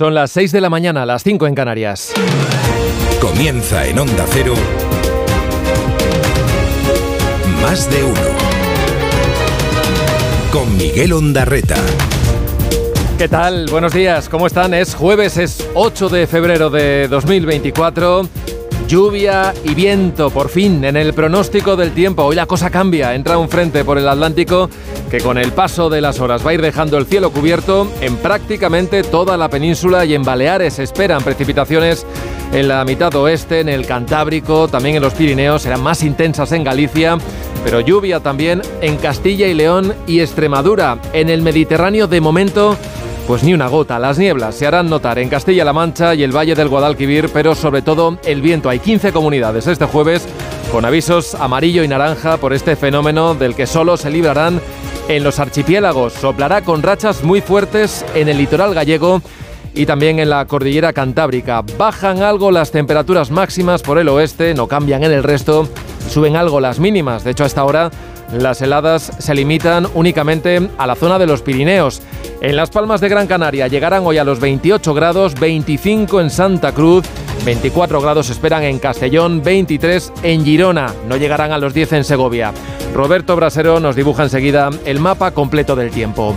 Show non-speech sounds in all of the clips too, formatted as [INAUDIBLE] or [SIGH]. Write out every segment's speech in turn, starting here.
Son las 6 de la mañana, las 5 en Canarias. Comienza en Onda Cero. Más de uno. Con Miguel Ondarreta. ¿Qué tal? Buenos días, ¿cómo están? Es jueves, es 8 de febrero de 2024. Lluvia y viento, por fin, en el pronóstico del tiempo. Hoy la cosa cambia. Entra un frente por el Atlántico que con el paso de las horas va a ir dejando el cielo cubierto en prácticamente toda la península y en Baleares esperan precipitaciones en la mitad oeste, en el Cantábrico, también en los Pirineos, serán más intensas en Galicia, pero lluvia también en Castilla y León y Extremadura. En el Mediterráneo, de momento, pues ni una gota. Las nieblas se harán notar en Castilla-La Mancha y el Valle del Guadalquivir, pero sobre todo el viento. Hay 15 comunidades este jueves con avisos amarillo y naranja por este fenómeno del que solo se librarán en los archipiélagos. Soplará con rachas muy fuertes en el litoral gallego y también en la cordillera cantábrica. Bajan algo las temperaturas máximas por el oeste, no cambian en el resto, suben algo las mínimas. De hecho, a esta hora las heladas se limitan únicamente a la zona de los Pirineos. En Las Palmas de Gran Canaria llegarán hoy a los 28 grados, 25 en Santa Cruz, 24 grados esperan en Castellón, 23 en Girona, no llegarán a los 10 en Segovia. Roberto Brasero nos dibuja enseguida el mapa completo del tiempo.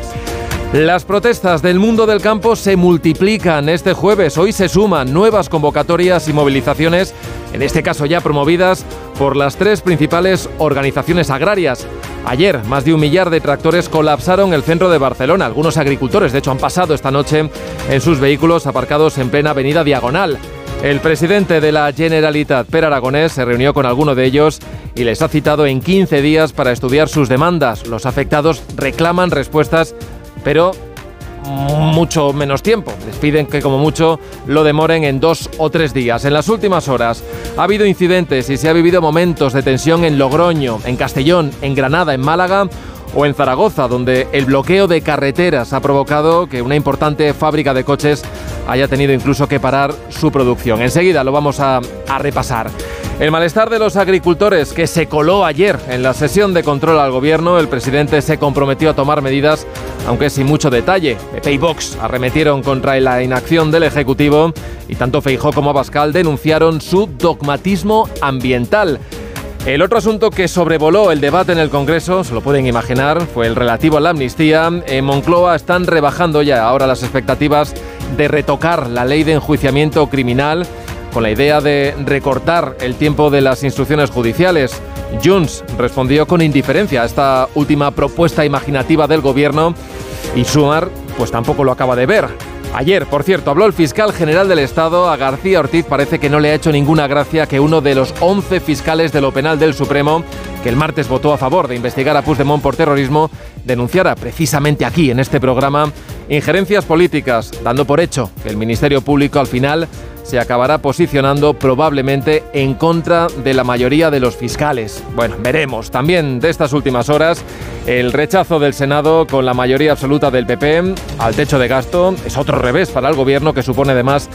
Las protestas del mundo del campo se multiplican este jueves. Hoy se suman nuevas convocatorias y movilizaciones, en este caso ya promovidas por las tres principales organizaciones agrarias. Ayer, más de un millar de tractores colapsaron el centro de Barcelona. Algunos agricultores, de hecho, han pasado esta noche en sus vehículos aparcados en plena avenida Diagonal. El presidente de la Generalitat, Per Aragonés, se reunió con alguno de ellos y les ha citado en 15 días para estudiar sus demandas. Los afectados reclaman respuestas pero mucho menos tiempo. Les piden que como mucho lo demoren en dos o tres días. En las últimas horas ha habido incidentes y se ha vivido momentos de tensión en Logroño, en Castellón, en Granada, en Málaga o en Zaragoza, donde el bloqueo de carreteras ha provocado que una importante fábrica de coches haya tenido incluso que parar su producción. Enseguida lo vamos a, a repasar. El malestar de los agricultores que se coló ayer en la sesión de control al gobierno, el presidente se comprometió a tomar medidas, aunque sin mucho detalle. Pepe y Vox arremetieron contra la inacción del Ejecutivo y tanto Feijó como Abascal denunciaron su dogmatismo ambiental. El otro asunto que sobrevoló el debate en el Congreso, se lo pueden imaginar, fue el relativo a la amnistía. En Moncloa están rebajando ya ahora las expectativas de retocar la ley de enjuiciamiento criminal con la idea de recortar el tiempo de las instrucciones judiciales. Junts respondió con indiferencia a esta última propuesta imaginativa del gobierno y Sumar pues tampoco lo acaba de ver. Ayer, por cierto, habló el fiscal general del Estado, a García Ortiz parece que no le ha hecho ninguna gracia que uno de los 11 fiscales de lo penal del Supremo, que el martes votó a favor de investigar a Puigdemont por terrorismo, denunciara precisamente aquí, en este programa, injerencias políticas, dando por hecho que el Ministerio Público al final se acabará posicionando probablemente en contra de la mayoría de los fiscales. Bueno, veremos. También de estas últimas horas, el rechazo del Senado con la mayoría absoluta del PP al techo de gasto es otro revés para el gobierno que supone además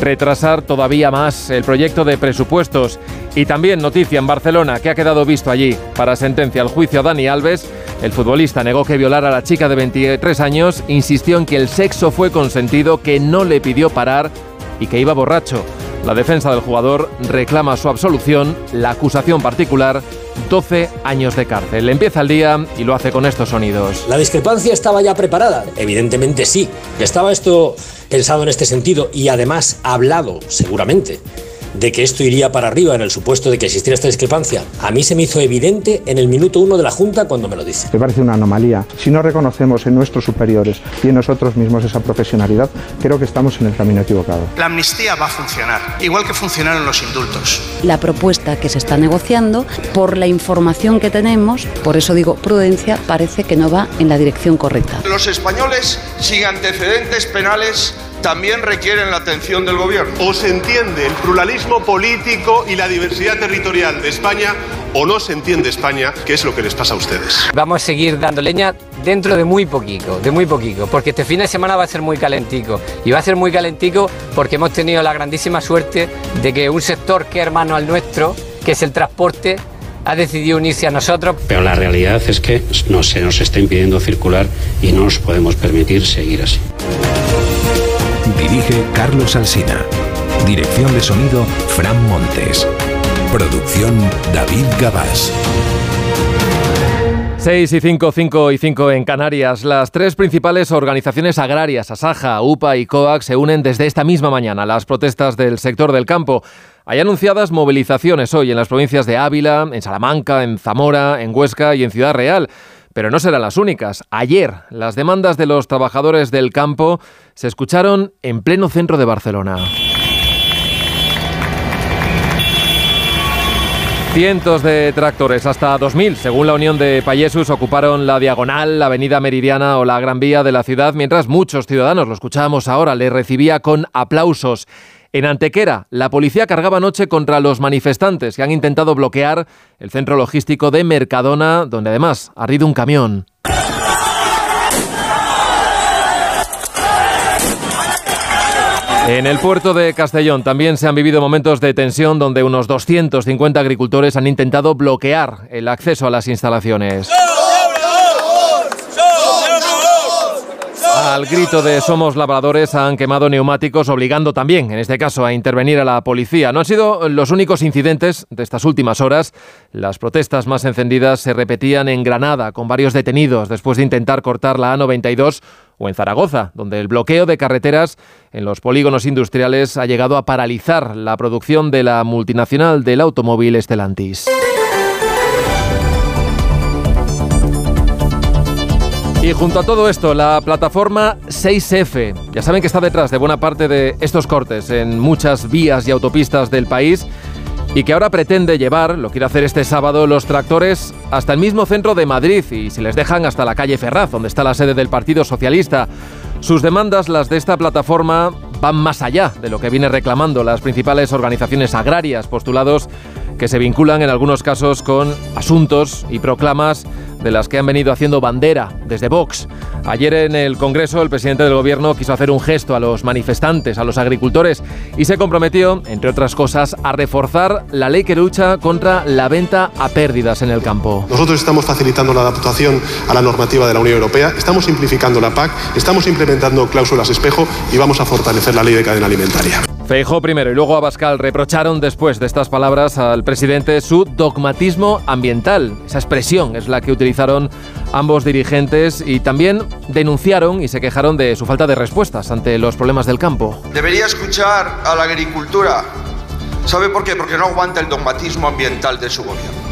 retrasar todavía más el proyecto de presupuestos. Y también noticia en Barcelona que ha quedado visto allí para sentencia al juicio a Dani Alves. El futbolista negó que violara a la chica de 23 años, insistió en que el sexo fue consentido, que no le pidió parar y que iba borracho. La defensa del jugador reclama su absolución, la acusación particular 12 años de cárcel. Empieza el día y lo hace con estos sonidos. ¿La discrepancia estaba ya preparada? Evidentemente sí. ¿Estaba esto pensado en este sentido y además hablado, seguramente? De que esto iría para arriba en el supuesto de que existiera esta discrepancia, a mí se me hizo evidente en el minuto uno de la Junta cuando me lo dice. Me parece una anomalía. Si no reconocemos en nuestros superiores y en nosotros mismos esa profesionalidad, creo que estamos en el camino equivocado. La amnistía va a funcionar, igual que funcionaron los indultos. La propuesta que se está negociando, por la información que tenemos, por eso digo prudencia, parece que no va en la dirección correcta. Los españoles sin antecedentes penales también requieren la atención del gobierno. O se entiende el pluralismo político y la diversidad territorial de España o no se entiende España, que es lo que les pasa a ustedes. Vamos a seguir dando leña dentro de muy poquito, de muy poquito, porque este fin de semana va a ser muy calentico y va a ser muy calentico porque hemos tenido la grandísima suerte de que un sector que es hermano al nuestro, que es el transporte, ha decidido unirse a nosotros. Pero la realidad es que no, se nos está impidiendo circular y no nos podemos permitir seguir así. Dirige Carlos Alsina. Dirección de sonido Fran Montes. Producción David Gabás. 6 y 5, 5 y 5 en Canarias. Las tres principales organizaciones agrarias, Asaja, UPA y COAC, se unen desde esta misma mañana a las protestas del sector del campo. Hay anunciadas movilizaciones hoy en las provincias de Ávila, en Salamanca, en Zamora, en Huesca y en Ciudad Real. Pero no serán las únicas. Ayer, las demandas de los trabajadores del campo se escucharon en pleno centro de Barcelona. Cientos de tractores, hasta 2.000, según la Unión de Payesus, ocuparon la Diagonal, la Avenida Meridiana o la Gran Vía de la ciudad, mientras muchos ciudadanos, lo escuchábamos ahora, le recibía con aplausos. En Antequera, la policía cargaba anoche contra los manifestantes que han intentado bloquear el centro logístico de Mercadona, donde además ha ardido un camión. En el puerto de Castellón también se han vivido momentos de tensión donde unos 250 agricultores han intentado bloquear el acceso a las instalaciones. Al grito de Somos labradores han quemado neumáticos, obligando también, en este caso, a intervenir a la policía. No han sido los únicos incidentes de estas últimas horas. Las protestas más encendidas se repetían en Granada, con varios detenidos después de intentar cortar la A92 o en Zaragoza, donde el bloqueo de carreteras en los polígonos industriales ha llegado a paralizar la producción de la multinacional del automóvil Stellantis. Y junto a todo esto, la plataforma 6F, ya saben que está detrás de buena parte de estos cortes en muchas vías y autopistas del país y que ahora pretende llevar, lo quiere hacer este sábado, los tractores hasta el mismo centro de Madrid y si les dejan hasta la calle Ferraz, donde está la sede del Partido Socialista. Sus demandas, las de esta plataforma, van más allá de lo que viene reclamando las principales organizaciones agrarias, postulados que se vinculan en algunos casos con asuntos y proclamas de las que han venido haciendo bandera desde Vox. Ayer en el Congreso el presidente del Gobierno quiso hacer un gesto a los manifestantes, a los agricultores, y se comprometió, entre otras cosas, a reforzar la ley que lucha contra la venta a pérdidas en el campo. Nosotros estamos facilitando la adaptación a la normativa de la Unión Europea, estamos simplificando la PAC, estamos implementando cláusulas espejo y vamos a fortalecer la ley de cadena alimentaria. Feijó primero y luego Abascal reprocharon después de estas palabras al presidente su dogmatismo ambiental. Esa expresión es la que ambos dirigentes y también denunciaron y se quejaron de su falta de respuestas ante los problemas del campo. Debería escuchar a la agricultura. ¿Sabe por qué? Porque no aguanta el dogmatismo ambiental de su gobierno.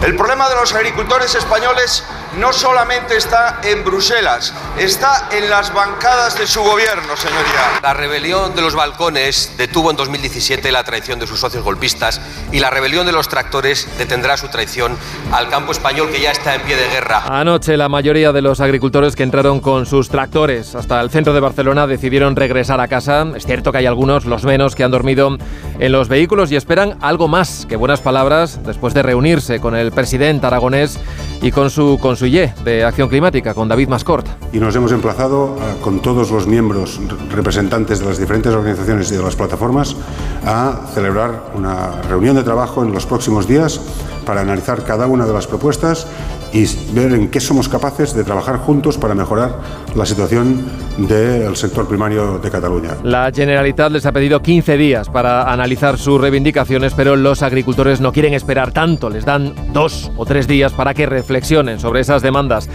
El problema de los agricultores españoles no solamente está en Bruselas, está en las bancadas de su gobierno, señoría. La rebelión de los balcones detuvo en 2017 la traición de sus socios golpistas y la rebelión de los tractores detendrá su traición al campo español que ya está en pie de guerra. Anoche la mayoría de los agricultores que entraron con sus tractores hasta el centro de Barcelona decidieron regresar a casa. Es cierto que hay algunos, los menos, que han dormido en los vehículos y esperan algo más que buenas palabras después de reunirse con el presidente aragonés y con su, con su IE de Acción Climática, con David Mascort. Y nos hemos emplazado uh, con todos los miembros representantes de las diferentes organizaciones y de las plataformas a celebrar una reunión de trabajo en los próximos días para analizar cada una de las propuestas y ver en qué somos capaces de trabajar juntos para mejorar la situación del sector primario de Cataluña. La Generalitat les ha pedido 15 días para analizar sus reivindicaciones, pero los agricultores no quieren esperar tanto, les dan dos o tres días para que reflexionen sobre esas demandas.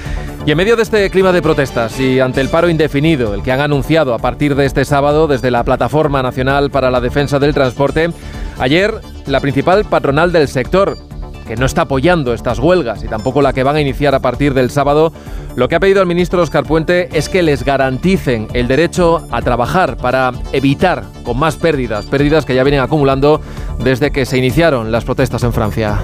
Y en medio de este clima de protestas y ante el paro indefinido, el que han anunciado a partir de este sábado desde la Plataforma Nacional para la Defensa del Transporte, ayer la principal patronal del sector, que no está apoyando estas huelgas y tampoco la que van a iniciar a partir del sábado, lo que ha pedido el ministro Oscar Puente es que les garanticen el derecho a trabajar para evitar con más pérdidas, pérdidas que ya vienen acumulando desde que se iniciaron las protestas en Francia.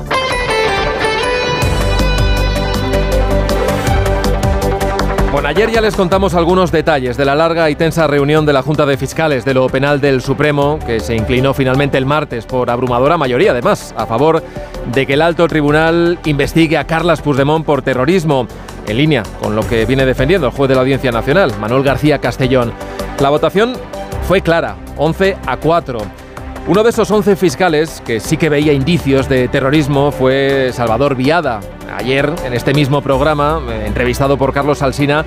Bueno, ayer ya les contamos algunos detalles de la larga y tensa reunión de la Junta de Fiscales de lo Penal del Supremo, que se inclinó finalmente el martes por abrumadora mayoría, además, a favor de que el alto tribunal investigue a Carlas Puigdemont por terrorismo, en línea con lo que viene defendiendo el juez de la Audiencia Nacional, Manuel García Castellón. La votación fue clara, 11 a 4. Uno de esos 11 fiscales que sí que veía indicios de terrorismo fue Salvador Viada. Ayer, en este mismo programa, eh, entrevistado por Carlos Alsina,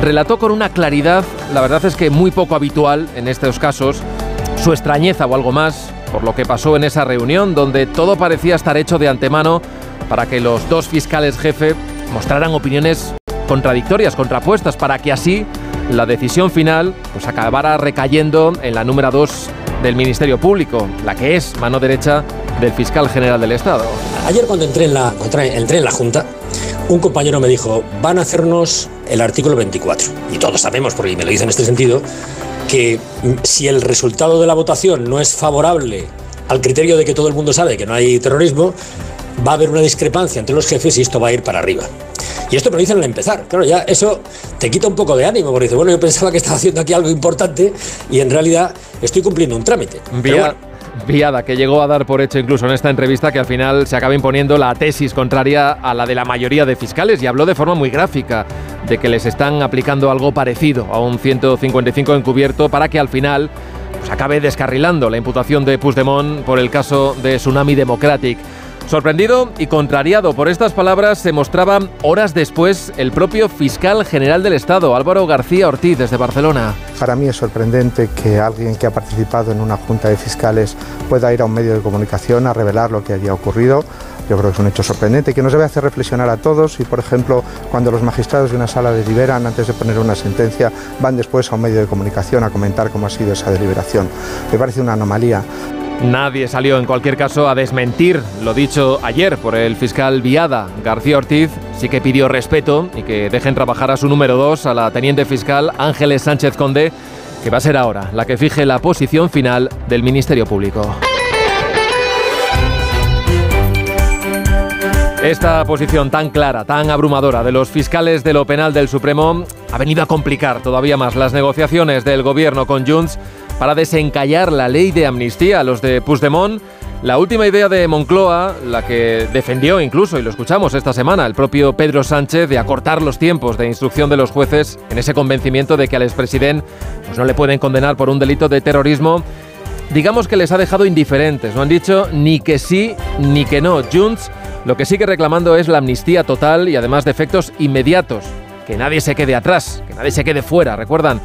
relató con una claridad, la verdad es que muy poco habitual en estos casos, su extrañeza o algo más por lo que pasó en esa reunión donde todo parecía estar hecho de antemano para que los dos fiscales jefe mostraran opiniones contradictorias, contrapuestas, para que así la decisión final pues acabara recayendo en la número 2 del Ministerio Público, la que es mano derecha del fiscal general del Estado. Ayer cuando entré en la, entré en la Junta, un compañero me dijo, van a hacernos el artículo 24. Y todos sabemos, porque me lo dice en este sentido, que si el resultado de la votación no es favorable al criterio de que todo el mundo sabe que no hay terrorismo, va a haber una discrepancia entre los jefes y esto va a ir para arriba. Y esto me lo dicen al empezar. Claro, ya eso te quita un poco de ánimo, porque dices, bueno, yo pensaba que estaba haciendo aquí algo importante y en realidad estoy cumpliendo un trámite. Viada, que llegó a dar por hecho incluso en esta entrevista que al final se acaba imponiendo la tesis contraria a la de la mayoría de fiscales y habló de forma muy gráfica de que les están aplicando algo parecido a un 155 encubierto para que al final pues, acabe descarrilando la imputación de Puigdemont por el caso de Tsunami Democratic. Sorprendido y contrariado por estas palabras se mostraba horas después el propio fiscal general del Estado, Álvaro García Ortiz, desde Barcelona. Para mí es sorprendente que alguien que ha participado en una junta de fiscales pueda ir a un medio de comunicación a revelar lo que haya ocurrido. Yo creo que es un hecho sorprendente que nos debe hacer reflexionar a todos y, por ejemplo, cuando los magistrados de una sala deliberan antes de poner una sentencia, van después a un medio de comunicación a comentar cómo ha sido esa deliberación. Me parece una anomalía. Nadie salió en cualquier caso a desmentir lo dicho ayer por el fiscal Viada. García Ortiz sí que pidió respeto y que dejen trabajar a su número 2, a la teniente fiscal Ángeles Sánchez Conde, que va a ser ahora la que fije la posición final del Ministerio Público. Esta posición tan clara, tan abrumadora de los fiscales de lo penal del Supremo ha venido a complicar todavía más las negociaciones del gobierno con Junts para desencallar la ley de amnistía los de Puigdemont. La última idea de Moncloa, la que defendió incluso, y lo escuchamos esta semana, el propio Pedro Sánchez, de acortar los tiempos de instrucción de los jueces en ese convencimiento de que al expresidente pues no le pueden condenar por un delito de terrorismo, digamos que les ha dejado indiferentes. No han dicho ni que sí ni que no. Junts lo que sigue reclamando es la amnistía total y además de efectos inmediatos. Que nadie se quede atrás, que nadie se quede fuera, ¿recuerdan?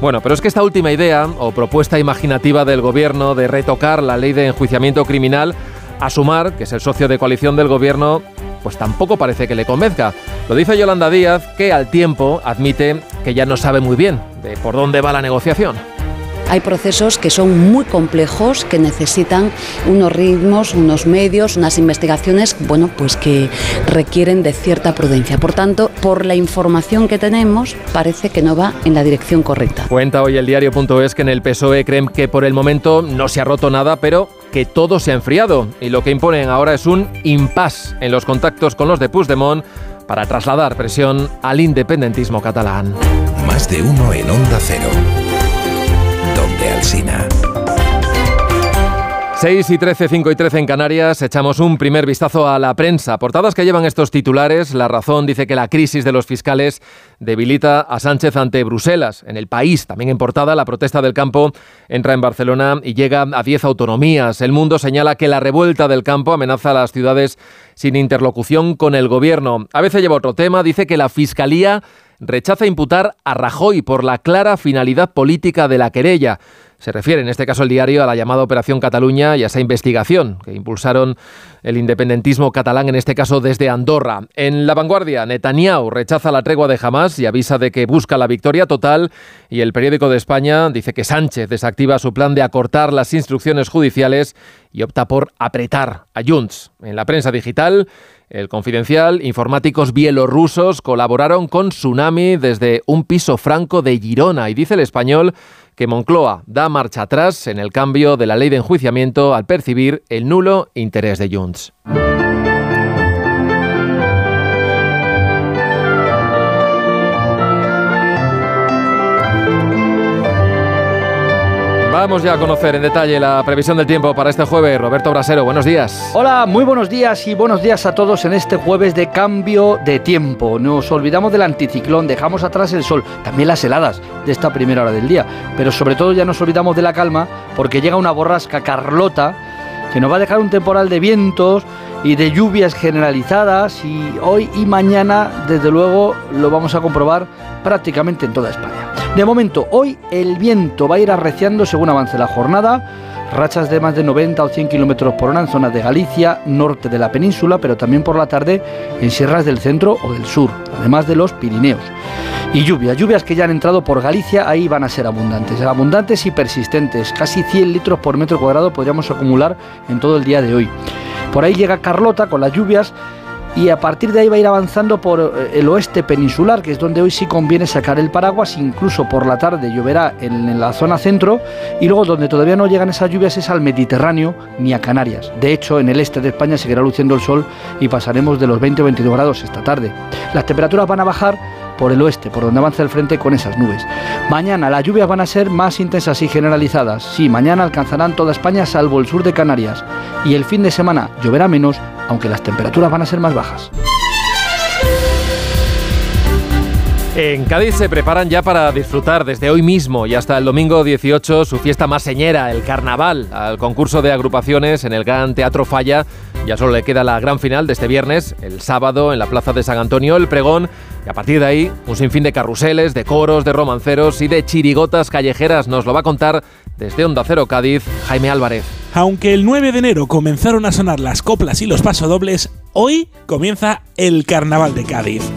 Bueno, pero es que esta última idea o propuesta imaginativa del gobierno de retocar la ley de enjuiciamiento criminal a sumar, que es el socio de coalición del gobierno, pues tampoco parece que le convenzca. Lo dice Yolanda Díaz, que al tiempo admite que ya no sabe muy bien de por dónde va la negociación. Hay procesos que son muy complejos, que necesitan unos ritmos, unos medios, unas investigaciones, bueno, pues que requieren de cierta prudencia. Por tanto, por la información que tenemos, parece que no va en la dirección correcta. Cuenta hoy el diario.es que en el PSOE creen que por el momento no se ha roto nada, pero que todo se ha enfriado y lo que imponen ahora es un impasse en los contactos con los de Puigdemont para trasladar presión al independentismo catalán. Más de uno en Onda Cero. 6 y 13, 5 y 13 en Canarias, echamos un primer vistazo a la prensa. Portadas que llevan estos titulares. La razón dice que la crisis de los fiscales debilita a Sánchez ante Bruselas. En el país, también en portada, la protesta del campo entra en Barcelona y llega a 10 autonomías. El mundo señala que la revuelta del campo amenaza a las ciudades sin interlocución con el gobierno. A veces lleva otro tema, dice que la fiscalía rechaza imputar a Rajoy por la clara finalidad política de la querella. Se refiere en este caso el diario a la llamada Operación Cataluña y a esa investigación que impulsaron el independentismo catalán, en este caso desde Andorra. En la vanguardia, Netanyahu rechaza la tregua de Hamas y avisa de que busca la victoria total. Y el periódico de España dice que Sánchez desactiva su plan de acortar las instrucciones judiciales y opta por apretar a Junts. En la prensa digital, el Confidencial, informáticos bielorrusos colaboraron con Tsunami desde un piso franco de Girona y dice el español que Moncloa da marcha atrás en el cambio de la ley de enjuiciamiento al percibir el nulo interés de Junts. Vamos ya a conocer en detalle la previsión del tiempo para este jueves. Roberto Brasero, buenos días. Hola, muy buenos días y buenos días a todos en este jueves de cambio de tiempo. Nos olvidamos del anticiclón, dejamos atrás el sol, también las heladas de esta primera hora del día, pero sobre todo ya nos olvidamos de la calma porque llega una borrasca Carlota que nos va a dejar un temporal de vientos y de lluvias generalizadas y hoy y mañana desde luego lo vamos a comprobar prácticamente en toda España. De momento, hoy el viento va a ir arreciando según avance la jornada. Rachas de más de 90 o 100 kilómetros por hora en zonas de Galicia, norte de la península, pero también por la tarde en sierras del centro o del sur, además de los Pirineos. Y lluvias, lluvias que ya han entrado por Galicia, ahí van a ser abundantes, abundantes y persistentes. Casi 100 litros por metro cuadrado podríamos acumular en todo el día de hoy. Por ahí llega Carlota con las lluvias y a partir de ahí va a ir avanzando por eh, el oeste peninsular, que es donde hoy sí conviene sacar el paraguas, incluso por la tarde lloverá en, la zona centro y luego donde todavía no llegan esas lluvias es al Mediterráneo ni a Canarias. De hecho, en el este de España seguirá luciendo el sol y pasaremos de los 20 o 22 grados esta tarde. Las temperaturas van a bajar por el oeste, por donde avanza el frente con esas nubes. Mañana las lluvias van a ser más intensas y generalizadas. Sí, mañana alcanzarán toda España salvo el sur de Canarias. Y el fin de semana lloverá menos, aunque las temperaturas van a ser más bajas. En Cádiz se preparan ya para disfrutar desde hoy mismo y hasta el domingo 18 su fiesta más señera, el carnaval, al concurso de agrupaciones en el Gran Teatro Falla. Ya solo le queda la gran final de este viernes, el sábado, en la Plaza de San Antonio, el pregón, y a partir de ahí un sinfín de carruseles, de coros, de romanceros y de chirigotas callejeras. Nos lo va a contar desde Onda Cero Cádiz, Jaime Álvarez. Aunque el 9 de enero comenzaron a sonar las coplas y los pasodobles, hoy comienza el Carnaval de Cádiz.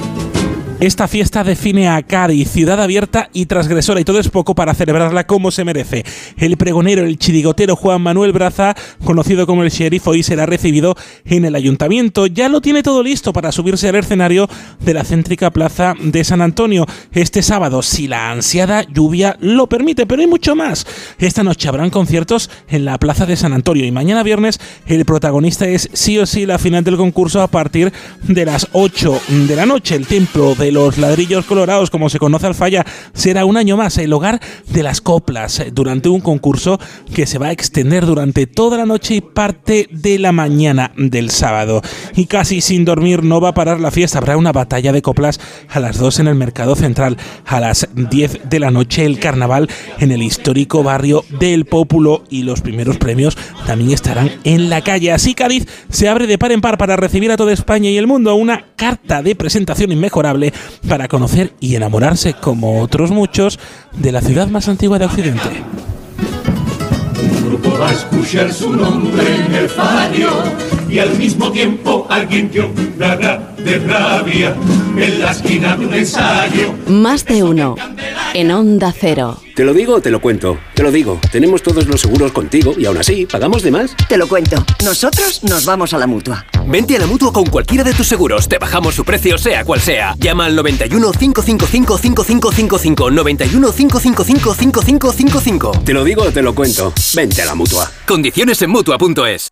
Esta fiesta define a Cádiz, ciudad abierta y transgresora, y todo es poco para celebrarla como se merece. El pregonero, el chirigotero Juan Manuel Braza, conocido como el sheriff, hoy será recibido en el ayuntamiento. Ya lo tiene todo listo para subirse al escenario de la céntrica plaza de San Antonio este sábado, si la ansiada lluvia lo permite, pero hay mucho más. Esta noche habrán conciertos en la plaza de San Antonio y mañana viernes el protagonista es sí o sí la final del concurso a partir de las 8 de la noche. El templo de los ladrillos colorados, como se conoce al falla, será un año más el hogar de las coplas eh, durante un concurso que se va a extender durante toda la noche y parte de la mañana del sábado. Y casi sin dormir no va a parar la fiesta, habrá una batalla de coplas a las 2 en el Mercado Central, a las 10 de la noche el carnaval en el histórico barrio del Pópulo y los primeros premios también estarán en la calle. Así Cádiz se abre de par en par para recibir a toda España y el mundo una carta de presentación inmejorable para conocer y enamorarse, como otros muchos, de la ciudad más antigua de Occidente. Un grupo va a escuchar su nombre en el y al mismo tiempo alguien que de rabia en la esquina de un ensayo. Más de uno en Onda Cero. ¿Te lo digo o te lo cuento? Te lo digo. Tenemos todos los seguros contigo y aún así, ¿pagamos de más? Te lo cuento. Nosotros nos vamos a la mutua. Vente a la mutua con cualquiera de tus seguros. Te bajamos su precio, sea cual sea. Llama al 91 555 5555. 91 555 5555. Te lo digo o te lo cuento. Vente a la mutua. Condiciones en mutua.es.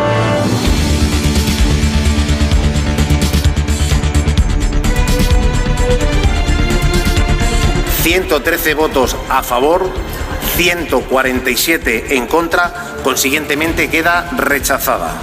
113 votos a favor, 147 en contra, consiguientemente queda rechazada.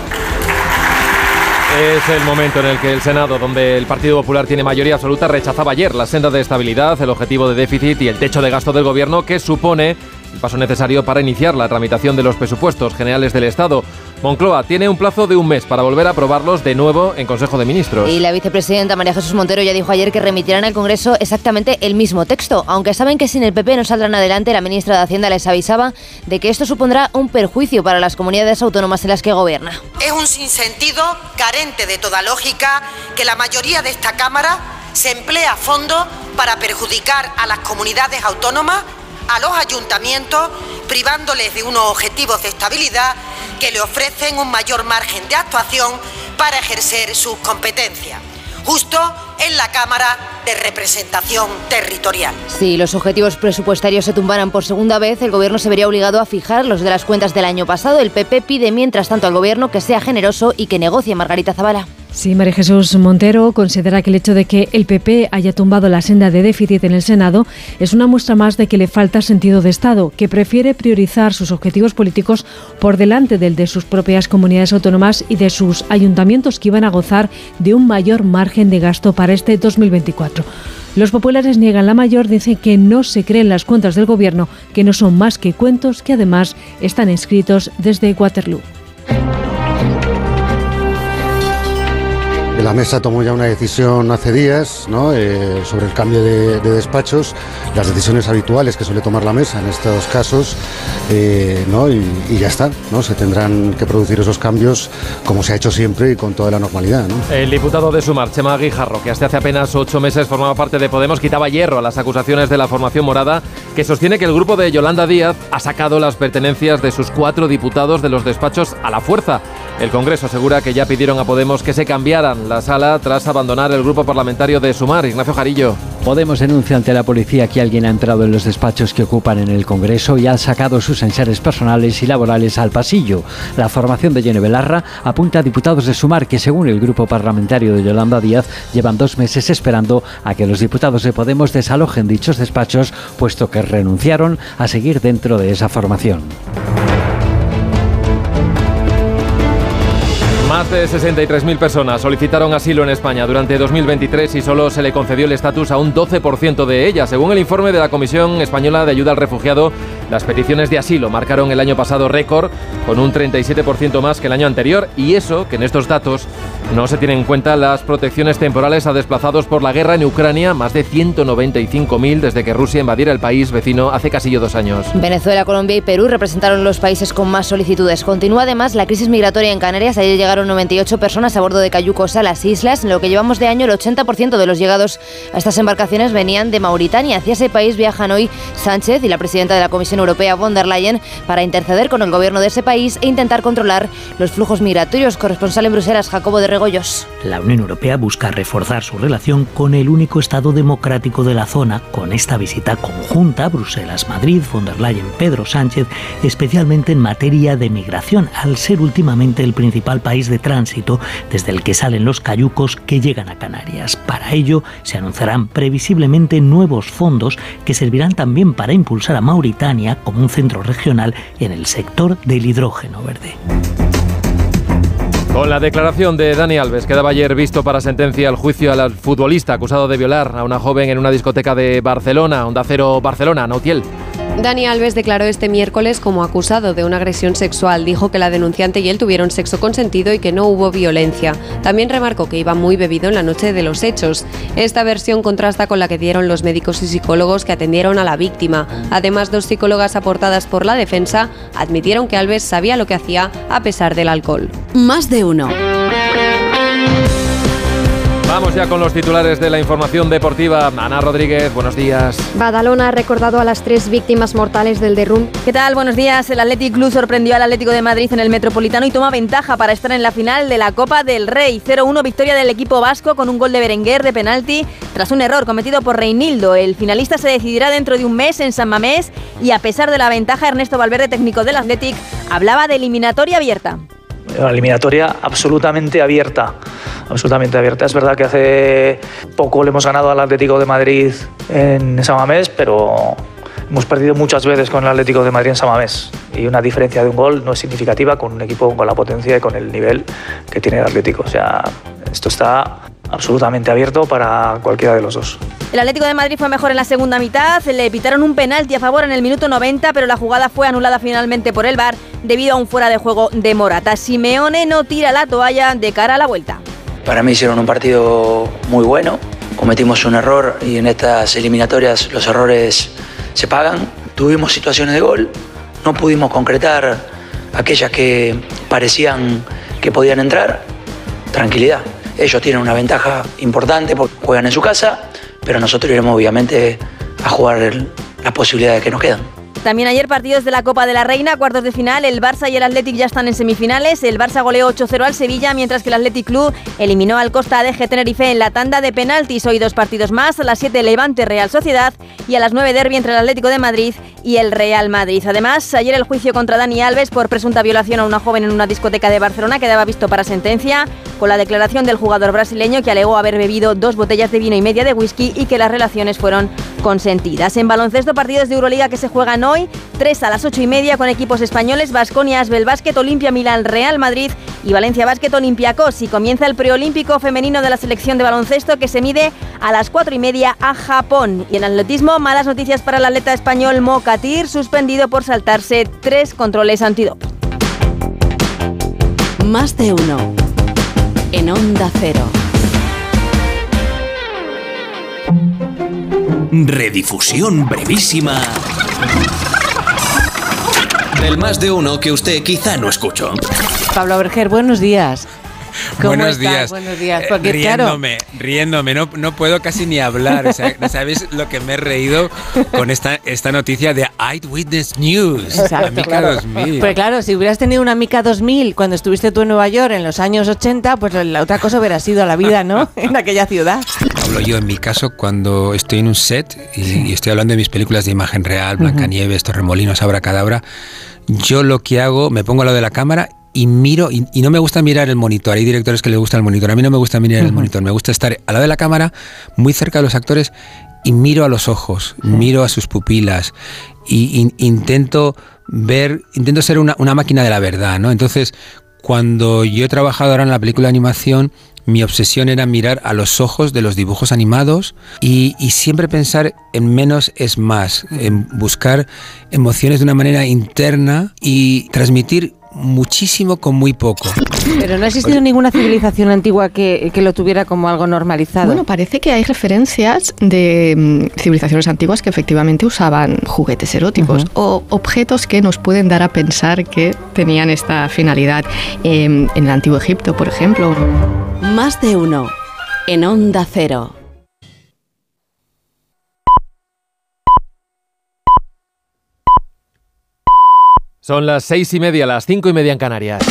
Es el momento en el que el Senado, donde el Partido Popular tiene mayoría absoluta, rechazaba ayer la senda de estabilidad, el objetivo de déficit y el techo de gasto del gobierno que supone el paso necesario para iniciar la tramitación de los presupuestos generales del Estado. Moncloa tiene un plazo de un mes para volver a aprobarlos de nuevo en Consejo de Ministros. Y la vicepresidenta María Jesús Montero ya dijo ayer que remitirán al Congreso exactamente el mismo texto, aunque saben que sin el PP no saldrán adelante, la ministra de Hacienda les avisaba de que esto supondrá un perjuicio para las comunidades autónomas en las que gobierna. Es un sinsentido carente de toda lógica que la mayoría de esta Cámara se emplea a fondo para perjudicar a las comunidades autónomas a los ayuntamientos, privándoles de unos objetivos de estabilidad que le ofrecen un mayor margen de actuación para ejercer sus competencias justo en la Cámara de Representación Territorial. Si los objetivos presupuestarios se tumbaran por segunda vez, el Gobierno se vería obligado a fijar los de las cuentas del año pasado. El PP pide, mientras tanto, al Gobierno que sea generoso y que negocie Margarita Zavala. Sí, María Jesús Montero considera que el hecho de que el PP haya tumbado la senda de déficit en el Senado es una muestra más de que le falta sentido de Estado, que prefiere priorizar sus objetivos políticos por delante del de sus propias comunidades autónomas y de sus ayuntamientos que iban a gozar de un mayor margen de gasto para este 2024. Los populares niegan la mayor, dicen que no se creen las cuentas del gobierno, que no son más que cuentos que además están escritos desde Waterloo. La mesa tomó ya una decisión hace días eh, sobre el cambio de, de, despachos, las decisiones habituales que suele tomar la mesa en estos casos, eh, y, ya está. Se tendrán que producir esos cambios como se ha hecho siempre y con toda la normalidad. ¿no? El diputado de Sumar, Chema Guijarro, que hasta hace apenas ocho meses formaba parte de Podemos, quitaba hierro a las acusaciones de la formación morada, que sostiene que el grupo de Yolanda Díaz ha sacado las pertenencias de sus cuatro diputados de los despachos a la fuerza. El Congreso asegura que ya pidieron a Podemos que se cambiaran la sala tras abandonar el grupo parlamentario de Sumar. Ignacio Jarillo. Podemos denuncia ante la policía que alguien ha entrado en los despachos que ocupan en el Congreso y ha sacado sus enseres personales y laborales al pasillo. La formación de Yone Belarra apunta a diputados de Sumar que, según el grupo parlamentario de Yolanda Díaz, llevan dos meses esperando a que los diputados de Podemos desalojen dichos despachos, puesto que renunciaron a seguir dentro de esa formación. Más de 63.000 personas solicitaron asilo en España durante 2023 y solo se le concedió el estatus a un 12% de ellas. Según el informe de la Comisión Española de Ayuda al Refugiado, las peticiones de asilo marcaron el año pasado récord con un 37% más que el año anterior y eso que en estos datos no se tienen en cuenta las protecciones temporales a desplazados por la guerra en Ucrania, más de 195.000 desde que Rusia invadiera el país vecino hace casi dos años. Venezuela, Colombia y Perú representaron los países con más solicitudes. Continúa además la crisis migratoria en Canarias. Ayer llegaron 98 personas a bordo de cayucos a las islas. En lo que llevamos de año, el 80% de los llegados a estas embarcaciones venían de Mauritania. Hacia ese país viajan hoy Sánchez y la presidenta de la Comisión Europea, von der Leyen, para interceder con el gobierno de ese país e intentar controlar los flujos migratorios. Corresponsal en Bruselas, Jacobo de Regoyos. La Unión Europea busca reforzar su relación con el único Estado democrático de la zona con esta visita conjunta Bruselas-Madrid, von der Leyen, Pedro Sánchez, especialmente en materia de migración, al ser últimamente el principal país de tránsito desde el que salen los cayucos que llegan a Canarias. Para ello se anunciarán previsiblemente nuevos fondos que servirán también para impulsar a Mauritania como un centro regional en el sector del hidrógeno verde. Con la declaración de Dani Alves, que daba ayer visto para sentencia al juicio al futbolista acusado de violar a una joven en una discoteca de Barcelona, Onda Cero Barcelona, Nautiel. Dani Alves declaró este miércoles como acusado de una agresión sexual. Dijo que la denunciante y él tuvieron sexo consentido y que no hubo violencia. También remarcó que iba muy bebido en la noche de los hechos. Esta versión contrasta con la que dieron los médicos y psicólogos que atendieron a la víctima. Además, dos psicólogas aportadas por la defensa admitieron que Alves sabía lo que hacía a pesar del alcohol. Más de uno. Vamos ya con los titulares de la información deportiva. Ana Rodríguez, buenos días. Badalona ha recordado a las tres víctimas mortales del derrumbe. ¿Qué tal? Buenos días. El Athletic Club sorprendió al Atlético de Madrid en el Metropolitano y toma ventaja para estar en la final de la Copa del Rey. 0-1 victoria del equipo vasco con un gol de Berenguer de penalti tras un error cometido por Reinildo. El finalista se decidirá dentro de un mes en San Mamés y a pesar de la ventaja, Ernesto Valverde, técnico del Athletic, hablaba de eliminatoria abierta una eliminatoria absolutamente abierta, absolutamente abierta. Es verdad que hace poco le hemos ganado al Atlético de Madrid en San Mamés, pero hemos perdido muchas veces con el Atlético de Madrid en San Mamés y una diferencia de un gol no es significativa con un equipo con la potencia y con el nivel que tiene el Atlético. O sea, esto está absolutamente abierto para cualquiera de los dos. El Atlético de Madrid fue mejor en la segunda mitad, le pitaron un penalti a favor en el minuto 90, pero la jugada fue anulada finalmente por el VAR debido a un fuera de juego de Morata. Simeone no tira la toalla de cara a la vuelta. Para mí hicieron un partido muy bueno, cometimos un error y en estas eliminatorias los errores se pagan. Tuvimos situaciones de gol, no pudimos concretar aquellas que parecían que podían entrar. Tranquilidad, ellos tienen una ventaja importante porque juegan en su casa, pero nosotros iremos obviamente a jugar las posibilidades que nos quedan. También ayer partidos de la Copa de la Reina, cuartos de final, el Barça y el Athletic ya están en semifinales, el Barça goleó 8-0 al Sevilla, mientras que el Athletic Club eliminó al Costa de Tenerife en la tanda de penaltis. Hoy dos partidos más, a las 7 Levante Real Sociedad y a las 9 Derby entre el Atlético de Madrid y el Real Madrid. Además, ayer el juicio contra Dani Alves por presunta violación a una joven en una discoteca de Barcelona quedaba visto para sentencia con la declaración del jugador brasileño que alegó haber bebido dos botellas de vino y media de whisky y que las relaciones fueron consentidas. En baloncesto, partidos de Euroliga que se juegan hoy, tres a las ocho y media con equipos españoles, Basconia, Asbel Basket, Olimpia, Milán, Real Madrid y Valencia Basket, Olympiacos. Y comienza el preolímpico femenino de la selección de baloncesto que se mide a las cuatro y media a Japón. Y en atletismo, malas noticias para el atleta español Mokatir, suspendido por saltarse tres controles antidoping. Más de uno. En Onda Cero. Redifusión brevísima del más de uno que usted quizá no escuchó. Pablo Berger, buenos días. ¿Cómo Buenos estás? días. Buenos días. Eh, claro, riéndome, riéndome, no, no puedo casi ni hablar. O sea, [LAUGHS] no sabéis lo que me he reído con esta, esta noticia de Eyewitness News. Exacto, Amica claro. 2000. Pues claro, si hubieras tenido una Mica 2000 cuando estuviste tú en Nueva York en los años 80, pues la otra cosa hubiera sido la vida, ¿no? [LAUGHS] en aquella ciudad. Hablo yo en mi caso cuando estoy en un set y, y estoy hablando de mis películas de imagen real, Blancanieves, Torremolinos, Abracadabra. Yo lo que hago, me pongo al lado de la cámara y miro, y, y no me gusta mirar el monitor. Hay directores que les gusta el monitor. A mí no me gusta mirar el monitor. Me gusta estar al lado de la cámara, muy cerca de los actores, y miro a los ojos, miro a sus pupilas, y in- intento ver, intento ser una, una máquina de la verdad, ¿no? Entonces, cuando yo he trabajado ahora en la película de animación, mi obsesión era mirar a los ojos de los dibujos animados y, siempre pensar en menos es más, en buscar emociones de una manera interna y transmitir muchísimo con muy poco. Pero no ha existido ninguna civilización antigua que, que lo tuviera como algo normalizado. Bueno, parece que hay referencias de mm, civilizaciones antiguas que efectivamente usaban juguetes eróticos o objetos que nos pueden dar a pensar que tenían esta finalidad. Em, en el antiguo Egipto, por ejemplo. Más de uno. En Onda Cero. Son las seis y media, las cinco y media en Canarias.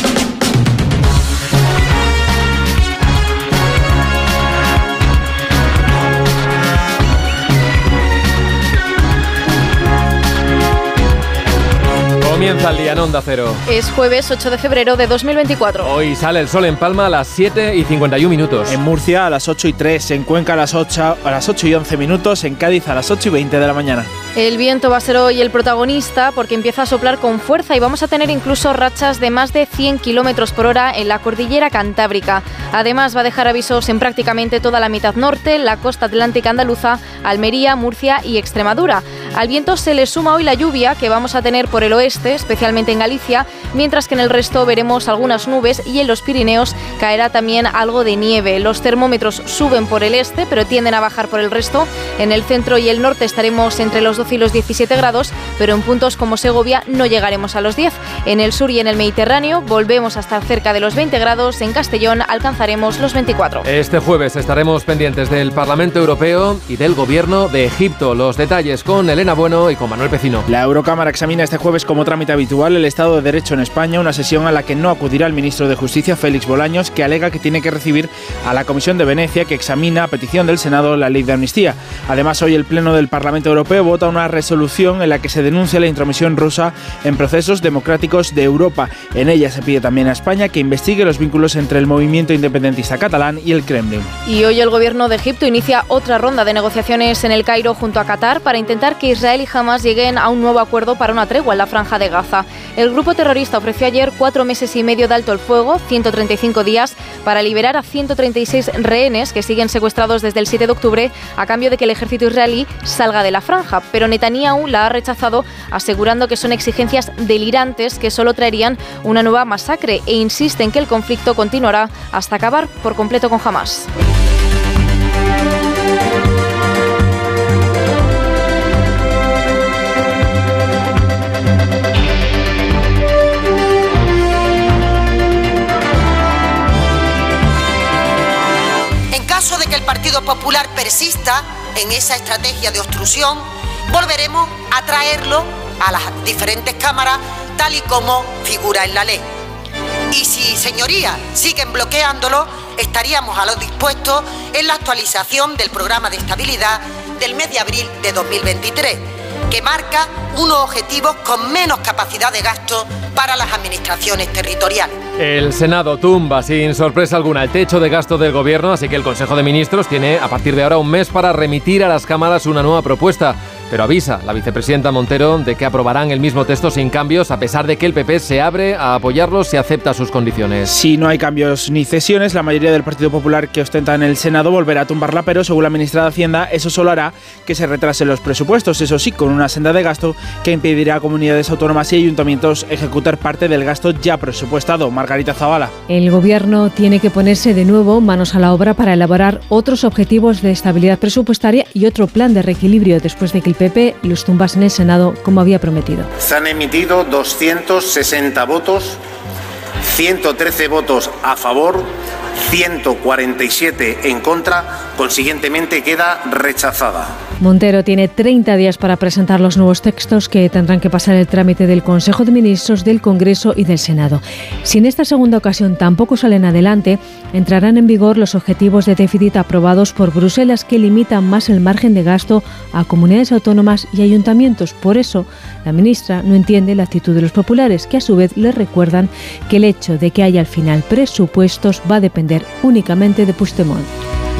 Comienza el día en Onda Cero. Es jueves 8 de febrero de 2024. Hoy sale el sol en Palma a las 7 y 51 minutos. En Murcia a las 8 y 3, en Cuenca a las 8, a las 8 y 11 minutos, en Cádiz a las 8 y 20 de la mañana. El viento va a ser hoy el protagonista porque empieza a soplar con fuerza y vamos a tener incluso rachas de más de 100 kilómetros por hora en la cordillera cantábrica. Además, va a dejar avisos en prácticamente toda la mitad norte, la costa atlántica andaluza, Almería, Murcia y Extremadura. Al viento se le suma hoy la lluvia que vamos a tener por el oeste, especialmente en Galicia, mientras que en el resto veremos algunas nubes y en los Pirineos caerá también algo de nieve. Los termómetros suben por el este, pero tienden a bajar por el resto. En el centro y el norte estaremos entre los 12 y los 17 grados, pero en puntos como Segovia no llegaremos a los 10. En el sur y en el Mediterráneo volvemos a estar cerca de los 20 grados. En Castellón alcanzaremos los 24. Este jueves estaremos pendientes del Parlamento Europeo y del Gobierno de Egipto. Los detalles con Elena Bueno y con Manuel Pecino. La Eurocámara examina este jueves como trámite habitual el Estado de Derecho en España, una sesión a la que no acudirá el ministro de Justicia, Félix Bolaños, que alega que tiene que recibir a la Comisión de Venecia, que examina a petición del Senado la ley de amnistía. Además, hoy el Pleno del Parlamento Europeo vota una resolución en la que se denuncia la intromisión rusa en procesos democráticos de Europa. En ella se pide también a España que investigue los vínculos entre el movimiento independentista catalán y el Kremlin. Y hoy el gobierno de Egipto inicia otra ronda de negociaciones en el Cairo junto a Qatar para intentar que Israel y Hamas lleguen a un nuevo acuerdo para una tregua en la franja de Gaza. El grupo terrorista ofreció ayer cuatro meses y medio de alto el fuego, 135 días, para liberar a 136 rehenes que siguen secuestrados desde el 7 de octubre a cambio de que el ejército israelí salga de la franja. Pero Netanyahu la ha rechazado, asegurando que son exigencias delirantes que solo traerían una nueva masacre e insiste en que el conflicto continuará hasta acabar por completo con Hamas. En caso de que el Partido Popular persista en esa estrategia de obstrucción, volveremos a traerlo a las diferentes cámaras tal y como figura en la ley. Y si, señorías, siguen bloqueándolo, estaríamos a lo dispuesto en la actualización del programa de estabilidad del mes de abril de 2023. Que marca unos objetivos con menos capacidad de gasto para las administraciones territoriales. El Senado tumba sin sorpresa alguna el techo de gasto del gobierno, así que el Consejo de Ministros tiene a partir de ahora un mes para remitir a las cámaras una nueva propuesta. Pero avisa la vicepresidenta Montero de que aprobarán el mismo texto sin cambios, a pesar de que el PP se abre a apoyarlos si acepta sus condiciones. Si no hay cambios ni cesiones, la mayoría del Partido Popular que ostenta en el Senado volverá a tumbarla, pero según la ministra de Hacienda, eso solo hará que se retrasen los presupuestos, eso sí, con una senda de gasto que impedirá a comunidades autónomas y ayuntamientos ejecutar parte del gasto ya presupuestado. Margarita Zavala. El gobierno tiene que ponerse de nuevo manos a la obra para elaborar otros objetivos de estabilidad presupuestaria y otro plan de reequilibrio después de que el PP los tumbase en el Senado como había prometido. Se han emitido 260 votos, 113 votos a favor, 147 en contra, consiguientemente queda rechazada. Montero tiene 30 días para presentar los nuevos textos que tendrán que pasar el trámite del Consejo de Ministros, del Congreso y del Senado. Si en esta segunda ocasión tampoco salen adelante, entrarán en vigor los objetivos de déficit aprobados por Bruselas que limitan más el margen de gasto a comunidades autónomas y ayuntamientos. Por eso, la ministra no entiende la actitud de los populares, que a su vez le recuerdan que el hecho de que haya al final presupuestos va a depender únicamente de Puigdemont.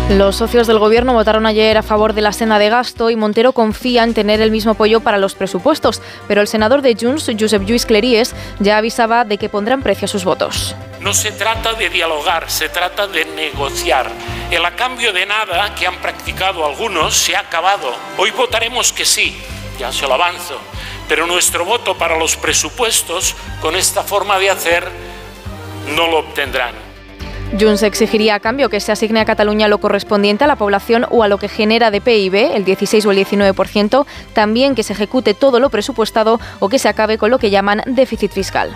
Los socios del gobierno votaron ayer a favor de la senda de gasto y Montero confía en tener el mismo apoyo para los presupuestos, pero el senador de Junts, Josep Lluís Cleries, ya avisaba de que pondrán precio a sus votos. No se trata de dialogar, se trata de negociar. El a cambio de nada que han practicado algunos se ha acabado. Hoy votaremos que sí, ya se lo avanzo, pero nuestro voto para los presupuestos con esta forma de hacer no lo obtendrán. Junts exigiría a cambio que se asigne a Cataluña lo correspondiente a la población o a lo que genera de PIB, el 16 o el 19%, también que se ejecute todo lo presupuestado o que se acabe con lo que llaman déficit fiscal.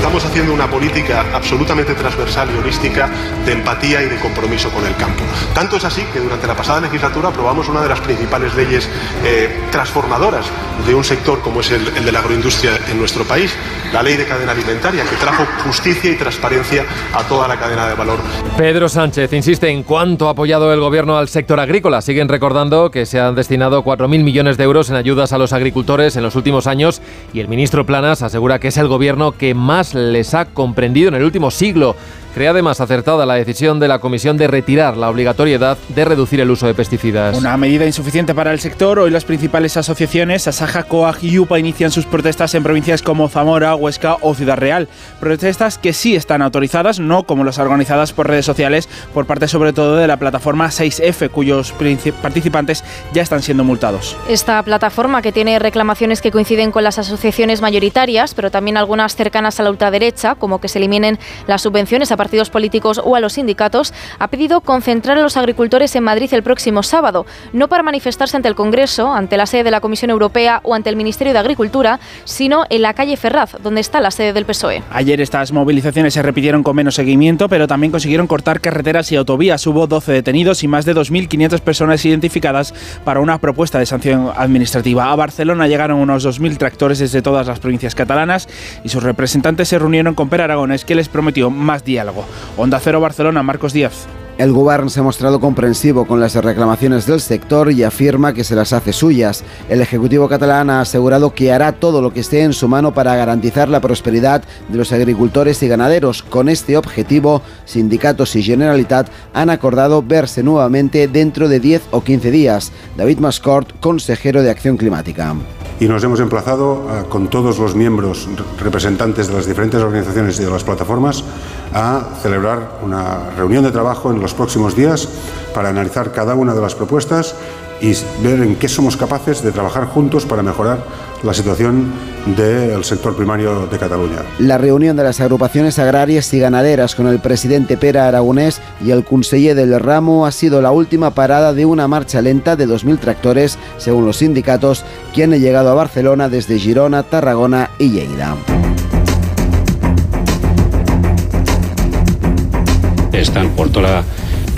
Estamos haciendo una política absolutamente transversal y holística de empatía y de compromiso con el campo. Tanto es así que durante la pasada legislatura aprobamos una de las principales leyes eh, transformadoras de un sector como es el, el de la agroindustria en nuestro país, la ley de cadena alimentaria, que trajo justicia y transparencia a toda la cadena de valor. Pedro Sánchez insiste en cuánto ha apoyado el gobierno al sector agrícola. Siguen recordando que se han destinado 4.000 millones de euros en ayudas a los agricultores en los últimos años y el ministro Planas asegura que es el gobierno que más les ha comprendido en el último siglo. Cree además acertada la decisión de la Comisión de retirar la obligatoriedad de reducir el uso de pesticidas. Una medida insuficiente para el sector. Hoy las principales asociaciones, Asaja, COAG y UPA, inician sus protestas en provincias como Zamora, Huesca o Ciudad Real. Protestas que sí están autorizadas, no como las organizadas por redes sociales, por parte sobre todo de la plataforma 6F, cuyos participantes ya están siendo multados. Esta plataforma, que tiene reclamaciones que coinciden con las asociaciones mayoritarias, pero también algunas cercanas a la ultraderecha, como que se eliminen las subvenciones a partidos políticos o a los sindicatos, ha pedido concentrar a los agricultores en Madrid el próximo sábado, no para manifestarse ante el Congreso, ante la sede de la Comisión Europea o ante el Ministerio de Agricultura, sino en la calle Ferraz, donde está la sede del PSOE. Ayer estas movilizaciones se repitieron con menos seguimiento, pero también consiguieron cortar carreteras y autovías. Hubo 12 detenidos y más de 2.500 personas identificadas para una propuesta de sanción administrativa. A Barcelona llegaron unos 2.000 tractores desde todas las provincias catalanas y sus representantes se reunieron con Per Aragones, que les prometió más diálogo. Onda Cero Barcelona, Marcos Díaz. El Gobierno se ha mostrado comprensivo con las reclamaciones del sector y afirma que se las hace suyas. El Ejecutivo catalán ha asegurado que hará todo lo que esté en su mano para garantizar la prosperidad de los agricultores y ganaderos. Con este objetivo, sindicatos y Generalitat han acordado verse nuevamente dentro de 10 o 15 días. David Mascort, consejero de Acción Climática y nos hemos emplazado a, con todos los miembros representantes de las diferentes organizaciones y de las plataformas a celebrar una reunión de trabajo en los próximos días para analizar cada una de las propuestas y ver en qué somos capaces de trabajar juntos para mejorar la situación del sector primario de Cataluña. La reunión de las agrupaciones agrarias y ganaderas con el presidente Pera Aragonés y el conseller del ramo ha sido la última parada de una marcha lenta de 2.000 tractores, según los sindicatos, que han llegado a Barcelona desde Girona, Tarragona y Lleida. Están por toda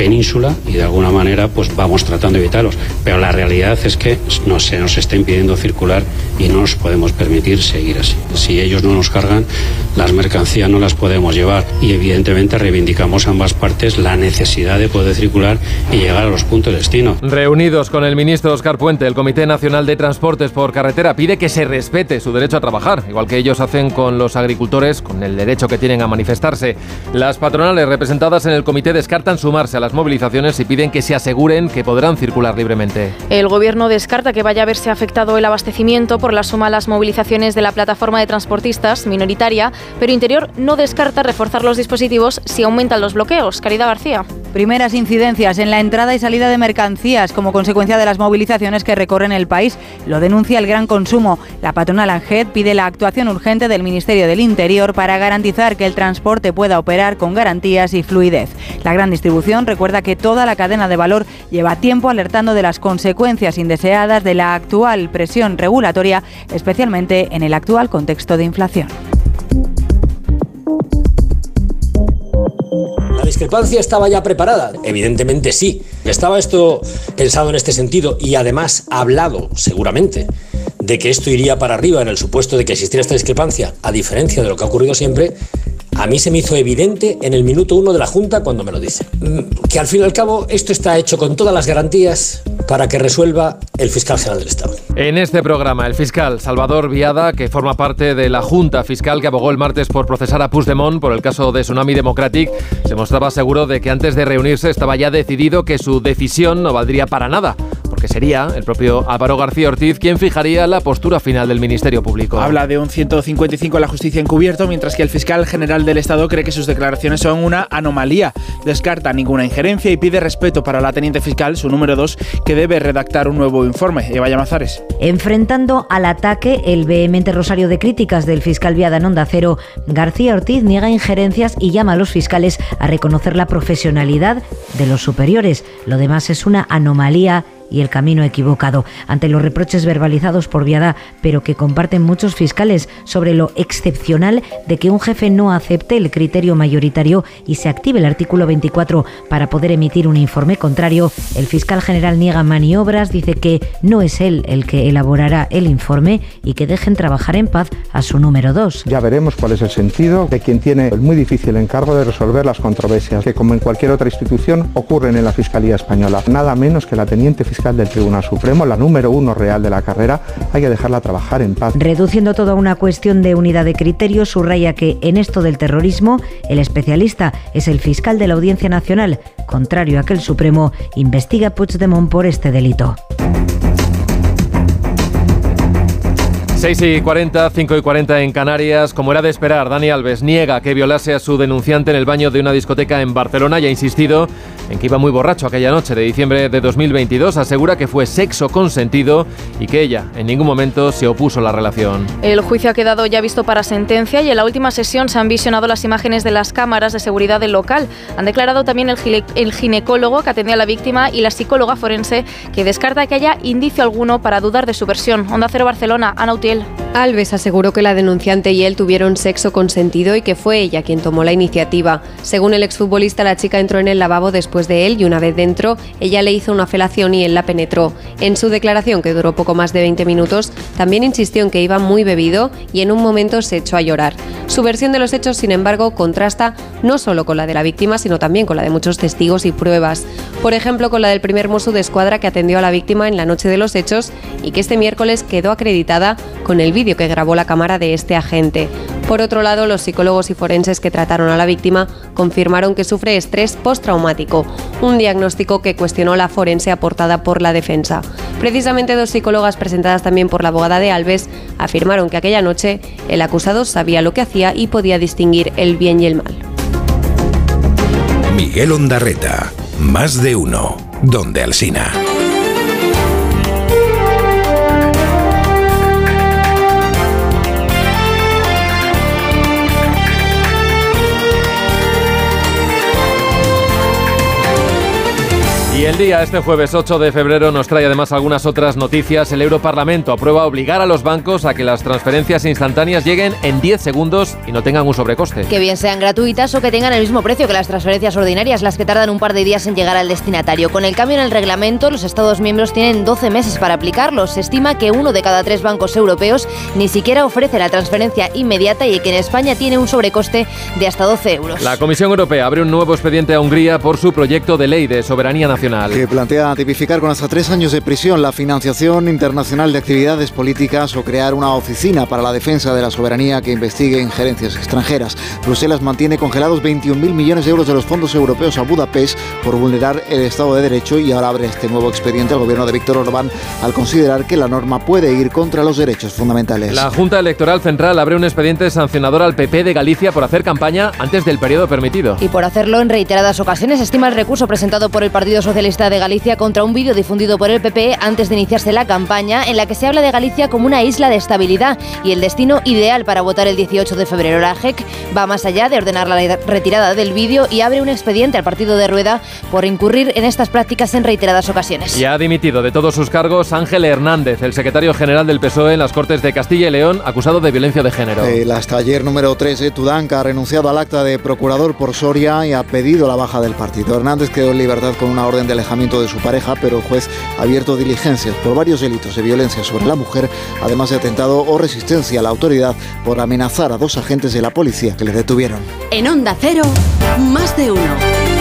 península y de alguna manera pues vamos tratando de evitarlos. Pero la realidad es que no, se nos está impidiendo circular y no nos podemos permitir seguir así. Si ellos no nos cargan, las mercancías no las podemos llevar y evidentemente reivindicamos ambas partes la necesidad de poder circular y llegar a los puntos de destino. Reunidos con el ministro Oscar Puente, el Comité Nacional de Transportes por Carretera pide que se respete su derecho a trabajar, igual que ellos hacen con los agricultores, con el derecho que tienen a manifestarse. Las patronales representadas en el comité descartan sumarse a las movilizaciones y piden que se aseguren que podrán circular libremente. El gobierno descarta que vaya a verse afectado el abastecimiento por la suma a las movilizaciones de la plataforma de transportistas minoritaria, pero Interior no descarta reforzar los dispositivos si aumentan los bloqueos. Caridad García. Primeras incidencias en la entrada y salida de mercancías como consecuencia de las movilizaciones que recorren el país. Lo denuncia el gran consumo. La patronal ANGED pide la actuación urgente del Ministerio del Interior para garantizar que el transporte pueda operar con garantías y fluidez. La gran distribución recuerda que toda la cadena de valor lleva tiempo alertando de las consecuencias indeseadas de la actual presión regulatoria, especialmente en el actual contexto de inflación. ¿La discrepancia estaba ya preparada? Evidentemente sí. ¿Estaba esto pensado en este sentido y además hablado, seguramente, de que esto iría para arriba en el supuesto de que existiera esta discrepancia, a diferencia de lo que ha ocurrido siempre? A mí se me hizo evidente en el minuto uno de la Junta cuando me lo dice. Mm, que al fin y al cabo esto está hecho con todas las garantías para que resuelva el fiscal general del Estado. En este programa, el fiscal Salvador Viada, que forma parte de la Junta Fiscal que abogó el martes por procesar a Puigdemont por el caso de Tsunami Democratic, se mostraba seguro de que antes de reunirse estaba ya decidido que su decisión no valdría para nada porque sería el propio Álvaro García Ortiz quien fijaría la postura final del Ministerio Público. Habla de un 155 a la justicia encubierto, mientras que el fiscal general del Estado cree que sus declaraciones son una anomalía. Descarta ninguna injerencia y pide respeto para la teniente fiscal, su número 2, que debe redactar un nuevo informe. Eva Llamazares. Enfrentando al ataque el vehemente rosario de críticas del fiscal Viada en Onda Cero, García Ortiz niega injerencias y llama a los fiscales a reconocer la profesionalidad de los superiores. Lo demás es una anomalía y el camino equivocado ante los reproches verbalizados por Viada, pero que comparten muchos fiscales sobre lo excepcional de que un jefe no acepte el criterio mayoritario y se active el artículo 24 para poder emitir un informe contrario. El fiscal general niega maniobras, dice que no es él el que elaborará el informe y que dejen trabajar en paz a su número 2. Ya veremos cuál es el sentido de quien tiene el muy difícil encargo de resolver las controversias que, como en cualquier otra institución, ocurren en la Fiscalía Española. Nada menos que la teniente fiscal del Tribunal Supremo, la número uno real de la carrera, hay que dejarla trabajar en paz. Reduciendo todo a una cuestión de unidad de criterio, subraya que en esto del terrorismo, el especialista es el fiscal de la Audiencia Nacional, contrario a que el Supremo investiga a Puigdemont por este delito. 6 y 40, 5 y 40 en Canarias. Como era de esperar, Dani Alves niega que violase a su denunciante en el baño de una discoteca en Barcelona y ha insistido en que iba muy borracho aquella noche de diciembre de 2022. Asegura que fue sexo consentido y que ella en ningún momento se opuso a la relación. El juicio ha quedado ya visto para sentencia y en la última sesión se han visionado las imágenes de las cámaras de seguridad del local. Han declarado también el, el ginecólogo que atendía a la víctima y la psicóloga forense que descarta que haya indicio alguno para dudar de su versión. Onda Cero Barcelona, Ana Utiel cielo. Alves aseguró que la denunciante y él tuvieron sexo consentido y que fue ella quien tomó la iniciativa. Según el exfutbolista, la chica entró en el lavabo después de él y una vez dentro, ella le hizo una felación y él la penetró. En su declaración, que duró poco más de 20 minutos, también insistió en que iba muy bebido y en un momento se echó a llorar. Su versión de los hechos, sin embargo, contrasta no solo con la de la víctima, sino también con la de muchos testigos y pruebas. Por ejemplo, con la del primer mozo de escuadra que atendió a la víctima en la noche de los hechos y que este miércoles quedó acreditada con el vídeo que grabó la cámara de este agente. Por otro lado, los psicólogos y forenses que trataron a la víctima confirmaron que sufre estrés postraumático, un diagnóstico que cuestionó la forense aportada por la defensa. Precisamente dos psicólogas presentadas también por la abogada de Alves afirmaron que aquella noche el acusado sabía lo que hacía y podía distinguir el bien y el mal. Miguel Ondarreta, más de uno, donde Alsina. Y el día, este jueves 8 de febrero, nos trae además algunas otras noticias. El Europarlamento aprueba obligar a los bancos a que las transferencias instantáneas lleguen en 10 segundos y no tengan un sobrecoste. Que bien sean gratuitas o que tengan el mismo precio que las transferencias ordinarias, las que tardan un par de días en llegar al destinatario. Con el cambio en el reglamento, los Estados miembros tienen 12 meses para aplicarlo. Se estima que uno de cada tres bancos europeos ni siquiera ofrece la transferencia inmediata y que en España tiene un sobrecoste de hasta 12 euros. La Comisión Europea abre un nuevo expediente a Hungría por su proyecto de ley de soberanía nacional que plantea tipificar con hasta tres años de prisión la financiación internacional de actividades políticas o crear una oficina para la defensa de la soberanía que investigue injerencias extranjeras. Bruselas mantiene congelados 21.000 millones de euros de los fondos europeos a Budapest por vulnerar el Estado de Derecho y ahora abre este nuevo expediente al gobierno de Víctor Orbán al considerar que la norma puede ir contra los derechos fundamentales. La Junta Electoral Central abre un expediente sancionador al PP de Galicia por hacer campaña antes del periodo permitido. Y por hacerlo en reiteradas ocasiones, estima el recurso presentado por el Partido Socialista Socialista de Galicia contra un vídeo difundido por el PP antes de iniciarse la campaña en la que se habla de Galicia como una isla de estabilidad y el destino ideal para votar el 18 de febrero. La JEC va más allá de ordenar la retirada del vídeo y abre un expediente al partido de Rueda por incurrir en estas prácticas en reiteradas ocasiones. Y ha dimitido de todos sus cargos Ángel Hernández, el secretario general del PSOE en las Cortes de Castilla y León, acusado de violencia de género. El hasta ayer número 13, Tudanca, ha renunciado al acta de procurador por Soria y ha pedido la baja del partido. Hernández quedó en libertad con una orden de alejamiento de su pareja, pero el juez ha abierto diligencias por varios delitos de violencia sobre la mujer, además de atentado o resistencia a la autoridad por amenazar a dos agentes de la policía que le detuvieron. En Onda Cero, más de uno.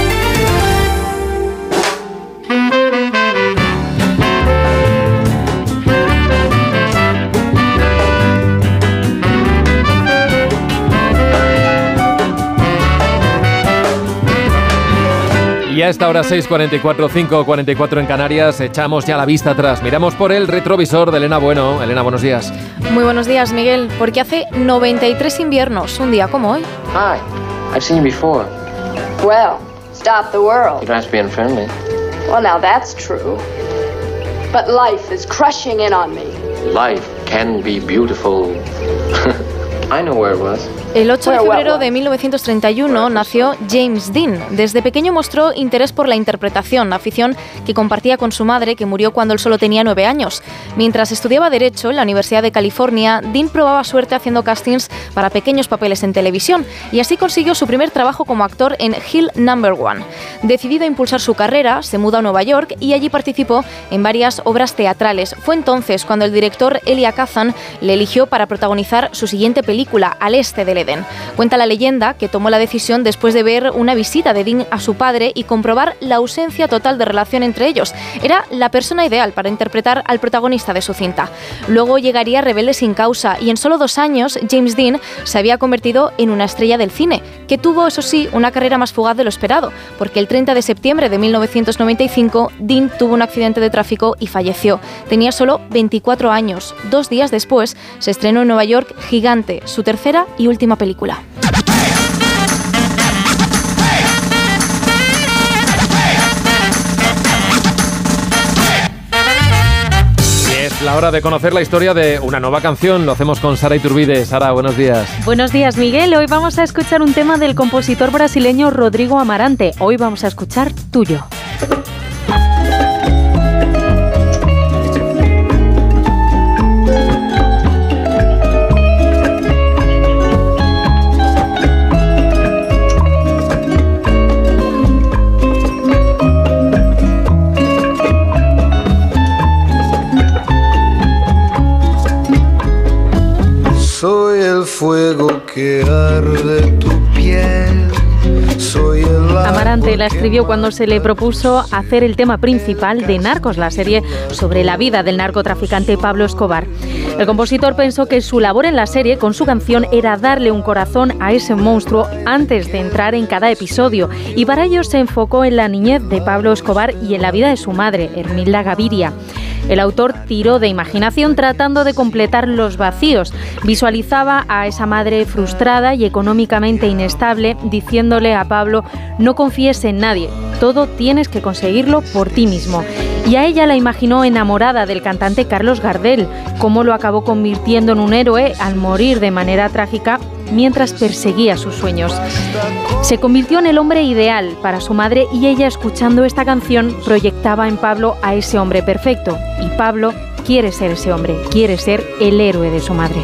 Y a esta hora 6.44, 5.44 en Canarias, echamos ya la vista atrás. Miramos por el retrovisor de Elena Bueno. Elena, buenos días. Muy buenos días, Miguel. Porque hace 93 inviernos, un día como hoy. Hi, I've seen you before. Well, stop the world. You don't have to be unfriendly. Well, now that's true. But life is crushing in on me. Life can be beautiful. [LAUGHS] I know where it was. El 8 de febrero de 1931 nació James Dean. Desde pequeño mostró interés por la interpretación, afición que compartía con su madre, que murió cuando él solo tenía nueve años. Mientras estudiaba Derecho en la Universidad de California, Dean probaba suerte haciendo castings para pequeños papeles en televisión y así consiguió su primer trabajo como actor en Hill Number One. Decidido a impulsar su carrera, se muda a Nueva York y allí participó en varias obras teatrales. Fue entonces cuando el director Elia Kazan le eligió para protagonizar su siguiente película, Al Este del Cuenta la leyenda que tomó la decisión después de ver una visita de Dean a su padre y comprobar la ausencia total de relación entre ellos. Era la persona ideal para interpretar al protagonista de su cinta. Luego llegaría Rebelde sin causa y en solo dos años James Dean se había convertido en una estrella del cine, que tuvo, eso sí, una carrera más fugaz de lo esperado, porque el 30 de septiembre de 1995 Dean tuvo un accidente de tráfico y falleció. Tenía solo 24 años. Dos días después se estrenó en Nueva York Gigante, su tercera y última película. Es la hora de conocer la historia de una nueva canción. Lo hacemos con Sara Iturbide. Sara, buenos días. Buenos días, Miguel. Hoy vamos a escuchar un tema del compositor brasileño Rodrigo Amarante. Hoy vamos a escuchar Tuyo. Fuego que arde tu piel. Soy el Amarante la escribió cuando se le propuso hacer el tema principal de Narcos, la serie sobre la vida del narcotraficante Pablo Escobar. El compositor pensó que su labor en la serie con su canción era darle un corazón a ese monstruo antes de entrar en cada episodio y para ello se enfocó en la niñez de Pablo Escobar y en la vida de su madre, Hermilda Gaviria. El autor tiró de imaginación tratando de completar los vacíos. Visualizaba a esa madre frustrada y económicamente inestable diciéndole a Pablo no confíes en nadie, todo tienes que conseguirlo por ti mismo. Y a ella la imaginó enamorada del cantante Carlos Gardel, cómo lo acabó convirtiendo en un héroe al morir de manera trágica mientras perseguía sus sueños. Se convirtió en el hombre ideal para su madre y ella escuchando esta canción proyectaba en Pablo a ese hombre perfecto. Y Pablo quiere ser ese hombre, quiere ser el héroe de su madre.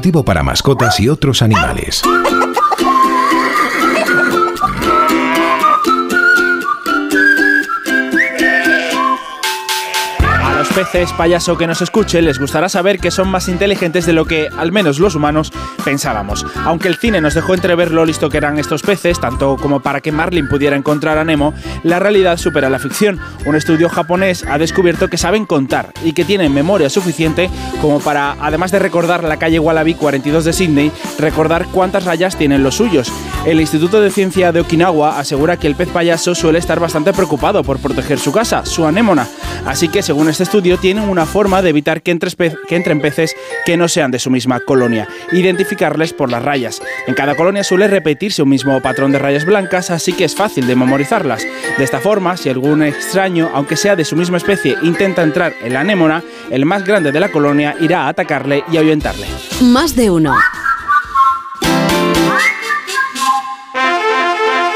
Para mascotas y otros animales. A los peces, payaso que nos escuche, les gustará saber que son más inteligentes de lo que, al menos los humanos, pensábamos. Aunque el cine nos dejó entrever lo listo que eran estos peces, tanto como para que Marlin pudiera encontrar a Nemo, la realidad supera la ficción. Un estudio japonés ha descubierto que saben contar y que tienen memoria suficiente como para, además de recordar la calle Wallaby 42 de Sydney, recordar cuántas rayas tienen los suyos. El Instituto de Ciencia de Okinawa asegura que el pez payaso suele estar bastante preocupado por proteger su casa, su anémona. Así que, según este estudio, tienen una forma de evitar que, que entren peces que no sean de su misma colonia, identificarles por las rayas. En cada colonia suele repetirse un mismo patrón de rayas blancas, así que es fácil de memorizarlas. De esta forma, si algún extraño, aunque sea de su misma especie, intenta entrar en la anémona, el más grande de la colonia irá a atacarle y ahuyentarle. Más de uno.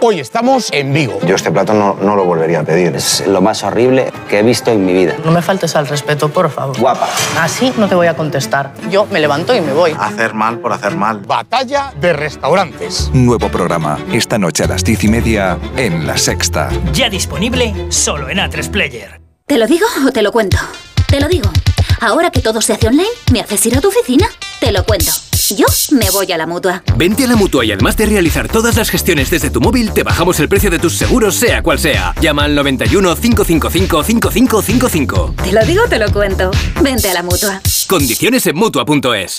Hoy estamos en Vigo. Yo este plato no, no lo volvería a pedir. Es lo más horrible que he visto en mi vida. No me faltes al respeto, por favor. Guapa. Así no te voy a contestar. Yo me levanto y me voy. Hacer mal por hacer mal. Batalla de restaurantes. Nuevo programa, esta noche a las diez y media en La Sexta. Ya disponible solo en A3 Player. ¿Te lo digo o te lo cuento? Te lo digo. Ahora que todo se hace online, ¿me haces ir a tu oficina? Te lo cuento. Yo me voy a la mutua. Vente a la mutua y además de realizar todas las gestiones desde tu móvil, te bajamos el precio de tus seguros, sea cual sea. Llama al 91 555 5555. Te lo digo, te lo cuento. Vente a la mutua. Condiciones en mutua.es.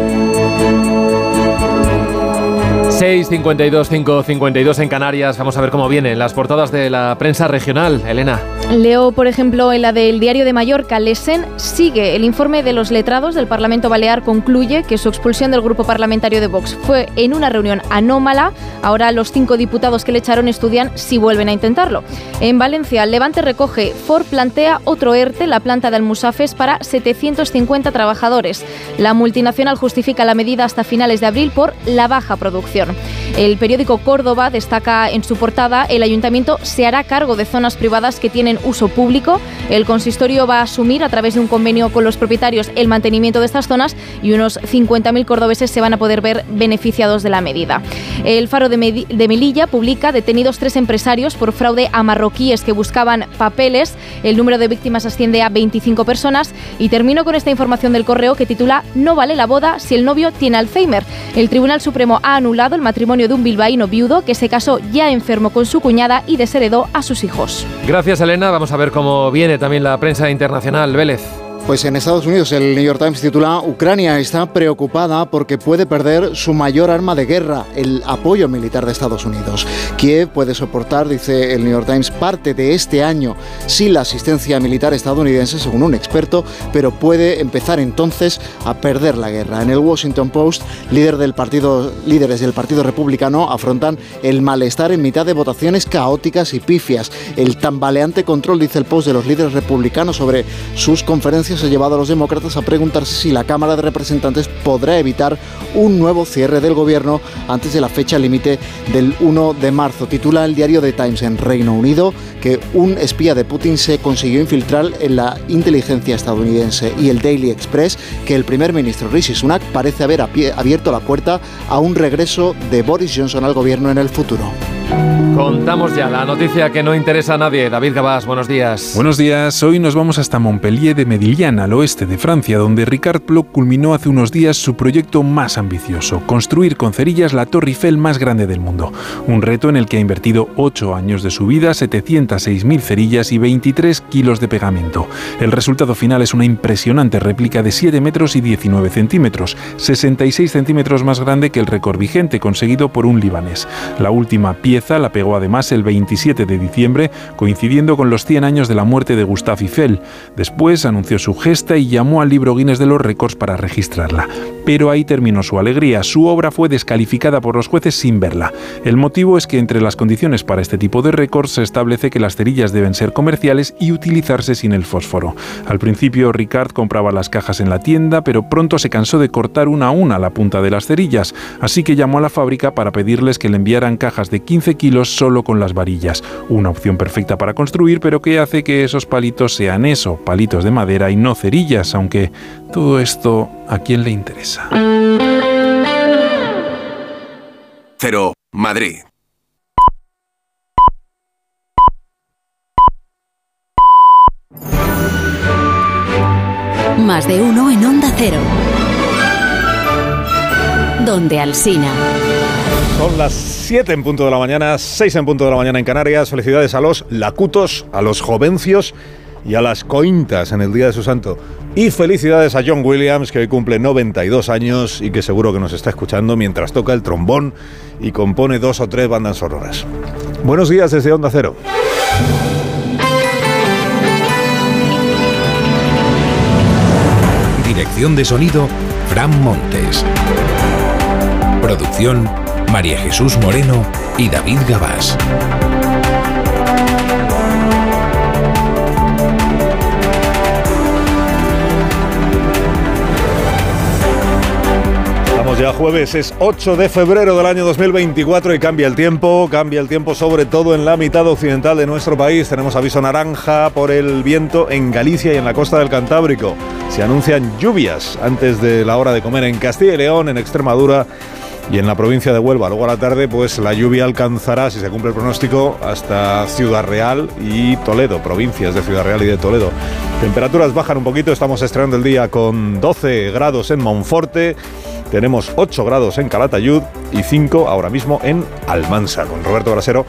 6.52, 5.52 en Canarias. Vamos a ver cómo vienen las portadas de la prensa regional. Elena. Leo, por ejemplo, en la del diario de Mallorca, Lesen sigue. El informe de los letrados del Parlamento Balear concluye que su expulsión del grupo parlamentario de Vox fue en una reunión anómala. Ahora los cinco diputados que le echaron estudian si vuelven a intentarlo. En Valencia, Levante recoge, Ford plantea otro ERTE, la planta de Almusafes, para 750 trabajadores. La multinacional justifica la medida hasta finales de abril por la baja producción. El periódico Córdoba destaca en su portada el ayuntamiento se hará cargo de zonas privadas que tienen uso público. El consistorio va a asumir a través de un convenio con los propietarios el mantenimiento de estas zonas y unos 50.000 cordobeses se van a poder ver beneficiados de la medida. El Faro de, Melilla publica detenidos tres empresarios por fraude a marroquíes que buscaban papeles. El número de víctimas asciende a 25 personas y termino con esta información del correo que titula No vale la boda si el novio tiene Alzheimer. El Tribunal Supremo ha anulado el matrimonio de un bilbaíno viudo que se casó ya enfermo con su cuñada y desheredó a sus hijos. Gracias, Elena. Vamos a ver cómo viene también la prensa internacional. Vélez. Pues en Estados Unidos el New York Times titula Ucrania está preocupada porque puede perder su mayor arma de guerra, el apoyo militar de Estados Unidos. Kiev puede soportar, dice el New York Times, parte de este año sin la asistencia militar estadounidense, según un experto, pero puede empezar entonces a perder la guerra. En el Washington Post, líder del partido, líderes del Partido Republicano afrontan el malestar en mitad de votaciones caóticas y pifias. El tambaleante control, dice el Post, de los líderes republicanos sobre sus conferencias ha llevado a los demócratas a preguntarse si la Cámara de Representantes podrá evitar un nuevo cierre del gobierno antes de la fecha límite del 1 de marzo. Titula el diario The Times en Reino Unido que un espía de Putin se consiguió infiltrar en la inteligencia estadounidense y el Daily Express que el primer ministro Rishi Sunak parece haber abierto la puerta a un regreso de Boris Johnson al gobierno en el futuro. Contamos ya la noticia que no interesa a nadie. David Gabás, buenos días. Buenos días. Hoy nos vamos hasta Montpellier de Medillán, al oeste de Francia, donde Ricard Ploc culminó hace unos días su proyecto más ambicioso, construir con cerillas la Torre Eiffel más grande del mundo. Un reto en el que ha invertido 8 años de su vida, 706.000 cerillas y 23 kilos de pegamento. El resultado final es una impresionante réplica de 7 metros y 19 centímetros, 66 centímetros más grande que el récord vigente conseguido por un libanés. La última pieza la pegó además el 27 de diciembre, coincidiendo con los 100 años de la muerte de Gustave Eiffel. Después anunció su gesta y llamó al libro Guinness de los récords para registrarla. Pero ahí terminó su alegría. Su obra fue descalificada por los jueces sin verla. El motivo es que entre las condiciones para este tipo de récords se establece que las cerillas deben ser comerciales y utilizarse sin el fósforo. Al principio Ricard compraba las cajas en la tienda, pero pronto se cansó de cortar una a una la punta de las cerillas, así que llamó a la fábrica para pedirles que le enviaran cajas de 15 kilos solo con las varillas. Una opción perfecta para construir, pero que hace que esos palitos sean eso, palitos de madera y no cerillas, aunque todo esto a quién le interesa. Cero, Madrid. Más de uno en Onda Cero. Donde Alsina. Son las 7 en punto de la mañana, 6 en punto de la mañana en Canarias. Felicidades a los lacutos, a los jovencios y a las cointas en el Día de su Santo. Y felicidades a John Williams, que hoy cumple 92 años y que seguro que nos está escuchando mientras toca el trombón y compone dos o tres bandas sonoras. Buenos días desde Onda Cero. Dirección de sonido, Fran Montes. Producción, María Jesús Moreno y David Gabás. Estamos ya jueves, es 8 de febrero del año 2024 y cambia el tiempo, cambia el tiempo sobre todo en la mitad occidental de nuestro país. Tenemos aviso naranja por el viento en Galicia y en la costa del Cantábrico. Se anuncian lluvias antes de la hora de comer en Castilla y León, en Extremadura y en la provincia de Huelva. Luego a la tarde, pues la lluvia alcanzará, si se cumple el pronóstico, hasta Ciudad Real y Toledo, provincias de Ciudad Real y de Toledo. Temperaturas bajan un poquito, estamos estrenando el día con 12 grados en Monforte. Tenemos 8 grados en Calatayud y 5 ahora mismo en Almansa. Con Roberto Brasero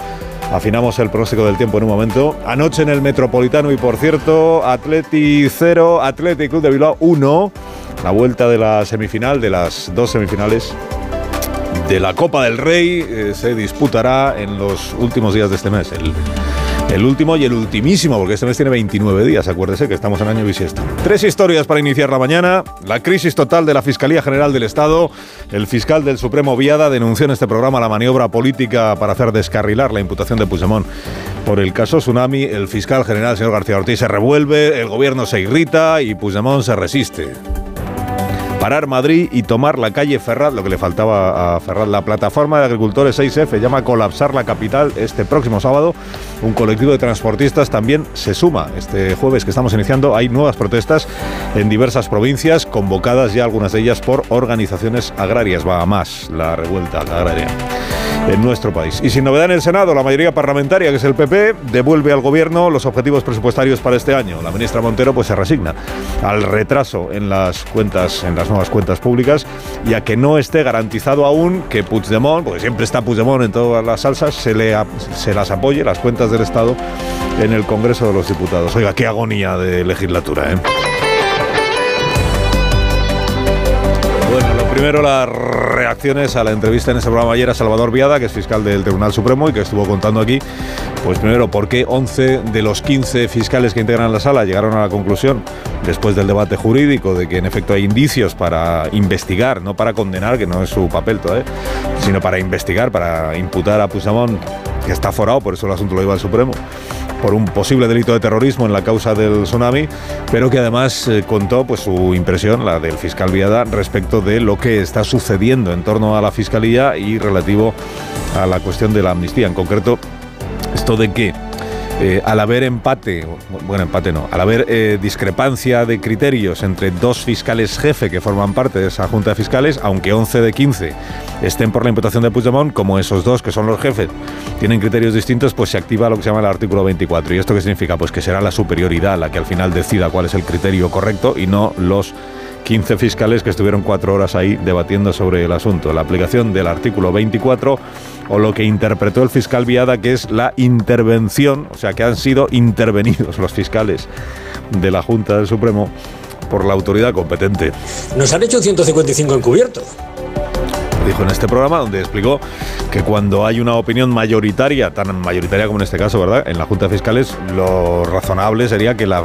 afinamos el pronóstico del tiempo en un momento. Anoche en el Metropolitano y por cierto, Atleti 0, Athletic Club de Bilbao 1. La vuelta de la semifinal, de las dos semifinales de la Copa del Rey eh, se disputará en los últimos días de este mes. El, último y el ultimísimo, porque este mes tiene 29 días, acuérdese que estamos en año bisiesto. Tres historias para iniciar la mañana. La crisis total de la Fiscalía General del Estado. El fiscal del Supremo Viada denunció en este programa la maniobra política para hacer descarrilar la imputación de Puigdemont por el caso Tsunami. El fiscal general, señor García Ortiz, se revuelve, el gobierno se irrita y Puigdemont se resiste parar Madrid y tomar la calle Ferrat, lo que le faltaba a Ferrat. La plataforma de agricultores 6F llama a colapsar la capital este próximo sábado. Un colectivo de transportistas también se suma. Este jueves que estamos iniciando hay nuevas protestas en diversas provincias, convocadas ya algunas de ellas por organizaciones agrarias. Va a más la revuelta agraria en nuestro país. Y sin novedad en el Senado, la mayoría parlamentaria, que es el PP, devuelve al gobierno los objetivos presupuestarios para este año. La ministra Montero pues se resigna al retraso en las cuentas, en las nuevas cuentas públicas y a que no esté garantizado aún que Puigdemont, porque siempre está Puigdemont en todas las salsas, se, le, se las apoye, las cuentas del Estado, en el Congreso de los Diputados. Oiga, qué agonía de legislatura, ¿eh? Primero, las reacciones a la entrevista en ese programa ayer a Salvador Viada, que es fiscal del Tribunal Supremo y que estuvo contando aquí, pues primero, por qué 11 de los 15 fiscales que integran la sala llegaron a la conclusión, después del debate jurídico, de que en efecto hay indicios para investigar, no para condenar, que no es su papel todavía, sino para investigar, para imputar a Puigdemont, que está forado, por eso el asunto lo iba al Supremo por un posible delito de terrorismo en la causa del tsunami, pero que además eh, contó pues, su impresión, la del fiscal Viada, respecto de lo que está sucediendo en torno a la fiscalía y relativo a la cuestión de la amnistía. En concreto, esto de que eh, al haber empate, bueno, empate no, al haber eh, discrepancia de criterios entre dos fiscales jefe que forman parte de esa junta de fiscales, aunque 11 de 15 estén por la imputación de Puigdemont, como esos dos que son los jefes tienen criterios distintos, pues se activa lo que se llama el artículo 24. ¿Y esto qué significa? Pues que será la superioridad la que al final decida cuál es el criterio correcto y no los 15 fiscales que estuvieron cuatro horas ahí debatiendo sobre el asunto. La aplicación del artículo 24 o lo que interpretó el fiscal Viada, que es la intervención, o sea, que han sido intervenidos los fiscales de la Junta del Supremo por la autoridad competente. Nos han hecho 155 encubiertos dijo en este programa, donde explicó que cuando hay una opinión mayoritaria, tan mayoritaria como en este caso, ¿verdad? En la Junta de Fiscales, lo razonable sería que la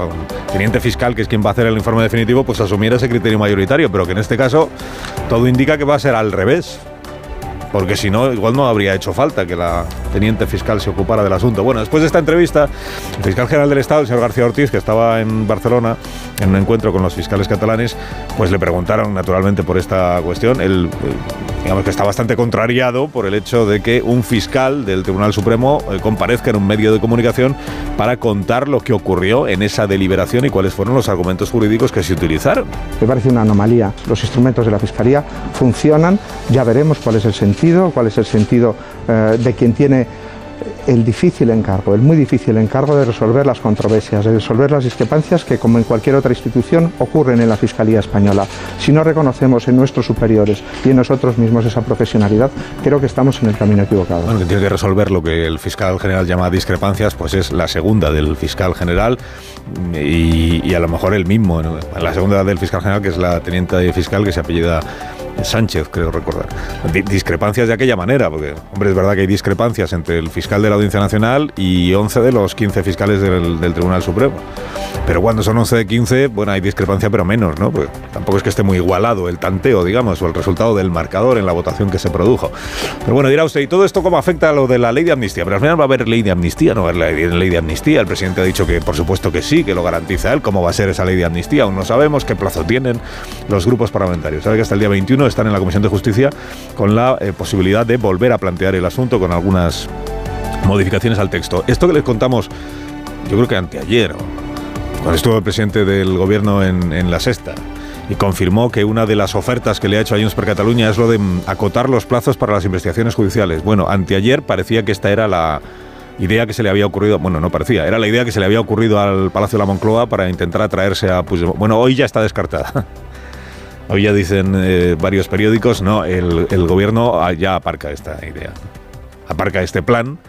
teniente fiscal, que es quien va a hacer el informe definitivo, pues asumiera ese criterio mayoritario, pero que en este caso todo indica que va a ser al revés porque si no, igual no habría hecho falta que la teniente fiscal se ocupara del asunto. Bueno, después de esta entrevista, el fiscal general del Estado, el señor García Ortiz, que estaba en Barcelona en un encuentro con los fiscales catalanes, pues le preguntaron naturalmente por esta cuestión. Él, eh, digamos que está bastante contrariado por el hecho de que un fiscal del Tribunal Supremo eh, comparezca en un medio de comunicación para contar lo que ocurrió en esa deliberación y cuáles fueron los argumentos jurídicos que se utilizaron. Me parece una anomalía. Los instrumentos de la Fiscalía funcionan, ya veremos cuál es el sentido cuál es el sentido eh, de quien tiene el difícil encargo, el muy difícil encargo de resolver las controversias, de resolver las discrepancias que, como en cualquier otra institución, ocurren en la Fiscalía Española. Si no reconocemos en nuestros superiores y en nosotros mismos esa profesionalidad, creo que estamos en el camino equivocado. Bueno, que tiene que resolver lo que el fiscal general llama discrepancias, pues es la segunda del fiscal general y, a lo mejor el mismo, la segunda del fiscal general, que es la teniente fiscal que se apellida Sánchez, creo recordar. Discrepancias de aquella manera, porque, hombre, es verdad que hay discrepancias entre el fiscal de la Audiencia Nacional y 11 de los 15 fiscales del, Tribunal Supremo. Pero cuando son 11 de 15, bueno, hay discrepancia, pero menos, ¿no? Pues tampoco es que esté muy igualado el tanteo, digamos, o el resultado del marcador en la votación que se produjo. Pero bueno, dirá usted, ¿y todo esto cómo afecta a lo de la ley de amnistía? Pero al final va a haber ley de amnistía, no va a haber ley de amnistía. El presidente ha dicho que, por supuesto que sí, que lo garantiza él. ¿Cómo va a ser esa ley de amnistía? Aún no sabemos qué plazo tienen los grupos parlamentarios. Que hasta el día 21 21 están en la Comisión de Justicia con la eh, posibilidad de volver a plantear el asunto con algunas modificaciones al texto. Esto que les contamos, yo creo que anteayer, cuando estuvo el presidente del gobierno en, en la sexta, y confirmó que una de las ofertas que le ha hecho a Junts per Cataluña es lo de mm, acotar los plazos para las investigaciones judiciales. Bueno, anteayer parecía que esta era la idea que se le había ocurrido, bueno, no parecía, era la idea que se le había ocurrido al Palacio de la Moncloa para intentar atraerse a Puigdemont. Bueno, hoy ya está descartada. [LAUGHS] Hoy ya dicen eh, varios periódicos, no, el, gobierno ya aparca esta idea, aparca este plan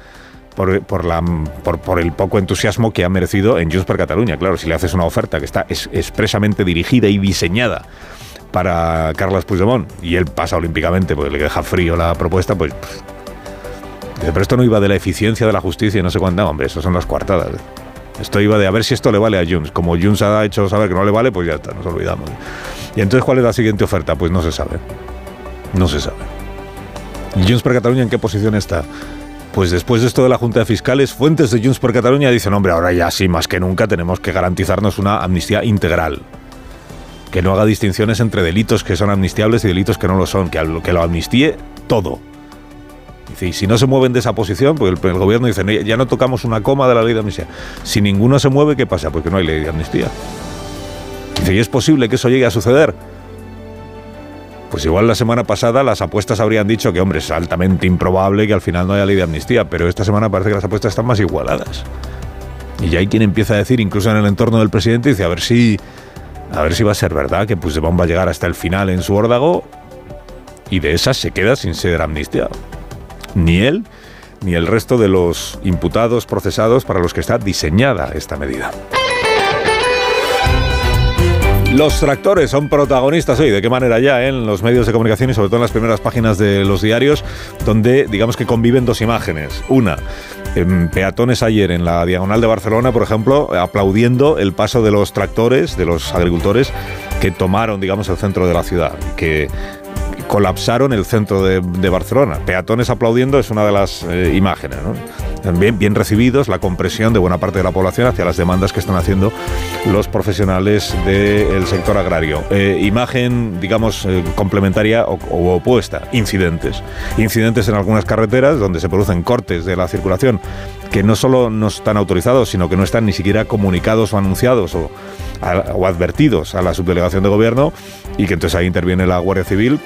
por, la, por, el poco entusiasmo que ha merecido en Junts per Cataluña. Claro, si le haces una oferta que está expresamente dirigida y diseñada para Carlos Puigdemont y él pasa olímpicamente porque le deja frío la propuesta, pues... pero esto no iba de la eficiencia de la justicia y no sé cuánto. hombre, eso son las coartadas. Esto iba de a ver si esto le vale a Junts. Como Junts ha hecho saber que no le vale, pues ya está, nos olvidamos. Y entonces, ¿cuál es la siguiente oferta? Pues no se sabe. No se sabe. Junts per Cataluña en qué posición está? Pues después de esto de la Junta de Fiscales, fuentes de Junts por Cataluña dicen, hombre, ahora ya sí, más que nunca tenemos que garantizarnos una amnistía integral. Que no haga distinciones entre delitos que son amnistiables y delitos que no lo son, que lo amnistíe todo. Y si no se mueven de esa posición, pues el, el, gobierno dice, ya no tocamos una coma de la ley de amnistía. Si ninguno se mueve, ¿qué pasa? Porque no hay ley de amnistía. Dice, ¿y es posible que eso llegue a suceder? Pues igual la semana pasada las apuestas habrían dicho que, hombre, es altamente improbable que al final no haya ley de amnistía, pero esta semana parece que las apuestas están más igualadas. Y ya hay quien empieza a decir, incluso en el entorno del presidente, dice, a ver si, a ver si va a ser verdad que Puigdemont va a llegar hasta el final en su órdago y de esas se queda sin ser amnistiado. Ni él, ni el resto de los imputados procesados para los que está diseñada esta medida. Los tractores son protagonistas hoy, ¿de qué manera ya? Eh? En los medios de comunicación y sobre todo en las primeras páginas de los diarios, donde digamos que conviven dos imágenes. Una, en peatones ayer en la diagonal de Barcelona, por ejemplo, aplaudiendo el paso de los tractores, de los agricultores que tomaron, digamos, el centro de la ciudad, que colapsaron el centro de, Barcelona. Peatones aplaudiendo es una de las eh, imágenes. ¿no? Bien, recibidos, la compresión de buena parte de la población hacia las demandas que están haciendo los profesionales del sector agrario. Eh, imagen, digamos, eh, complementaria o, opuesta, incidentes. Incidentes en algunas carreteras donde se producen cortes de la circulación que no solo no están autorizados, sino que no están ni siquiera comunicados o anunciados o advertidos a la subdelegación de gobierno y que entonces ahí interviene la Guardia Civil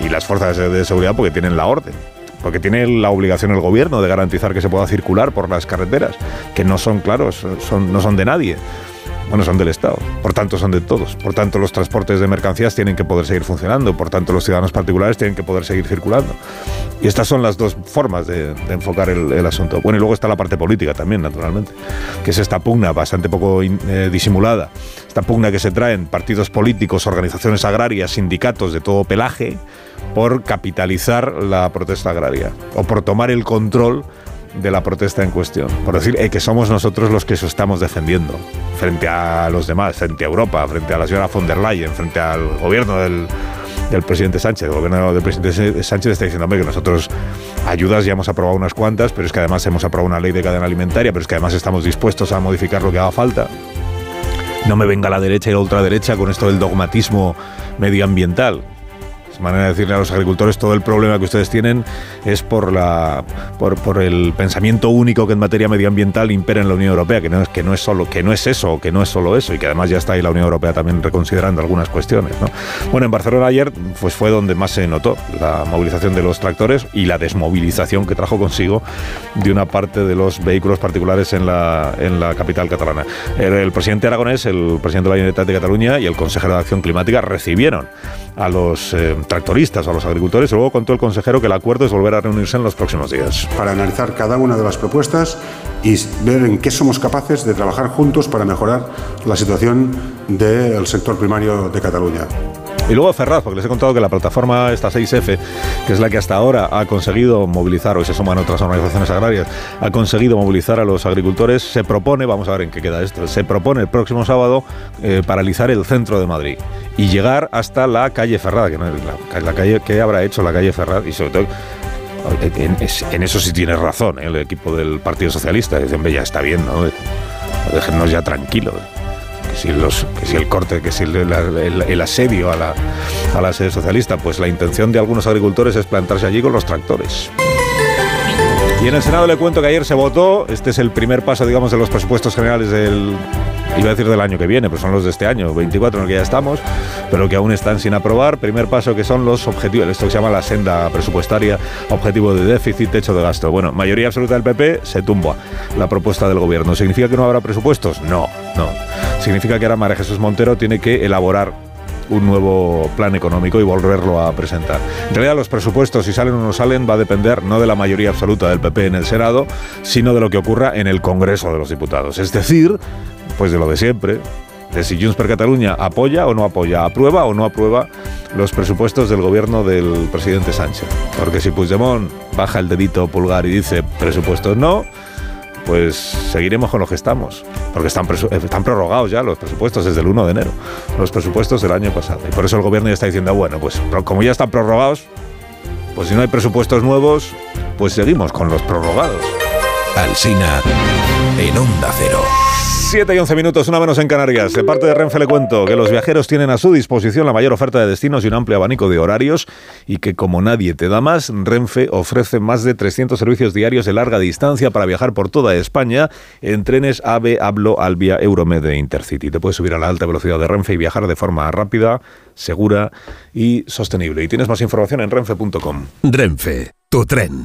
y las fuerzas de seguridad porque tienen la orden. Porque tiene la obligación el gobierno de garantizar que se pueda circular por las carreteras, que no son claros, son, no son de nadie bueno, son del Estado, por tanto son de todos, por tanto los transportes de mercancías tienen que poder seguir funcionando, por tanto los ciudadanos particulares tienen que poder seguir circulando. Y estas son las dos formas de, enfocar el, asunto. Bueno, y luego está la parte política también, naturalmente, que es esta pugna bastante poco eh, disimulada, esta pugna que se traen partidos políticos, organizaciones agrarias, sindicatos de todo pelaje, por capitalizar la protesta agraria o por tomar el control de la protesta en cuestión. Por decir eh, que somos nosotros los que eso estamos defendiendo frente a los demás, frente a Europa, frente a la señora von der Leyen, frente al gobierno del, presidente Sánchez. El gobierno del presidente Sánchez está diciendo, que nosotros ayudas ya hemos aprobado unas cuantas, pero es que además hemos aprobado una ley de cadena alimentaria, pero es que además estamos dispuestos a modificar lo que haga falta. No me venga la derecha y la ultraderecha con esto del dogmatismo medioambiental manera de decirle a los agricultores todo el problema que ustedes tienen es por la por, por, el pensamiento único que en materia medioambiental impera en la Unión Europea, que no es que no es solo que no es eso, que no es solo eso y que además ya está ahí la Unión Europea también reconsiderando algunas cuestiones, ¿no? Bueno, en Barcelona ayer pues fue donde más se notó la movilización de los tractores y la desmovilización que trajo consigo de una parte de los vehículos particulares en la en la capital catalana. El, el presidente aragonés, el presidente de la Generalitat de Cataluña y el consejero de Acción Climática recibieron a los eh, tractoristas, a los agricultores. Y luego contó el consejero que el acuerdo es volver a reunirse en los próximos días. Para analizar cada una de las propuestas y ver en qué somos capaces de trabajar juntos para mejorar la situación del sector primario de Cataluña. Y luego Ferraz, porque les he contado que la plataforma esta 6F, que es la que hasta ahora ha conseguido movilizar, o se suman otras organizaciones agrarias, ha conseguido movilizar a los agricultores, se propone, vamos a ver en qué queda esto, se propone el próximo sábado eh, paralizar el centro de Madrid y llegar hasta la calle Ferraz, que no la, la calle que habrá hecho la calle Ferraz y sobre todo en, eso sí tiene razón ¿eh? el equipo del Partido Socialista. Dicen, ya está bien, ¿no? Déjennos ya tranquilos si, el corte, que si el, asedio a la, a la sede socialista, pues la intención de algunos agricultores es plantarse allí con los tractores. Y en el Senado le cuento que ayer se votó, este es el primer paso, digamos, de los presupuestos generales del, iba a decir del año que viene, pero son los de este año, 24 en el que ya estamos, pero que aún están sin aprobar. Primer paso que son los objetivos, esto se llama la senda presupuestaria, objetivo de déficit, techo de gasto. Bueno, mayoría absoluta del PP se tumba la propuesta del gobierno. ¿Significa que no habrá presupuestos? No, no. Significa que ahora María Jesús Montero tiene que elaborar un nuevo plan económico y volverlo a presentar. En realidad los presupuestos, si salen o no salen, va a depender no de la mayoría absoluta del PP en el Senado, sino de lo que ocurra en el Congreso de los Diputados. Es decir, pues de lo de siempre, de si Junts per Catalunya apoya o no apoya, aprueba o no aprueba los presupuestos del gobierno del presidente Sánchez. Porque si Puigdemont baja el dedito pulgar y dice presupuestos no, pues seguiremos con lo que estamos, porque están, están prorrogados ya los presupuestos desde el 1 de enero, los presupuestos del año pasado. Y por eso el gobierno ya está diciendo, bueno, pues como ya están prorrogados, pues si no hay presupuestos nuevos, pues seguimos con los prorrogados. Alsina en Onda Cero. 7 y 11 minutos, una menos en Canarias. De parte de Renfe le cuento que los viajeros tienen a su disposición la mayor oferta de destinos y un amplio abanico de horarios y que como nadie te da más, Renfe ofrece más de 300 servicios diarios de larga distancia para viajar por toda España en trenes AVE, Hablo, Albia, Euromed e Intercity. Te puedes subir a la alta velocidad de Renfe y viajar de forma rápida, segura y sostenible. Y tienes más información en renfe.com. Renfe, tu tren.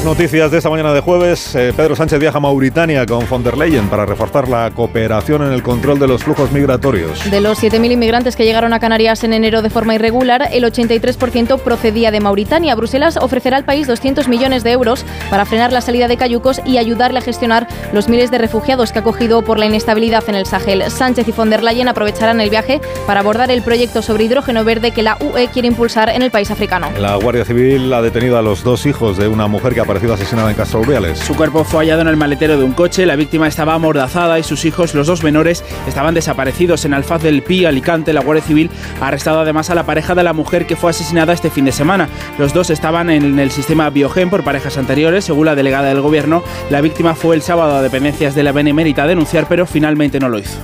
Otras noticias de esta mañana de jueves. eh, Pedro Sánchez viaja a Mauritania con von der Leyen para reforzar la cooperación en el control de los flujos migratorios. De los 7.000 inmigrantes que llegaron a Canarias en enero de forma irregular, el 83% procedía de Mauritania. Bruselas ofrecerá al país 200 millones de euros para frenar la salida de cayucos y ayudarle a gestionar los miles de refugiados que ha acogido por la inestabilidad en el Sahel. Sánchez y von der Leyen aprovecharán el viaje para abordar el proyecto sobre hidrógeno verde que la UE quiere impulsar en el país africano. La Guardia Civil ha detenido a los dos hijos de una mujer que asesinada en Castro Urdiales. Su cuerpo fue hallado en el maletero de un coche, la víctima estaba amordazada y sus hijos, los dos menores, estaban desaparecidos en Alfaz del Pi, Alicante. La Guardia Civil ha arrestado además a la pareja de la mujer que fue asesinada este fin de semana. Los dos estaban en el sistema Biogen por parejas anteriores, según la delegada del gobierno. La víctima fue el sábado a dependencias de la Benemérita a denunciar, pero finalmente no lo hizo.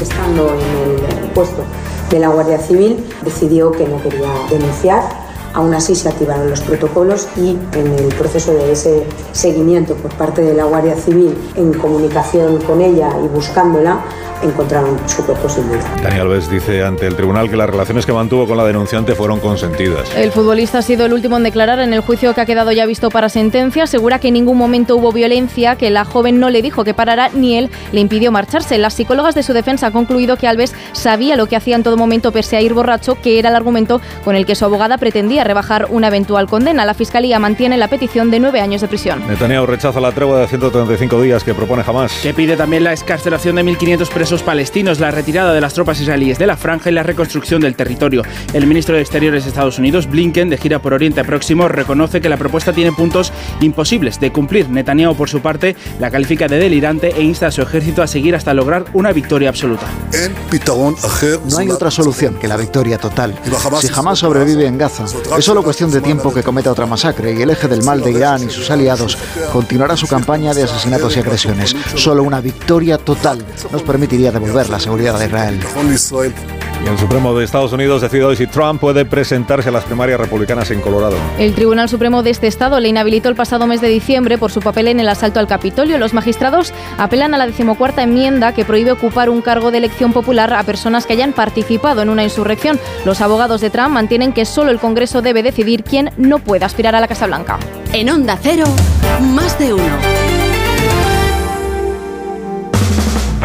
Estando en el puesto de la Guardia Civil, decidió que no quería denunciar. Aún así se activaron los protocolos y en el proceso de ese seguimiento por parte de la Guardia Civil en comunicación con ella y buscándola, encontraron su cuerpo sin vida. Dani Alves dice ante el tribunal que las relaciones que mantuvo con la denunciante fueron consentidas. El futbolista ha sido el último en declarar en el juicio que ha quedado ya visto para sentencia. Asegura que en ningún momento hubo violencia, que la joven no le dijo que parara ni él le impidió marcharse. Las psicólogas de su defensa han concluido que Alves sabía lo que hacía en todo momento pese a ir borracho, que era el argumento con el que su abogada pretendía rebajar una eventual condena. La fiscalía mantiene la petición de nueve años de prisión. Netanyahu rechaza la tregua de 135 días que propone Hamas. Que pide también la excarcelación de 1.500 presos palestinos, la retirada de las tropas israelíes de la franja y la reconstrucción del territorio. El ministro de Exteriores de Estados Unidos, Blinken, de gira por Oriente Próximo, reconoce que la propuesta tiene puntos imposibles de cumplir. Netanyahu, por su parte, la califica de delirante e insta a su ejército a seguir hasta lograr una victoria absoluta. No hay otra solución que la victoria total. Si jamás sobrevive en Gaza, es solo cuestión de tiempo que cometa otra masacre y el eje del mal de Irán y sus aliados continuará su campaña de asesinatos y agresiones. Solo una victoria total nos permitiría devolver la seguridad de Israel. Y el Supremo de Estados Unidos decide hoy si Trump puede presentarse a las primarias republicanas en Colorado. El Tribunal Supremo de este estado le inhabilitó el pasado mes de diciembre por su papel en el asalto al Capitolio. Los magistrados apelan a la decimocuarta enmienda que prohíbe ocupar un cargo de elección popular a personas que hayan participado en una insurrección. Los abogados de Trump mantienen que solo el Congreso debe decidir quién no puede aspirar a la Casa Blanca. En Onda Cero, más de uno.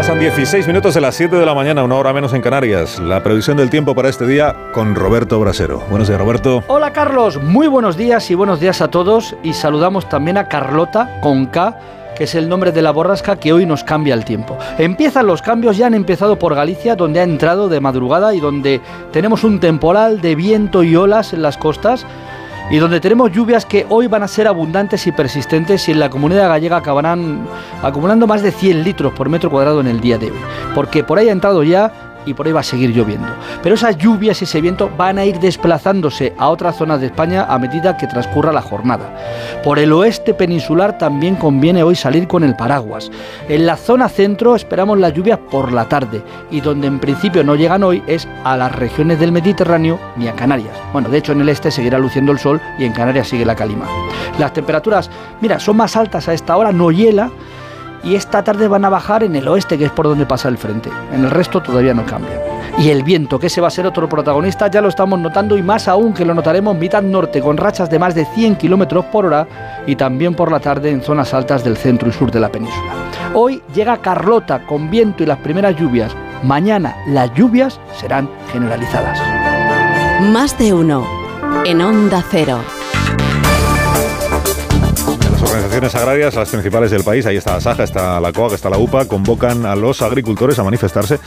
Pasan 16 minutos de las 7 de la mañana, una hora menos en Canarias. La previsión del tiempo para este día con Roberto Brasero. Buenos días, Roberto. Hola, Carlos. Muy buenos días y buenos días a todos. Y saludamos también a Carlota con K que es el nombre de la borrasca que hoy nos cambia el tiempo. Empiezan los cambios, ya han empezado por Galicia, donde ha entrado de madrugada y donde tenemos un temporal de viento y olas en las costas y donde tenemos lluvias que hoy van a ser abundantes y persistentes y en la comunidad gallega acabarán acumulando más de 100 litros por metro cuadrado en el día de hoy. Porque por ahí ha entrado ya y por ahí va a seguir lloviendo. Pero esas lluvias y ese viento van a ir desplazándose a otras zonas de España a medida que transcurra la jornada. Por el oeste peninsular también conviene hoy salir con el paraguas. En la zona centro esperamos las lluvias por la tarde y donde en principio no llegan hoy es a las regiones del Mediterráneo ni a Canarias. Bueno, de hecho en el este seguirá luciendo el sol y en Canarias sigue la calima. Las temperaturas, mira, son más altas a esta hora, no hiela y esta tarde van a bajar en el oeste, que es por donde pasa el frente. En el resto todavía no cambia. Y el viento, que ese va a ser otro protagonista, ya lo estamos notando y más aún que lo notaremos mitad norte con rachas de más de 100 kilómetros por hora y también por la tarde en zonas altas del centro y sur de la península. Hoy llega Carlota con viento y las primeras lluvias. Mañana las lluvias serán generalizadas. Más de uno en Onda Cero organizaciones agrarias, las principales del país, ahí está la Saja, está la COAG, está la UPA, convocan a los agricultores a manifestarse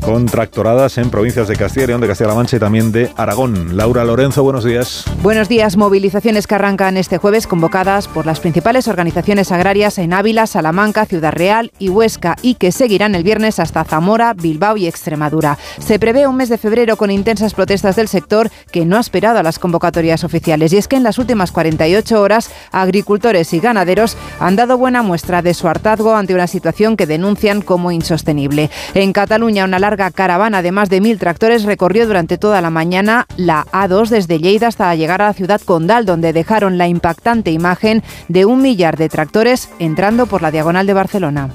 con tractoradas en provincias de Castilla y León, de Castilla-La Mancha y también de Aragón. Laura Lorenzo, buenos días. Buenos días. Movilizaciones que arrancan este jueves convocadas por las principales organizaciones agrarias en Ávila, Salamanca, Ciudad Real y Huesca y que seguirán el viernes hasta Zamora, Bilbao y Extremadura. Se prevé un mes de febrero con intensas protestas del sector que no ha esperado a las convocatorias oficiales y es que en las últimas 48 horas agricultores y ganaderos han dado buena muestra de su hartazgo ante una situación que denuncian como insostenible. En Cataluña, una larga caravana de más de mil tractores recorrió durante toda la mañana la A2 desde Lleida hasta llegar a la ciudad condal, donde dejaron la impactante imagen de un millar de tractores entrando por la diagonal de Barcelona.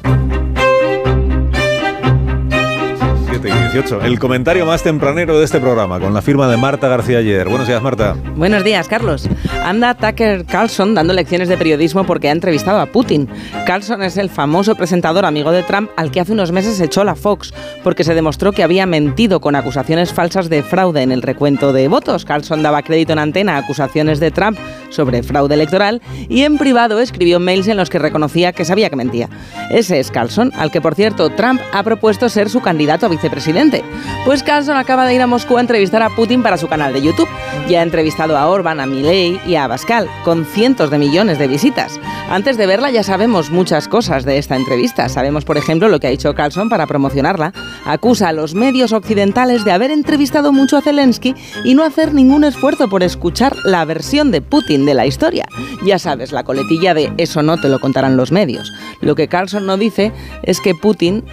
El comentario más tempranero de este programa, con la firma de Marta García ayer. Buenos días, Marta. Buenos días, Carlos. Anda Tucker Carlson dando lecciones de periodismo porque ha entrevistado a Putin. Carlson es el famoso presentador amigo de Trump al que hace unos meses echó la Fox porque se demostró que había mentido con acusaciones falsas de fraude en el recuento de votos. Carlson daba crédito en antena a acusaciones de Trump sobre fraude electoral y en privado escribió mails en los que reconocía que sabía que mentía. Ese es Carlson, al que por cierto Trump ha propuesto ser su candidato a vicepresidente pues Carlson acaba de ir a Moscú a entrevistar a Putin para su canal de YouTube. Ya ha entrevistado a Orban, a Milei y a Abascal, con cientos de millones de visitas. Antes de verla ya sabemos muchas cosas de esta entrevista. Sabemos, por ejemplo, lo que ha hecho Carlson para promocionarla. Acusa a los medios occidentales de haber entrevistado mucho a Zelensky y no hacer ningún esfuerzo por escuchar la versión de Putin de la historia. Ya sabes, la coletilla de eso no te lo contarán los medios. Lo que Carlson no dice es que Putin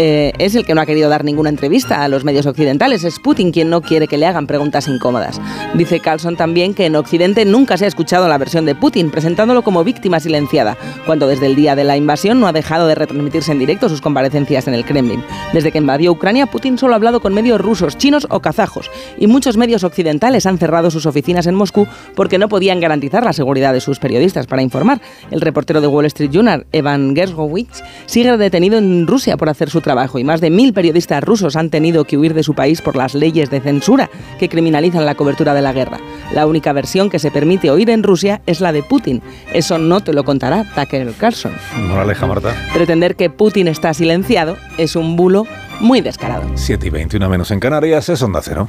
eh, es el que no ha querido dar ninguna entrevista a los medios occidentales. Es Putin quien no quiere que le hagan preguntas incómodas. Dice Carlson también que en Occidente nunca se ha escuchado la versión de Putin, presentándolo como víctima silenciada, cuando desde el día de la invasión no ha dejado de retransmitirse en directo sus comparecencias en el Kremlin. Desde que invadió Ucrania, Putin solo ha hablado con medios rusos, chinos o kazajos, y muchos medios occidentales han cerrado sus oficinas en Moscú porque no podían garantizar la seguridad de sus periodistas para informar. El reportero de Wall Street Journal, Evan Gershowitz, sigue detenido en Rusia por hacer su trabajo y más de mil periodistas rusos han tenido que huir de su país por las leyes de censura que criminalizan la cobertura de la guerra. La única versión que se permite oír en Rusia es la de Putin. Eso no te lo contará Tucker Carlson. Moraleja, Marta. Pretender que Putin está silenciado es un bulo muy descarado. 7 y 21 menos en Canarias es Onda Cero.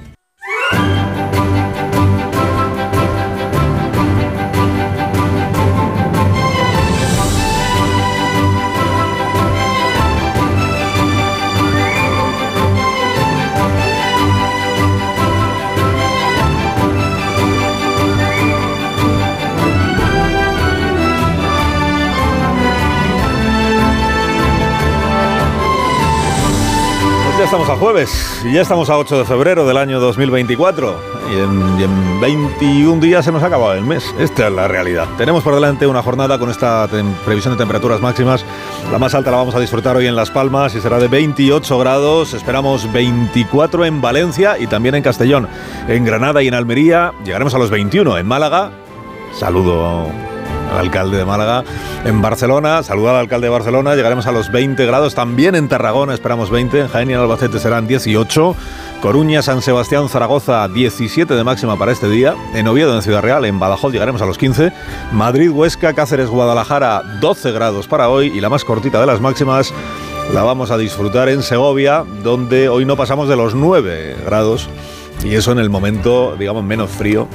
Ya estamos a jueves y ya estamos a 8 de febrero del año 2024 y en, y en 21 días se nos ha acabado el mes. Esta es la realidad. Tenemos por delante una jornada con esta previsión de temperaturas máximas. La más alta la vamos a disfrutar hoy en Las Palmas y será de 28 grados. Esperamos 24 en Valencia y también en Castellón. En Granada y en Almería llegaremos a los 21. En Málaga, saludo al alcalde de Málaga. En Barcelona, saludar al alcalde de Barcelona, llegaremos a los 20 grados. También en Tarragona esperamos 20, en Jaén y en Albacete serán 18. Coruña, San Sebastián, Zaragoza, 17 de máxima para este día. En Oviedo, en Ciudad Real, en Badajoz llegaremos a los 15. Madrid, Huesca, Cáceres, Guadalajara, 12 grados para hoy. Y la más cortita de las máximas la vamos a disfrutar en Segovia, donde hoy no pasamos de los 9 grados. Y eso en el momento, digamos, menos frío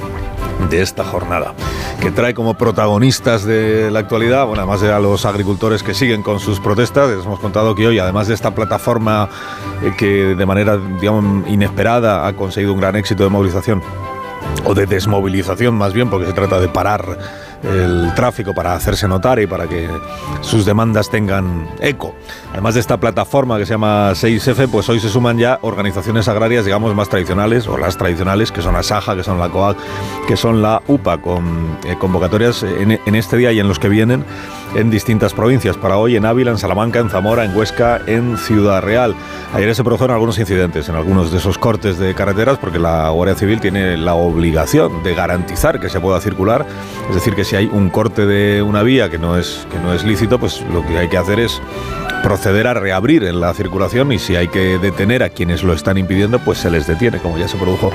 de esta jornada, que trae como protagonistas de la actualidad, bueno, además de a los agricultores que siguen con sus protestas, les hemos contado que hoy, además de esta plataforma eh, que de manera, digamos, inesperada ha conseguido un gran éxito de movilización, o de desmovilización más bien, porque se trata de parar el tráfico para hacerse notar y para que sus demandas tengan eco. Además de esta plataforma que se llama 6F, pues hoy se suman ya organizaciones agrarias, digamos, más tradicionales, o las tradicionales, que son la SAJA, que son la COAG, que son la UPA, con eh, convocatorias en, en este día y en los que vienen en distintas provincias. Para hoy en Ávila, en Salamanca, en Zamora, en Huesca, en Ciudad Real. Ayer se produjeron algunos incidentes en algunos de esos cortes de carreteras porque la Guardia Civil tiene la obligación de garantizar que se pueda circular. Es decir, que si hay un corte de una vía que no es, que no es lícito, pues lo que hay que hacer es proceder a reabrir en la circulación y si hay que detener a quienes lo están impidiendo, pues se les detiene, como ya se produjo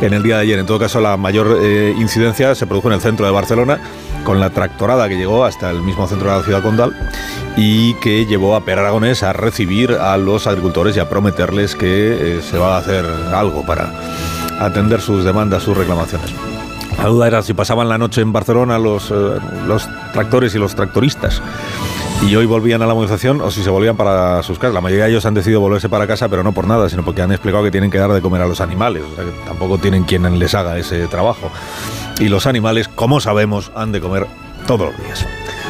en el día de ayer. En todo caso, la mayor eh, incidencia se produjo en el centro de Barcelona con la tractorada que llegó hasta el mismo centro de la ciudad condal y que llevó a Per Aragonés a recibir a los agricultores y a prometerles que eh, se va a hacer algo para atender sus demandas, sus reclamaciones. La duda era si pasaban la noche en Barcelona los, eh, los tractores y los tractoristas y hoy volvían a la movilización o si se volvían para sus casas. La mayoría de ellos han decidido volverse para casa, pero no por nada, sino porque han explicado que tienen que dar de comer a los animales. O sea, que tampoco tienen quien les haga ese trabajo. Y los animales, como sabemos, han de comer todos los días.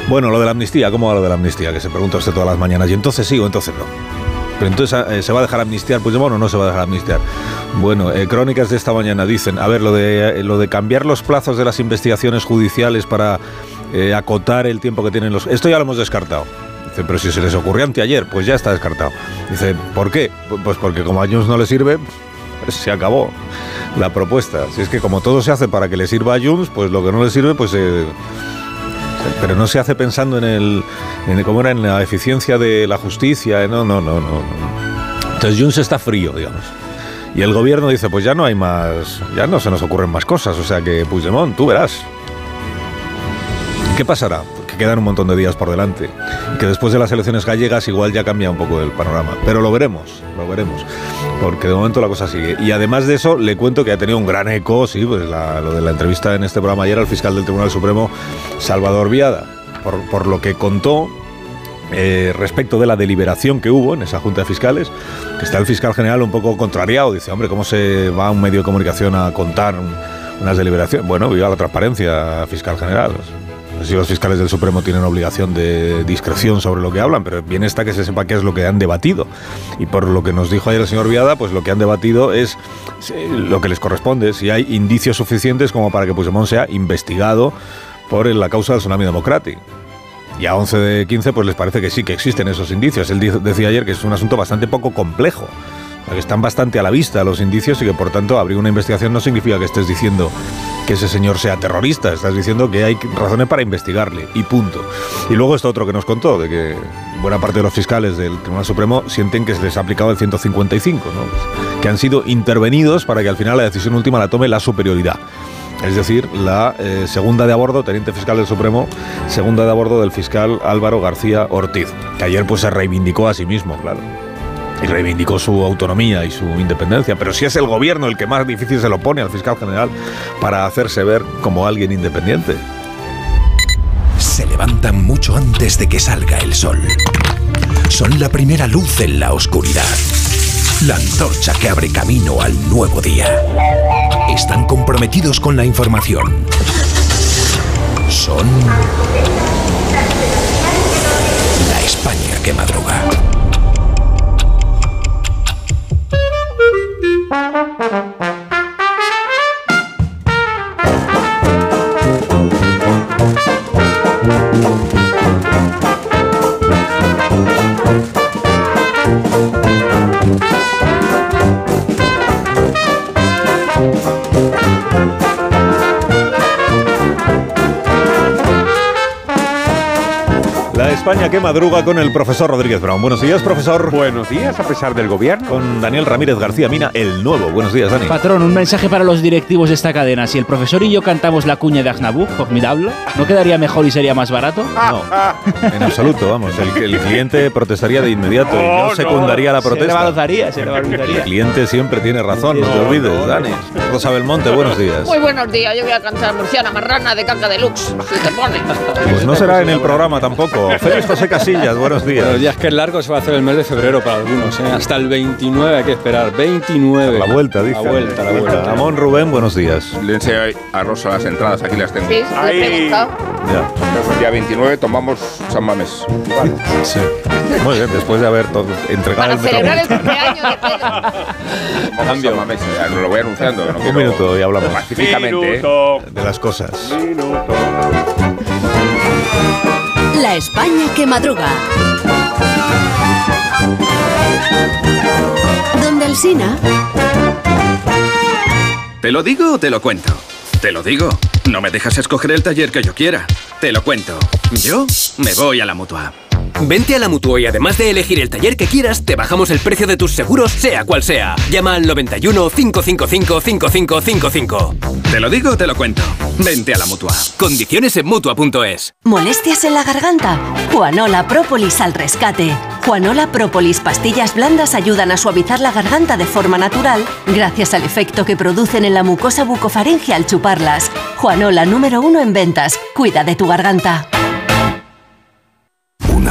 Bueno, lo de la amnistía, ¿cómo va lo de la amnistía? Que se pregunta usted todas las mañanas. ¿Y entonces sí o entonces no? Pero entonces, eh, ¿se va a dejar amnistiar Puigdemont o no se va a dejar amnistiar? Bueno, eh, crónicas de esta mañana dicen, a ver, lo de, eh, lo de cambiar los plazos de las investigaciones judiciales para acotar el tiempo que tienen los... Esto ya lo hemos descartado. Dice, pero si se les ocurrió anteayer, pues ya está descartado. Dice, ¿por qué? Pues porque como a Junts no le sirve, pues se acabó la propuesta. Si es que como todo se hace para que le sirva a Junts, pues lo que no le sirve, pues... pero no se hace pensando en el, en cómo era en la eficiencia de la justicia, eh, no, no, no, no. Entonces Junts está frío, digamos. Y el gobierno dice, pues ya no hay más, ya no se nos ocurren más cosas, o sea que Puigdemont, tú verás. ¿Qué pasará? Que quedan un montón de días por delante. Que después de las elecciones gallegas igual ya cambia un poco el panorama. Pero lo veremos, lo veremos. Porque de momento la cosa sigue. Y además de eso, le cuento que ha tenido un gran eco, sí, pues lo de la entrevista en este programa ayer al fiscal del Tribunal Supremo, Salvador Viada. Por, por lo que contó eh, respecto de la deliberación que hubo en esa Junta de Fiscales, que está el fiscal general un poco contrariado. Dice, hombre, ¿cómo se va un medio de comunicación a contar un- unas deliberaciones? Bueno, viva la transparencia, fiscal general. Si los fiscales del Supremo tienen obligación de discreción sobre lo que hablan, pero bien está que se sepa qué es lo que han debatido. Y por lo que nos dijo ayer el señor Viada, pues lo que han debatido es lo que les corresponde, si hay indicios suficientes como para que Puigdemont sea investigado por la causa del tsunami democrático. Y a 11 de 15 pues les parece que sí, que existen esos indicios. Él decía ayer que es un asunto bastante poco complejo, que están bastante a la vista los indicios y que por tanto abrir una investigación no significa que estés diciendo que ese señor sea terrorista, estás diciendo que hay razones para investigarle y punto. Y luego esto otro que nos contó, de que buena parte de los fiscales del Tribunal Supremo sienten que se les ha aplicado el 155, ¿no? que han sido intervenidos para que al final la decisión última la tome la superioridad. Es decir, la eh, segunda de a bordo, teniente fiscal del Supremo, segunda de a bordo del fiscal Álvaro García Ortiz, que ayer pues se reivindicó a sí mismo, claro. Y reivindicó su autonomía y su independencia. Pero si es el gobierno el que más difícil se lo pone al fiscal general para hacerse ver como alguien independiente. Se levantan mucho antes de que salga el sol. Son la primera luz en la oscuridad. La antorcha que abre camino al nuevo día. Están comprometidos con la información. Son la España que madruga. La España que madruga con el profesor Rodríguez Brown. Buenos días, profesor. Buenos días, a pesar del gobierno. Con Daniel Ramírez García Mina, el nuevo. Buenos días, Dani. Patrón, un mensaje para los directivos de esta cadena. Si el profesor y yo cantamos la cuña de Aznabur, formidable, ¿no quedaría mejor y sería más barato? No, en absoluto, vamos. El, el cliente protestaría de inmediato y no secundaría la Se le protesta. valorizaría, se le El valorizaría. cliente siempre tiene razón, no te olvides, Dani. Rosa Belmonte, buenos días. Muy buenos días, yo voy a cantar Murciana Marrana de Caca Deluxe, si te pone. Pues no será en el programa tampoco. Félix José Casillas, buenos días. Buenos días, que es largo se va a hacer el mes de febrero para algunos. ¿eh? Hasta el 29 hay que esperar. 29. La vuelta, dice. La vuelta, la vuelta. Ramón Rubén, buenos días. Le enseño a Rosa las entradas, aquí las tengo. Sí, preguntado. Ya. El día 29 tomamos San Mamés. Sí. Muy bien, después de haber entregado Para el celebrar el cumpleaños de ya, no lo voy anunciando. No Un quiero- minuto y hablamos. Pacíficamente. ¿eh? De las cosas. La España que madruga. Donde el Sina. ¿Te lo digo o te lo cuento? Te lo digo. No me dejas escoger el taller que yo quiera. Te lo cuento. Yo me voy a la mutua. Vente a la Mutua y además de elegir el taller que quieras, te bajamos el precio de tus seguros, sea cual sea. Llama al 91 555 5555. Te lo digo o te lo cuento. Vente a la mutua. Condiciones en Mutua.es. ¿Molestias en la garganta? Juanola Própolis al rescate. Juanola Própolis pastillas blandas ayudan a suavizar la garganta de forma natural gracias al efecto que producen en la mucosa bucofaringe al chuparlas. Juanola número uno en ventas. Cuida de tu garganta.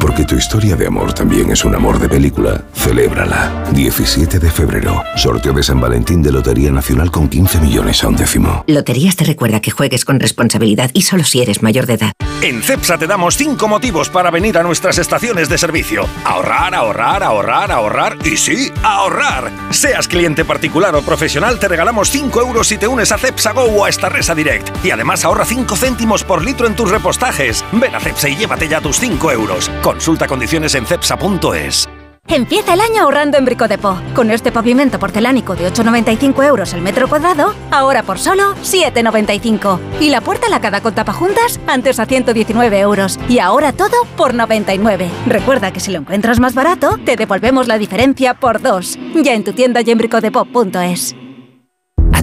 Porque tu historia de amor también es un amor de película. Celébrala. 17 de febrero. Sorteo de San Valentín de Lotería Nacional con 15 millones a un décimo. Loterías te recuerda que juegues con responsabilidad y solo si eres mayor de edad. En CEPSA te damos 5 motivos para venir a nuestras estaciones de servicio. Ahorrar, ahorrar, ahorrar, ahorrar y sí, ahorrar. Seas cliente particular o profesional, te regalamos 5 euros si te unes a CEPSA Go o a Estarresa Direct. Y además ahorra 5 céntimos por litro en tus repostajes. Ven a CEPSA y llévate ya tus 5 euros. Consulta condiciones en cepsa.es. Empieza el año ahorrando en Bricodepo. Con este pavimento porcelánico de 8,95 euros el metro cuadrado, ahora por solo 7,95. Y la puerta lacada con tapajuntas, antes a 119 euros. Y ahora todo por 99. Recuerda que si lo encuentras más barato, te devolvemos la diferencia por dos. Ya en tu tienda y en bricodepo.es.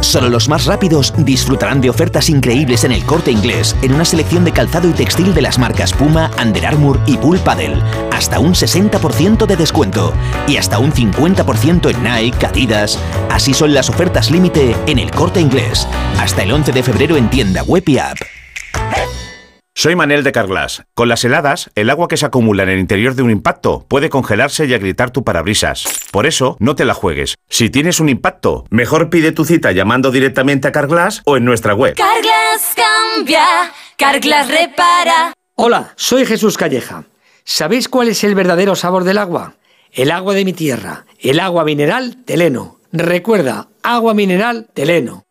Solo los más rápidos disfrutarán de ofertas increíbles en el corte inglés, en una selección de calzado y textil de las marcas Puma, Under Armour y Bull Paddle. Hasta un 60% de descuento y hasta un 50% en Nike, Adidas. Así son las ofertas límite en el corte inglés. Hasta el 11 de febrero en tienda web y app. Soy Manel de Carglass. Con las heladas, el agua que se acumula en el interior de un impacto puede congelarse y agrietar tu parabrisas. Por eso, no te la juegues. Si tienes un impacto, mejor pide tu cita llamando directamente a Carglass o en nuestra web. Carglass cambia, Carglass repara. Hola, soy Jesús Calleja. ¿Sabéis cuál es el verdadero sabor del agua? El agua de mi tierra, el agua mineral Teleno. Recuerda, agua mineral Teleno.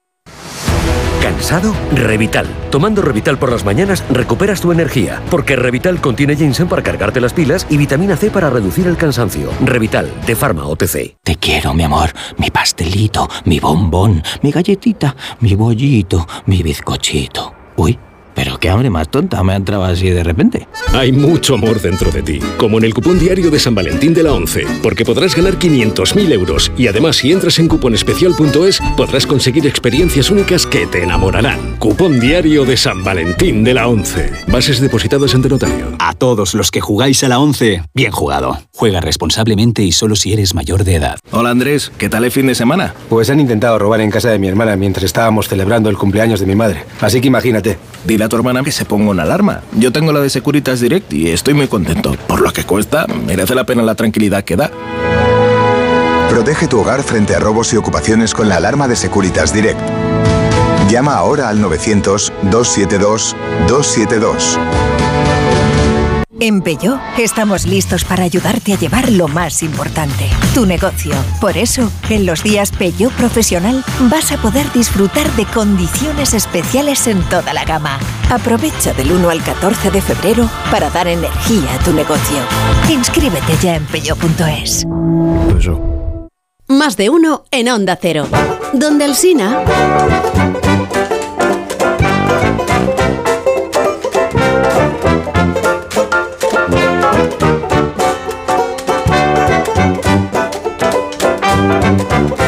¿Cansado? Revital. Tomando Revital por las mañanas recuperas tu energía, porque Revital contiene ginseng para cargarte las pilas y vitamina C para reducir el cansancio. Revital, de Pharma OTC. Te quiero, mi amor, mi pastelito, mi bombón, mi galletita, mi bollito, mi bizcochito. Uy, pero qué hambre más tonta me ha entrado así de repente. Hay mucho amor dentro de ti, como en el cupón diario de San Valentín de la 11, porque podrás ganar 500.000 euros y además si entras en cuponespecial.es podrás conseguir experiencias únicas que te enamorarán. Cupón diario de San Valentín de la 11. Bases depositadas ante notario. A todos los que jugáis a la 11, bien jugado. Juega responsablemente y solo si eres mayor de edad. Hola Andrés, ¿qué tal el fin de semana? Pues han intentado robar en casa de mi hermana mientras estábamos celebrando el cumpleaños de mi madre. Así que imagínate. Dile a tu hermana que se ponga una alarma. Yo tengo la de Securitas Direct y estoy muy contento. Por lo que cuesta, merece la pena la tranquilidad que da. Protege tu hogar frente a robos y ocupaciones con la alarma de Securitas Direct. Llama ahora al 900-272-272. En Peugeot estamos listos para ayudarte a llevar lo más importante, tu negocio. Por eso, en los días Peugeot Profesional vas a poder disfrutar de condiciones especiales en toda la gama. Aprovecha del 1 al 14 de febrero para dar energía a tu negocio. Inscríbete ya en peugeot.es. Más de uno en Onda Cero. Donde el Sina.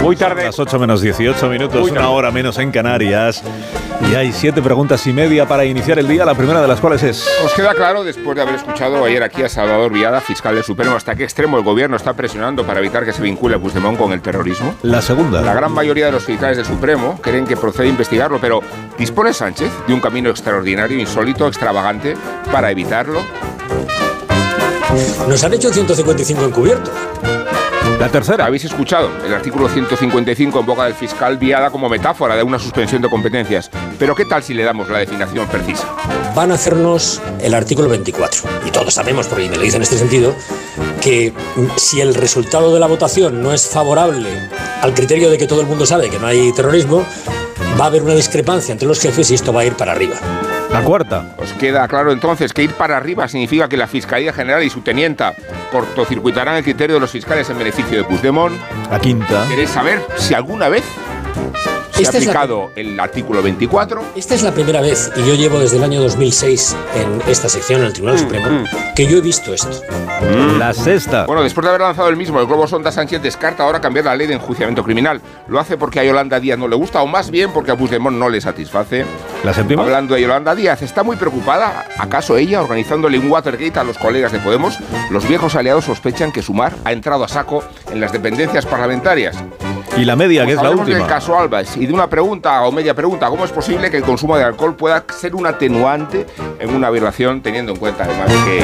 Muy tarde. Las 8 menos 18 minutos, una hora menos en Canarias. Y hay siete preguntas y media para iniciar el día, la primera de las cuales es... ¿Os queda claro, después de haber escuchado ayer aquí a Salvador Viada, fiscal del Supremo, hasta qué extremo el gobierno está presionando para evitar que se vincule a Puigdemont con el terrorismo? La segunda. La gran mayoría de los fiscales del Supremo creen que procede investigarlo, pero ¿dispone Sánchez de un camino extraordinario, insólito, extravagante para evitarlo? Nos han hecho 155 encubiertos. La tercera. Habéis escuchado el artículo 155 en boca del fiscal Viada como metáfora de una suspensión de competencias. Pero ¿qué tal si le damos la definición precisa? Van a hacernos el artículo 24. Y todos sabemos, porque me lo dice en este sentido, que si el resultado de la votación no es favorable al criterio de que todo el mundo sabe que no hay terrorismo, va a haber una discrepancia entre los jefes y esto va a ir para arriba. La cuarta. ¿Os queda claro entonces que ir para arriba significa que la Fiscalía General y su tenienta cortocircuitarán el criterio de los fiscales en beneficio de Puigdemont? La quinta. ¿Queréis saber si alguna vez se Esta ha es la- aplicado el artículo 24? Esta es la primera vez, y yo llevo desde el año 2006 en esta sección, en el Tribunal Supremo, que yo he visto esto. La sexta. Bueno, después de haber lanzado el mismo, el Globo Sonda Sánchez descarta ahora cambiar la ley de enjuiciamiento criminal. ¿Lo hace porque a Yolanda Díaz no le gusta o más bien porque a Puigdemont no le satisface? La séptima. Hablando de Yolanda Díaz, ¿está muy preocupada? ¿Acaso ella organizándole un Watergate a los colegas de Podemos? Los viejos aliados sospechan que Sumar ha entrado a saco en las dependencias parlamentarias. Y la media, que es la Hablemos última. del caso Albas y de una pregunta o media pregunta, ¿cómo es posible que el consumo de alcohol pueda ser un atenuante en una violación teniendo en cuenta además que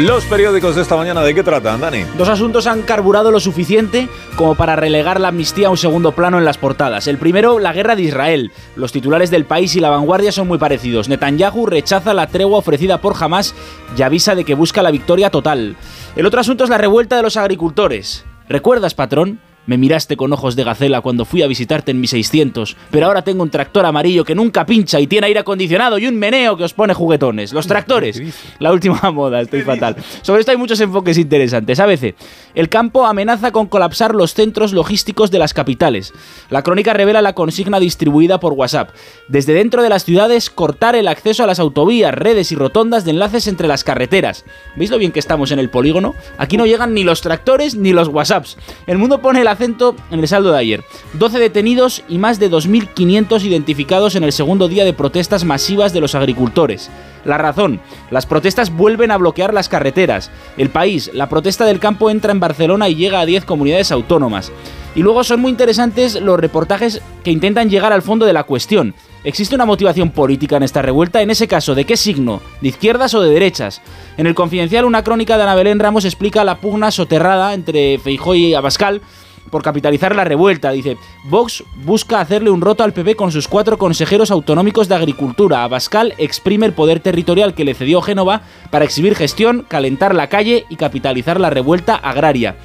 Los periódicos de esta mañana, ¿de qué tratan, Dani? Dos asuntos han carburado lo suficiente como para relegar la amnistía a un segundo plano en las portadas. El primero, la guerra de Israel. Los titulares del país y la vanguardia son muy parecidos. Netanyahu rechaza la tregua ofrecida por Hamas y avisa de que busca la victoria total. El otro asunto es la revuelta de los agricultores. ¿Recuerdas, patrón? Me miraste con ojos de gacela cuando fui a visitarte en mi 600, pero ahora tengo un tractor amarillo que nunca pincha y tiene aire acondicionado y un meneo que os pone juguetones. Los [LAUGHS] tractores. La última [LAUGHS] moda, estoy fatal. Sobre esto hay muchos enfoques interesantes. ABC. El campo amenaza con colapsar los centros logísticos de las capitales. La crónica revela la consigna distribuida por WhatsApp. Desde dentro de las ciudades, cortar el acceso a las autovías, redes y rotondas de enlaces entre las carreteras. ¿Veis lo bien que estamos en el polígono? Aquí no llegan ni los tractores ni los WhatsApps. El mundo pone el acento en el saldo de ayer. 12 detenidos y más de 2.500 identificados en el segundo día de protestas masivas de los agricultores. La razón, las protestas vuelven a bloquear las carreteras. El país, la protesta del campo entra en Barcelona y llega a 10 comunidades autónomas. Y luego son muy interesantes los reportajes que intentan llegar al fondo de la cuestión. ¿Existe una motivación política en esta revuelta? En ese caso, ¿de qué signo? ¿De izquierdas o de derechas? En el Confidencial, una crónica de Ana Belén Ramos explica la pugna soterrada entre Feijóo y Abascal por capitalizar la revuelta. Dice, Vox busca hacerle un roto al PP con sus cuatro consejeros autonómicos de Agricultura. Abascal exprime el poder territorial que le cedió Génova para exhibir gestión, calentar la calle y capitalizar la revuelta agraria.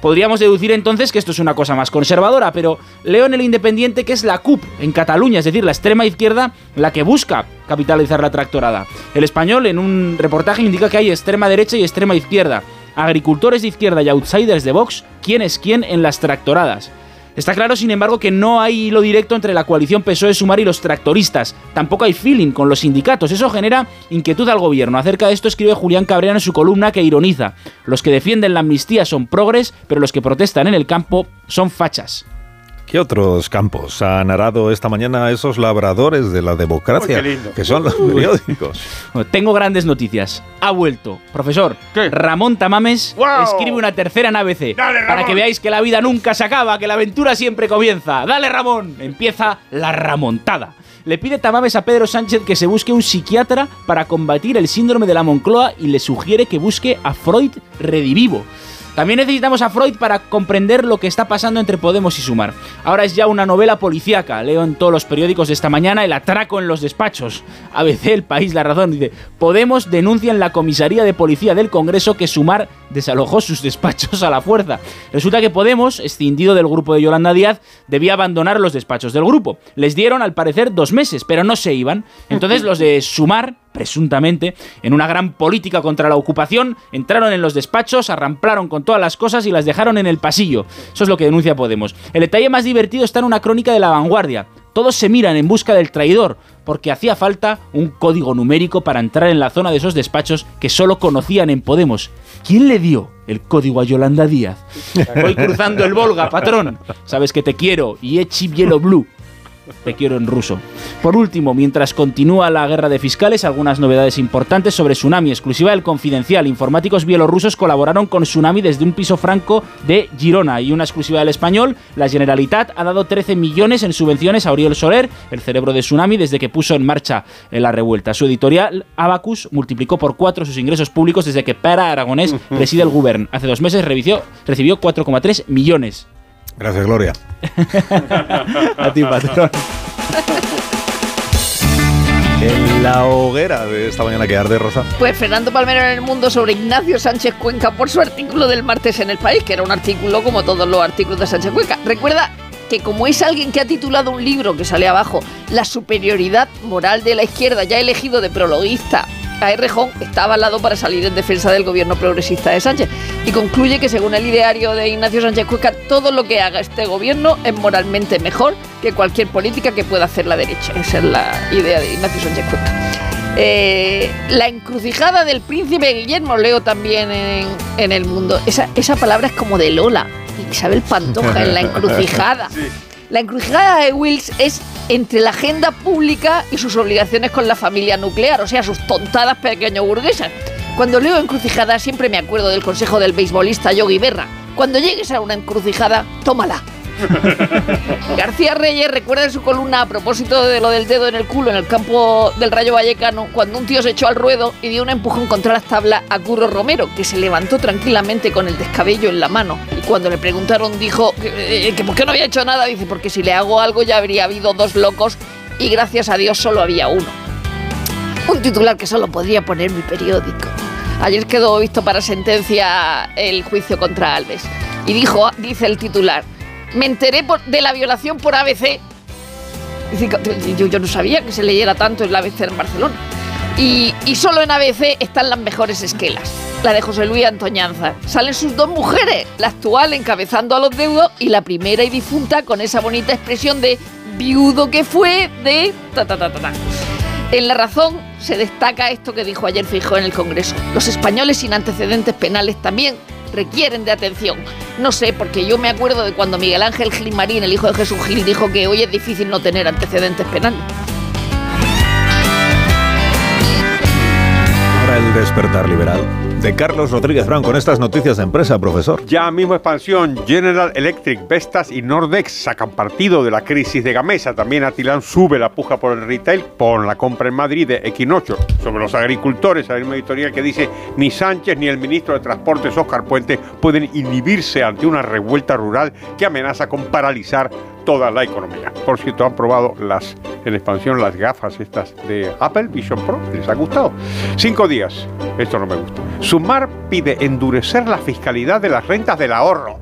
Podríamos deducir entonces que esto es una cosa más conservadora, pero leo en el Independiente que es la CUP en Cataluña, es decir, la extrema izquierda, la que busca capitalizar la tractorada. El español en un reportaje indica que hay extrema derecha y extrema izquierda. Agricultores de izquierda y outsiders de Vox, quién es quién en las tractoradas. Está claro, sin embargo, que no hay hilo directo entre la coalición PSOE-Sumar y los tractoristas. Tampoco hay feeling con los sindicatos. Eso genera inquietud al gobierno. Acerca de esto escribe Julián Cabrera en su columna que ironiza. Los que defienden la amnistía son progres, pero los que protestan en el campo son fachas. ¿Qué otros campos han arado esta mañana esos labradores de la democracia? Que son los periódicos. Bueno, Tengo grandes noticias. Ha vuelto. Profesor, Ramón Tamames escribe una tercera en ABC. para que veáis que la vida nunca se acaba, que la aventura siempre comienza. Dale, Ramón. Empieza la ramontada. Le pide Tamames a Pedro Sánchez que se busque un psiquiatra para combatir el síndrome de la Moncloa y le sugiere que busque a Freud redivivo. También necesitamos a Freud para comprender lo que está pasando entre Podemos y Sumar. Ahora es ya una novela policíaca. Leo en todos los periódicos de esta mañana el atraco en los despachos. ABC, El País, La Razón. Dice, Podemos denuncia en la comisaría de policía del Congreso que Sumar desalojó sus despachos a la fuerza. Resulta que Podemos, escindido del grupo de Yolanda Díaz, debía abandonar los despachos del grupo. Les dieron, al parecer, dos meses, pero no se iban. Entonces los de Sumar presuntamente, en una gran política contra la ocupación, entraron en los despachos, arramplaron con todas las cosas y las dejaron en el pasillo. Eso es lo que denuncia Podemos. El detalle más divertido está en una crónica de la vanguardia. Todos se miran en busca del traidor, porque hacía falta un código numérico para entrar en la zona de esos despachos que solo conocían en Podemos. ¿Quién le dio el código a Yolanda Díaz? Voy cruzando el Volga, patrón. Sabes que te quiero. Y Echi Bielo Blue. Te quiero en ruso. Por último, mientras continúa la guerra de fiscales, algunas novedades importantes sobre Tsunami, exclusiva del Confidencial. Informáticos bielorrusos colaboraron con Tsunami desde un piso franco de Girona. Y una exclusiva del español, la Generalitat ha dado 13 millones en subvenciones a Oriol Soler, el cerebro de Tsunami, desde que puso en marcha eh, la revuelta. Su editorial, Abacus, multiplicó por cuatro sus ingresos públicos desde que Pera Aragonés preside el Govern. Hace dos meses recibió 4,3 millones. Gracias, Gloria. [LAUGHS] A ti, patrón. En la hoguera de esta mañana que arde, Rosa. Pues Fernando Palmero en el mundo sobre Ignacio Sánchez Cuenca por su artículo del martes en el país, que era un artículo como todos los artículos de Sánchez Cuenca. Recuerda que como es alguien que ha titulado un libro que sale abajo, La superioridad moral de la izquierda, ya elegido de prologuista a Errejón, está avalado para salir en defensa del gobierno progresista de Sánchez. Y concluye que según el ideario de Ignacio Sánchez Cuenca, todo lo que haga este gobierno es moralmente mejor que cualquier política que pueda hacer la derecha. Esa es la idea de Ignacio Sánchez Cuenca. Eh, la encrucijada del príncipe Guillermo, leo también en, el mundo. Esa, esa palabra es como de Lola. Isabel Pantoja en la encrucijada. [LAUGHS] La encrucijada de Wills es entre la agenda pública y sus obligaciones con la familia nuclear, o sea, sus tontadas pequeño burguesas. Cuando leo encrucijada siempre me acuerdo del consejo del beisbolista Yogi Berra. Cuando llegues a una encrucijada, tómala. [LAUGHS] García Reyes recuerda en su columna a propósito de lo del dedo en el culo en el campo del Rayo Vallecano, cuando un tío se echó al ruedo y dio un empujón contra las tablas a Curro Romero, que se levantó tranquilamente con el descabello en la mano. Y cuando le preguntaron dijo que, eh, por qué no había hecho nada, dice, porque si le hago algo ya habría habido dos locos y gracias a Dios solo había uno. Un titular que solo podría poner mi periódico. Ayer quedó visto para sentencia el juicio contra Alves. Y dijo, dice el titular, me enteré de la violación por ABC. Yo, no sabía que se leyera tanto en la ABC en Barcelona. Y, y solo en ABC están las mejores esquelas. La de José Luis Antoñanza. Salen sus dos mujeres, la actual encabezando a los deudos y la primera y difunta con esa bonita expresión de viudo que fue de ta ta ta ta ta. En La Razón se destaca esto que dijo ayer Fijó en el Congreso. Los españoles sin antecedentes penales también requieren de atención. No sé, porque yo me acuerdo de cuando Miguel Ángel Gilmarín, el hijo de Jesús Gil, dijo que hoy es difícil no tener antecedentes penales. Ahora el despertar liberal de Carlos Rodríguez Brown con estas noticias de empresa, profesor. Ya mismo expansión, General Electric, Vestas y Nordex sacan partido de la crisis de Gamesa. También Atilán sube la puja por el retail por la compra en Madrid de Equinocho. Sobre los agricultores, hay una editorial que dice ni Sánchez ni el ministro de Transportes Oscar Puente pueden inhibirse ante una revuelta rural que amenaza con paralizar toda la economía. Por cierto, han probado las en expansión las gafas estas de Apple Vision Pro. ¿Les ha gustado? Cinco días. Esto no me gusta. Sumar pide endurecer la fiscalidad de las rentas del ahorro.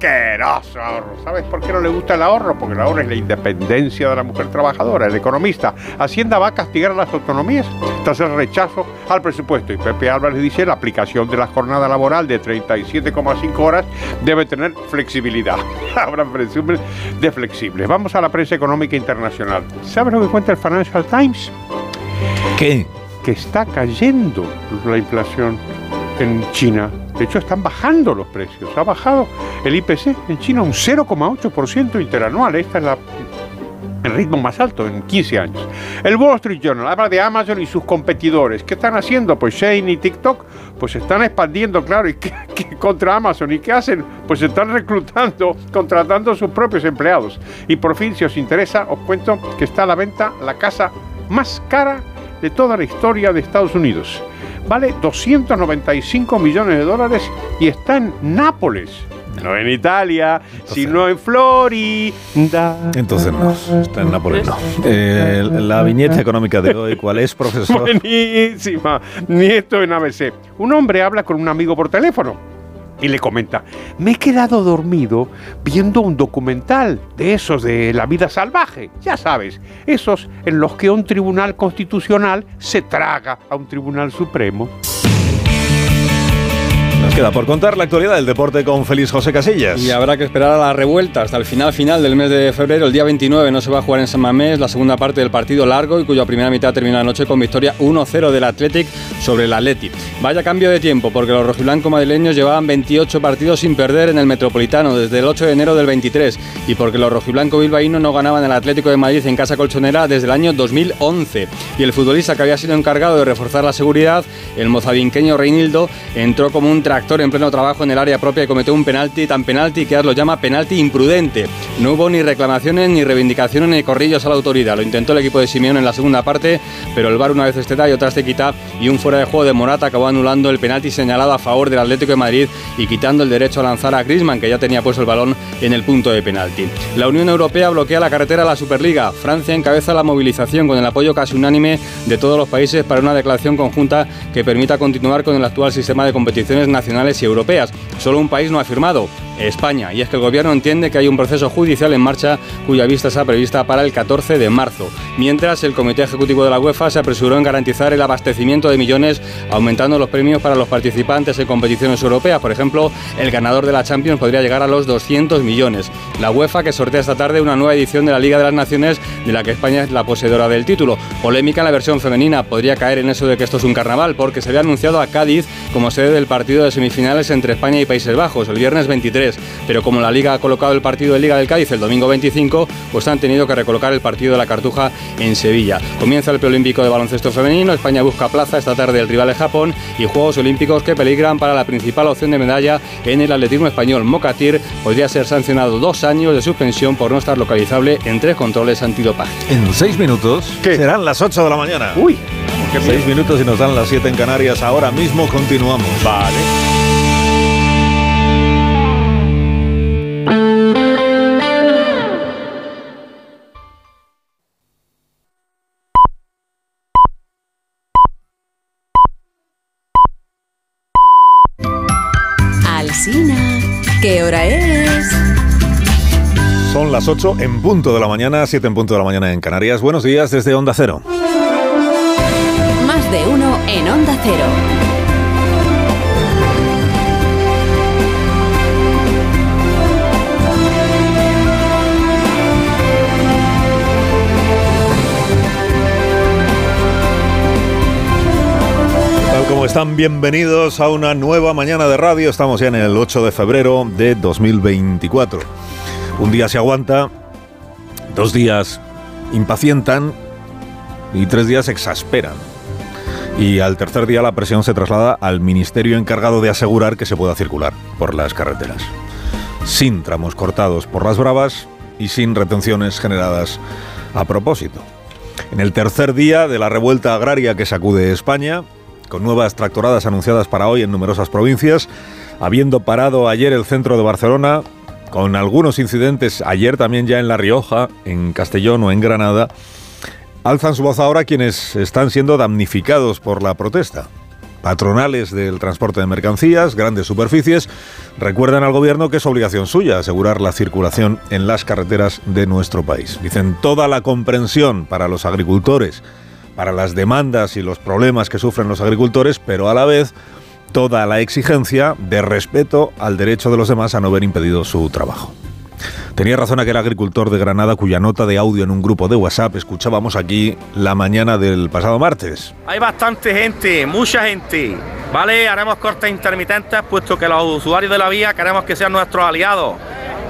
Asqueroso ahorro. ¿Sabes por qué no le gusta el ahorro? Porque el ahorro es la independencia de la mujer trabajadora, el economista. Hacienda va a castigar a las autonomías tras el rechazo al presupuesto. Y Pepe Álvarez dice la aplicación de la jornada laboral de 37,5 horas debe tener flexibilidad. [LAUGHS] Habrá presumen de flexibles. Vamos a la prensa económica internacional. ¿Sabes lo que cuenta el Financial Times? ¿Qué? Que está cayendo la inflación en China. De hecho, están bajando los precios. Ha bajado el IPC en China un 0,8% interanual. Esta es la el ritmo más alto en 15 años. El Wall Street Journal habla de Amazon y sus competidores. ¿Qué están haciendo? Pues Shane y TikTok pues se están expandiendo, claro, y [LAUGHS] ¿qué- qué contra Amazon. ¿Y qué hacen? Pues están reclutando, [LAUGHS] contratando a sus propios empleados. Y por fin, si os interesa, os cuento que está a la venta la casa más cara de toda la historia de Estados Unidos. Vale 295 millones de dólares y está en Nápoles. No en Italia, sino en Florida. Entonces no, está en Nápoles no. Eh, la viñeta económica de hoy, ¿cuál es, profesor? [LAUGHS] Buenísima. Nieto en ABC. Un hombre habla con un amigo por teléfono y le comenta, me he quedado dormido viendo un documental de esos de la vida salvaje. Ya sabes, esos en los que un tribunal constitucional se traga a un tribunal supremo. Nos queda por contar la actualidad del deporte con Félix José Casillas. Y habrá que esperar a la revuelta hasta el final final del mes de febrero. El día 29 no se va a jugar en San Mamés la segunda parte del partido largo y cuya primera mitad termina anoche con victoria 1-0 del Athletic sobre el Atleti. Vaya cambio de tiempo porque los rojiblancos madrileños llevaban 28 partidos sin perder en el Metropolitano desde el 8 de enero del 23 y porque los rojiblancos bilbaínos no ganaban el Atlético de Madrid en casa colchonera desde el año 2011. Y el futbolista que había sido encargado de reforzar la seguridad, el mozabinqueño Reinildo, entró como un tractor en pleno trabajo en el área propia y cometió un penalti tan penalti que lo llama penalti imprudente. No hubo ni reclamaciones, ni reivindicaciones, ni corrillos a la autoridad. Lo intentó el equipo de Simeone en la segunda parte, pero el VAR una vez este da y otra te quita y un fuera de juego de Morata acabó anulando el penalti señalado a favor del Atlético de Madrid y quitando el derecho a lanzar a Griezmann, que ya tenía puesto el balón en el punto de penalti. La Unión Europea bloquea la carretera a la Superliga. Francia encabeza la movilización con el apoyo casi unánime de todos los países para una declaración conjunta que permita continuar con el actual sistema de competiciones nacionales y europeas. Solo un país no ha firmado, España, y es que el gobierno entiende que hay un proceso judicial en marcha cuya vista está prevista para el 14 de marzo. Mientras, el Comité Ejecutivo de la UEFA se apresuró en garantizar el abastecimiento de millones, aumentando los premios para los participantes en competiciones europeas. Por ejemplo, el ganador de la Champions podría llegar a los 200 millones. La UEFA que sortea esta tarde una nueva edición de la Liga de las Naciones, de la que España es la poseedora del título. Polémica en la versión femenina, podría caer en eso de que esto es un carnaval, porque se había anunciado a Cádiz como sede del partido de semifinales entre España y Países Bajos, el viernes 23. Pero como la Liga ha colocado el partido de Liga del Cádiz el domingo 25, pues han tenido que recolocar el partido de la Cartuja en Sevilla. Comienza el preolímpico de baloncesto femenino, España busca plaza esta tarde el rival de Japón y Juegos Olímpicos que peligran para la principal opción de medalla en el atletismo español. Mocatir podría ser sancionado dos años de suspensión por no estar localizable en tres controles antidopaje. En seis minutos serán las 8 de la mañana. Uy, seis minutos y nos dan las 7 en Canarias. Ahora mismo continuamos. Vale. 8 en punto de la mañana, 7 en punto de la mañana en Canarias. Buenos días desde Onda Cero. Más de uno en Onda Cero. Como están, bienvenidos a una nueva mañana de radio. Estamos ya en el 8 de febrero de 2024. Un día se aguanta, dos días impacientan y tres días exasperan. Y al tercer día la presión se traslada al ministerio encargado de asegurar que se pueda circular por las carreteras. Sin tramos cortados por las bravas y sin retenciones generadas a propósito. En el tercer día de la revuelta agraria que sacude España, con nuevas tractoradas anunciadas para hoy en numerosas provincias, habiendo parado ayer el centro de Barcelona, con algunos incidentes ayer también ya en La Rioja, en Castellón o en Granada, alzan su voz ahora quienes están siendo damnificados por la protesta. Patronales del transporte de mercancías, grandes superficies, recuerdan al gobierno que es obligación suya asegurar la circulación en las carreteras de nuestro país. Dicen toda la comprensión para los agricultores, para las demandas y los problemas que sufren los agricultores, pero a la vez toda la exigencia de respeto al derecho de los demás a no ver impedido su trabajo. Tenía razón aquel agricultor de Granada cuya nota de audio en un grupo de WhatsApp escuchábamos aquí la mañana del pasado martes. Hay bastante gente, mucha gente. ¿Vale? Haremos cortes intermitentes puesto que los usuarios de la vía queremos que sean nuestros aliados.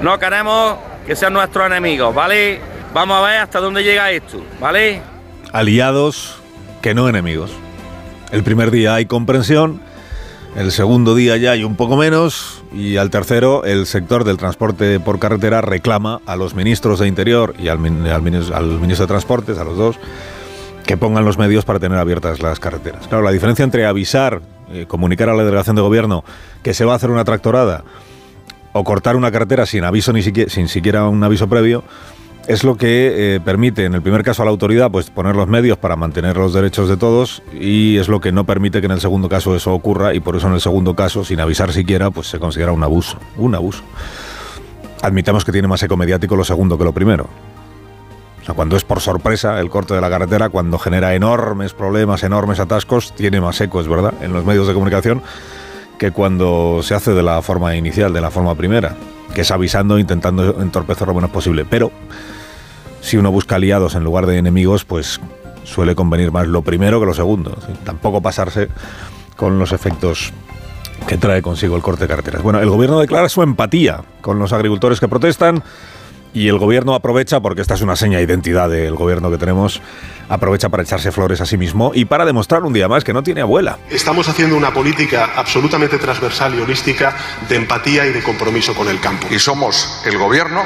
No queremos que sean nuestros enemigos, ¿vale? Vamos a ver hasta dónde llega esto, ¿vale? Aliados que no enemigos. El primer día hay comprensión, el segundo día ya hay un poco menos y al tercero el sector del transporte por carretera reclama a los ministros de Interior y al, ministro de Transportes, a los dos, que pongan los medios para tener abiertas las carreteras. Claro, la diferencia entre avisar, eh, comunicar a la delegación de gobierno que se va a hacer una tractorada o cortar una carretera sin aviso ni siquiera, sin siquiera un aviso previo es lo que eh, permite, en el primer caso, a la autoridad pues, poner los medios para mantener los derechos de todos y es lo que no permite que en el segundo caso eso ocurra y por eso en el segundo caso, sin avisar siquiera, pues se considera un abuso. Un abuso. Admitamos que tiene más eco mediático lo segundo que lo primero. O sea, cuando es por sorpresa el corte de la carretera, cuando genera enormes problemas, enormes atascos, tiene más eco, es verdad, en los medios de comunicación que cuando se hace de la forma inicial, de la forma primera que es avisando, intentando entorpecer lo menos posible. Pero si uno busca aliados en lugar de enemigos, pues suele convenir más lo primero que lo segundo. Tampoco pasarse con los efectos que trae consigo el corte de carreteras. Bueno, el gobierno declara su empatía con los agricultores que protestan y el gobierno aprovecha, porque esta es una seña de identidad del gobierno que tenemos, aprovecha para echarse flores a sí mismo y para demostrar un día más que no tiene abuela. Estamos haciendo una política absolutamente transversal y holística de empatía y de compromiso con el campo. Y somos el gobierno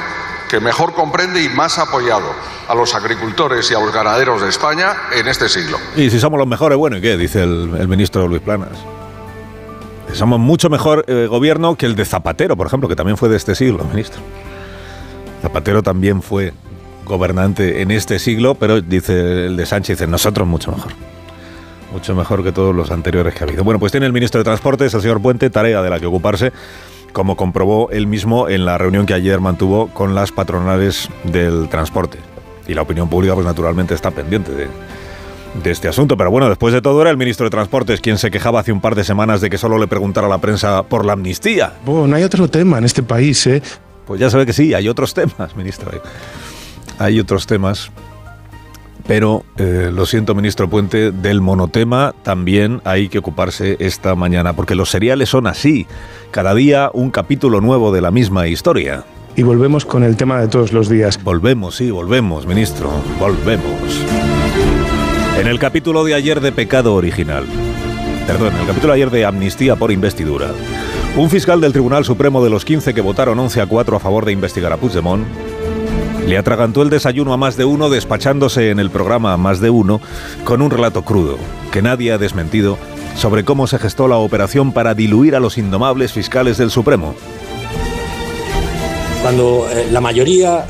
que mejor comprende y más apoyado a los agricultores y a los ganaderos de España en este siglo. Y si somos los mejores, bueno, ¿y qué? Dice el, ministro Luis Planas. Somos mucho mejor eh, gobierno que el de Zapatero, por ejemplo, que también fue de este siglo, ministro. Zapatero también fue gobernante en este siglo, pero dice el de Sánchez, dice nosotros mucho mejor. Mucho mejor que todos los anteriores que ha habido. Bueno, pues tiene el ministro de Transportes, el señor Puente, tarea de la que ocuparse, como comprobó él mismo en la reunión que ayer mantuvo con las patronales del transporte. Y la opinión pública, pues naturalmente está pendiente de, de este asunto. Pero bueno, después de todo era el ministro de Transportes quien se quejaba hace un par de semanas de que solo le preguntara a la prensa por la amnistía. Bueno, no hay otro tema en este país, ¿eh? Pues ya sabe que sí, hay otros temas, [LAUGHS] ministro. Hay otros temas. Pero eh, lo siento, ministro Puente, del monotema también hay que ocuparse esta mañana, porque los seriales son así. Cada día un capítulo nuevo de la misma historia. Y volvemos con el tema de todos los días. Volvemos, sí, volvemos, ministro, volvemos. En el capítulo de ayer de pecado original, perdón, en el capítulo de ayer de amnistía por investidura, un fiscal del Tribunal Supremo de los 15 que votaron 11 a 4 a favor de investigar a Puigdemont le atragantó el desayuno a más de uno despachándose en el programa Más de Uno con un relato crudo, que nadie ha desmentido, sobre cómo se gestó la operación para diluir a los indomables fiscales del Supremo. Cuando eh, la mayoría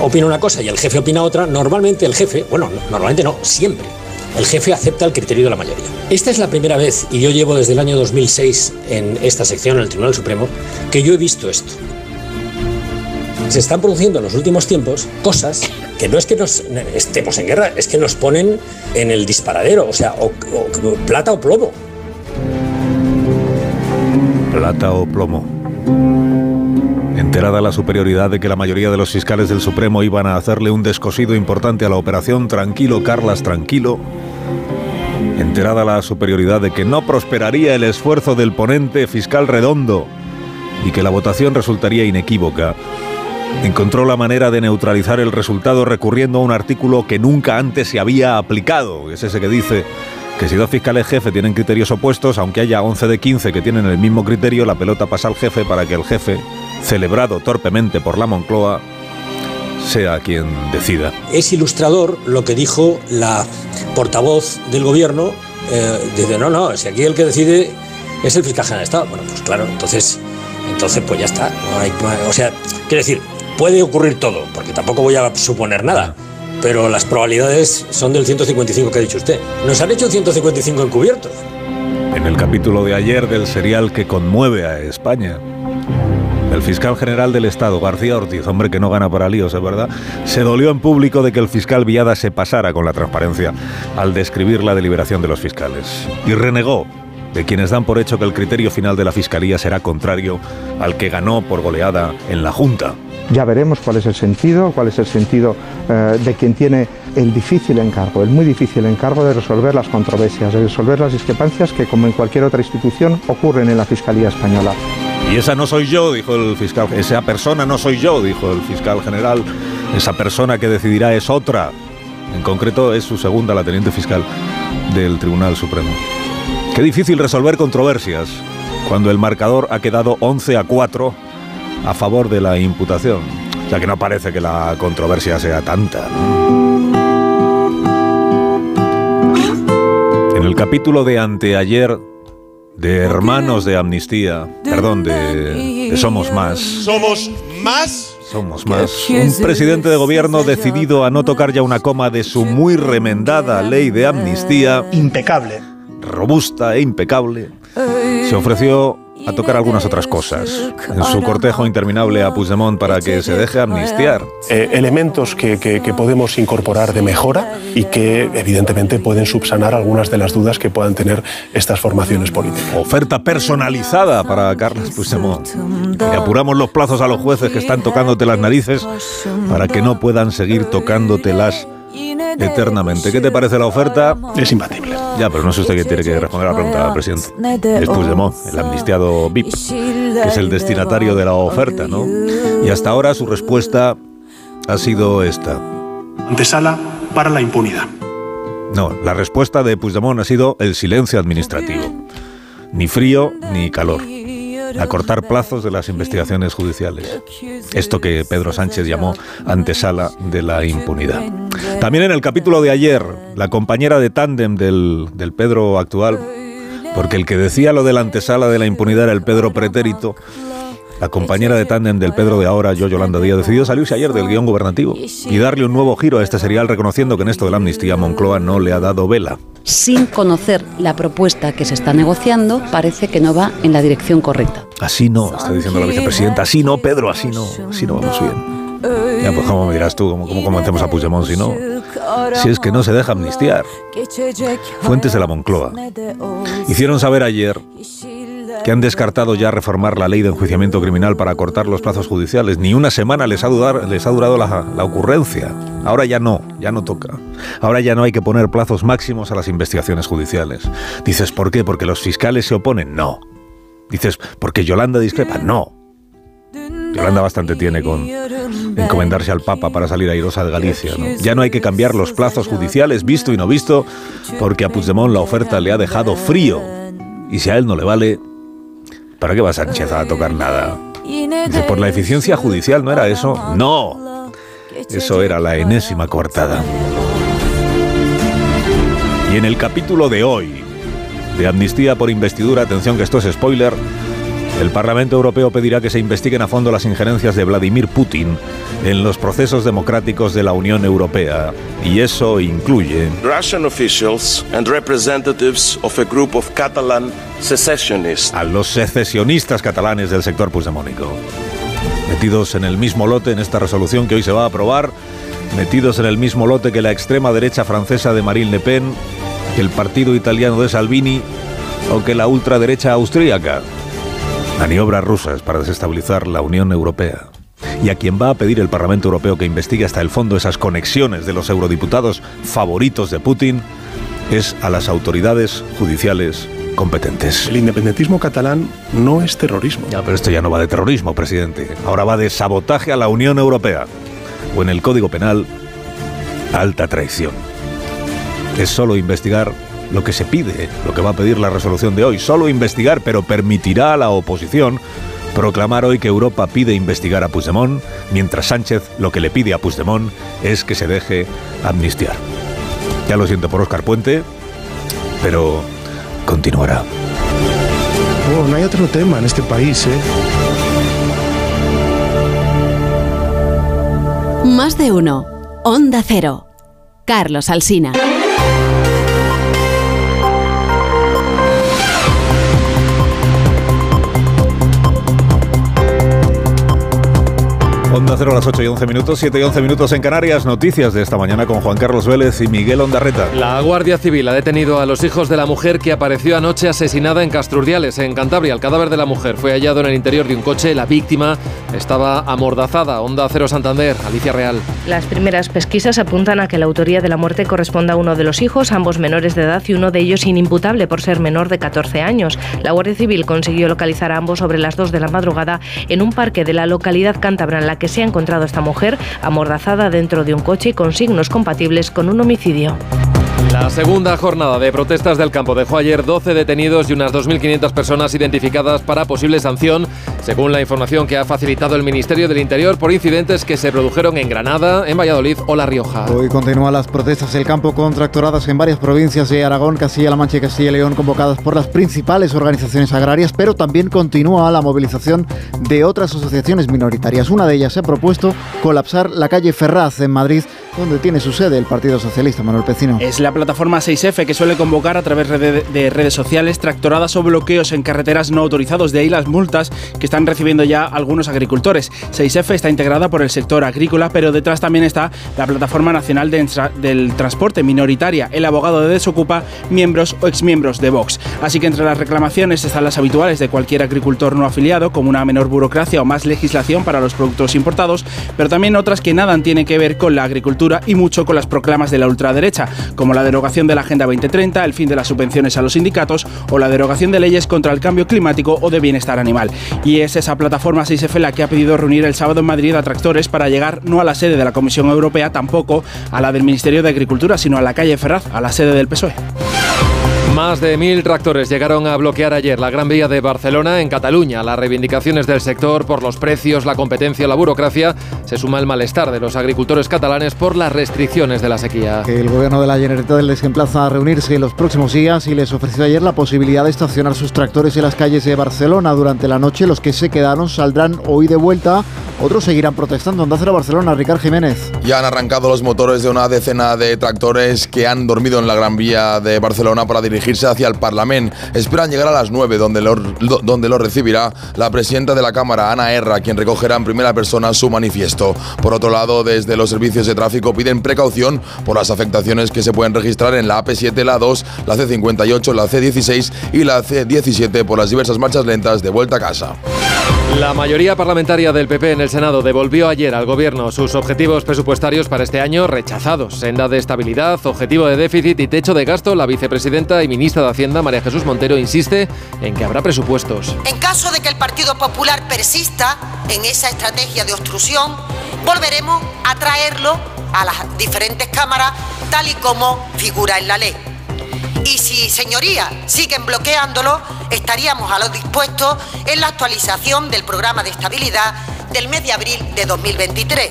opina una cosa y el jefe opina otra, normalmente el jefe, bueno, normalmente no, siempre, el jefe acepta el criterio de la mayoría. Esta es la primera vez, y yo llevo desde el año 2006 en esta sección, en el Tribunal Supremo, que yo he visto esto. Se están produciendo en los últimos tiempos cosas que no es que nos estemos en guerra, es que nos ponen en el disparadero, o sea, plata o plomo. Plata o plomo. Enterada la superioridad de que la mayoría de los fiscales del Supremo iban a hacerle un descosido importante a la operación Tranquilo, Carlas, Tranquilo, enterada la superioridad de que no prosperaría el esfuerzo del ponente fiscal redondo y que la votación resultaría inequívoca, encontró la manera de neutralizar el resultado recurriendo a un artículo que nunca antes se había aplicado, es ese que dice que si dos fiscales jefe tienen criterios opuestos, aunque haya 11 de 15 que tienen el mismo criterio, la pelota pasa al jefe para que el jefe, celebrado torpemente por la Moncloa, sea quien decida. Es ilustrador lo que dijo la portavoz del gobierno. Eh, dice, no, no, si aquí el que decide es el fiscal general de Estado. Bueno, pues claro, entonces, entonces pues ya está. No hay, o sea, quiero decir, puede ocurrir todo, porque tampoco voy a suponer nada. Pero las probabilidades son del 155 que ha dicho usted. Nos han hecho 155 encubiertos. En el capítulo de ayer del serial que conmueve a España, el fiscal general del Estado, García Ortiz, hombre que no gana para líos, es verdad, se dolió en público de que el fiscal Viada se pasara con la transparencia al describir la deliberación de los fiscales. Y renegó de quienes dan por hecho que el criterio final de la Fiscalía será contrario al que ganó por goleada en la Junta. Ya veremos cuál es el sentido, cuál es el sentido eh, de quien tiene el difícil encargo, el muy difícil encargo de resolver las controversias, de resolver las discrepancias que, como en cualquier otra institución, ocurren en la Fiscalía Española. Y esa no soy yo, dijo el fiscal. Esa persona no soy yo, dijo el fiscal general. Esa persona que decidirá es otra. En concreto es su segunda, la teniente fiscal del Tribunal Supremo. Qué difícil resolver controversias cuando el marcador ha quedado 11 a 4 a favor de la imputación. Sea que no parece que la controversia sea tanta. En el capítulo de anteayer de Hermanos de Amnistía, perdón, de, de Somos Más. Somos más. Somos más. Un presidente de gobierno decidido a no tocar ya una coma de su muy remendada ley de amnistía. Impecable. Robusta e impecable. Se ofreció a tocar algunas otras cosas en su cortejo interminable a Puigdemont para que se deje amnistiar. Eh, elementos que, que- que podemos incorporar de mejora y que evidentemente pueden subsanar algunas de las dudas que puedan tener estas formaciones políticas. Oferta personalizada para Carles Puigdemont. Y apuramos los plazos a los jueces que están tocándote las narices para que no puedan seguir tocándotelas eternamente. ¿Qué te parece la oferta? Es imbatible. Ya, pero no es usted quien tiene que responder a la pregunta, presidente. Es Puigdemont, el amnistiado VIP, que es el destinatario de la oferta, ¿no? Y hasta ahora su respuesta ha sido esta. Antesala para la impunidad. No, la respuesta de Puigdemont ha sido el silencio administrativo. Ni frío ni calor. Acortar plazos de las investigaciones judiciales. Esto que Pedro Sánchez llamó antesala de la impunidad. También en el capítulo de ayer, la compañera de tándem del, del Pedro actual, porque el que decía lo de la antesala de la impunidad era el Pedro pretérito, la compañera de tándem del Pedro de ahora, yo Yolanda Díaz, decidió salirse ayer del guion gubernativo y darle un nuevo giro a este serial reconociendo que en esto de la amnistía Moncloa no le ha dado vela. sin conocer la propuesta que se está negociando, parece que no va en la dirección correcta. Así no, está diciendo la vicepresidenta, así no, Pedro, así no, así no vamos bien. Ya, pues cómo me dirás tú, cómo, cómo convencemos a Puigdemont si no, si es que no se deja amnistiar. Fuentes de la Moncloa hicieron saber ayer que han descartado ya reformar la ley de enjuiciamiento criminal para cortar los plazos judiciales. Ni una semana les ha, durado la, ocurrencia. Ahora ya no, ya no toca. Ahora ya no hay que poner plazos máximos a las investigaciones judiciales. Dices, ¿por qué? ¿Porque los fiscales se oponen? No. Dices, ¿porque Yolanda discrepa? No. Yolanda bastante tiene con encomendarse al Papa para salir airosa de Galicia. Ya no hay que cambiar los plazos judiciales, visto y no visto, porque a Puigdemont la oferta le ha dejado frío. Y si a él no le vale, ¿para qué va Sánchez a tocar nada? Por la eficiencia judicial, ¿no era eso? No. Eso era la enésima coartada. Y en el capítulo de hoy, de amnistía por investidura, atención que esto es spoiler, el Parlamento Europeo pedirá que se investiguen a fondo las injerencias de Vladimir Putin en los procesos democráticos de la Unión Europea. Y eso incluye Russian officials and representatives of a group of Catalan secessionists. a los secesionistas catalanes del sector puigdemónico. Metidos en el mismo lote en esta resolución que hoy se va a aprobar, metidos en el mismo lote que la extrema derecha francesa de Marine Le Pen, que el partido italiano de Salvini o que la ultraderecha austríaca. Maniobras rusas para desestabilizar la Unión Europea. Y a quien va a pedir el Parlamento Europeo que investigue hasta el fondo esas conexiones de los eurodiputados favoritos de Putin es a las autoridades judiciales competentes. El independentismo catalán no es terrorismo. Ya, pero esto ya no va de terrorismo, presidente. Ahora va de sabotaje a la Unión Europea. O en el Código Penal, alta traición. Es solo investigar lo que se pide, lo que va a pedir la resolución de hoy. Solo investigar, pero permitirá a la oposición proclamar hoy que Europa pide investigar a Puigdemont, mientras Sánchez lo que le pide a Puigdemont es que se deje amnistiar. Ya lo siento por Oscar Puente, pero continuará. Oh, no hay otro tema en este país, ¿eh? Más de uno. Onda Cero. Carlos Alsina. Onda Cero a las 8 y 11 minutos, 7 y 11 minutos en Canarias. Noticias de esta mañana con Juan Carlos Vélez y Miguel Ondarreta. La Guardia Civil ha detenido a los hijos de la mujer que apareció anoche asesinada en Castrurdiales, en Cantabria. El cadáver de la mujer fue hallado en el interior de un coche. La víctima estaba amordazada. Onda Cero Santander, Alicia Real. Las primeras pesquisas apuntan a que la autoría de la muerte corresponda a uno de los hijos, ambos menores de edad y uno de ellos inimputable por ser menor de 14 años. La Guardia Civil consiguió localizar a ambos sobre las 2 de la madrugada en un parque de la localidad cántabra en la que se ha encontrado esta mujer amordazada dentro de un coche con signos compatibles con un homicidio. La segunda jornada de protestas del campo dejó ayer 12 detenidos y unas 2.500 personas identificadas para posible sanción, según la información que ha facilitado el Ministerio del Interior por incidentes que se produjeron en Granada, en Valladolid o La Rioja. Hoy continúan las protestas del campo con tractoradas en varias provincias de Aragón, Castilla-La Mancha y Castilla y León convocadas por las principales organizaciones agrarias, pero también continúa la movilización de otras asociaciones minoritarias. Una de ellas se ha propuesto colapsar la calle Ferraz en Madrid, donde tiene su sede el Partido Socialista, Manuel Pecino. Es la plataforma 6F que suele convocar a través de, de redes sociales tractoradas o bloqueos en carreteras no autorizados. De ahí las multas que están recibiendo ya algunos agricultores. 6F está integrada por el sector agrícola, pero detrás también está la Plataforma Nacional del Transporte minoritaria, el abogado de Desocupa, miembros o exmiembros de Vox. Así que entre las reclamaciones están las habituales de cualquier agricultor no afiliado, como una menor burocracia o más legislación para los productos importados, pero también otras que nada tienen que ver con la agricultura y mucho con las proclamas de la ultraderecha, como la derogación de la Agenda 2030, el fin de las subvenciones a los sindicatos o la derogación de leyes contra el cambio climático o de bienestar animal. Y es esa plataforma 6F la que ha pedido reunir el sábado en Madrid a tractores para llegar no a la sede de la Comisión Europea, tampoco a la del Ministerio de Agricultura, sino a la calle Ferraz, a la sede del PSOE. Más de mil tractores llegaron a bloquear ayer la Gran Vía de Barcelona en Cataluña. Las reivindicaciones del sector por los precios, la competencia la burocracia se suma el malestar de los agricultores catalanes por las restricciones de la sequía. El gobierno de la Generalitat les emplaza a reunirse en los próximos días y les ofreció ayer la posibilidad de estacionar sus tractores en las calles de Barcelona durante la noche. Los que se quedaron saldrán hoy de vuelta, otros seguirán protestando. Onda Cero Barcelona, Ricard Jiménez. Ya han arrancado los motores de una decena de tractores que han dormido en la Gran Vía de Barcelona para dirigirse hacia el Parlamento. Esperan llegar a las 9, donde lo- donde lo recibirá la presidenta de la Cámara, Ana Erra, quien recogerá en primera persona su manifiesto. Por otro lado, desde los servicios de tráfico piden precaución por las afectaciones que se pueden registrar en la AP7, la 2, la C58, la C16 y la C17 por las diversas marchas lentas de vuelta a casa. La mayoría parlamentaria del PP en el Senado devolvió ayer al Gobierno sus objetivos presupuestarios para este año rechazados. Senda de estabilidad, objetivo de déficit y techo de gasto. La vicepresidenta y ministra de Hacienda, María Jesús Montero, insiste en que habrá presupuestos. En caso de que el Partido Popular persista en esa estrategia de obstrucción, volveremos a traerlo a las diferentes cámaras tal y como figura en la ley. Y si, señorías, siguen bloqueándolo, estaríamos a lo dispuestos en la actualización del programa de estabilidad del mes de abril de 2023,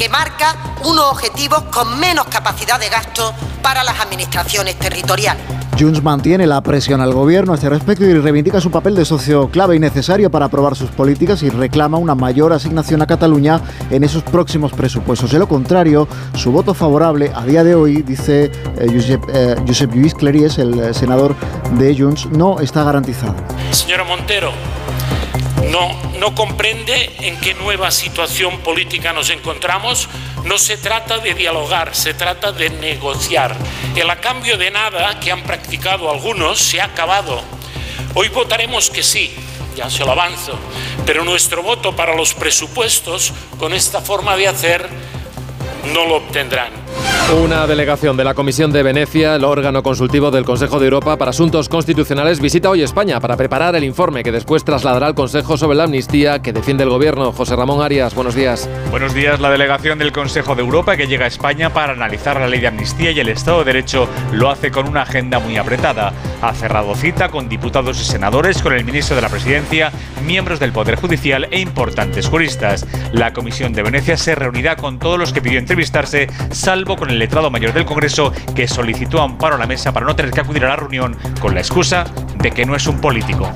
que marca unos objetivos con menos capacidad de gasto para las administraciones territoriales. Junts mantiene la presión al gobierno a este respecto y reivindica su papel de socio clave y necesario para aprobar sus políticas y reclama una mayor asignación a Cataluña en esos próximos presupuestos. De lo contrario, su voto favorable a día de hoy, dice eh, Josep, eh, Josep Lluís Cleries, el eh, senador de Junts, no está garantizado. Señora Montero, no, no comprende en qué nueva situación política nos encontramos. No se trata de dialogar, se trata de negociar. El a cambio de nada que han practicado algunos se ha acabado. Hoy votaremos que sí, ya se lo avanzo, pero nuestro voto para los presupuestos con esta forma de hacer no lo obtendrán. Una delegación de la Comisión de Venecia, el órgano consultivo del Consejo de Europa para Asuntos Constitucionales, visita hoy España para preparar el informe que después trasladará al Consejo sobre la amnistía que defiende el Gobierno. José Ramón Arias, buenos días. Buenos días. La delegación del Consejo de Europa que llega a España para analizar la ley de amnistía y el Estado de Derecho lo hace con una agenda muy apretada. Ha cerrado cita con diputados y senadores, con el ministro de la Presidencia, miembros del Poder Judicial e importantes juristas. La Comisión de Venecia se reunirá con todos los que pidió entrevistarse, salvo con el letrado mayor del Congreso que solicitó amparo a la mesa para no tener que acudir a la reunión con la excusa de que no es un político.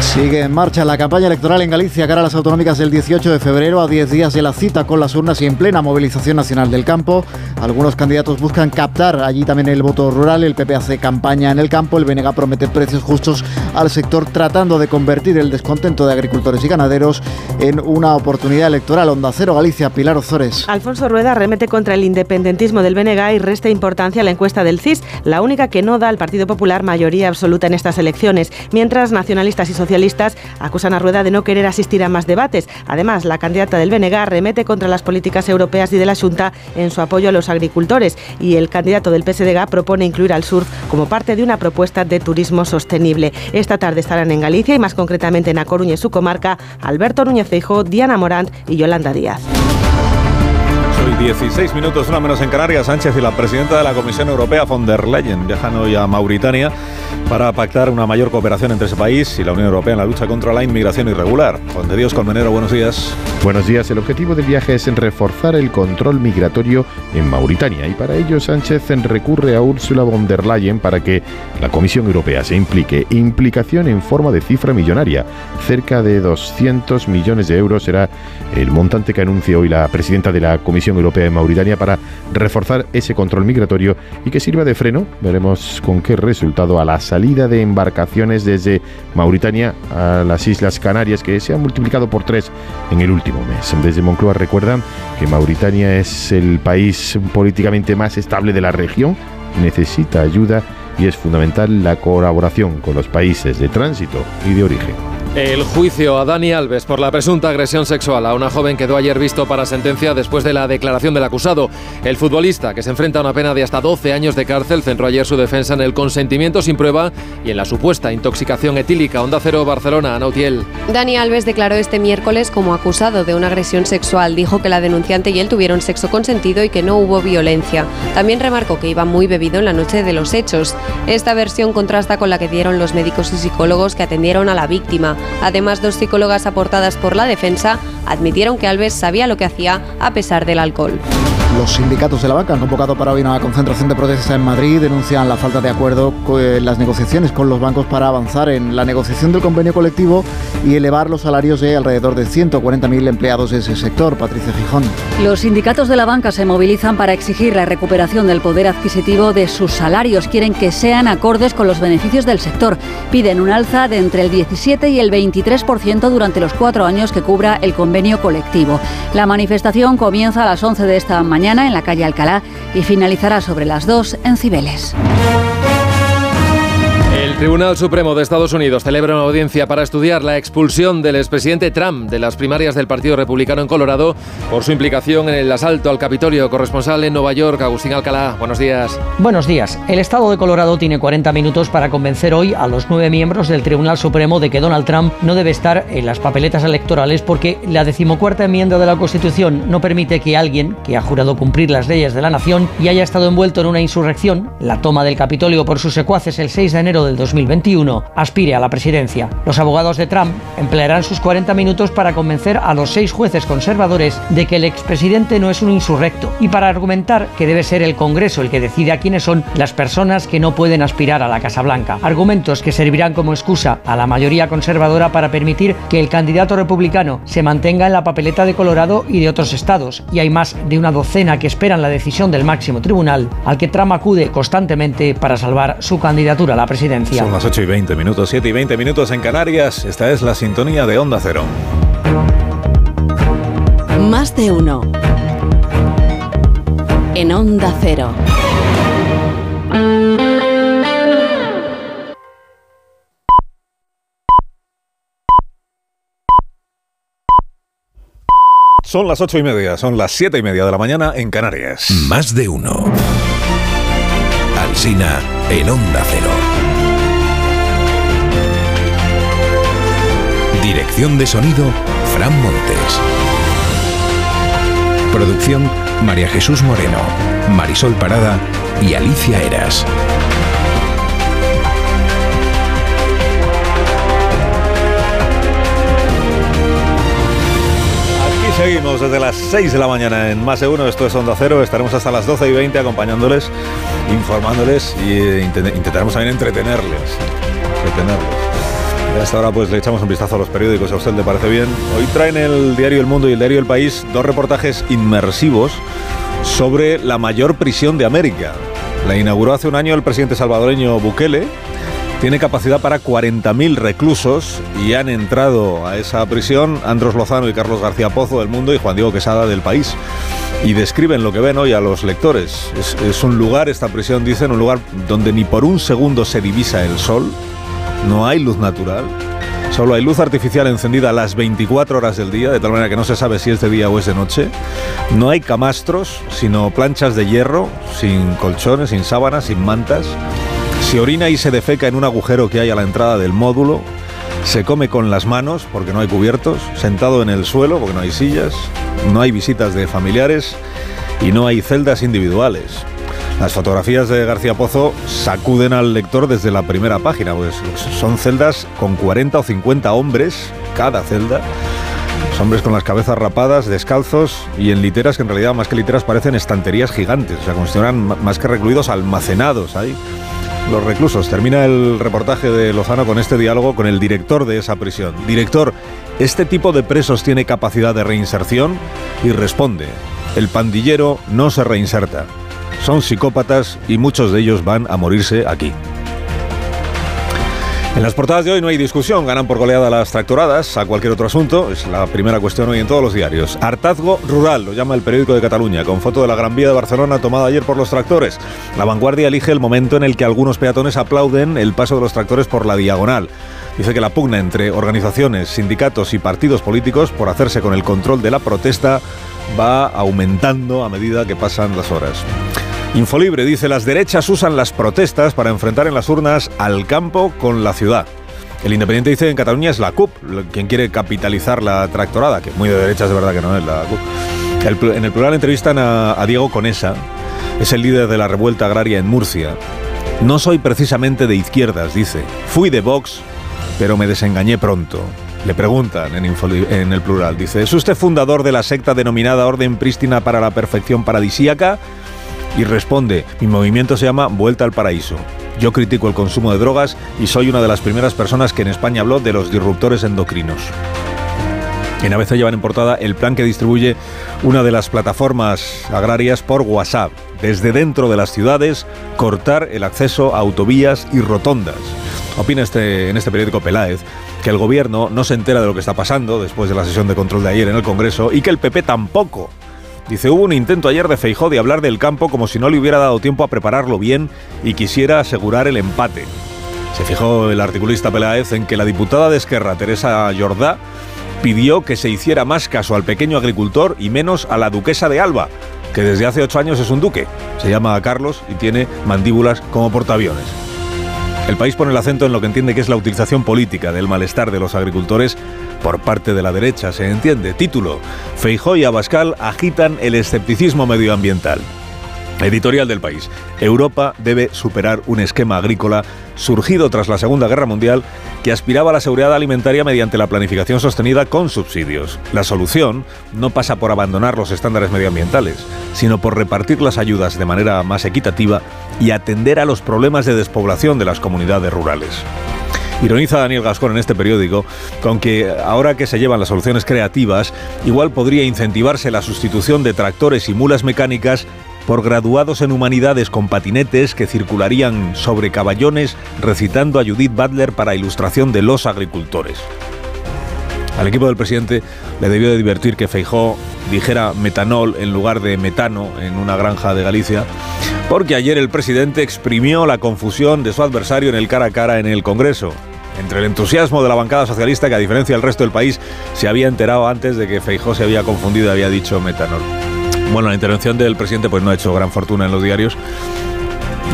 Sigue en marcha la campaña electoral en Galicia cara a las autonómicas del 18 de febrero, a 10 días de la cita con las urnas y en plena movilización nacional del campo. Algunos candidatos buscan captar allí también el voto rural, el PP hace campaña en el campo, el BNG promete precios justos al sector tratando de convertir el descontento de agricultores y ganaderos en una oportunidad electoral. Onda Cero Galicia, Pilar Ozores. Alfonso Rueda remete contra el independentismo del BNG y resta importancia a la encuesta del CIS, la única que no da al Partido Popular mayoría absoluta en estas elecciones, mientras nacionalistas y socialistas acusan a Rueda de no querer asistir a más debates. Además, la candidata del BNG remete contra las políticas europeas y de la Junta en su apoyo a los agricultores y el candidato del PSDG propone incluir al surf como parte de una propuesta de turismo sostenible. Esta tarde estarán en Galicia y más concretamente en A Coruña y su comarca Alberto Núñez Feijóo, Diana Morant y Yolanda Díaz. Hoy 16 minutos, una menos en Canarias. Sánchez y la presidenta de la Comisión Europea, von der Leyen, viajan hoy a Mauritania para pactar una mayor cooperación entre ese país y la Unión Europea en la lucha contra la inmigración irregular. Juan de Dios Colmenero, buenos días. Buenos días. El objetivo del viaje es en reforzar el control migratorio en Mauritania y para ello Sánchez recurre a Ursula von der Leyen para que la Comisión Europea se implique. Implicación en forma de cifra millonaria. Cerca de 200 millones de euros será el montante que anuncia hoy la presidenta de la Comisión Europea en Mauritania para reforzar ese control migratorio y que sirva de freno. Veremos con qué resultado a la salida de embarcaciones desde Mauritania a las Islas Canarias que se han multiplicado por tres en el último mes. Desde Moncloa recuerdan que Mauritania es el país políticamente más estable de la región, necesita ayuda y es fundamental la colaboración con los países de tránsito y de origen. El juicio a Dani Alves por la presunta agresión sexual a una joven quedó ayer visto para sentencia después de la declaración del acusado. El futbolista, que se enfrenta a una pena de hasta 12 años de cárcel, centró ayer su defensa en el consentimiento sin prueba y en la supuesta intoxicación etílica. Onda Cero Barcelona, Anautiel. Dani Alves declaró este miércoles como acusado de una agresión sexual. Dijo que la denunciante y él tuvieron sexo consentido y que no hubo violencia. También remarcó que iba muy bebido en la noche de los hechos. Esta versión contrasta con la que dieron los médicos y psicólogos que atendieron a la víctima. Además, dos psicólogas aportadas por la defensa admitieron que Alves sabía lo que hacía a pesar del alcohol. Los sindicatos de la banca han convocado para hoy una concentración de protesta en Madrid. Denuncian la falta de acuerdo en las negociaciones con los bancos para avanzar en la negociación del convenio colectivo y elevar los salarios de alrededor de 140.000 empleados de ese sector. Patricia Gijón. Los sindicatos de la banca se movilizan para exigir la recuperación del poder adquisitivo de sus salarios. Quieren que sean acordes con los beneficios del sector. Piden un alza de entre el 17 y el 23% durante los cuatro años que cubra el convenio colectivo. La manifestación comienza a las 11 de esta mañana en la calle Alcalá y finalizará sobre las 2 en Cibeles. Tribunal Supremo de Estados Unidos celebra una audiencia para estudiar la expulsión del expresidente Trump de las primarias del Partido Republicano en Colorado por su implicación en el asalto al Capitolio. Corresponsal en Nueva York, Agustín Alcalá. Buenos días. Buenos días. El Estado de Colorado tiene 40 minutos para convencer hoy a los nueve miembros del Tribunal Supremo de que Donald Trump no debe estar en las papeletas electorales porque la decimocuarta enmienda de la Constitución no permite que alguien que ha jurado cumplir las leyes de la nación y haya estado envuelto en una insurrección, la toma del Capitolio por sus secuaces el 6 de enero del 2021 aspire a la presidencia. Los abogados de Trump emplearán sus 40 minutos para convencer a los seis jueces conservadores de que el expresidente no es un insurrecto y para argumentar que debe ser el Congreso el que decide a quiénes son las personas que no pueden aspirar a la Casa Blanca. Argumentos que servirán como excusa a la mayoría conservadora para permitir que el candidato republicano se mantenga en la papeleta de Colorado y de otros estados. Y hay más de una docena que esperan la decisión del máximo tribunal al que Trump acude constantemente para salvar su candidatura a la presidencia. Son las 8 y 20 minutos, 7 y 20 minutos en Canarias. Esta es la sintonía de Onda Cero. Más de uno. En Onda Cero. Son las ocho y media, son las siete y media de la mañana en Canarias. Más de uno. Alsina en Onda Cero. Dirección de sonido, Fran Montes. Producción, María Jesús Moreno, Marisol Parada y Alicia Eras. Aquí seguimos desde las 6 de la mañana en Más de Uno, esto es Onda Cero, estaremos hasta las 12 y 20 acompañándoles, informándoles y eh, intent- intentaremos también entretenerles. entretenerles. Hasta ahora pues le echamos un vistazo a los periódicos, a usted le parece bien. Hoy traen el diario El Mundo y el diario El País dos reportajes inmersivos sobre la mayor prisión de América. La inauguró hace un año el presidente salvadoreño Bukele. Tiene capacidad para 40.000 reclusos y han entrado a esa prisión Andros Lozano y Carlos García Pozo del Mundo y Juan Diego Quesada del País. Y describen lo que ven hoy a los lectores. Es, es un lugar, esta prisión, dicen, un lugar donde ni por un segundo se divisa el sol, no hay luz natural, solo hay luz artificial encendida las 24 horas del día, de tal manera que no se sabe si es de día o es de noche. No hay camastros, sino planchas de hierro, sin colchones, sin sábanas, sin mantas. Se orina y se defeca en un agujero que hay a la entrada del módulo. Se come con las manos porque no hay cubiertos, sentado en el suelo porque no hay sillas, no hay visitas de familiares y no hay celdas individuales. Las fotografías de García Pozo sacuden al lector desde la primera página, pues son celdas con 40 o 50 hombres, cada celda. Los hombres con las cabezas rapadas, descalzos y en literas que en realidad más que literas parecen estanterías gigantes, o sea, ma- más que recluidos almacenados ahí. Los reclusos. Termina el reportaje de Lozano con este diálogo con el director de esa prisión. Director, ¿este tipo de presos tiene capacidad de reinserción? Y responde, el pandillero no se reinserta. Son psicópatas y muchos de ellos van a morirse aquí. En las portadas de hoy no hay discusión, ganan por goleada las tractoradas a cualquier otro asunto, es la primera cuestión hoy en todos los diarios. Hartazgo rural, lo llama el periódico de Cataluña, con foto de la Gran Vía de Barcelona tomada ayer por los tractores. La vanguardia elige el momento en el que algunos peatones aplauden el paso de los tractores por la diagonal. Dice que la pugna entre organizaciones, sindicatos y partidos políticos por hacerse con el control de la protesta va aumentando a medida que pasan las horas. Infolibre dice, las derechas usan las protestas para enfrentar en las urnas al campo con la ciudad. El Independiente dice en Cataluña es la CUP, quien quiere capitalizar la tractorada, que muy de derechas de verdad que no es la CUP. El en el plural entrevistan a, Diego Conesa, es el líder de la revuelta agraria en Murcia. No soy precisamente de izquierdas, dice. Fui de Vox, pero me desengañé pronto. Le preguntan en, en el plural, dice, ¿es usted fundador de la secta denominada Orden Prístina para la Perfección Paradisíaca? Y responde, mi movimiento se llama Vuelta al Paraíso. Yo critico el consumo de drogas y soy una de las primeras personas que en España habló de los disruptores endocrinos. En ABC llevan en portada el plan que distribuye una de las plataformas agrarias por WhatsApp. Desde dentro de las ciudades, cortar el acceso a autovías y rotondas. Opina este, en este periódico Peláez que el gobierno no se entera de lo que está pasando después de la sesión de control de ayer en el Congreso y que el PP tampoco. Dice, hubo un intento ayer de Feijó de hablar del campo como si no le hubiera dado tiempo a prepararlo bien y quisiera asegurar el empate. Se fijó el articulista Peláez en que la diputada de Esquerra, Teresa Jordá, pidió que se hiciera más caso al pequeño agricultor y menos a la duquesa de Alba, que desde hace ocho años es un duque. Se llama Carlos y tiene mandíbulas como portaaviones. El país pone el acento en lo que entiende que es la utilización política del malestar de los agricultores por parte de la derecha, se entiende. Título, Feijó y Abascal agitan el escepticismo medioambiental. Editorial del país. Europa debe superar un esquema agrícola surgido tras la Segunda Guerra Mundial que aspiraba a la seguridad alimentaria mediante la planificación sostenida con subsidios. La solución no pasa por abandonar los estándares medioambientales, sino por repartir las ayudas de manera más equitativa y atender a los problemas de despoblación de las comunidades rurales. Ironiza Daniel Gascón en este periódico con que ahora que se llevan las soluciones creativas, igual podría incentivarse la sustitución de tractores y mulas mecánicas por graduados en humanidades con patinetes que circularían sobre caballones recitando a Judith Butler para ilustración de los agricultores. Al equipo del presidente le debió de divertir que Feijó dijera metanol en lugar de metano en una granja de Galicia, porque ayer el presidente exprimió la confusión de su adversario en el cara a cara en el Congreso. entre el entusiasmo de la bancada socialista que a diferencia del resto del país se había enterado antes de que Feijó se había confundido y había dicho metanol. Bueno, la intervención del presidente pues no ha hecho gran fortuna en los diarios.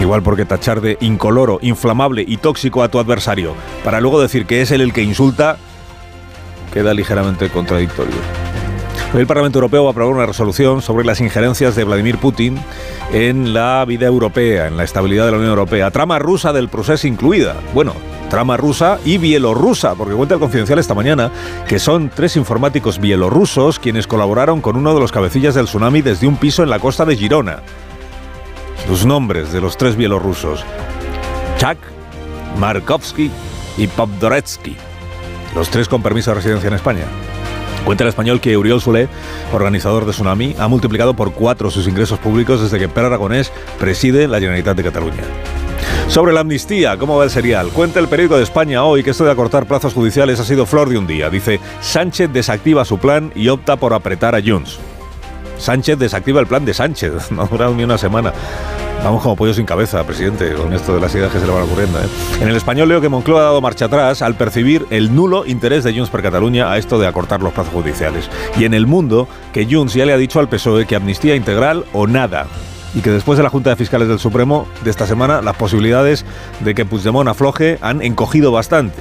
Igual porque tachar de incoloro, inflamable y tóxico a tu adversario para luego decir que es él el que insulta queda ligeramente contradictorio. El Parlamento Europeo va a aprobar una resolución sobre las injerencias de Vladimir Putin en la vida europea, en la estabilidad de la Unión Europea. Trama rusa del proceso incluida. Bueno, trama rusa y bielorrusa, porque cuenta el confidencial esta mañana que son tres informáticos bielorrusos quienes colaboraron con uno de los cabecillas del tsunami desde un piso en la costa de Girona. Los nombres de los tres bielorrusos. Chak, Markovsky y Popdoretsky. Los tres con permiso de residencia en España. Cuenta el español que Uriol Solé, organizador de Tsunami, ha multiplicado por cuatro sus ingresos públicos desde que Per Aragonés preside la Generalitat de Cataluña. Sobre la amnistía, ¿cómo va el serial? Cuenta el periódico de España hoy que esto de acortar plazos judiciales ha sido flor de un día. Dice, Sánchez desactiva su plan y opta por apretar a Junts. Sánchez desactiva el plan de Sánchez. [LAUGHS] No ha durado ni una semana. Vamos como pollo sin cabeza, presidente, con esto de las ideas que se le van ocurriendo. ¿eh? En el español leo que Moncloa ha dado marcha atrás al percibir el nulo interés de Junts per Cataluña a esto de acortar los plazos judiciales. Y en el mundo, que Junts ya le ha dicho al PSOE que amnistía integral o nada. Y que después de la Junta de Fiscales del Supremo de esta semana, las posibilidades de que Puigdemont afloje han encogido bastante.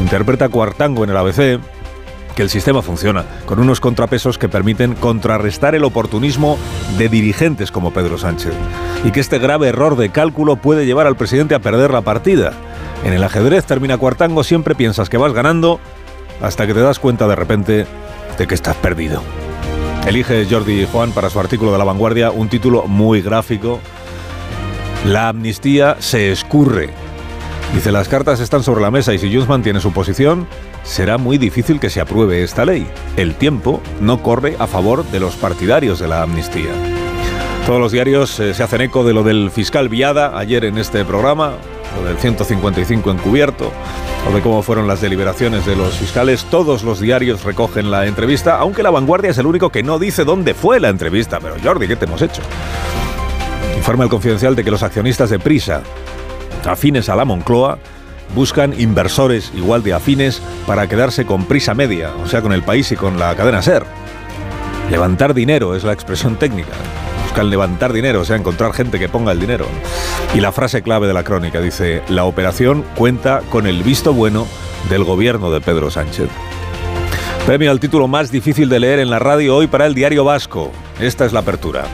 Interpreta Cuartango en el ABC que el sistema funciona, con unos contrapesos que permiten contrarrestar el oportunismo de dirigentes como Pedro Sánchez, y que este grave error de cálculo puede llevar al presidente a perder la partida. En el ajedrez termina cuartango, siempre piensas que vas ganando, hasta que te das cuenta de repente de que estás perdido. Elige Jordi Juan para su artículo de La Vanguardia un título muy gráfico. La amnistía se escurre. Dice, las cartas están sobre la mesa y si Junts mantiene su posición, será muy difícil que se apruebe esta ley. El tiempo no corre a favor de los partidarios de la amnistía. Todos los diarios eh, se hacen eco de lo del fiscal Viada ayer en este programa, lo del 155 encubierto, o de cómo fueron las deliberaciones de los fiscales. Todos los diarios recogen la entrevista, aunque la vanguardia es el único que no dice dónde fue la entrevista. Pero Jordi, ¿qué te hemos hecho? Informa el confidencial de que los accionistas de Prisa, afines a la Moncloa, buscan inversores igual de afines para quedarse con prisa media, o sea, con el país y con la cadena SER. Levantar dinero es la expresión técnica. Buscan levantar dinero, o sea, encontrar gente que ponga el dinero. Y la frase clave de la crónica dice, la operación cuenta con el visto bueno del gobierno de Pedro Sánchez. Premio al título más difícil de leer en la radio hoy para el diario vasco. Esta es la apertura.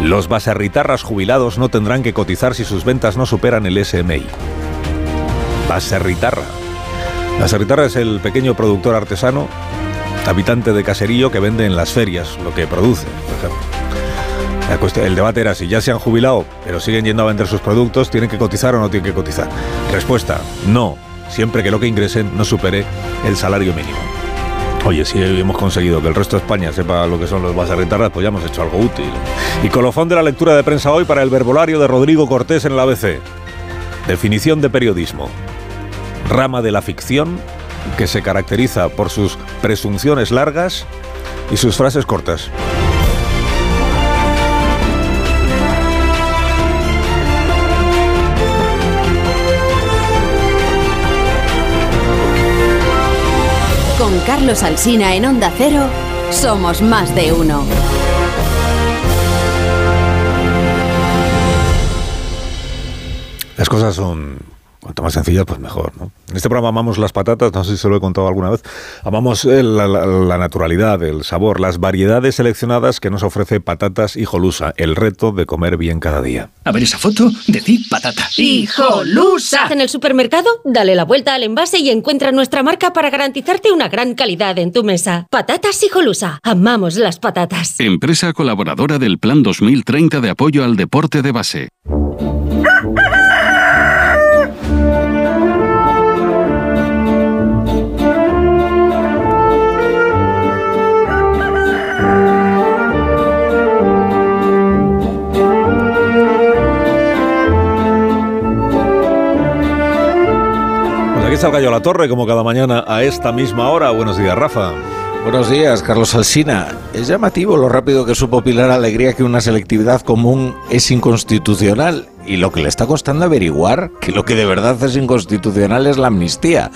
Los baserritarras jubilados no tendrán que cotizar si sus ventas no superan el SMI. Baserritarra. La Serritarra es el pequeño productor artesano, habitante de caserío que vende en las ferias lo que produce, por ejemplo. La el debate era si ya se han jubilado, pero siguen yendo a vender sus productos, ¿tienen que cotizar o no tienen que cotizar? Respuesta, no, siempre que lo que ingresen no supere el salario mínimo. Oye, si hemos conseguido que el resto de España sepa lo que son los baserritarras, pues ya hemos hecho algo útil. Y colofón de la lectura de prensa hoy para el verbolario de Rodrigo Cortés en el ABC. Definición de periodismo rama de la ficción que se caracteriza por sus presunciones largas y sus frases cortas. Con Carlos Alsina en Onda Cero, somos más de uno. Las cosas son Cuanto más sencillas, pues mejor. ¿no? En este programa amamos las patatas, no sé si se lo he contado alguna vez. Amamos eh, la, la, la, naturalidad, el sabor, las variedades seleccionadas que nos ofrece Patatas Hijolusa, el reto de comer bien cada día. A ver esa foto, decir patata. ¡Hijolusa! En el supermercado, dale la vuelta al envase y encuentra nuestra marca para garantizarte una gran calidad en tu mesa. Patatas Hijolusa. Amamos las patatas. Empresa colaboradora del Plan 2030 de apoyo al deporte de base. Aquí está el Gallo a la Torre, como cada mañana a esta misma hora. Buenos días, Rafa. Buenos días, Carlos Alsina. Es llamativo lo rápido que supo Pilar Alegría que una selectividad común es inconstitucional y lo que le está costando averiguar que lo que de verdad es inconstitucional es la amnistía.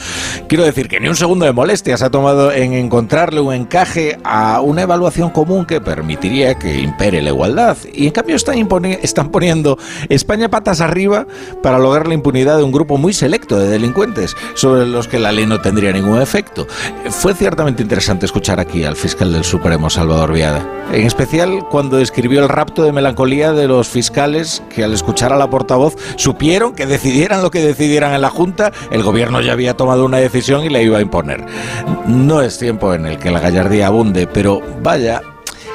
Quiero decir que ni un segundo de molestia se ha tomado en encontrarle un encaje a una evaluación común que permitiría que impere la igualdad. Y en cambio están, están poniendo España patas arriba para lograr la impunidad de un grupo muy selecto de delincuentes sobre los que la ley no tendría ningún efecto. Fue ciertamente interesante escuchar aquí al fiscal del Supremo, Salvador Viada. En especial cuando describió el rapto de melancolía de los fiscales que al escuchar a la portavoz supieron que decidieran lo que decidieran en la Junta, el gobierno ya había tomado una decisión y la iba a imponer. No es tiempo en el que la gallardía abunde, pero vaya,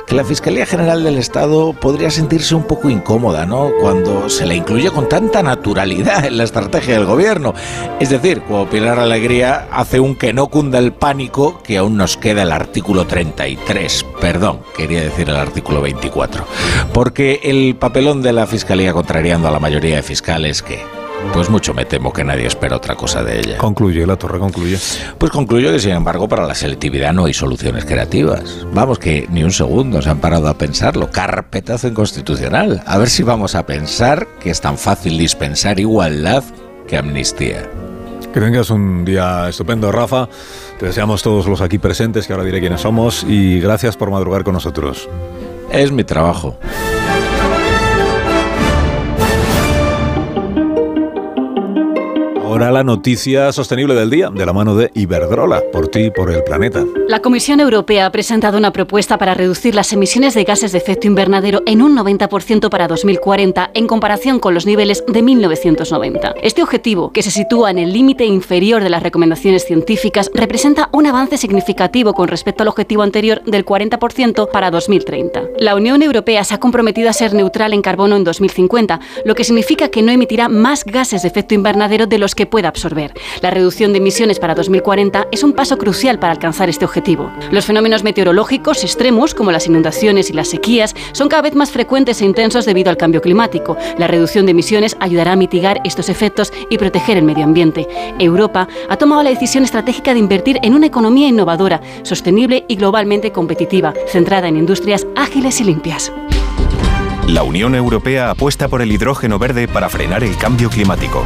que la Fiscalía General del Estado podría sentirse un poco incómoda, ¿no? Cuando se la incluye con tanta naturalidad en la estrategia del gobierno. Es decir, cuando Pilar Alegría hace un que no cunda el pánico, que aún nos queda el artículo 33. Perdón, quería decir el artículo 24. Porque el papelón de la Fiscalía contrariando a la mayoría de fiscales que pues mucho me temo que nadie espera otra cosa de ella. Concluye, la torre concluye. Pues concluyo que, sin embargo, para la selectividad no hay soluciones creativas. Vamos, que ni un segundo se han parado a pensarlo. Carpetazo inconstitucional. A ver si vamos a pensar que es tan fácil dispensar igualdad que amnistía. Que tengas un día estupendo, Rafa. Te deseamos todos los aquí presentes, que ahora diré quiénes somos, y gracias por madrugar con nosotros. Es mi trabajo. Ahora la noticia sostenible del día, de la mano de Iberdrola, por ti y por el planeta. La Comisión Europea ha presentado una propuesta para reducir las emisiones de gases de efecto invernadero en un 90% para 2040 en comparación con los niveles de 1990. Este objetivo, que se sitúa en el límite inferior de las recomendaciones científicas, representa un avance significativo con respecto al objetivo anterior del 40% para 2030. La Unión Europea se ha comprometido a ser neutral en carbono en 2050, lo que significa que no emitirá más gases de efecto invernadero de los que pueda absorber. La reducción de emisiones para 2040 es un paso crucial para alcanzar este objetivo. Los fenómenos meteorológicos extremos, como las inundaciones y las sequías, son cada vez más frecuentes e intensos debido al cambio climático. La reducción de emisiones ayudará a mitigar estos efectos y proteger el medio ambiente. Europa ha tomado la decisión estratégica de invertir en una economía innovadora, sostenible y globalmente competitiva, centrada en industrias ágiles y limpias. La Unión Europea apuesta por el hidrógeno verde para frenar el cambio climático.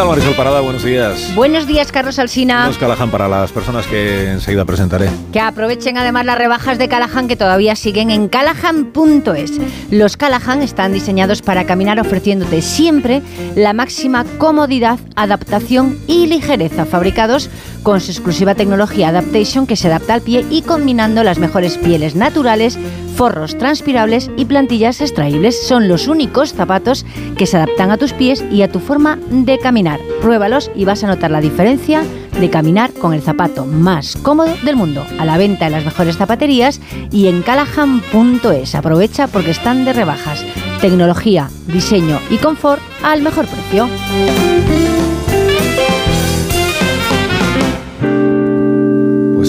Tal, Marisol Parada? Buenos días. Buenos días, Carlos Alsina. Los Callahan para las personas que enseguida presentaré. Que aprovechen además las rebajas de Callahan que todavía siguen en callahan.es. Los Callahan están diseñados para caminar ofreciéndote siempre la máxima comodidad, adaptación y ligereza, fabricados con su exclusiva tecnología Adaptation que se adapta al pie y combinando las mejores pieles naturales, forros transpirables y plantillas extraíbles. Son los únicos zapatos que se adaptan a tus pies y a tu forma de caminar. Pruébalos y vas a notar la diferencia de caminar con el zapato más cómodo del mundo. A la venta en las mejores zapaterías y en callahan.es. Aprovecha porque están de rebajas. Tecnología, diseño y confort al mejor precio.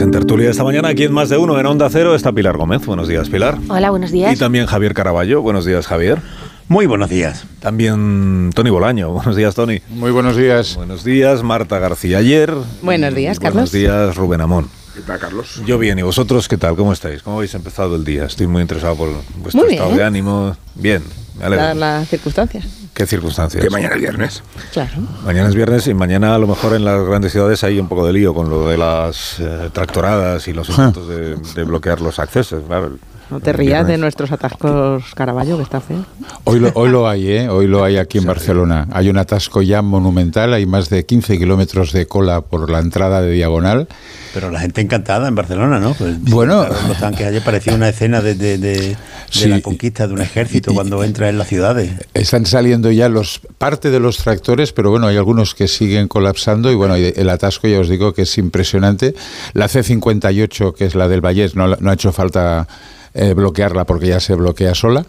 Pues en tertulia esta mañana, aquí en Más de Uno, en Onda Cero, está Pilar Gómez. Buenos días, Pilar. Hola, buenos días. Y también Javier Caraballo. Buenos días, Javier. Muy buenos días. También Tony Bolaño. [LAUGHS] Buenos días, Tony. Muy buenos días. Buenos días, Marta García Ayer. Buenos días, Carlos. Buenos días, Rubén Amón. ¿Qué tal, Carlos? Yo bien, ¿y vosotros qué tal? ¿Cómo estáis? ¿Cómo habéis empezado el día? Estoy muy interesado por vuestro Muy estado bien. de ánimo. Bien, me alegro. Dadas las circunstancias. ¿Qué circunstancias? Que mañana es viernes. Claro. Mañana es viernes y mañana a lo mejor en las grandes ciudades hay un poco de lío con lo de las eh, tractoradas y los intentos de, de bloquear los accesos. claro. No te rías de nuestros atascos Caraballo, que está feo. Hoy lo, hoy lo hay, ¿eh? Hoy lo hay aquí en Barcelona. Hay un atasco ya monumental, hay más de 15 kilómetros de cola por la entrada de Diagonal. Pero la gente encantada en Barcelona, ¿no? Pues, Bueno. los tanques ayer parecía una escena de, de- de- de Sí. la conquista de un ejército cuando entra en las ciudades. Están saliendo ya los parte de los tractores, pero bueno, hay algunos que siguen colapsando y bueno, el atasco ya os digo que es impresionante. La C58, que es la del Vallés, no, no ha hecho falta eh, bloquearla porque ya se bloquea sola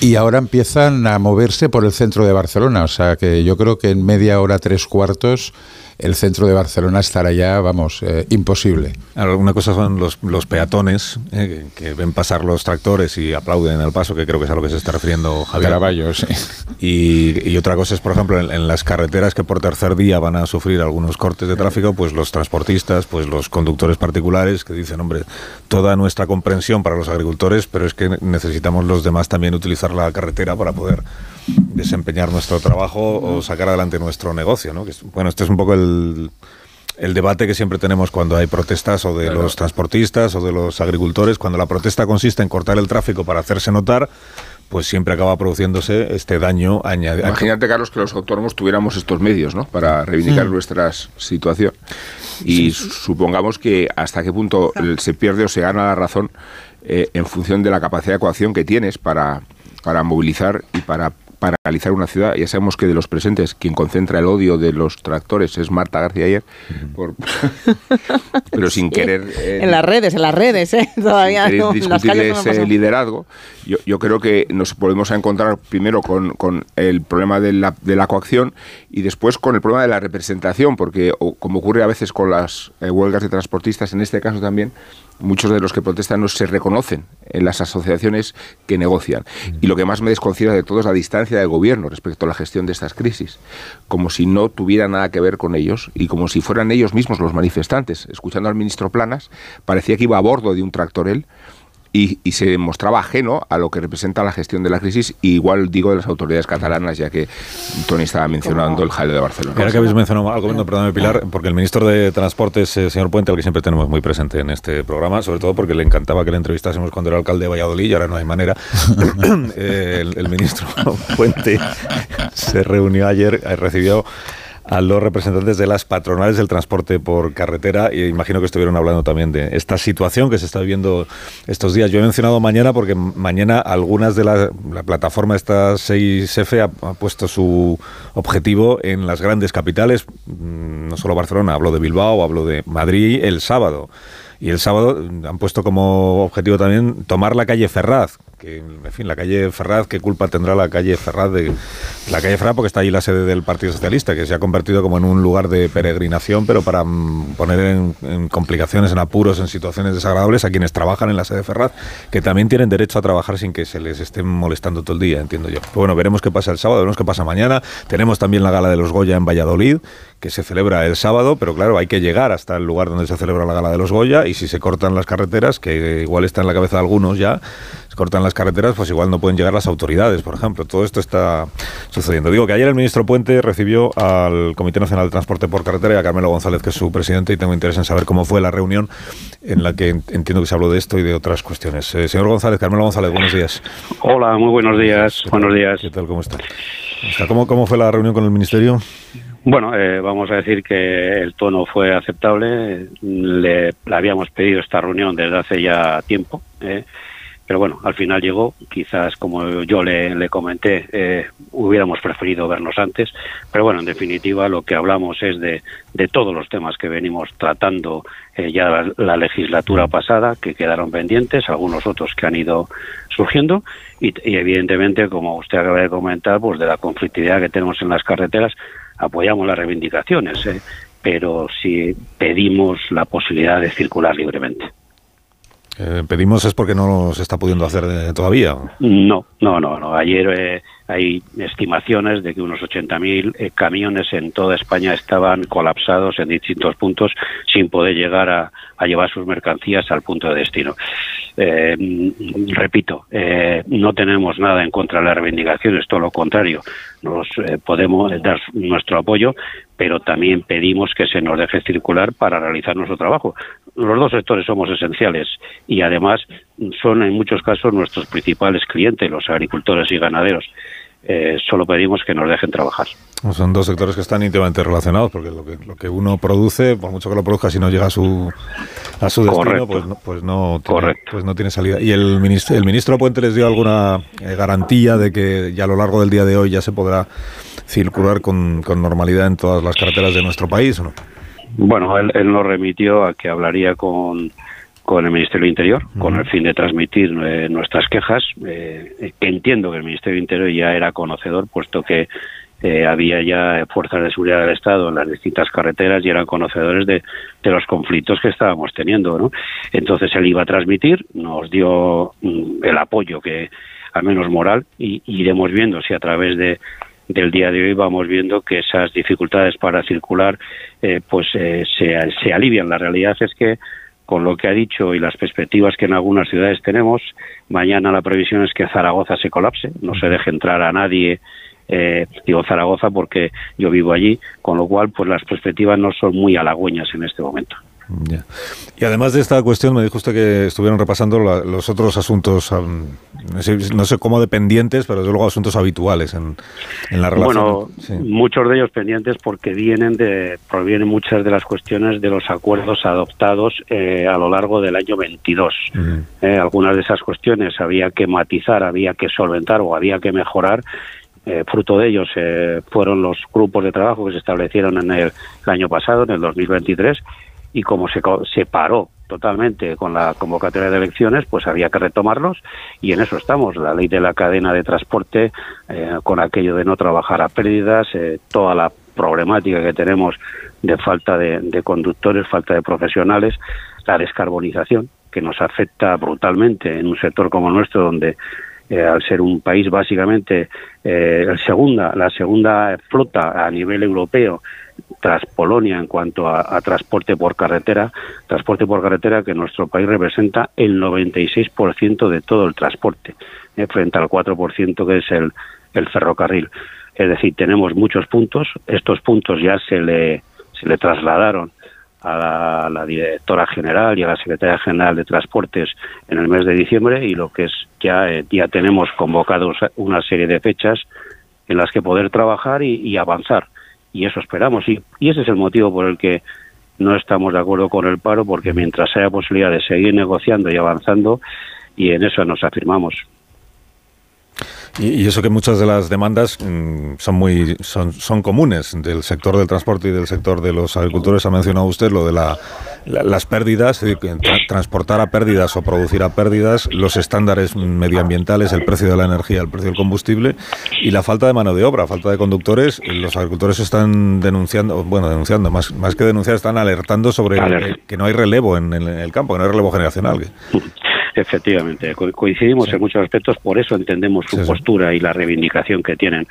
y ahora empiezan a moverse por el centro de Barcelona. O sea que yo creo que en media hora, tres cuartos, el centro de Barcelona estará ya, vamos, eh, imposible. Una cosa son los, los peatones eh, que, ven pasar los tractores y aplauden al paso, que creo que es a lo que se está refiriendo Javier. Caraballo, sí. Y, y otra cosa es, por ejemplo, en, en, las carreteras que por tercer día van a sufrir algunos cortes de tráfico, pues los transportistas, pues los conductores particulares que dicen, hombre, toda nuestra comprensión para los agricultores, pero es que necesitamos los demás también utilizar la carretera para poder desempeñar nuestro trabajo o sacar adelante nuestro negocio. ¿no? Que bueno, este es un poco el, el, debate que siempre tenemos cuando hay protestas o de claro. los transportistas o de los agricultores. Cuando la protesta consiste en cortar el tráfico para hacerse notar, pues siempre acaba produciéndose este daño añadido. Imagínate, Carlos, que los autónomos tuviéramos estos medios ¿no? para reivindicar nuestra situación. Y sí. supongamos que hasta qué punto se pierde o se gana la razón eh, en función de la capacidad de coacción que tienes para, para movilizar y para paralizar una ciudad. Ya sabemos que de los presentes quien concentra el odio de los tractores es Marta García ayer, por, [LAUGHS] pero sin sí, querer... Eh, en las redes, en las redes, ¿eh? Todavía sin no, discutir ese no liderazgo. Yo, yo, creo que nos volvemos a encontrar primero con, con el problema de la, de la, coacción y después con el problema de la representación, porque o, como ocurre a veces con las eh, huelgas de transportistas, en este caso también, muchos de los que protestan no se reconocen en las asociaciones que negocian. Y lo que más me desconcierta de todo es la distancia del gobierno respecto a la gestión de estas crisis, como si no tuviera nada que ver con ellos y como si fueran ellos mismos los manifestantes. Escuchando al ministro Planas, parecía que iba a bordo de un tractorel y, y, se mostraba ajeno a lo que representa la gestión de la crisis, y igual digo de las autoridades catalanas, ya que Tony estaba mencionando el jaleo de Barcelona. Ahora que habéis mencionado algo, no, perdóname Pilar, porque el ministro de Transportes, eh, señor Puente, al que siempre tenemos muy presente en este programa, sobre todo porque le encantaba que le entrevistásemos cuando era alcalde de Valladolid, y ahora no hay manera. [LAUGHS] [COUGHS] eh, el, el ministro [LAUGHS] Puente se reunió ayer, eh, recibió a los representantes de las patronales del transporte por carretera y imagino que estuvieron hablando también de esta situación que se está viviendo estos días. Yo he mencionado mañana porque mañana algunas de la, la plataforma esta 6F ha, ha, puesto su objetivo en las grandes capitales, mm, no solo Barcelona, hablo de Bilbao, hablo de Madrid el sábado. Y el sábado han puesto como objetivo también tomar la calle Ferraz, que, en fin, la calle Ferraz, ¿qué culpa tendrá la calle Ferraz de la calle Ferraz? Porque está ahí la sede del Partido Socialista, que se ha convertido como en un lugar de peregrinación, pero para mm, poner en, complicaciones, en apuros, en situaciones desagradables a quienes trabajan en la sede Ferraz, que también tienen derecho a trabajar sin que se les estén molestando todo el día, entiendo yo. Bueno, veremos qué pasa el sábado, veremos qué pasa mañana. Tenemos también la gala de los Goya en Valladolid, que se celebra el sábado, pero claro, hay que llegar hasta el lugar donde se celebra la gala de los Goya y si se cortan las carreteras, que igual está en la cabeza de algunos ya, se cortan las carreteras, pues igual no pueden llegar las autoridades, por ejemplo. Todo esto está sucediendo. Digo que ayer el ministro Puente recibió al Comité Nacional de Transporte por Carretera y a Carmelo González, que es su presidente, y tengo interés en saber cómo fue la reunión en la que entiendo que se habló de esto y de otras cuestiones. Eh, señor González, Carmelo González, buenos días. Hola, muy buenos días. Buenos días. ¿Qué tal? ¿Cómo está? ¿Cómo, ¿Cómo fue la reunión con el ministerio? Bueno, eh, vamos a decir que el tono fue aceptable. Le, habíamos pedido esta reunión desde hace ya tiempo. Eh, pero bueno, al final llegó, quizás como yo le, le comenté, eh, hubiéramos preferido vernos antes, pero bueno, en definitiva lo que hablamos es de, de todos los temas que venimos tratando eh, ya la, la, legislatura pasada, que quedaron pendientes, algunos otros que han ido surgiendo, y evidentemente, como usted acaba de comentar, pues de la conflictividad que tenemos en las carreteras, apoyamos las reivindicaciones, eh, pero sí pedimos la posibilidad de circular libremente. Eh, pedimos es porque no se está pudiendo hacer de, todavía. No, no, no, no. Ayer eh, hay estimaciones de que unos 80.000 eh, camiones en toda España estaban colapsados en distintos puntos sin poder llegar a, a llevar sus mercancías al punto de destino. Eh, repito, eh, no tenemos nada en contra de las reivindicaciones, todo lo contrario, nos eh, podemos dar nuestro apoyo, pero también pedimos que se nos deje circular para realizar nuestro trabajo. Los dos sectores somos esenciales y además son en muchos casos nuestros principales clientes, los agricultores y ganaderos. Eh, solo pedimos que nos dejen trabajar. Son dos sectores que están íntimamente relacionados, porque lo que, lo que uno produce, por mucho que lo produzca, si no llega a su, a su destino, pues, no, pues, no tiene, pues no tiene salida. ¿Y el ministro, el ministro Puente les dio alguna eh, garantía de que ya a lo largo del día de hoy ya se podrá circular con, con normalidad en todas las carreteras de nuestro país o no? Bueno, él, él nos remitió a que hablaría con con el Ministerio del Interior, con el fin de transmitir eh, nuestras quejas. Eh, entiendo que el Ministerio del Interior ya era conocedor, puesto que eh, había ya fuerzas de seguridad del Estado en las distintas carreteras y eran conocedores de, los conflictos que estábamos teniendo. ¿no? Entonces él iba a transmitir, nos dio mm, el apoyo que al menos moral y, iremos viendo si a través de del día de hoy vamos viendo que esas dificultades para circular pues se, se alivian. La realidad es que con lo que ha dicho y las perspectivas que en algunas ciudades tenemos, mañana la previsión es que Zaragoza se colapse, no se deje entrar a nadie, eh, digo Zaragoza porque yo vivo allí, con lo cual pues las perspectivas no son muy halagüeñas en este momento. Y además de esta cuestión, me dijo usted que estuvieron repasando los otros asuntos, no sé cómo dependientes, pero desde luego asuntos habituales en, la relación. Bueno, muchos de ellos pendientes porque vienen de, provienen muchas de las cuestiones de los acuerdos adoptados eh, a lo largo del año 22. Eh, algunas de esas cuestiones había que matizar, había que solventar o había que mejorar eh, fruto de ellos fueron los grupos de trabajo que se establecieron en el, año pasado, en el 2023, y como se, se paró totalmente con la convocatoria de elecciones, pues había que retomarlos y en eso estamos. La ley de la cadena de transporte, eh, con aquello de no trabajar a pérdidas, eh, toda la problemática que tenemos de falta de, conductores, falta de profesionales, la descarbonización, que nos afecta brutalmente en un sector como el nuestro, donde eh, al ser un país básicamente el segunda, la segunda flota a nivel europeo tras Polonia en cuanto a, transporte por carretera, transporte por carretera que nuestro país representa el 96% de todo el transporte, eh, frente al 4% que es el, el ferrocarril. Es decir, tenemos muchos puntos, estos puntos ya se le, se le trasladaron a la, directora general y a la secretaria general de transportes en el mes de diciembre y lo que es ya eh, ya tenemos convocados una serie de fechas en las que poder trabajar y avanzar y eso esperamos. Y, y ese es el motivo por el que no estamos de acuerdo con el paro, porque mientras haya posibilidad de seguir negociando y avanzando, y en eso nos afirmamos. Y, eso que muchas de las demandas mm, son muy son, son comunes del sector del transporte y del sector de los agricultores. Ha mencionado usted lo de la, las pérdidas, transportar a pérdidas o producir a pérdidas, los estándares medioambientales, el precio de la energía, el precio del combustible y la falta de mano de obra, falta de conductores. Los agricultores están denunciando, bueno, denunciando, más, más que denunciar, están alertando sobre que no hay relevo en, en el campo, que no hay relevo generacional. [LAUGHS] Efectivamente, coincidimos en muchos aspectos, por eso entendemos su postura y la reivindicación que tienen.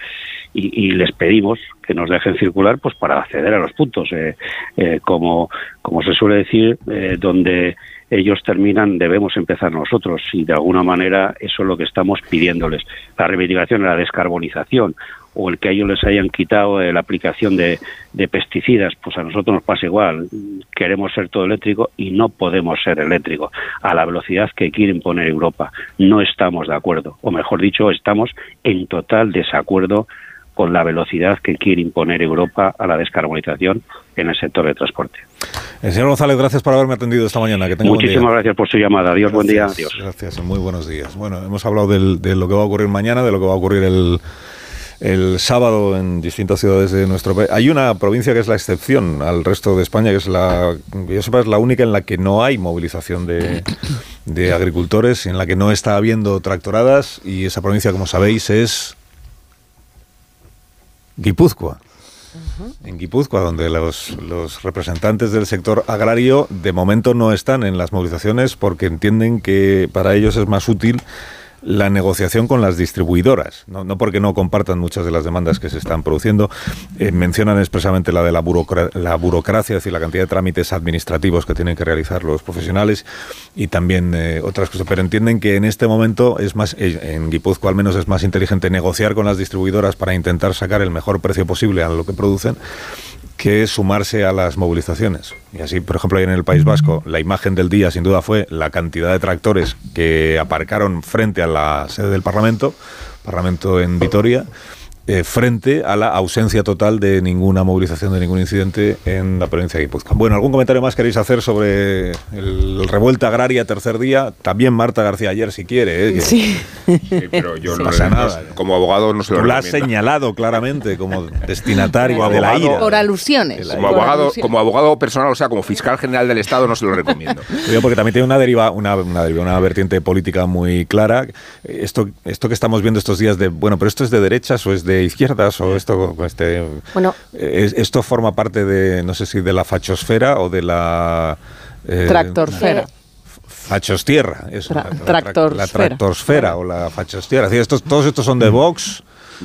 Y, les pedimos que nos dejen circular pues para acceder a los puntos. Eh, eh, como, como se suele decir, eh, donde ellos terminan, debemos empezar nosotros y de alguna manera eso es lo que estamos pidiéndoles. La reivindicación, la descarbonización o el que ellos les hayan quitado la aplicación de, de, pesticidas, pues a nosotros nos pasa igual. Queremos ser todo eléctrico y no podemos ser eléctrico a la velocidad que quiere imponer Europa. No estamos de acuerdo, o mejor dicho, estamos en total desacuerdo con la velocidad que quiere imponer Europa a la descarbonización en el sector de transporte. El eh, señor González, gracias por haberme atendido esta mañana. Que Muchísimas gracias por su llamada. Adiós, buen día. Adiós. Gracias, muy buenos días. Bueno, hemos hablado de lo que va a ocurrir mañana, de lo que va a ocurrir el, el sábado en distintas ciudades de nuestro país. Hay una provincia que es la excepción al resto de España, que es la, yo sepa, es la única en la que no hay movilización de, de agricultores, en la que no está habiendo tractoradas, y esa provincia, como sabéis, es Guipúzcoa. En Guipúzcoa, donde los, los, representantes del sector agrario de momento no están en las movilizaciones porque entienden que para ellos es más útil la negociación con las distribuidoras, no, no, porque no compartan muchas de las demandas que se están produciendo, eh, mencionan expresamente la de la, la burocracia, es decir, la cantidad de trámites administrativos que tienen que realizar los profesionales y también eh, otras cosas, pero entienden que en este momento es más, eh, en Guipúzcoa al menos es más inteligente negociar con las distribuidoras para intentar sacar el mejor precio posible a lo que producen que sumarse a las movilizaciones. Y así, por ejemplo, en el País Vasco, la imagen del día sin duda fue la cantidad de tractores que aparcaron frente a la sede del Parlamento, Parlamento en Vitoria, eh, frente a la ausencia total de ninguna movilización, de ningún incidente en la provincia de Guipúzcoa. Bueno, ¿algún comentario más queréis hacer sobre el, revuelta agraria tercer día? También Marta García ayer, si quiere. ¿eh? sí. pero yo no pasa nada. Como abogado no se lo Tú la has señalado claramente como destinatario de la ira. Por alusiones. Como abogado, como abogado personal, o sea, como fiscal general del Estado, no se lo recomiendo. [LAUGHS] porque también tiene una deriva, una, una, deriva, una vertiente política muy clara. Esto, esto que estamos viendo estos días de, bueno, pero esto es de derechas o es de izquierdas o esto, este, bueno, esto forma parte de, no sé si de la fachosfera o de la... Eh, tractorsfera. Fachostierra, eso, Tra la, la, tractorsfera o la fachostierra. Estos, todos estos son de Vox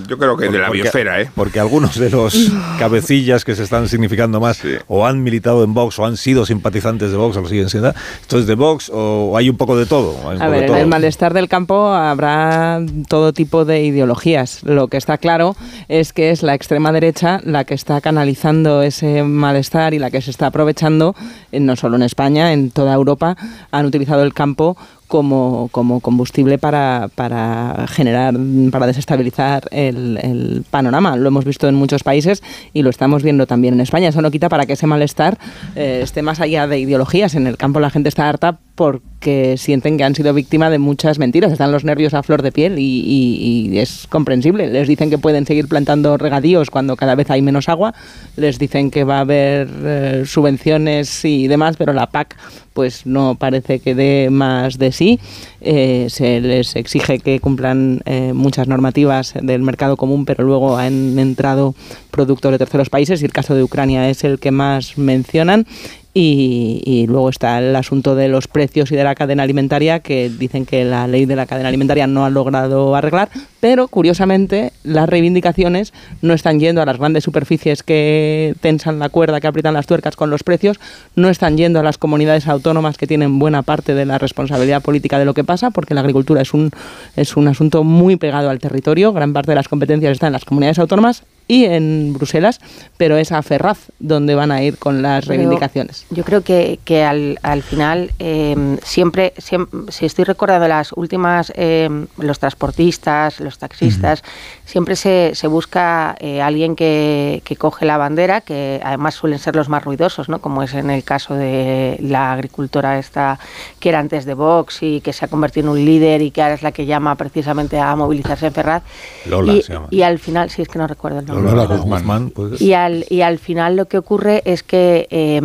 yo creo que de la biosfera, ¿eh? Porque algunos de los [LAUGHS] cabecillas que se están significando más o han militado en Vox o han sido simpatizantes de Vox o lo siguen siendo. ¿Esto es de Vox o hay un poco de todo? a ver, en el malestar del campo habrá todo tipo de ideologías. Lo que está claro es que es la extrema derecha la que está canalizando ese malestar y la que se está aprovechando, no solo en España, en toda Europa, han utilizado el campo como, como combustible para, para, generar, para desestabilizar el, panorama. Lo hemos visto en muchos países y lo estamos viendo también en España. Eso no quita para que ese malestar eh, esté más allá de ideologías. En el campo la gente está harta porque sienten que han sido víctima de muchas mentiras. Están los nervios a flor de piel y, y, es comprensible. Les dicen que pueden seguir plantando regadíos cuando cada vez hay menos agua. Les dicen que va a haber eh, subvenciones y demás, pero la PAC pues no parece que dé más de sí. Eh, se les exige que cumplan eh, muchas normativas del mercado común, pero luego han entrado productos de terceros países y el caso de Ucrania es el que más mencionan y, luego está el asunto de los precios y de la cadena alimentaria, que dicen que la ley de la cadena alimentaria no ha logrado arreglar, pero curiosamente las reivindicaciones no están yendo a las grandes superficies que tensan la cuerda, que aprietan las tuercas con los precios, no están yendo a las comunidades autónomas que tienen buena parte de la responsabilidad política de lo que pasa, porque la agricultura es un, es un asunto muy pegado al territorio, gran parte de las competencias están en las comunidades autónomas y en Bruselas, pero es a Ferraz donde van a ir con las reivindicaciones. Yo creo que, que al, al final em, siempre, si estoy recordando las últimas, em, los transportistas, los taxistas, siempre se, se busca eh, alguien que, que, coge la bandera, que además suelen ser los más ruidosos, ¿no? como es en el caso de la agricultora esta que era antes de Vox y que se ha convertido en un líder y que ahora es la que llama precisamente a movilizarse en Ferraz. Lola y, se llama. y al final, si es que no recuerdo el nombre. Lola Guzmán. pues. Y al, y al final lo que ocurre es que eh,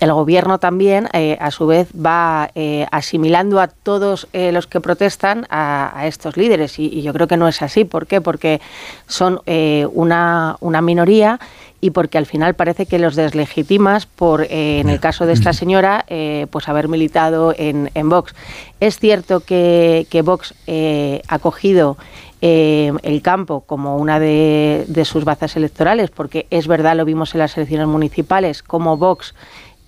el gobierno también, eh, a su vez, va eh, asimilando a todos eh, los que protestan a, a estos líderes. Y, y, yo creo que no es así. ¿Por qué? Porque son eh, una, una minoría y porque al final parece que los deslegitimas por, eh, en el caso de esta [CLEARS THROAT] señora, eh, pues haber militado en, en, Vox. Es cierto que, que Vox eh, ha cogido eh, el campo como una de, sus bazas electorales, porque es verdad, lo vimos en las elecciones municipales, como Vox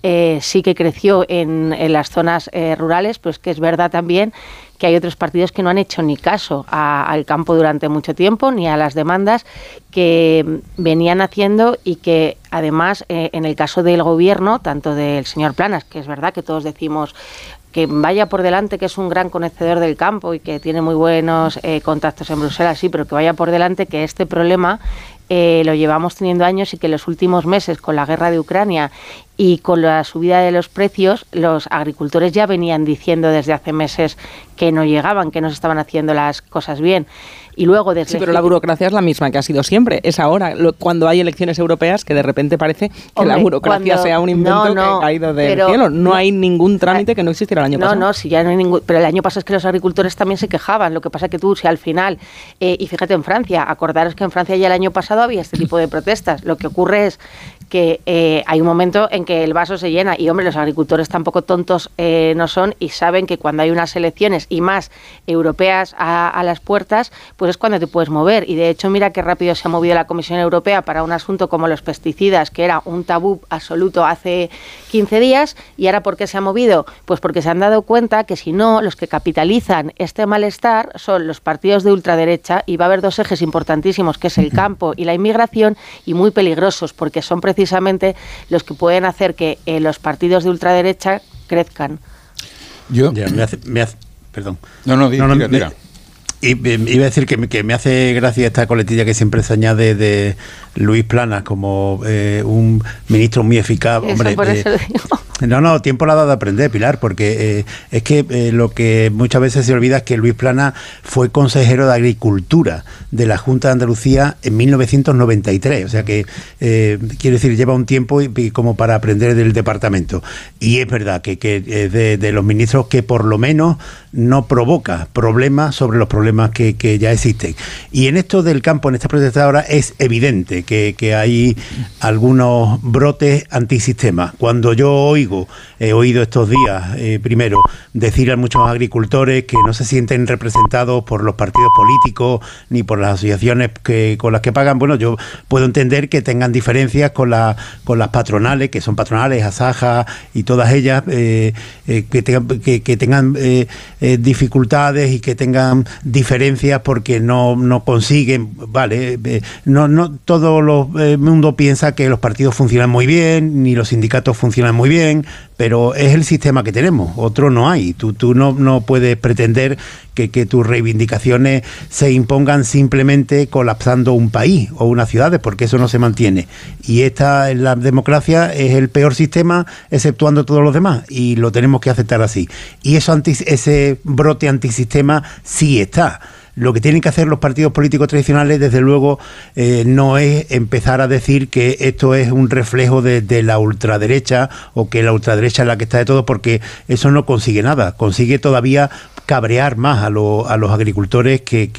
eh, sí que creció en, las zonas eh, rurales, pues que es verdad también que hay otros partidos que no han hecho ni caso al campo durante mucho tiempo, ni a las demandas que venían haciendo y que además eh, en el caso del gobierno, tanto del señor Planas, que es verdad que todos decimos que vaya por delante, que es un gran conocedor del campo y que tiene muy buenos eh, contactos en Bruselas, sí, pero que vaya por delante que este problema eh, lo llevamos teniendo años y que en los últimos meses, con la guerra de Ucrania y con la subida de los precios, los agricultores ya venían diciendo desde hace meses que no llegaban, que no se estaban haciendo las cosas bien y luego desde sí, pero la burocracia es la misma que ha sido siempre. Es ahora, lo, cuando hay elecciones europeas, que de repente parece que Hombre, la burocracia cuando, sea un invento no, no, que ha caído del pero, cielo. No, no, hay ningún trámite que no existiera el año pasado. No, no, si ya no hay ningún. Pero el año pasado es que los agricultores también se quejaban. Lo que pasa que tú, si al final, eh, y fíjate en Francia, acordaros que en Francia ya el año pasado había este tipo de protestas. Lo que ocurre es que eh, hay un momento en que el vaso se llena y hombre los agricultores tampoco tontos eh, no son y saben que cuando hay unas elecciones y más europeas a, a, las puertas pues es cuando te puedes mover y de hecho mira qué rápido se ha movido la Comisión Europea para un asunto como los pesticidas que era un tabú absoluto hace 15 días y ahora ¿por qué se ha movido? Pues porque se han dado cuenta que si no los que capitalizan este malestar son los partidos de ultraderecha y va a haber dos ejes importantísimos que es el campo y la inmigración y muy peligrosos porque son precisamente los que pueden hacer que eh, los partidos de ultraderecha crezcan. Yo ya, me hace, me hace, perdón. No, no, diga, no, no diga, diga. Iba a decir que, me- que me hace gracia esta coletilla que siempre se añade de Luis Planas como eh, un ministro muy eficaz. Eso Hombre, por eh, eso digo. [LAUGHS] no, no, tiempo le ha dado de aprender, Pilar, porque eh, es que lo que muchas veces se olvida es que Luis Plana fue consejero de Agricultura de la Junta de Andalucía en 1993. O sea que, quiero decir, lleva un tiempo y, y como para aprender del departamento. Y es verdad que, que es de, de los ministros que por lo menos no provoca problemas sobre los problemas que, que ya existen. Y en esto del campo, en esta protesta ahora, es evidente que, que hay algunos brotes antisistema. Cuando yo oigo, he oído estos días, eh, primero, decir a muchos agricultores que no se sienten representados por los partidos políticos ni por las asociaciones que, con las que pagan, bueno, yo puedo entender que tengan diferencias con, la, con las patronales, que son patronales, Asaja y todas ellas, eh, eh, que tengan, que, tengan dificultades y que tengan diferencias porque no, no consiguen, vale, eh, no, no todo lo- el mundo piensa que los partidos funcionan muy bien, ni los sindicatos funcionan muy bien, pero es el sistema que tenemos, otro no hay. Tú, tú no, no puedes pretender que, que tus reivindicaciones se impongan simplemente colapsando un país o unas ciudades, porque eso no se mantiene. Y esta, la democracia, es el peor sistema, exceptuando todos los demás, y lo tenemos que aceptar así. Y eso anti- ese brote antisistema sí está. Lo que tienen que hacer los partidos políticos tradicionales, desde luego, eh, no es empezar a decir que esto es un reflejo de, la ultraderecha o que la ultraderecha es la que está de todo, porque eso no consigue nada. Consigue todavía cabrear más a, lo- a los agricultores que-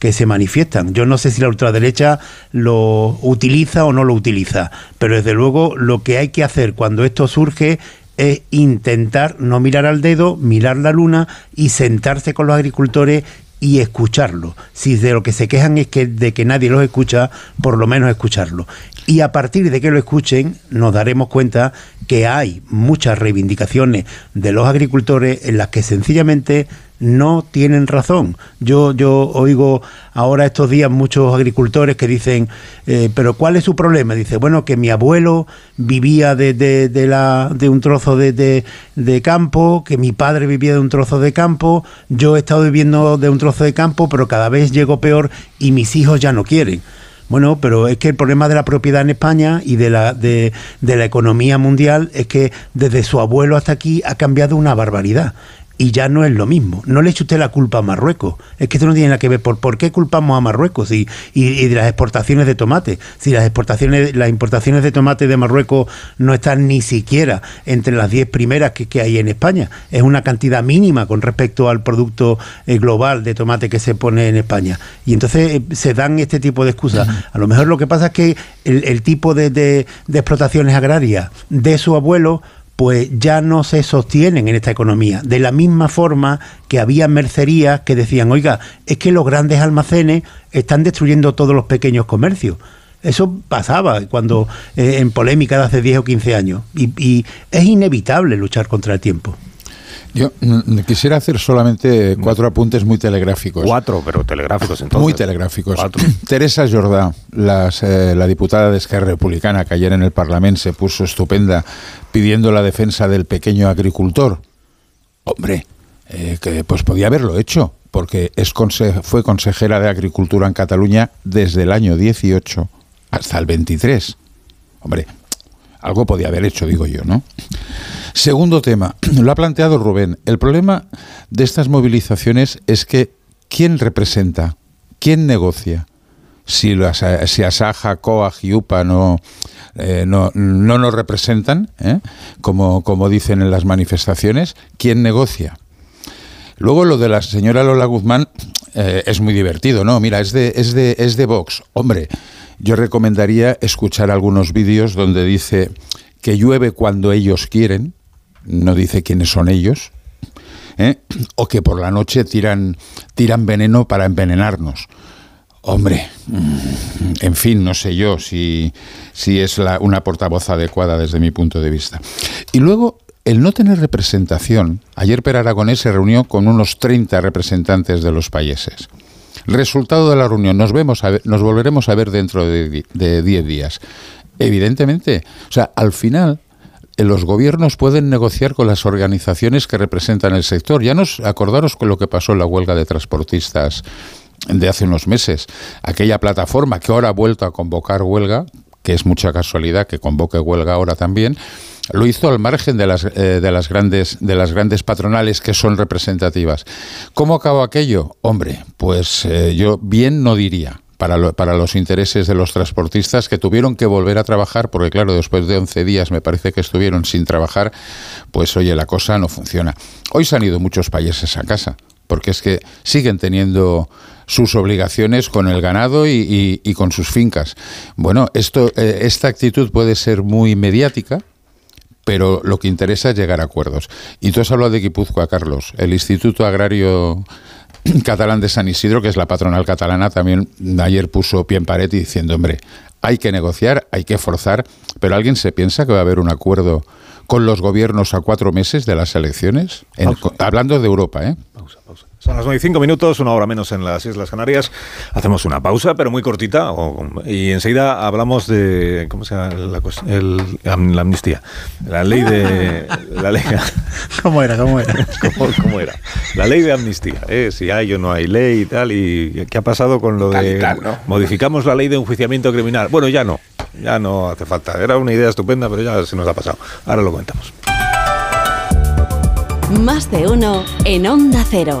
que se manifiestan. Yo no sé si la ultraderecha lo utiliza o no lo utiliza, pero desde luego lo que hay que hacer cuando esto surge es intentar no mirar al dedo, mirar la luna y sentarse con los agricultores y escucharlo. Si de lo que se quejan es que de que nadie los escucha, por lo menos escucharlo. Y a partir de que lo escuchen, nos daremos cuenta que hay muchas reivindicaciones de los agricultores en las que sencillamente no tienen razón. Yo, yo oigo ahora estos días muchos agricultores que dicen, eh, pero ¿cuál es su problema? Dice, bueno, que mi abuelo vivía de, de, de la, de un trozo de, campo, que mi padre vivía de un trozo de campo, yo he estado viviendo de un trozo de campo, pero cada vez llego peor y mis hijos ya no quieren. Bueno, pero es que el problema de la propiedad en España y de la, de, de la economía mundial es que desde su abuelo hasta aquí ha cambiado una barbaridad. Y ya no es lo mismo. No le eche usted la culpa a Marruecos. Es que esto no tiene nada que ver por por qué culpamos a Marruecos y, y, y de las exportaciones de tomate. Si las exportaciones, las importaciones de tomate de Marruecos no están ni siquiera entre las 10 primeras que, que hay en España. Es una cantidad mínima con respecto al producto eh, global de tomate que se pone en España. Y entonces eh, se dan este tipo de excusas. A lo mejor lo que pasa es que el, el tipo de, de- de explotaciones agrarias de su abuelo pues ya no se sostienen en esta economía. De la misma forma que había mercerías que decían, oiga, es que los grandes almacenes están destruyendo todos los pequeños comercios. Eso pasaba cuando eh, en polémica de hace 10 o 15 años. Y, y es inevitable luchar contra el tiempo. Yo quisiera hacer solamente cuatro apuntes muy telegráficos. Cuatro, pero telegráficos entonces. Muy telegráficos. Cuatro. [CLEARS THROAT] Teresa Jordá, las, eh, la diputada de Esquerra Republicana, que ayer en el Parlamento se puso estupenda pidiendo la defensa del pequeño agricultor. Hombre, eh, que pues podía haberlo hecho, porque es conse- fue consejera de Agricultura en Cataluña desde el año 18 hasta el 23. Hombre, algo podía haber hecho, digo yo, ¿no? Segundo tema, [CLEARS THROAT] lo ha planteado Rubén. El problema de estas movilizaciones es que ¿quién representa? ¿Quién negocia? Si, las, eh, si Asaja, COAG y UPA no, eh, no, no nos representan, ¿eh? como, como dicen en las manifestaciones, ¿quién negocia? Luego lo de la señora Lola Guzmán es muy divertido, ¿no? Mira, es de, es de, es de Vox. Hombre, yo recomendaría escuchar algunos vídeos donde dice que llueve cuando ellos quieren, no dice quiénes son ellos, ¿eh? o que por la noche tiran, tiran veneno para envenenarnos. Hombre, mm, en fin, no sé yo si, si es la- una portavoz adecuada desde mi punto de vista. Y luego, el no tener representación. Ayer Per Aragonés se reunió con unos 30 representantes de los países. Resultado de la reunión, nos, vemos a nos volveremos a ver dentro de di- de 10 días. Evidentemente, o sea, al final los gobiernos pueden negociar con las organizaciones que representan el sector. Ya nos acordaros con lo que pasó en la huelga de transportistas de hace unos meses. Aquella plataforma que ahora ha vuelto a convocar huelga, que es mucha casualidad que convoque huelga ahora también, lo hizo al margen de las, eh, de las, grandes, de las grandes patronales que son representativas. ¿Cómo acabó aquello? Hombre, pues eh, yo bien no diría. Para, para, los intereses de los transportistas que tuvieron que volver a trabajar, porque claro, después de 11 días me parece que estuvieron sin trabajar, pues oye, la cosa no funciona. Hoy se han ido muchos países a casa, porque es que siguen teniendo sus obligaciones con el ganado y, con sus fincas. Bueno, esto, eh, esta actitud puede ser muy mediática, pero lo que interesa es llegar a acuerdos. Y tú has hablado de Guipúzcoa, Carlos. El Instituto Agrario [CLEARS THROAT] Catalán de San Isidro, que es la patronal catalana, también ayer puso pie en pared diciendo, hombre, hay que negociar, hay que forzar, pero ¿alguien se piensa que va a haber un acuerdo con los gobiernos a cuatro meses de las elecciones? hablando de Europa, ¿eh? Pausa, pausa. Son las 9 y 5 minutos, una hora menos en las Islas Canarias. Hacemos una pausa, pero muy cortita, y enseguida hablamos de. ¿Cómo se llama? La, la amnistía. La ley de. [LAUGHS] La ley, ¿Cómo era? ¿Cómo era? [LAUGHS] ¿Cómo, era? La ley de amnistía. ¿eh? Si hay o no hay ley y tal. ¿Y qué ha pasado con lo de. Modificamos la ley de enjuiciamiento criminal. Bueno, ya no. Ya no hace falta. Era una idea estupenda, pero ya se nos ha pasado. Ahora lo comentamos. Más de uno en Onda Cero.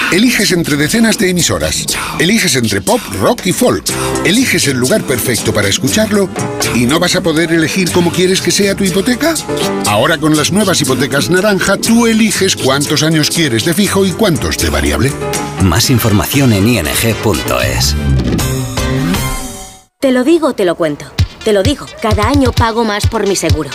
Eliges entre decenas de emisoras. Eliges entre pop, rock y folk. Eliges el lugar perfecto para escucharlo y no vas a poder elegir cómo quieres que sea tu hipoteca. Ahora con las nuevas hipotecas naranja, tú eliges cuántos años quieres de fijo y cuántos de variable. Más información en ing.es. Te lo digo, te lo cuento. Te lo digo, cada año pago más por mi seguro.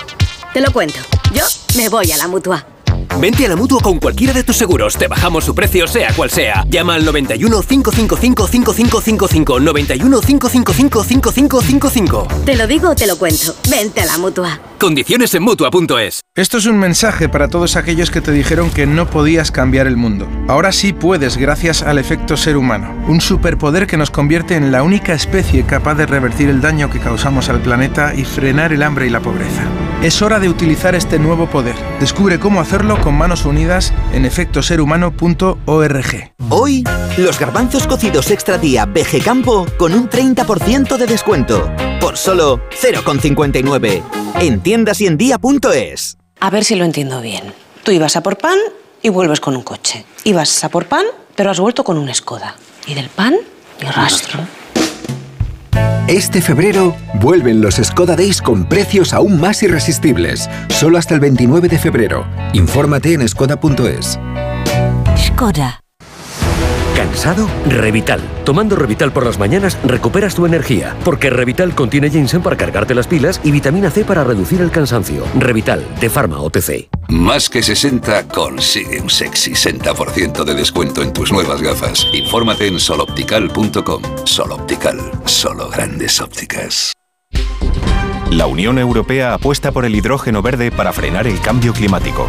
Te lo cuento. Yo me voy a la mutua. Vente a la mutua con cualquiera de tus seguros. Te bajamos su precio, sea cual sea. Llama al 91 555 5555. 91 555 5555. Te lo digo o te lo cuento. Vente a la mutua. Condiciones en mutua.es. Esto es un mensaje para todos aquellos que te dijeron que no podías cambiar el mundo. Ahora sí puedes, gracias al efecto ser humano. Un superpoder que nos convierte en la única especie capaz de revertir el daño que causamos al planeta y frenar el hambre y la pobreza. Es hora de utilizar este nuevo poder. Descubre cómo hacerlo con manos unidas en efectoserhumano.org. Hoy, los garbanzos cocidos extra día BG Campo con un 30% de descuento. Por solo 0,59. En tiendas y en día.es. A ver si lo entiendo bien. Tú ibas a por pan y vuelves con un coche. Ibas a por pan, pero has vuelto con un Skoda. Y del pan, ni rastro. Este febrero vuelven los Skoda Days con precios aún más irresistibles. Solo hasta el 29 de febrero. Infórmate en skoda.es. Skoda. ¿Cansado? Revital. Tomando Revital por las mañanas recuperas tu energía, porque Revital contiene ginseng para cargarte las pilas y vitamina C para reducir el cansancio. Revital, de Pharma OTC. Más que 60 consigue un sexy 60% de descuento en tus nuevas gafas. Infórmate en soloptical.com. Soloptical, solo grandes ópticas. La Unión Europea apuesta por el hidrógeno verde para frenar el cambio climático.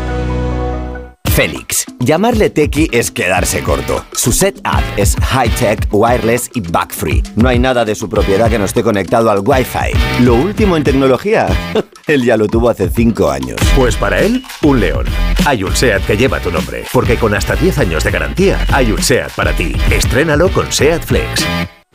Félix. Llamarle Tequi es quedarse corto. Su setup es high-tech, wireless y bug-free. No hay nada de su propiedad que no esté conectado al Wi-Fi. Lo último en tecnología, [LAUGHS] él ya lo tuvo hace 5 años. Pues para él, un león. Hay un SEAT que lleva tu nombre, porque con hasta 10 años de garantía, hay un SEAT para ti. Estrénalo con SEAT Flex.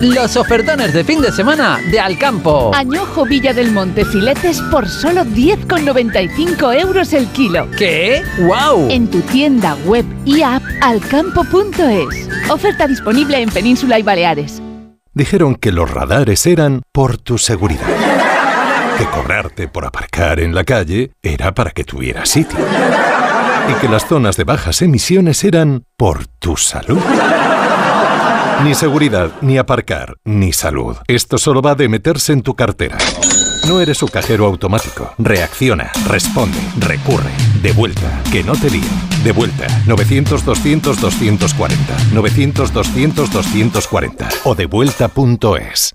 Los ofertones de fin de semana de Alcampo. Añojo Villa del Monte filetes por solo 10,95 euros el kilo. ¿Qué? ¡Wow! En tu tienda web y app alcampo.es. Oferta disponible en Península y Baleares. Dijeron que los radares eran por tu seguridad. Que cobrarte por aparcar en la calle era para que tuvieras sitio. Y que las zonas de bajas emisiones eran por tu salud. Ni seguridad, ni aparcar, ni salud. Esto solo va de meterse en tu cartera. No eres su cajero automático. Reacciona, responde, recurre. De vuelta, que no te lío. De vuelta, 900-200-240. 900-200-240. O devuelta.es.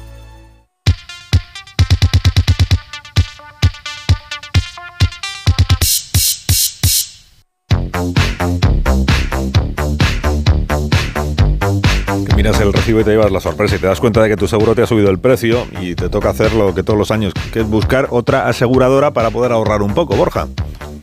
Miras el recibo y te llevas la sorpresa y te das cuenta de que tu seguro te ha subido el precio y te toca hacer lo que todos los años, que es buscar otra aseguradora para poder ahorrar un poco, Borja.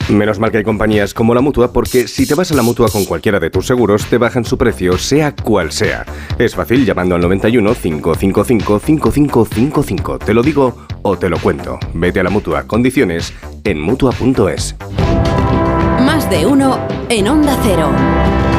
Menos mal que hay compañías como la Mutua, porque si te vas a la Mutua con cualquiera de tus seguros, te bajan su precio, sea cual sea. Es fácil llamando al 91 555 5555. Te lo digo o te lo cuento. Vete a la Mutua. Condiciones en Mutua.es. Más de uno en Onda Cero.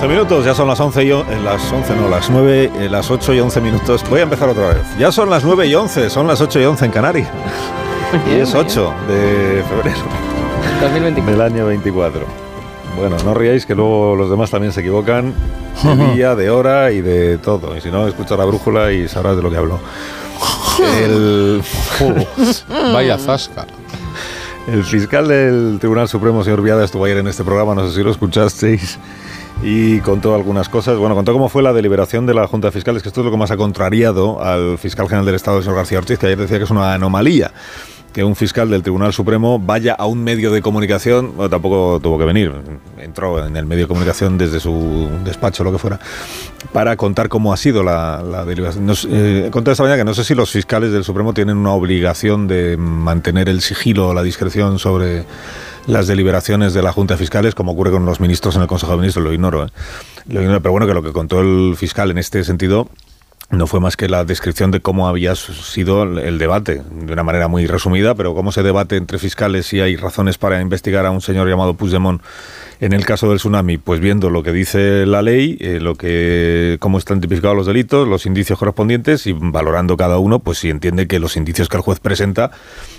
11 minutos, ya son las 11 y o- eh, las 11 no, las 9, eh, las 8 y 11 minutos. Voy a empezar otra vez. Ya son las 9 y 11, son las 8 y 11 en Canarias. Y es 8 de febrero del año 24. Bueno, no ríais que luego los demás también se equivocan de día, de hora y de todo. Y si no, escucha la brújula y sabrás de lo que hablo. El... [LAUGHS] Vaya zasca. El fiscal del Tribunal Supremo, señor Viada, estuvo ayer en este programa, no sé si lo escuchasteis, y contó algunas cosas. Bueno, contó cómo fue la deliberación de la Junta de Fiscales, que esto es lo que más ha contrariado al fiscal general del Estado, el señor García Ortiz, que ayer decía que es una anomalía que un fiscal del Tribunal Supremo vaya a un medio de comunicación, bueno, tampoco tuvo que venir, entró en el medio de comunicación desde su despacho, lo que fuera, para contar cómo ha sido la, la deliberación. Nos, eh, conté esta mañana que no sé si los fiscales del Supremo tienen una obligación de mantener el sigilo o la discreción sobre las deliberaciones de la Junta de Fiscales, como ocurre con los ministros en el Consejo de Ministros, lo ignoro. ¿eh? Lo ignoro, pero bueno, que lo que contó el fiscal en este sentido no fue más que la descripción de cómo había sido el debate, de una manera muy resumida, pero cómo se debate entre fiscales si hay razones para investigar a un señor llamado Puigdemont en el caso del tsunami, pues viendo lo que dice la ley, eh, lo que cómo están tipificados los delitos, los indicios correspondientes y valorando cada uno, pues si entiende que los indicios que el juez presenta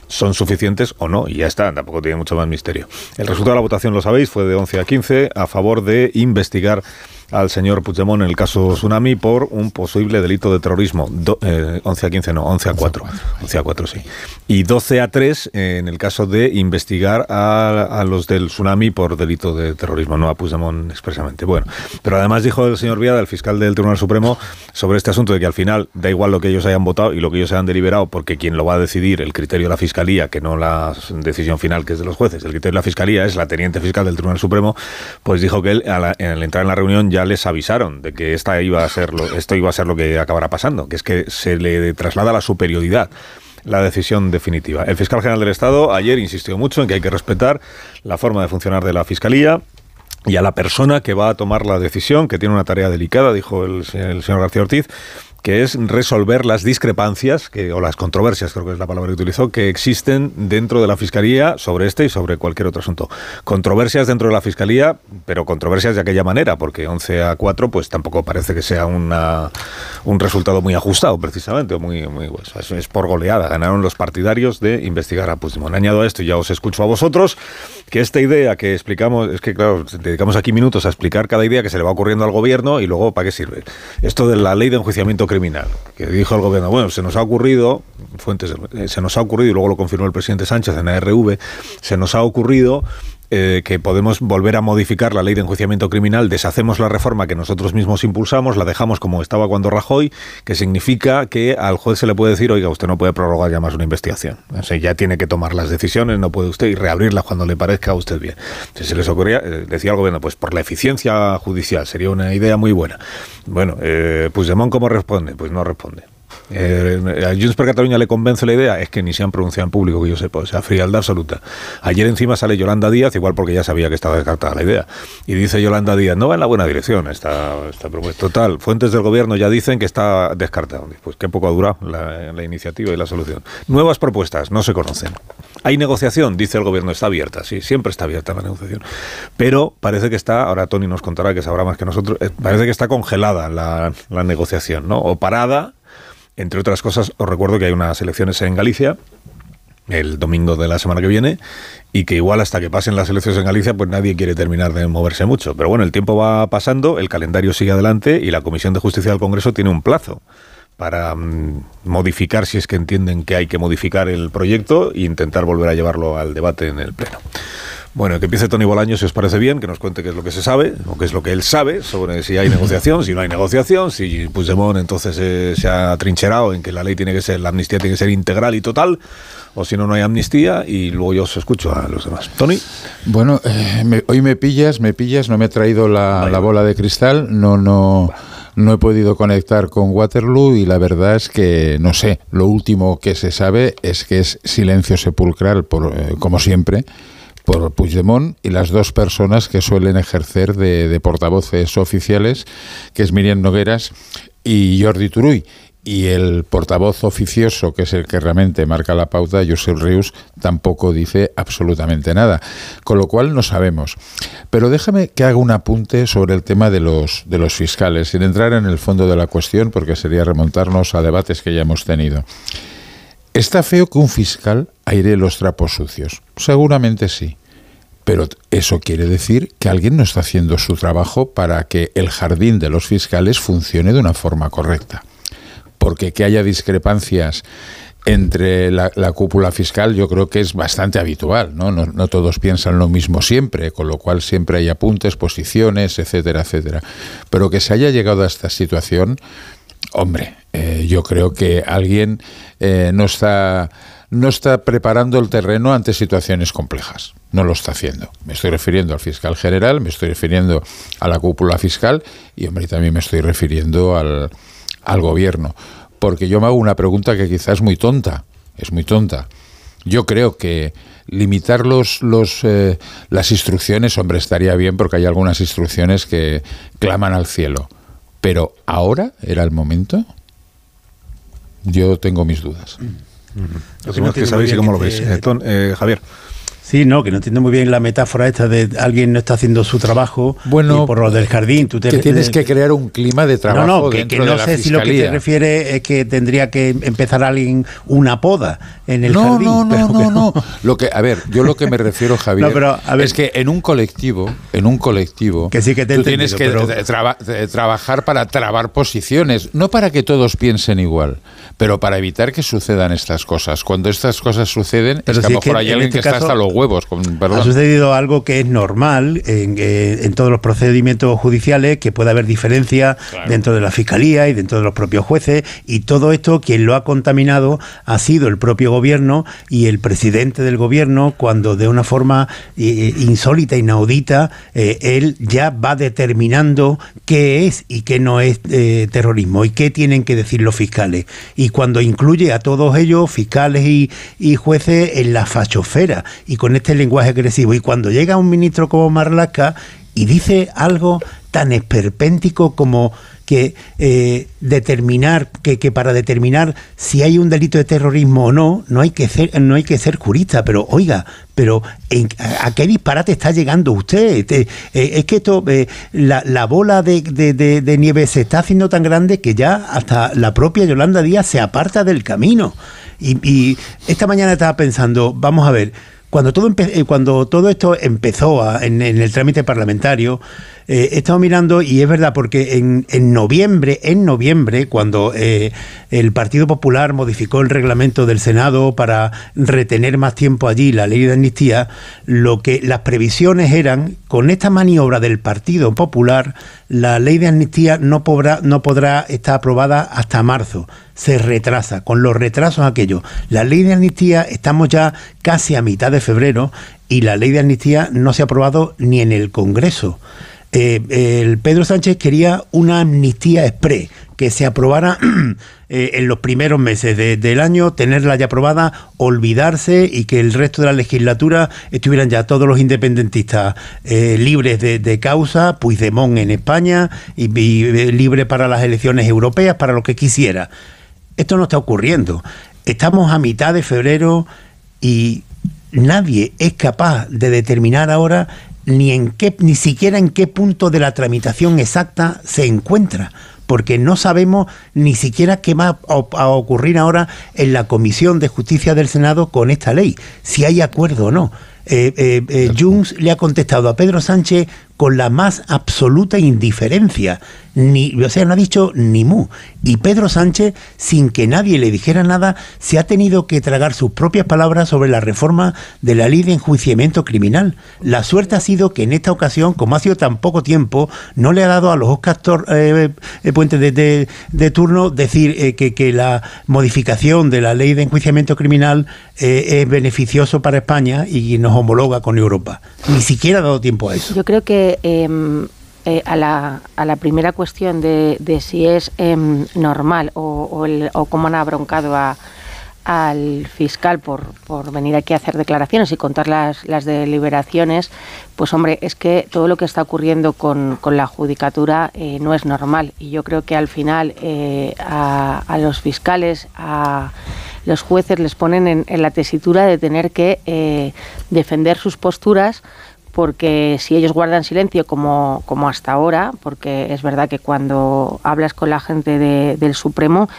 son suficientes o no, y ya está, tampoco tiene mucho más misterio. El resultado de la votación, lo sabéis, fue de 11 a 15 a favor de investigar al señor Puigdemont en el caso Tsunami por un posible delito de terrorismo. Do, eh, 11 a 15 no, 11 a 4. 11 a 4, sí. Y 12 a 3 eh, en el caso de investigar a, a, los del Tsunami por delito de terrorismo, no a Puigdemont expresamente. Bueno, pero además dijo el señor Viada, el fiscal del Tribunal Supremo, sobre este asunto de que al final da igual lo que ellos hayan votado y lo que ellos hayan deliberado, porque quien lo va a decidir, el criterio de la Fiscalía, que no la decisión final que es de los jueces, el criterio de la Fiscalía es la teniente fiscal del Tribunal Supremo, pues dijo que él, al, al entrar en la reunión ya les avisaron de que esta iba a ser esto iba a ser lo que acabará pasando, que es que se le traslada la superioridad la decisión definitiva. El fiscal general del Estado ayer insistió mucho en que hay que respetar la forma de funcionar de la Fiscalía y a la persona que va a tomar la decisión, que tiene una tarea delicada, dijo el señor García Ortiz, que es resolver las discrepancias que, o las controversias, creo que es la palabra que utilizó, que existen dentro de la Fiscalía sobre este y sobre cualquier otro asunto. Controversias dentro de la Fiscalía, pero controversias de aquella manera, porque 11 a 4 pues tampoco parece que sea una, un resultado muy ajustado, precisamente, o muy, muy pues, es por goleada. Ganaron los partidarios de investigar a Puigdemont. Añado a esto, y ya os escucho a vosotros, que esta idea que explicamos, es que claro, dedicamos aquí minutos a explicar cada idea que se le va ocurriendo al gobierno y luego para qué sirve. Esto de la ley de enjuiciamiento criminal, que dijo el gobierno, bueno, se nos ha ocurrido, fuentes, eh, se nos ha ocurrido, y luego lo confirmó el presidente Sánchez en ARV, se nos ha ocurrido eh, que podemos volver a modificar la ley de enjuiciamiento criminal, deshacemos la reforma que nosotros mismos impulsamos, la dejamos como estaba cuando Rajoy, que significa que al juez se le puede decir, oiga, usted no puede prorrogar ya más una investigación. Ya tiene que tomar las decisiones, no puede usted y reabrirla cuando le parezca a usted bien. Si se les ocurría, eh, decía el gobierno, pues por la eficiencia judicial sería una idea muy buena. Bueno, eh, Puigdemont, ¿cómo responde? Pues no responde. Eh, a Junts per Cataluña le convence la idea, es que ni se han pronunciado en público, que yo sepa, o sea, frialdad absoluta. Ayer encima sale Yolanda Díaz, igual porque ya sabía que estaba descartada la idea, y dice Yolanda Díaz, no va en la buena dirección esta, esta propuesta. Total, fuentes del gobierno ya dicen que está descartada. Pues qué poco ha durado la, iniciativa y la solución. Nuevas propuestas, no se conocen. Hay negociación, dice el gobierno, está abierta, sí, siempre está abierta la negociación. Pero parece que está, ahora Tony nos contará que sabrá más que nosotros, eh, parece que está congelada la, la negociación, ¿no? O parada entre otras cosas, os recuerdo que hay unas elecciones en Galicia el domingo de la semana que viene y que igual hasta que pasen las elecciones en Galicia pues nadie quiere terminar de moverse mucho. Pero bueno, el tiempo va pasando, el calendario sigue adelante y la Comisión de Justicia del Congreso tiene un plazo para mm, modificar si es que entienden que hay que modificar el proyecto e intentar volver a llevarlo al debate en el Pleno. Bueno, que empiece Tony Bolaño, si os parece bien, que nos cuente qué es lo que se sabe, o qué es lo que él sabe sobre si hay negociación, si no hay negociación, si Puigdemont entonces eh, se ha trincherado en que la ley tiene que ser, la amnistía tiene que ser integral y total, o si no, no hay amnistía, y luego yo os escucho a los demás. Tony. Bueno, eh, hoy me pillas, me pillas, no me he traído la, la bola de cristal, no, no no he podido conectar con Waterloo y la verdad es que no sé. Lo último que se sabe es que es silencio sepulcral, por, eh, como siempre, por Puigdemont y las dos personas que suelen ejercer de, portavoces oficiales, que es Miriam Nogueras y Jordi Turuy y el portavoz oficioso, que es el que realmente marca la pauta, Josep Rius, tampoco dice absolutamente nada. Con lo cual no sabemos. Pero déjame que haga un apunte sobre el tema de los, de los fiscales, sin entrar en el fondo de la cuestión, porque sería remontarnos a debates que ya hemos tenido. ¿Está feo que un fiscal aire los trapos sucios? Seguramente sí. Pero eso quiere decir que alguien no está haciendo su trabajo para que el jardín de los fiscales funcione de una forma correcta porque que haya discrepancias entre la, cúpula fiscal yo creo que es bastante habitual, ¿no? ¿no? todos piensan lo mismo siempre, con lo cual siempre hay apuntes, posiciones, etcétera, etcétera. Pero que se haya llegado a esta situación, hombre, eh, yo creo que alguien eh, no está no está preparando el terreno ante situaciones complejas. No lo está haciendo. Me estoy refiriendo al fiscal general, me estoy refiriendo a la cúpula fiscal y, hombre, también me estoy refiriendo al, al gobierno. Porque yo me hago una pregunta que quizás es muy tonta, es muy tonta. Yo creo que limitar los, los, eh, las instrucciones, hombre, estaría bien porque hay algunas instrucciones que claman al cielo. Pero ahora era el momento. Yo tengo mis dudas. Lo que, no que sabéis y cómo lo ves. Eh, eh, Javier. Sí, no, que no entiendo muy bien la metáfora esta de alguien no está haciendo su trabajo bueno, por lo del jardín. Tú te, que tienes que crear un clima de trabajo. No, no, que, no sé si lo que te refiere es que tendría que empezar alguien una poda en el jardín. No, no, no, no, Lo que, a ver, yo lo que me refiero, [LAUGHS] Javier, es que en un colectivo, en un colectivo, que sí que tú tienes que trabajar para trabar posiciones, no para que todos piensen igual, pero para evitar que sucedan estas cosas. Cuando estas cosas suceden, es que a lo mejor hay alguien este que está hasta los huevos. ha sucedido algo que es normal en, eh, en, todos los procedimientos judiciales, que puede haber diferencia dentro de la fiscalía y dentro de los propios jueces, y todo esto quien lo ha contaminado ha sido el propio gobierno y el presidente del gobierno, cuando de una forma eh, insólita, inaudita, eh, él ya va determinando qué es y qué no es terrorismo y qué tienen que decir los fiscales. Y cuando incluye a todos ellos, fiscales y, y jueces, en la fachofera y con este lenguaje agresivo. Y cuando llega un ministro como Marlaska y dice algo tan esperpéntico como que eh, determinar, que, que, para determinar si hay un delito de terrorismo o no, no hay que ser, no hay que ser jurista, pero oiga, pero ¿a qué disparate está llegando usted? Eh, es que esto, eh, la, bola de, de, nieve se está haciendo tan grande que ya hasta la propia Yolanda Díaz se aparta del camino. Y, esta mañana estaba pensando, vamos a ver, cuando todo, cuando todo esto empezó en, el trámite parlamentario, eh, he estado mirando y es verdad, porque en, noviembre, en noviembre, cuando eh, el Partido Popular modificó el reglamento del Senado para retener más tiempo allí la ley de amnistía, lo que las previsiones eran, con esta maniobra del Partido Popular, la ley de amnistía no podrá, no podrá estar aprobada hasta marzo se retrasa, con los retrasos aquellos. La ley de amnistía estamos ya casi a mitad de febrero y la ley de amnistía no se ha aprobado ni en el Congreso. Eh, el Pedro Sánchez quería una amnistía express, que se aprobara [CLEARS THROAT] eh, en los primeros meses del año, tenerla ya aprobada, olvidarse y que el resto de la legislatura estuvieran ya todos los independentistas eh, libres de, causa, Puigdemont en España y, y libre para las elecciones europeas, para lo que quisiera. Esto no está ocurriendo. Estamos a mitad de febrero y nadie es capaz de determinar ahora ni en qué ni siquiera en qué punto de la tramitación exacta se encuentra porque no sabemos ni siquiera qué va a ocurrir ahora en la Comisión de Justicia del Senado con esta ley, si hay acuerdo o no. Eh, eh, eh Junts le ha contestado a Pedro Sánchez con la más absoluta indiferencia. Ni, o sea, no ha dicho ni mu. Y Pedro Sánchez, sin que nadie le dijera nada, se ha tenido que tragar sus propias palabras sobre la reforma de la ley de enjuiciamiento criminal. La suerte ha sido que en esta ocasión, como ha sido tan poco tiempo, no le ha dado a los Oscar eh, Puentes de, de, turno decir que, que, la modificación de la ley de enjuiciamiento criminal es beneficioso para España y nos homologa con Europa. Ni siquiera ha dado tiempo a eso. Yo creo que Em, eh, a, la, a, la, primera cuestión de, de si es em, normal o, o, cómo han abroncado a, al fiscal por, por, venir aquí a hacer declaraciones y contar las, las, deliberaciones, pues hombre, es que todo lo que está ocurriendo con, con la judicatura eh, no es normal. Y yo creo que al final eh, a, a, los fiscales, a los jueces les ponen en, en la tesitura de tener que defender sus posturas porque si ellos guardan silencio como, como hasta ahora, porque es verdad que cuando hablas con la gente del Supremo,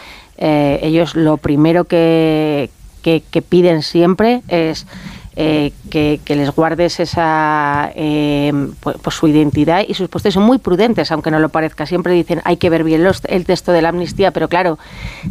eh, ellos lo primero que, que, piden siempre es eh, que, les guardes esa eh, pues, pues, su identidad y sus postes son muy prudentes, aunque no lo parezca. Siempre dicen hay que ver bien el texto de la amnistía, pero claro,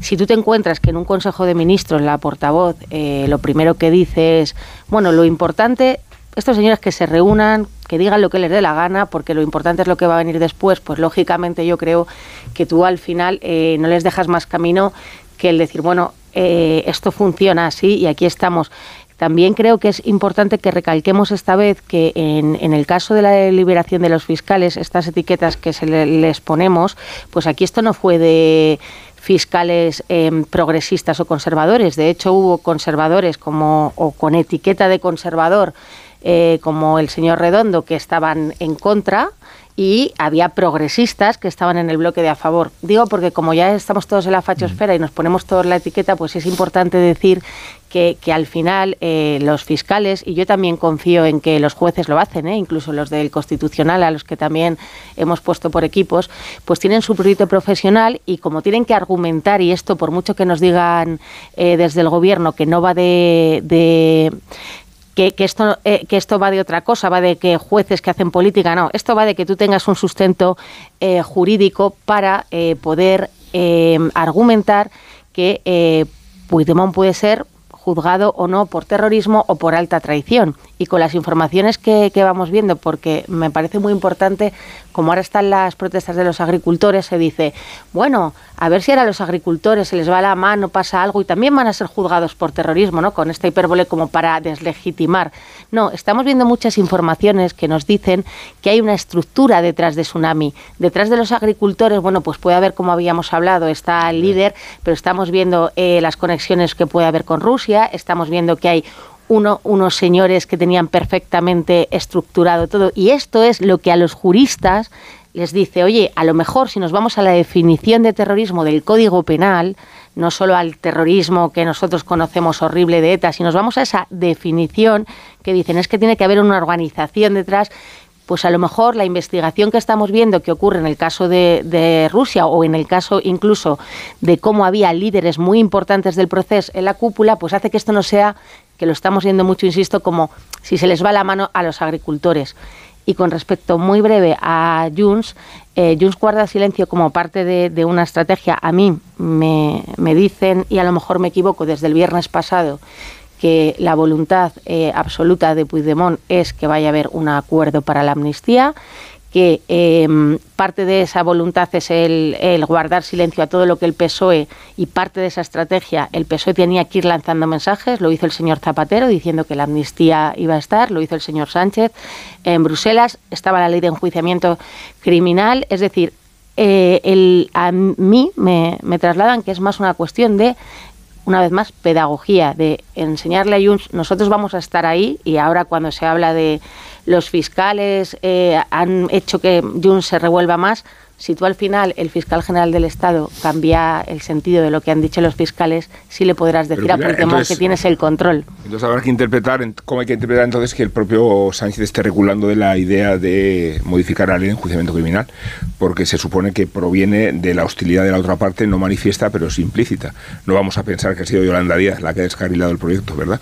si tú te encuentras que en un Consejo de Ministros la portavoz lo primero que dice es, bueno, lo importante estos señores que se reúnan, que digan lo que les dé la gana, porque lo importante es lo que va a venir después, pues lógicamente yo creo que tú al final eh, no les dejas más camino que el decir, bueno, eh, esto funciona así y aquí estamos. También creo que es importante que recalquemos esta vez que en, el caso de la liberación de los fiscales, estas etiquetas que se les ponemos, pues aquí esto no fue de fiscales em, progresistas o conservadores. De hecho, hubo conservadores como o con etiqueta de conservador eh, como el señor Redondo, que estaban en contra y había progresistas que estaban en el bloque de a favor. Digo porque como ya estamos todos en la fachosfera y nos ponemos todos la etiqueta, pues es importante decir que, al final eh, los fiscales, y yo también confío en que los jueces lo hacen, eh, incluso los del Constitucional, a los que también hemos puesto por equipos, pues tienen su proyecto profesional y como tienen que argumentar, y esto por mucho que nos digan desde el Gobierno que no va de que, esto, eh, que esto va de otra cosa, va de que jueces que hacen política, no, esto va de que tú tengas un sustento eh, jurídico para eh, poder argumentar que Puigdemont puede ser juzgado o no por terrorismo o por alta traición. Y con las informaciones que, vamos viendo, porque me parece muy importante, como ahora están las protestas de los agricultores, se dice, bueno, a ver si ahora a los agricultores se les va la mano, pasa algo y también van a ser juzgados por terrorismo, ¿no? Con esta hipérbole como para deslegitimar. No, estamos viendo muchas informaciones que nos dicen que hay una estructura detrás de Tsunami. Detrás de los agricultores, bueno, pues puede haber, como habíamos hablado, está el líder, pero estamos viendo eh, las conexiones que puede haber con Rusia estamos viendo que hay uno, unos señores que tenían perfectamente estructurado todo. Y esto es lo que a los juristas les dice, oye, a lo mejor si nos vamos a la definición de terrorismo del Código Penal, no solo al terrorismo que nosotros conocemos horrible de ETA, si nos vamos a esa definición que dicen es que tiene que haber una organización detrás, pues a lo mejor la investigación que estamos viendo que ocurre en el caso de, de, Rusia o en el caso incluso de cómo había líderes muy importantes del proceso en la cúpula, pues hace que esto no sea, que lo estamos viendo mucho, insisto, como si se les va la mano a los agricultores. Y con respecto muy breve a Junts, eh, Junts guarda silencio como parte de, una estrategia. A mí me, me, dicen, y a lo mejor me equivoco, desde el viernes pasado, que la voluntad eh, absoluta de Puigdemont es que vaya a haber un acuerdo para la amnistía que eh, parte de esa voluntad es el, guardar silencio a todo lo que el PSOE y parte de esa estrategia, el PSOE tenía que ir lanzando mensajes, lo hizo el señor Zapatero diciendo que la amnistía iba a estar, lo hizo el señor Sánchez en Bruselas, estaba la ley de enjuiciamiento criminal, es decir, eh, a mí me, me trasladan que es más una cuestión de una vez más, pedagogía, de enseñarle a Junts, nosotros vamos a estar ahí y ahora cuando se habla de los fiscales eh, han hecho que Junts se revuelva más, si tú al final, el fiscal general del Estado, cambia el sentido de lo que han dicho los fiscales, sí le podrás decir Pero, a Puigdemont que tienes el control. Entonces habrá que interpretar, ¿cómo hay que interpretar entonces que el propio Sánchez esté regulando de la idea de modificar la ley de enjuiciamiento criminal? Porque se supone que proviene de la hostilidad de la otra parte, no manifiesta, pero es implícita. No vamos a pensar que ha sido Yolanda Díaz la que ha descarrilado el proyecto, ¿verdad?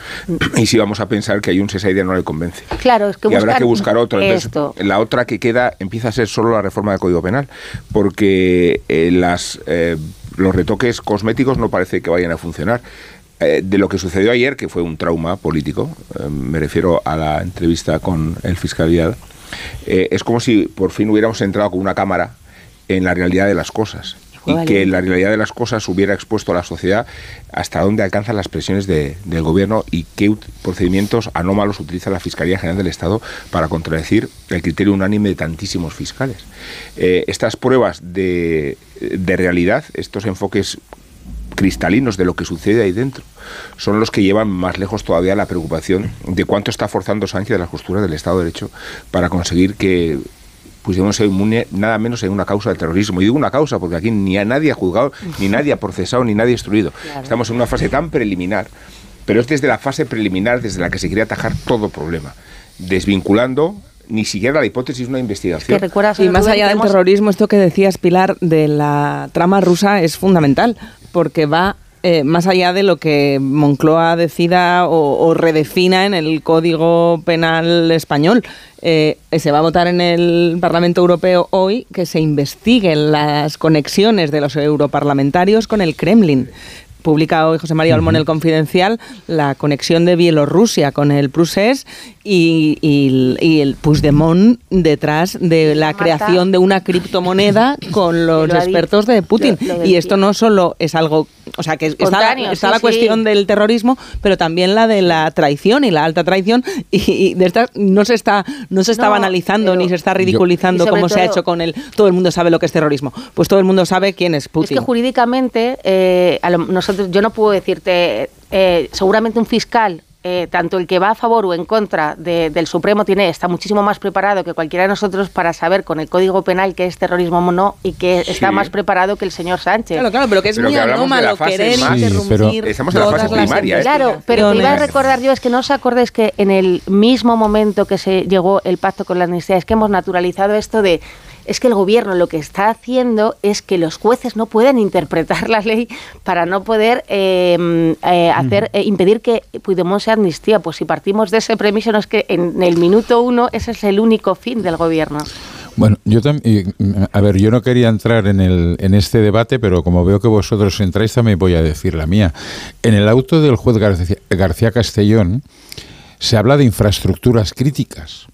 Y sí vamos a pensar que hay un esa idea no le convence. Claro, es que y habrá que buscar otra. Esto. la otra que queda empieza a ser solo la reforma del Código Penal porque eh, eh, los retoques cosméticos no parece que vayan a funcionar. Eh, de lo que sucedió ayer, que fue un trauma político, me refiero a la entrevista con el fiscalía, eh, es como si por fin hubiéramos entrado con una cámara en la realidad de las cosas y que la realidad de las cosas hubiera expuesto a la sociedad hasta dónde alcanzan las presiones de, del gobierno y qué procedimientos anómalos utiliza la Fiscalía General del Estado para contradecir el criterio unánime de tantísimos fiscales. Eh, estas pruebas de, de realidad, estos enfoques cristalinos de lo que sucede ahí dentro, son los que llevan más lejos todavía la preocupación de cuánto está forzando Sánchez de las costuras del Estado de Derecho para conseguir que Puigdemont inmune nada menos en una causa de terrorismo. Y digo una causa porque aquí ni a nadie ha juzgado, ni [LAUGHS] nadie ha procesado, ni nadie ha instruido. Claro. Estamos en una fase tan preliminar, pero es desde la fase preliminar desde la que se quiere atajar todo problema, desvinculando ni siquiera la hipótesis de una investigación. y más allá del terrorismo, esto que decías, Pilar, de la trama rusa es fundamental, porque va eh, más allá de lo que Moncloa decida o, redefina en el Código Penal español. Eh, se va a votar en el Parlamento Europeo hoy que se investiguen las conexiones de los europarlamentarios con el Kremlin publica hoy José María Olmón el Confidencial la conexión de Bielorrusia con el Prusés y, y, y, el Puigdemont detrás de la Marta. creación de una criptomoneda con [LAUGHS] los expertos de Putin. Lo, lo y esto no solo es algo, o sea, que está, la, está sí, la cuestión sí. del terrorismo, pero también la de la traición y la alta traición [LAUGHS] y, y de esta no se está no se estaba no, analizando ni se está ridiculizando como todo, se ha hecho con el todo el mundo sabe lo que es terrorismo. Pues todo el mundo sabe quién es Putin. Es que jurídicamente eh, a lo, nosotros yo no puedo decirte eh, seguramente un fiscal eh, tanto el que va a favor o en contra de, del Supremo tiene está muchísimo más preparado que cualquiera de nosotros para saber con el Código Penal qué es terrorismo o no y que sí. está más preparado que el señor Sánchez. Claro, claro, pero que es pero muy que anómalo querer más, interrumpir sí, estamos en la fase primaria. ¿eh? Claro, pero iba a recordar yo es que no os acordáis que en el mismo momento que se llegó el pacto con la amnistía es que hemos naturalizado esto de es que el gobierno lo que está haciendo es que los jueces no pueden interpretar la ley para no poder eh, eh, hacer eh, impedir que Puigdemont sea amnistía. Pues si partimos de ese premiso, no es que en el minuto uno ese es el único fin del gobierno. Bueno, yo también, a ver, yo no quería entrar en, el, en este debate, pero como veo que vosotros entráis, también voy a decir la mía. En el auto del juez García, García Castellón se habla de infraestructuras críticas.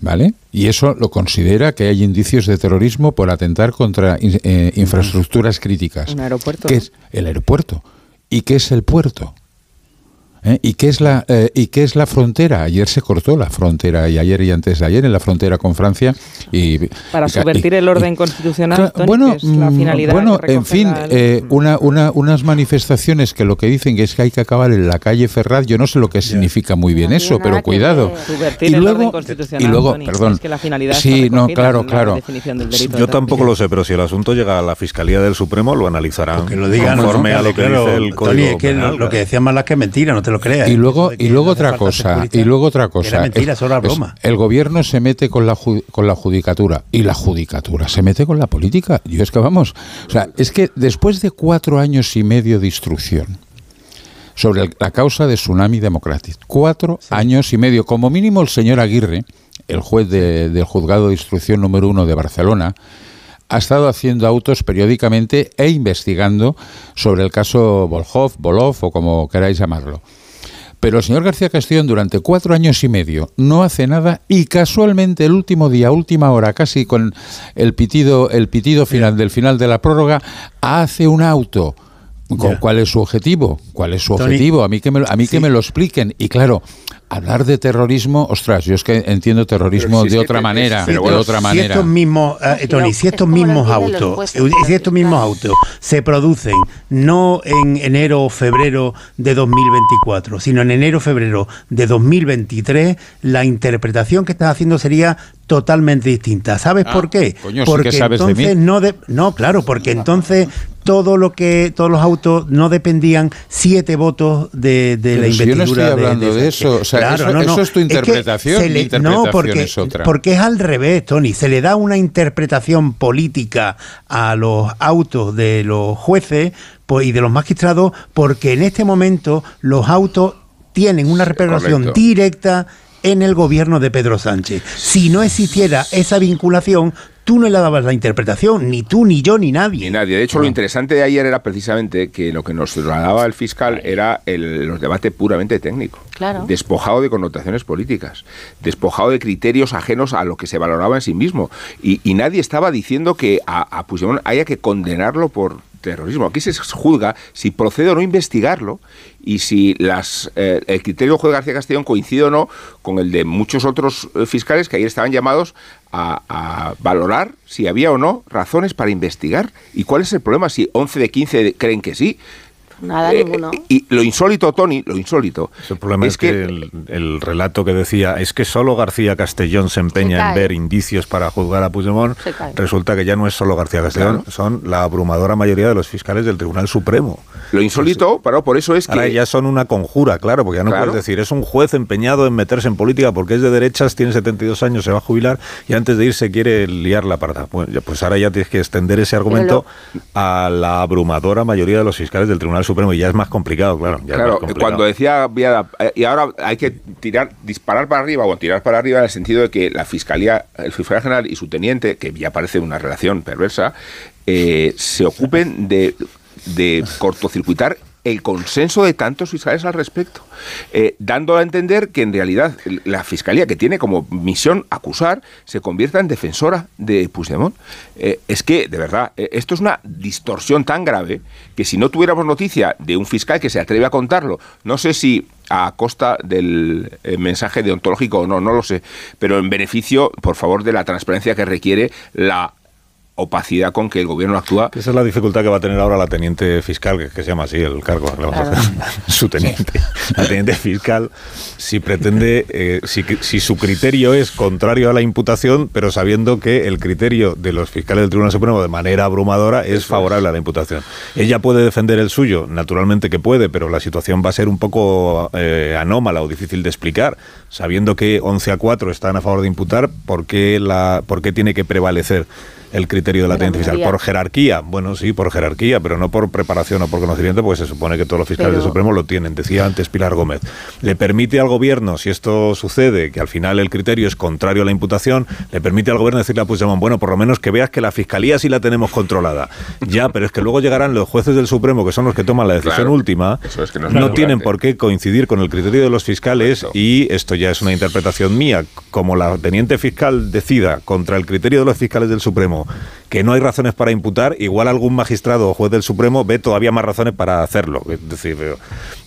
¿Vale? Y eso lo considera que hay indicios de terrorismo por atentar contra eh, infraestructuras críticas. Un aeropuerto. ¿Qué es el aeropuerto? ¿Y qué es el puerto? ¿Eh? ¿Y, qué es la, eh, ¿Y qué es la frontera? Ayer se cortó la frontera, y ayer y antes de ayer, en la frontera con Francia. Y, Para y- subvertir y- el orden constitucional, Tony, bueno, que es la mm, finalidad bueno, que en fin, la- eh, una, una, unas manifestaciones que lo que dicen que es que hay que acabar en la calle Ferraz, yo no sé lo que significa muy bien eso, pero cuidado. Subvertir Y el luego, orden constitucional, y luego, Tony, perdón, es que la finalidad sí, no, claro, claro. definición del delito Yo tampoco lo sé, pero si el asunto llega a la Fiscalía del Supremo, lo analizarán Que lo digan, conforme ¿no? a lo que Claro, dice el Tony, Código es que Penal, lo, lo que decía más que es mentira, no te lo. Y ¿eh? luego, y luego otra cosa, y luego otra cosa. Era mentira, Es- broma. el gobierno se mete con la, con la judicatura y la judicatura se mete con la política. Yo es que vamos, o sea, es que después de cuatro años y medio de instrucción sobre la causa de Tsunami Democratic, cuatro años y medio, como mínimo el señor Aguirre, el juez de- del juzgado de instrucción número uno de Barcelona, ha estado haciendo autos periódicamente e investigando sobre el caso Volhov, Volov o como queráis llamarlo. Pero el señor García Castellón durante cuatro años y medio no hace nada y casualmente el último día, última hora, casi con el pitido, el pitido final del final de la prórroga, hace un auto. ¿Con Ya. ¿Cuál es su objetivo? ¿Cuál es su Tony, objetivo? A mí que me, lo- a mí que me lo expliquen. Y claro, hablar de terrorismo, ostras, yo es que entiendo terrorismo si de otra te- manera, pero de otra si manera. estos mismos, eh, Tony, si estos mismos autos, si estos mismos autos se producen no en enero o febrero de 2024, sino en enero o febrero de 2023, la interpretación que estás haciendo sería totalmente distinta. ¿Sabes Ah, por qué? coño, sí porque sabes de entonces mí. no de- no, claro, porque entonces todo lo que todos los autos no dependían siete votos de, de la si yo no investidura estoy hablando de eso, o sea, eso- eso es tu interpretación, le- interpretación no, porque, es otra. porque es al revés, Tony. Se le da una interpretación política a los autos de los jueces pues, y de los magistrados porque en este momento los autos tienen una repercusión directa en el gobierno de Pedro Sánchez. Si no existiera esa vinculación, tú no le dabas la interpretación, ni tú, ni yo, ni nadie. Ni nadie. De hecho, lo interesante de ayer era precisamente que lo que nos trasladaba el fiscal era el, los debates puramente técnicos. Claro. Despojado de connotaciones políticas, despojado de criterios ajenos a lo que se valoraba en sí mismo. Y, y nadie estaba diciendo que a, a Puigdemont haya que condenarlo por terrorismo. Aquí se juzga si procede o no investigarlo y si las, eh, el criterio del juez García Castellón coincide o no con el de muchos otros eh, fiscales que ayer estaban llamados a, a valorar si había o no razones para investigar. ¿Y cuál es el problema? Si 11 de 15 creen que sí. Nada, Eh, ninguno. Y lo insólito, Tony, lo insólito. El problema es, que, el, el relato que decía es que solo García Castellón se empeña Se en ver indicios para juzgar a Puigdemont. Resulta que ya no es solo García Castellón, son la abrumadora mayoría de los fiscales del Tribunal Supremo. Lo insólito, pero por eso es Ahora que... ya son una conjura, claro, porque ya no Claro. puedes decir, es un juez empeñado en meterse en política porque es de derechas, tiene 72 años, se va a jubilar y antes de irse quiere liar la parda. Pues, pues ahora ya tienes que extender ese argumento a la abrumadora mayoría de los fiscales del Tribunal Supremo y ya es más complicado, claro. ya Claro, complicado. cuando decía Viada, eh, y ahora hay que tirar, disparar para arriba o tirar para arriba en el sentido de que la fiscalía, el fiscal general y su teniente, que ya parece una relación perversa, eh, se ocupen de, de cortocircuitar el consenso de tantos fiscales al respecto, eh, dando a entender que en realidad la fiscalía, que tiene como misión acusar, se convierta en defensora de Puigdemont. Eh, es que, de verdad, eh, esto es una distorsión tan grave que si no tuviéramos noticia de un fiscal que se atreve a contarlo, no sé si a costa del eh, mensaje deontológico o no, no lo sé, pero en beneficio, por favor, de la transparencia que requiere la opacidad con que el gobierno actúa. Esa es la dificultad que va a tener ahora la teniente fiscal, que, que se llama así el cargo, le vamos a hacer. [LAUGHS] su teniente. La teniente fiscal, si pretende, eh, si, si su criterio es contrario a la imputación, pero sabiendo que el criterio de los fiscales del Tribunal Supremo de manera abrumadora es favorable a la imputación. Ella puede defender el suyo, naturalmente que puede, pero la situación va a ser un poco eh, anómala o difícil de explicar, sabiendo que 11 a 4 están a favor de imputar, ¿por qué, la, por qué tiene que prevalecer? El criterio de la teniente fiscal. Por jerarquía, bueno, sí, por jerarquía, pero no por preparación o por conocimiento, porque se supone que todos los fiscales Pero- del Supremo lo tienen. Decía antes Pilar Gómez. Le permite al gobierno, si esto sucede, que al final el criterio es contrario a la imputación, le permite al gobierno decirle a Puigdemont, bueno, por lo menos que veas que la fiscalía sí la tenemos controlada. Ya, pero es que luego llegarán los jueces del Supremo, que son los que toman la decisión Claro, última, eso es que no tienen por qué coincidir con el criterio de los fiscales y esto ya es una interpretación mía. Como la teniente fiscal decida contra el criterio de los fiscales del Supremo know que no hay razones para imputar, igual algún magistrado o juez del Supremo ve todavía más razones para hacerlo. Es decir, eh,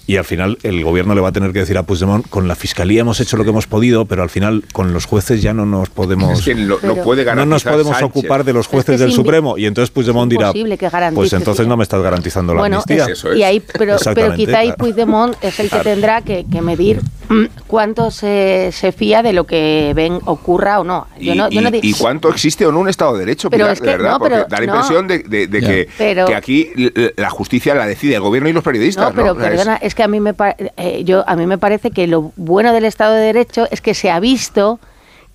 y al final el gobierno le va a tener que decir a Puigdemont, con la fiscalía hemos hecho lo que hemos podido, pero al final con los jueces ya no nos podemos... Es que lo- no puede no nos podemos Sánchez. ocupar de los Es jueces que del Supremo. Y entonces Puigdemont dirá, imposible que garantice, pues entonces no me estás garantizando la bueno, amnistía. es- y ahí, pero, pero quizá ahí claro. Puigdemont es el que Claro. tendrá que, que medir mm, cuánto se, se fía de lo que ven ocurra o no. Yo y, no, yo no y- di- y cuánto existe o no un Estado de Derecho, Pero Pilar, es que- de verdad, no, porque pero- da la no. impresión de, de- de Ya. que, Pero- que aquí la justicia la decide el gobierno y los periodistas. No, pero perdona, es, que a mí me pa- eh, yo a mí me parece que lo bueno del Estado de Derecho es que se ha visto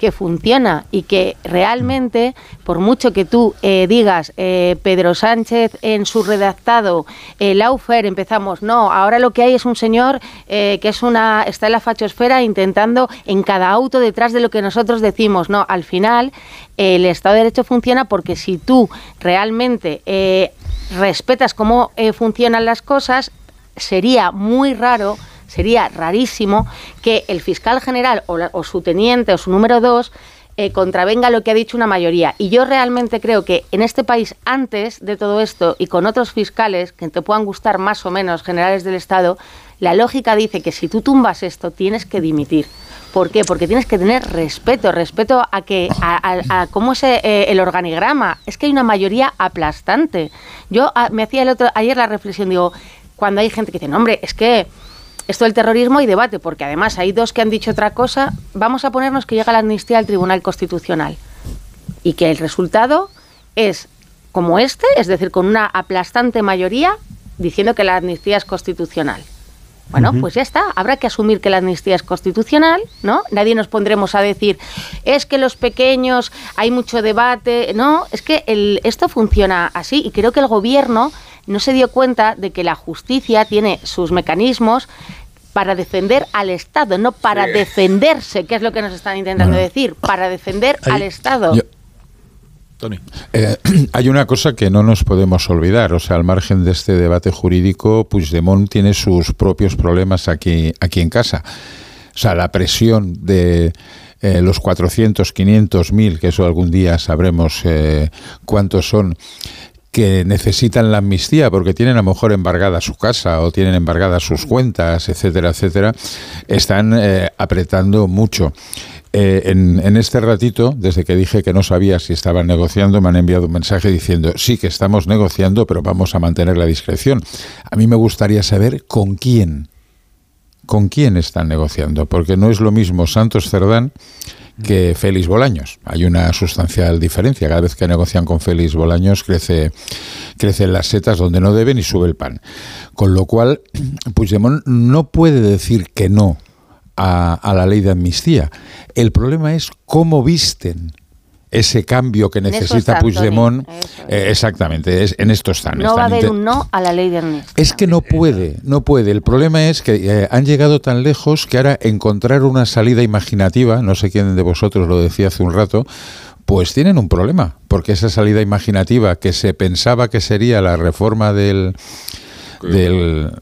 que funciona y que realmente, por mucho que tú eh, digas eh, Pedro Sánchez en su redactado, eh, Laufer, empezamos, no, ahora lo que hay es un señor eh, que es una está en la fachosfera intentando en cada auto detrás de lo que nosotros decimos, no, al final el Estado de Derecho funciona porque si tú realmente respetas cómo funcionan las cosas, sería muy raro, sería rarísimo que el fiscal general o, su teniente o su número dos eh, contravenga lo que ha dicho una mayoría. Y yo realmente creo que en este país, antes de todo esto y con otros fiscales que te puedan gustar más o menos generales del Estado, la lógica dice que si tú tumbas esto tienes que dimitir. ¿Por qué? Porque tienes que tener respeto, respeto a que cómo es eh, el organigrama. Es que hay una mayoría aplastante. Yo ah, me hacía el otro ayer la reflexión, digo, cuando hay gente que dice, no, hombre, es que esto del terrorismo hay debate, porque además hay dos que han dicho otra cosa. Vamos a ponernos que llega la amnistía al Tribunal Constitucional y que el resultado es como este, es decir, con una aplastante mayoría diciendo que la amnistía es constitucional. Bueno, pues ya está. Habrá que asumir que la amnistía es constitucional, ¿no? Nadie nos pondremos a decir, es que los pequeños, hay mucho debate. No, es que el, esto funciona así y creo que el gobierno no se dio cuenta de que la justicia tiene sus mecanismos para defender al Estado, no para Sí. defenderse, que es lo que nos están intentando Bueno. decir, para defender Ahí- al Estado. yo- Eh, [CLEARS THROAT] hay una cosa que no nos podemos olvidar, o sea, al margen de este debate jurídico, Puigdemont tiene sus propios problemas aquí, aquí en casa. O sea, la presión de eh, los 400, 500 mil, que eso algún día sabremos eh, cuántos son, que necesitan la amnistía porque tienen a lo mejor embargada su casa o tienen embargadas sus cuentas, etcétera, etcétera, están eh, apretando mucho. Eh, en, en este ratito, desde que dije que no sabía si estaban negociando, me han enviado un mensaje diciendo, sí que estamos negociando, pero vamos a mantener la discreción. A mí me gustaría saber con quién, con quién están negociando, porque no es lo mismo Santos Cerdán que Félix Bolaños. Hay una sustancial diferencia. Cada vez que negocian con Félix Bolaños crece, crecen las setas donde no deben y sube el pan. Con lo cual, [CLEARS THROAT] Puigdemont no puede decir que no a, a la ley de amnistía. El problema es cómo visten ese cambio que necesita Puigdemont. Eh, exactamente, es, en esto están. no va a haber un no a la ley de amnistía. es que no puede, no puede. El problema es que eh, han llegado tan lejos que ahora encontrar una salida imaginativa, no sé quién de vosotros lo decía hace un rato, pues tienen un problema, porque esa salida imaginativa que se pensaba que sería la reforma del... del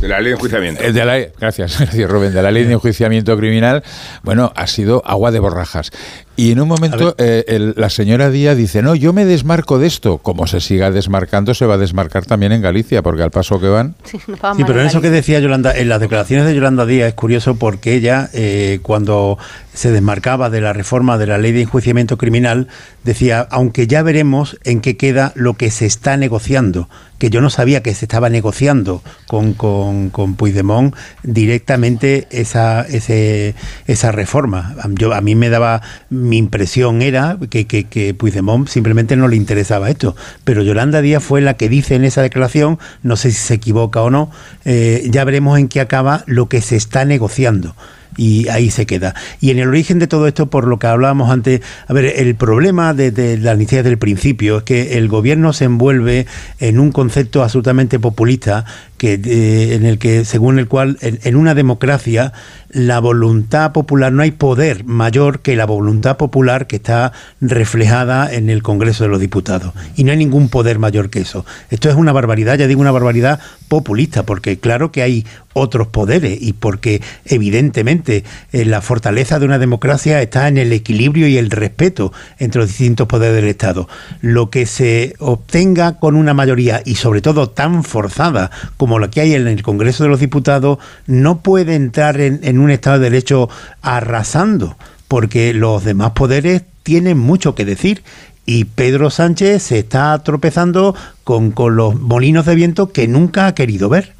De la ley de enjuiciamiento. eh, de la, gracias, [LAUGHS] gracias Rubén, de la ley de enjuiciamiento criminal, bueno, ha sido agua de borrajas. Y en un momento eh, el- la señora Díaz dice, no, yo me desmarco de esto. Como se siga desmarcando, se va a desmarcar también en Galicia, porque al paso que van... Sí, no Sí, pero en eso que decía Yolanda, en las declaraciones de Yolanda Díaz es curioso porque ella, eh, cuando se desmarcaba de la reforma de la ley de enjuiciamiento criminal, decía, aunque ya veremos en qué queda lo que se está negociando, que yo no sabía que se estaba negociando con, con, con Puigdemont directamente esa, ese, esa reforma. Yo, a mí me daba, mi impresión era que, que, que Puigdemont simplemente no le interesaba esto, pero Yolanda Díaz fue la que dice en esa declaración, no sé si se equivoca o no, eh, ya veremos en qué acaba lo que se está negociando y ahí se queda. Y en el origen de todo esto, por lo que hablábamos antes, a ver, el problema de, de la amnistía desde el principio es que el gobierno se envuelve en un concepto absolutamente populista que eh, en el que según el cual en una democracia la voluntad popular no hay poder mayor que la voluntad popular que está reflejada en el Congreso de los Diputados y no hay ningún poder mayor que eso. Esto es una barbaridad, ya digo una barbaridad populista porque claro que hay otros poderes y porque evidentemente eh, la fortaleza de una democracia está en el equilibrio y el respeto entre los distintos poderes del Estado. Lo que se obtenga con una mayoría y sobre todo tan forzada como la que hay en el Congreso de los Diputados no puede entrar en, en un Estado de Derecho arrasando, porque los demás poderes tienen mucho que decir y Pedro Sánchez se está tropezando con, con los molinos de viento que nunca ha querido ver.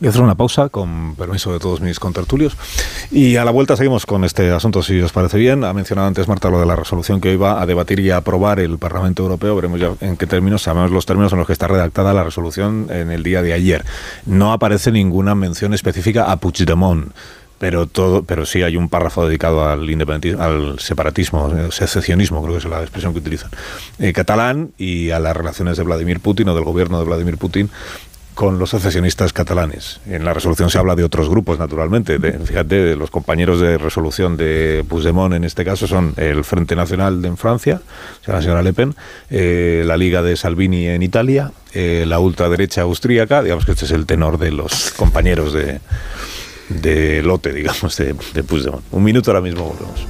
Voy a hacer una pausa, con permiso de todos mis contertulios. Y a la vuelta seguimos con este asunto, si os parece bien. Ha mencionado antes Marta lo de la resolución que hoy va a debatir y a aprobar el Parlamento Europeo. Veremos ya en qué términos, sabemos los términos en los que está redactada la resolución en el día de ayer. No aparece ninguna mención específica a Puigdemont pero todo pero sí hay un párrafo dedicado al independentismo al separatismo secesionismo creo que es la expresión que utilizan eh, catalán y a las relaciones de Vladimir Putin o del gobierno de Vladimir Putin con los secesionistas catalanes. En la resolución se habla de otros grupos, naturalmente. fíjate, los compañeros de resolución de Puigdemont en este caso son el Frente Nacional en Francia, la señora Le Pen, eh, la Liga de Salvini en Italia, eh, la ultraderecha austríaca, digamos que este es el tenor de los compañeros de, de lote, digamos, de, de Puigdemont. Un minuto ahora mismo volvemos.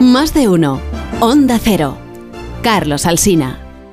Más de uno. Onda Cero. Carlos Alsina.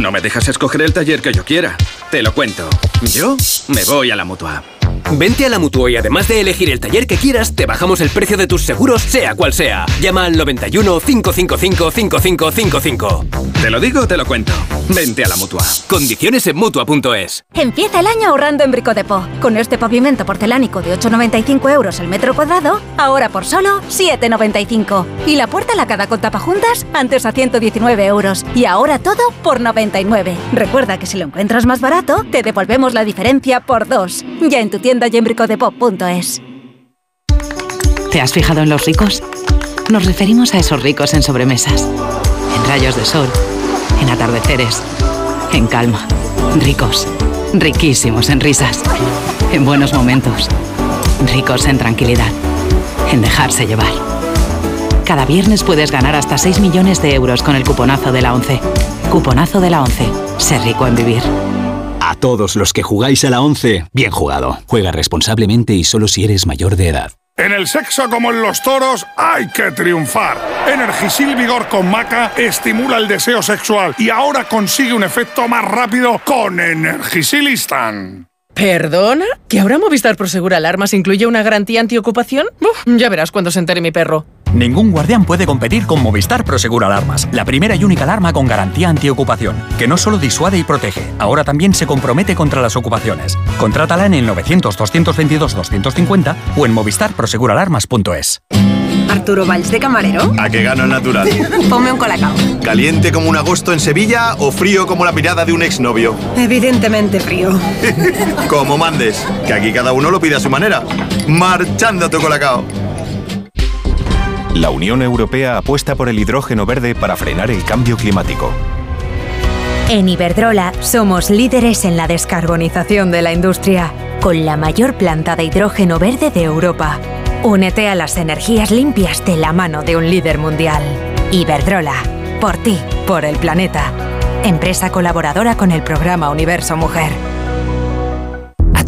No me dejas escoger el taller que yo quiera. Te lo cuento. Yo me voy a la mutua. Vente a la Mutua y además de elegir el taller que quieras, te bajamos el precio de tus seguros, sea cual sea. Llama al 91 555 5555. Te lo digo, te lo cuento. Vente a la Mutua. Condiciones en Mutua.es. Empieza el año ahorrando en Bricodepo. Con este pavimento porcelánico de 8,95 euros el metro cuadrado, ahora por solo 7,95. Y la puerta lacada con tapajuntas, antes a 119 euros. Y ahora todo por 99. Recuerda que si lo encuentras más barato, te devolvemos la diferencia por dos. Ya en tu tienda y en bricodepop.es. ¿Te has fijado en los ricos? Nos referimos a esos ricos en sobremesas, en rayos de sol, en atardeceres, en calma. Ricos, riquísimos en risas, en buenos momentos, ricos en tranquilidad, en dejarse llevar. Cada viernes puedes ganar hasta 6 millones de euros con el cuponazo de la 11. Cuponazo de la 11. Ser rico en vivir. A todos los que jugáis a la 11, bien jugado. Juega responsablemente y solo si eres mayor de edad. En el sexo como en los toros hay que triunfar. Energisil Vigor con Maca estimula el deseo sexual y ahora consigue un efecto más rápido con Energisil Instant. ¿Perdona? ¿Que ahora Movistar Prosegur Alarmas incluye una garantía antiocupación? Uf, ya verás cuando se entere mi perro. Ningún guardián puede competir con Movistar Prosegur Alarmas, la primera y única alarma con garantía antiocupación, que no solo disuade y protege, ahora también se compromete contra las ocupaciones. Contrátala en el 900-222-250 o en movistarproseguralarmas.es. Arturo Valls de camarero. ¿A qué gano el natural? [LAUGHS] Ponme un colacao. ¿Caliente como un agosto en Sevilla o frío como la mirada de un exnovio? Evidentemente frío. [LAUGHS] como mandes, que aquí cada uno lo pide a su manera. Marchando tu colacao. La Unión Europea apuesta por el hidrógeno verde para frenar el cambio climático. En Iberdrola somos líderes en la descarbonización de la industria, con la mayor planta de hidrógeno verde de Europa. Únete a las energías limpias de la mano de un líder mundial. Iberdrola, por ti, por el planeta. Empresa colaboradora con el programa Universo Mujer.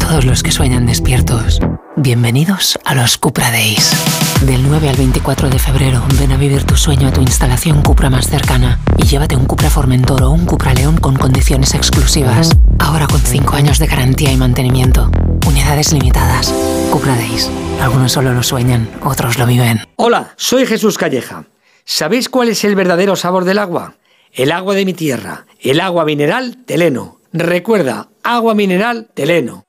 Todos los que sueñan despiertos, bienvenidos a los Cupra Days. Del 9 al 24 de febrero, ven a vivir tu sueño a tu instalación Cupra más cercana y llévate un Cupra Formentor o un Cupra León con condiciones exclusivas. Ahora con 5 años de garantía y mantenimiento. Unidades limitadas. Cupra Days. Algunos solo lo sueñan, otros lo viven. Hola, soy Jesús Calleja. ¿Sabéis cuál es el verdadero sabor del agua? El agua de mi tierra, el agua mineral Teleno Recuerda, agua mineral Teleno.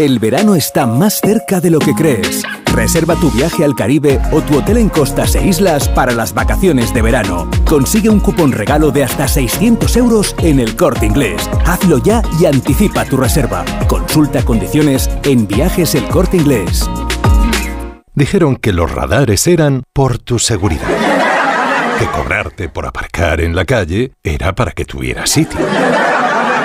El verano está más cerca de lo que crees. Reserva tu viaje al Caribe o tu hotel en costas e islas para las vacaciones de verano. Consigue un cupón regalo de hasta 600 euros en el corte inglés. Hazlo ya y anticipa tu reserva. Consulta condiciones en viajes el corte inglés. Dijeron que los radares eran por tu seguridad. Que cobrarte por aparcar en la calle era para que tuvieras sitio.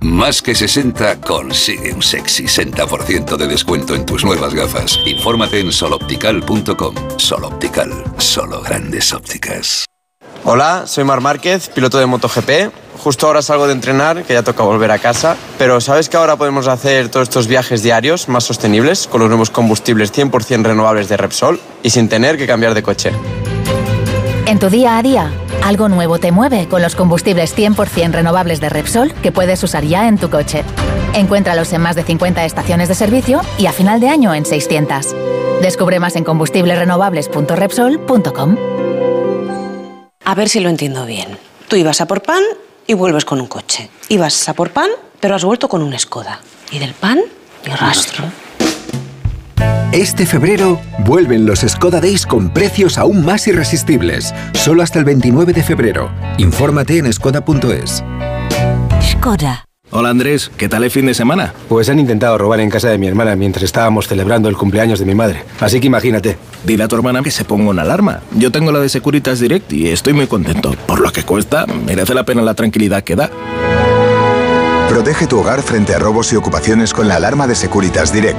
Más que 60 consigue un sexy 60% de descuento en tus nuevas gafas. Infórmate en soloptical.com. Soloptical, solo grandes ópticas. Hola, soy Mar Márquez, piloto de MotoGP. Justo ahora salgo de entrenar, que ya toca volver a casa. Pero ¿sabes que ahora podemos hacer todos estos viajes diarios más sostenibles con los nuevos combustibles 100% renovables de Repsol y sin tener que cambiar de coche? En tu día a día, algo nuevo te mueve con los combustibles 100% renovables de Repsol que puedes usar ya en tu coche. Encuéntralos en más de 50 estaciones de servicio y a final de año en 600. Descubre más en combustiblesrenovables.repsol.com. A ver si lo entiendo bien. Tú ibas a por pan y vuelves con un coche. Ibas a por pan, pero has vuelto con un Skoda. Y del pan, ni rastro. Este febrero vuelven los Skoda Days con precios aún más irresistibles. Solo hasta el 29 de febrero. Infórmate en skoda.es. Skoda. Hola Andrés, ¿qué tal el fin de semana? Pues han intentado robar en casa de mi hermana mientras estábamos celebrando el cumpleaños de mi madre. Así que imagínate. Dile a tu hermana que se ponga una alarma. Yo tengo la de Securitas Direct y estoy muy contento. Por lo que cuesta, merece la pena la tranquilidad que da. Protege tu hogar frente a robos y ocupaciones con la alarma de Securitas Direct.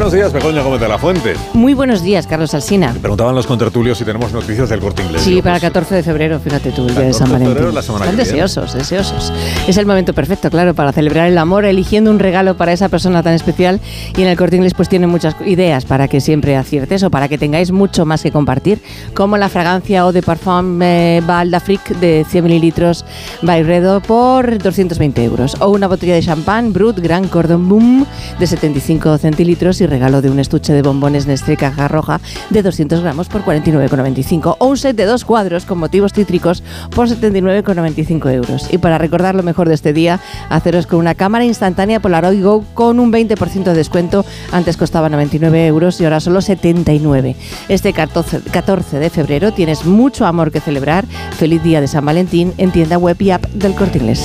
Buenos días, Begoña Gómez de la Fuente. Muy buenos días, Carlos Alsina. Me preguntaban los contertulios si tenemos noticias del corte inglés. Sí, para el 14 de febrero, fíjate tú, el día de San Valentín. La semana Están que viene. deseosos, deseosos. Es el momento perfecto, claro, para celebrar el amor, eligiendo un regalo para esa persona tan especial. Y en el corte inglés, pues tienen muchas ideas para que siempre aciertes o para que tengáis mucho más que compartir, como la fragancia o de parfum eh, Val d'Afrique de 100 mililitros Bayredo por 220 euros. O una botella de champán Brut Gran Cordon Boom de 75 centilitros y regalo de un estuche de bombones Nestlé caja roja de 200 gramos por 49,95 o un set de dos cuadros con motivos cítricos por 79,95 euros. Y para recordar lo mejor de este día, haceros con una cámara instantánea Polaroid Go con un 20% de descuento. Antes costaba 99 euros y ahora solo 79. Este 14 14 de febrero tienes mucho amor que celebrar. Feliz día de San Valentín en tienda web y app del Corte Inglés.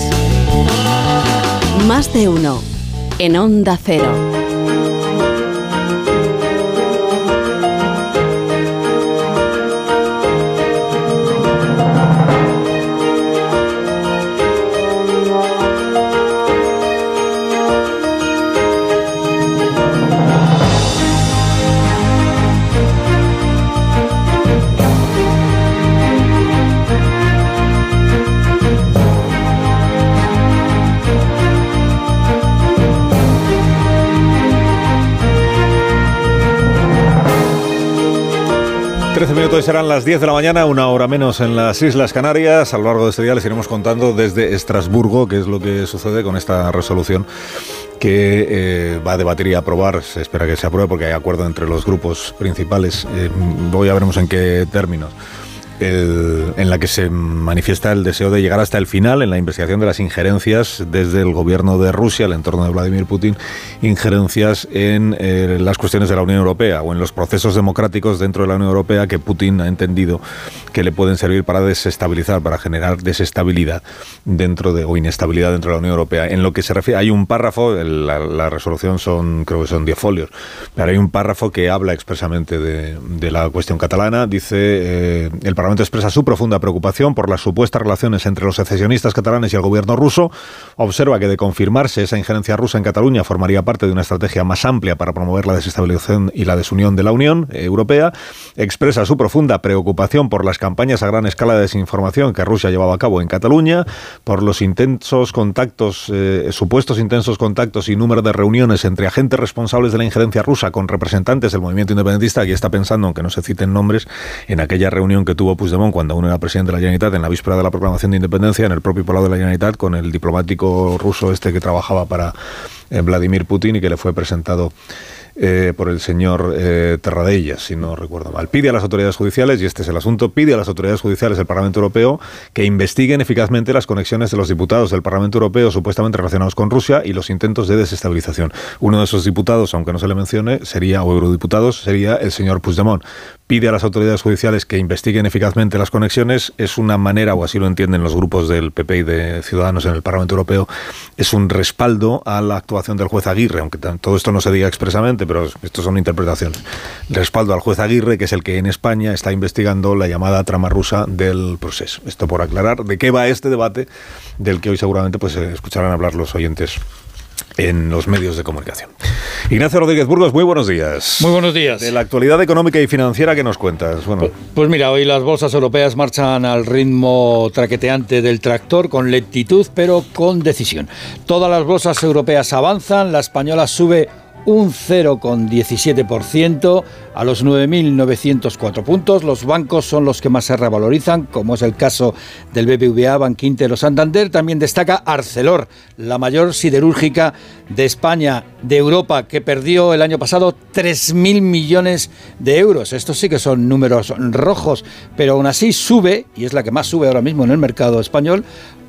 Más de uno. En Onda Cero. Minutos serán las 10 de la mañana, una hora menos en las Islas Canarias. A lo largo de este día les iremos contando desde Estrasburgo qué es lo que sucede con esta resolución que eh, va a debatir y aprobar. Se espera que se apruebe porque hay acuerdo entre los grupos principales. Eh, voy a veremos en qué términos. En la que se manifiesta el deseo de llegar hasta el final en la investigación de las injerencias desde el gobierno de Rusia, el entorno de Vladimir Putin, injerencias en eh, las cuestiones de la Unión Europea o en los procesos democráticos dentro de la Unión Europea que Putin ha entendido que le pueden servir para desestabilizar, para generar desestabilidad dentro de o inestabilidad dentro de la Unión Europea. En lo que se refiere, hay un párrafo, la, resolución son creo que son 10 folios, pero hay un párrafo que habla expresamente de, la cuestión catalana. Dice eh, el Parlamento expresa su profunda preocupación por las supuestas relaciones entre los secesionistas catalanes y el gobierno ruso. Observa que de confirmarse esa injerencia rusa en Cataluña formaría parte de una estrategia más amplia para promover la desestabilización y la desunión de la Unión Europea. Expresa su profunda preocupación por las campañas a gran escala de desinformación que Rusia llevaba a cabo en Cataluña, por los intensos contactos, eh, supuestos intensos contactos y número de reuniones entre agentes responsables de la injerencia rusa con representantes del movimiento independentista. Aquí está pensando, aunque no se citen nombres, en aquella reunión que tuvo Puigdemont cuando aún era presidente de la Generalitat en la víspera de la proclamación de independencia en el propio Palau de la Generalitat con el diplomático ruso este que trabajaba para eh, Vladimir Putin y que le fue presentado eh, por el señor eh, Terradellas, si no recuerdo mal. Pide a las autoridades judiciales, y este es el asunto, pide a las autoridades judiciales del Parlamento Europeo que investiguen eficazmente las conexiones de los diputados del Parlamento Europeo supuestamente relacionados con Rusia y los intentos de desestabilización. Uno de esos diputados, aunque no se le mencione, sería, o eurodiputados, sería el señor Puigdemont pide a las autoridades judiciales que investiguen eficazmente las conexiones es una manera, o así lo entienden los grupos del PP y de Ciudadanos en el Parlamento Europeo, es un respaldo a la actuación del juez Aguirre, aunque todo esto no se diga expresamente, pero esto son interpretaciones. Respaldo al juez Aguirre, que es el que en España está investigando la llamada trama rusa del proceso. Esto por aclarar de qué va este debate, del que hoy seguramente pues escucharán hablar los oyentes en los medios de comunicación. Ignacio Rodríguez Burgos, muy buenos días. Muy buenos días. De la actualidad económica y financiera que nos cuentas. Bueno. Pues, pues, mira, hoy las bolsas europeas marchan al ritmo traqueteante del tractor, con lentitud pero con decisión. Todas las bolsas europeas avanzan, la española sube un 0,17% a los 9.904 puntos. Los bancos son los que más se revalorizan, como es el caso del BBVA, Bankinter o Santander. También destaca Arcelor, la mayor siderúrgica de España, de Europa, que perdió el año pasado 3.000 millones de euros. Estos sí que son números rojos, pero aún así sube, y es la que más sube ahora mismo en el mercado español,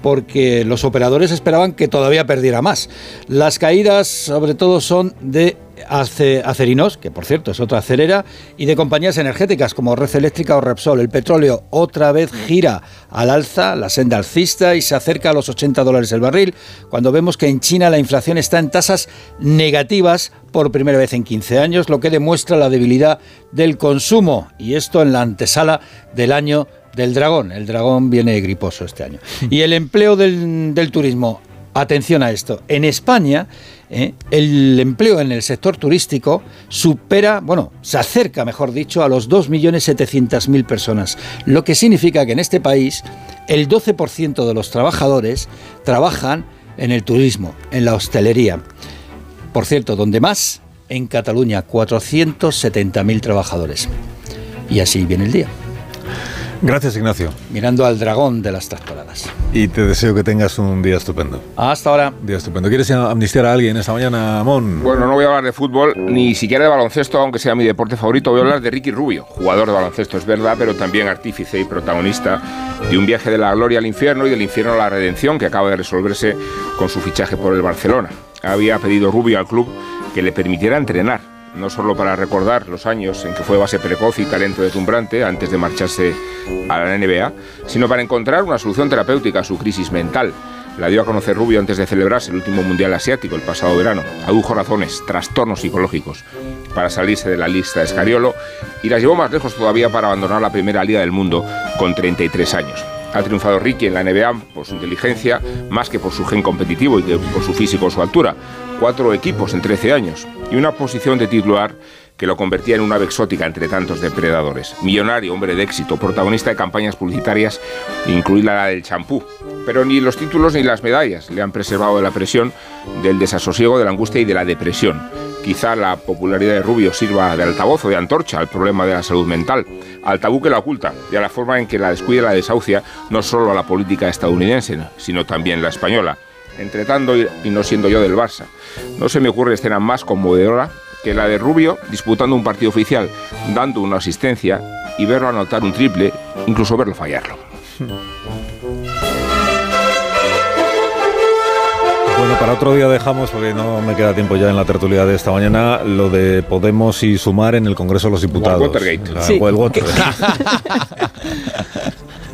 porque los operadores esperaban que todavía perdiera más. Las caídas sobre todo son de acerinos, que por cierto es otra acerera, y de compañías energéticas como Red Eléctrica o Repsol. El petróleo otra vez gira al alza, la senda alcista y se acerca a los 80 dólares el barril, cuando vemos que en China la inflación está en tasas negativas por primera vez en 15 años, lo que demuestra la debilidad del consumo, y esto en la antesala del año del dragón. El dragón viene griposo este año. [LAUGHS] Y el empleo del, turismo. Atención a esto. En España, eh, el empleo en el sector turístico supera, bueno, se acerca, mejor dicho, a los 2.700.000 personas. Lo que significa que en este país el 12% de los trabajadores trabajan en el turismo, en la hostelería. Por cierto, donde más, en Cataluña, 470.000 trabajadores. Y así viene el día. Gracias, Ignacio. Mirando al dragón de las tractoradas. Y te deseo que tengas un día estupendo. Hasta ahora. Día estupendo. ¿Quieres amnistiar a alguien esta mañana, Amón? Bueno, no voy a hablar de fútbol, ni siquiera de baloncesto, aunque sea mi deporte favorito. Voy a hablar de Ricky Rubio, jugador de baloncesto, es verdad, pero también artífice y protagonista de un viaje de la gloria al infierno y del infierno a la redención que acaba de resolverse con su fichaje por el Barcelona. Había pedido Rubio al club que le permitiera entrenar no solo para recordar los años en que fue base precoz y talento deslumbrante antes de marcharse a la NBA, sino para encontrar una solución terapéutica a su crisis mental. La dio a conocer Rubio antes de celebrarse el último Mundial Asiático el pasado verano. Adujo razones, trastornos psicológicos para salirse de la lista de Escariolo y las llevó más lejos todavía para abandonar la primera liga del mundo con 33 años. Ha triunfado Ricky en la NBA por su inteligencia, más que por su gen competitivo y por su físico o su altura. Cuatro equipos en 13 años y una posición de titular que lo convertía en una ave exótica entre tantos depredadores. Millonario, hombre de éxito, protagonista de campañas publicitarias, incluida la del champú. Pero ni los títulos ni las medallas le han preservado de la presión, del desasosiego, de la angustia y de la depresión. Quizá la popularidad de Rubio sirva de altavoz o de antorcha al problema de la salud mental, al tabú que la oculta y a la forma en que la descuida y la desahucia no solo a la política estadounidense, sino también la española entretando y no siendo yo del Barça. No se me ocurre escena más conmovedora que la de Rubio disputando un partido oficial, dando una asistencia y verlo anotar un triple incluso verlo fallarlo. [LAUGHS] Bueno, para otro día dejamos, porque no me queda tiempo ya en la tertulia de esta mañana, lo de Podemos y Sumar en el Congreso de los Diputados. Watergate. La- Sí. o el Watergate. [LAUGHS] [LAUGHS]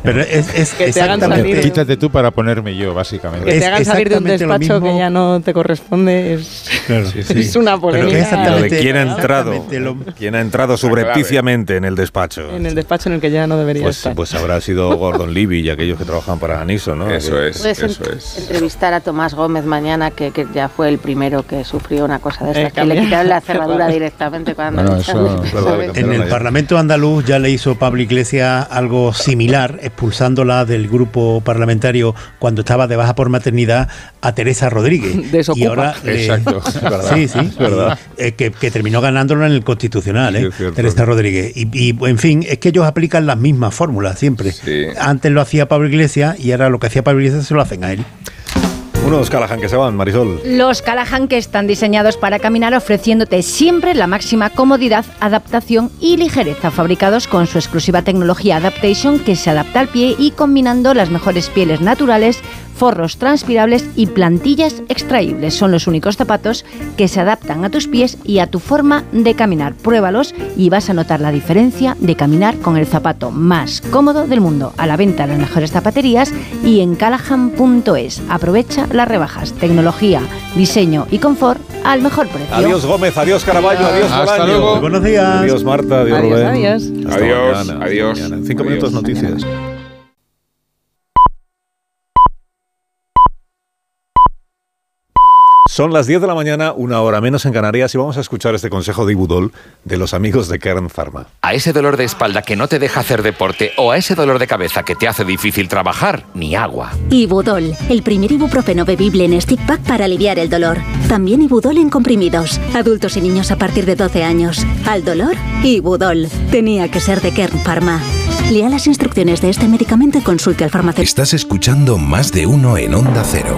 Pero es, es Que te hagan salir. Quítate tú para ponerme yo, básicamente. Que te hagan salir de un despacho que ya no te corresponde es, Claro. [LAUGHS] es una Pero polémica. es Lo de exactamente- quién ha entrado, exactamente lo- quién ha entrado subrepticiamente en el despacho. En el despacho en el que ya no debería Pues, estar. pues habrá sido Gordon Levy y aquellos que trabajan para Aniso, ¿no? Eso es, Puedes eso es. entrevistar a Tomás Gómez mañana, que, que ya fue el primero que sufrió una cosa de Eh, estas, que le quitaron la [LAUGHS] cerradura directamente cuando Bueno, [LAUGHS] eso-. En el Parlamento andaluz ya le hizo Pablo Iglesias algo similar, expulsándola del grupo parlamentario cuando estaba de baja por maternidad a Teresa Rodríguez. [LAUGHS] Desocupa. Y ahora le- Exacto, [LAUGHS] es verdad, Sí, sí, es verdad. y, eh, que, que terminó ganándolo en el Constitucional, ¿eh? Teresa Rodríguez. Y, y, en fin, es que ellos aplican las mismas fórmulas siempre. Sí. Antes lo hacía Pablo Iglesias y ahora lo que hacía Pablo Iglesias se lo hacen a él. Unos Callahan que se van, Marisol. Los Callahan que están diseñados para caminar ofreciéndote siempre la máxima comodidad, adaptación y ligereza, fabricados con su exclusiva tecnología Adaptation que se adapta al pie y combinando las mejores pieles naturales, forros transpirables y plantillas extraíbles. Son los únicos zapatos que se adaptan a tus pies y a tu forma de caminar. Pruébalos y vas a notar la diferencia de caminar con el zapato más cómodo del mundo. A la venta en las mejores zapaterías y en callahan.es. Aprovecha las rebajas, tecnología, diseño y confort al mejor precio. Adiós Gómez, adiós Caraballo, adiós Hasta luego. Buenos días. Adiós Marta, adiós, Adiós, Rubén. adiós. Hasta Adiós, mañana, adiós. hasta mañana. En cinco Adiós. minutos noticias. Son las 10 de la mañana, una hora menos en Canarias, y vamos a escuchar este consejo de Ibudol de los amigos de Kern Pharma. A ese dolor de espalda que no te deja hacer deporte o a ese dolor de cabeza que te hace difícil trabajar, ni agua. Ibudol, el primer ibuprofeno bebible en stick pack para aliviar el dolor. También Ibudol en comprimidos. Adultos y niños a partir de 12 años. Al dolor, Ibudol. Tenía que ser de Kern Pharma. Lea las instrucciones de este medicamento y consulte al farmacéutico. Estás escuchando más de uno en Onda Cero.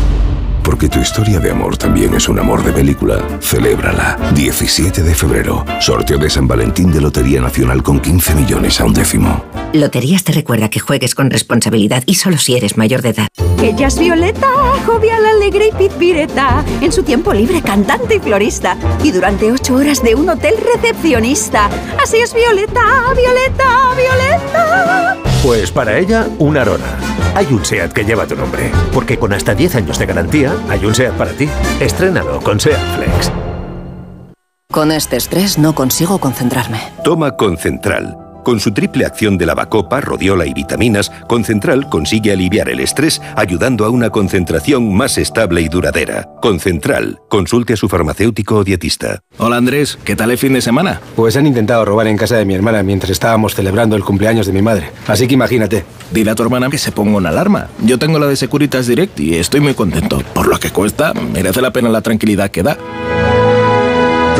Porque tu historia de amor también es un amor de película. Celébrala. 17 de febrero. Sorteo de San Valentín de Lotería Nacional con 15 millones a un décimo. Loterías te recuerda que juegues con responsabilidad y solo si eres mayor de edad. Ella es Violeta, jovial, alegre y pizpireta. En su tiempo libre, cantante y florista. Y durante ocho horas de un hotel recepcionista. Así es Violeta, Violeta, Violeta. Pues para ella, un Arona. Hay un SEAT que lleva tu nombre. Porque con hasta 10 años de garantía, hay un SEAT para ti. Estrénalo con SEAT Flex. Con este estrés no consigo concentrarme. Toma Concentral. Con su triple acción de lavacopa, rodiola y vitaminas, Concentral consigue aliviar el estrés ayudando a una concentración más estable y duradera. Concentral. Consulte a su farmacéutico o dietista. Hola Andrés, ¿qué tal el fin de semana? Pues han intentado robar en casa de mi hermana mientras estábamos celebrando el cumpleaños de mi madre. Así que imagínate. Dile a tu hermana que se ponga una alarma. Yo tengo la de Securitas Direct y estoy muy contento. Por lo que cuesta, merece la pena la tranquilidad que da.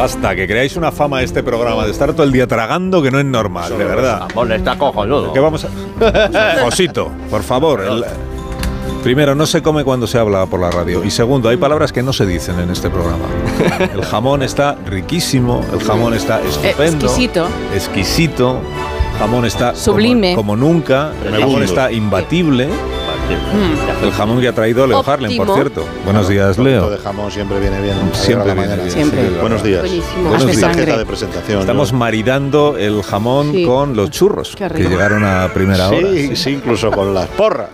Basta, que creáis una fama de este programa de estar todo el día tragando que no es normal, de verdad. Jamón está cojonudo. ¿Qué vamos a... [LAUGHS] Josito, por favor. el- Primero, no se come cuando se habla por la radio. Y segundo, hay palabras que no se dicen en este programa. [LAUGHS] El jamón está riquísimo, el jamón está estupendo. exquisito. Exquisito. Jamón está como- Sublime. Como, nunca. El jamón está imbatible. Mm. El jamón que ha traído Leo Harlem, por cierto. Buenos días, Leo. de jamón siempre viene bien. Siempre viene bien. Siempre. sí. Buenos días. Buenísimo. Buenos días. sangre. Tarjeta de presentación. Estamos ¿no? maridando el jamón Sí. con los churros que llegaron a primera hora. Sí, sí, incluso con las porras.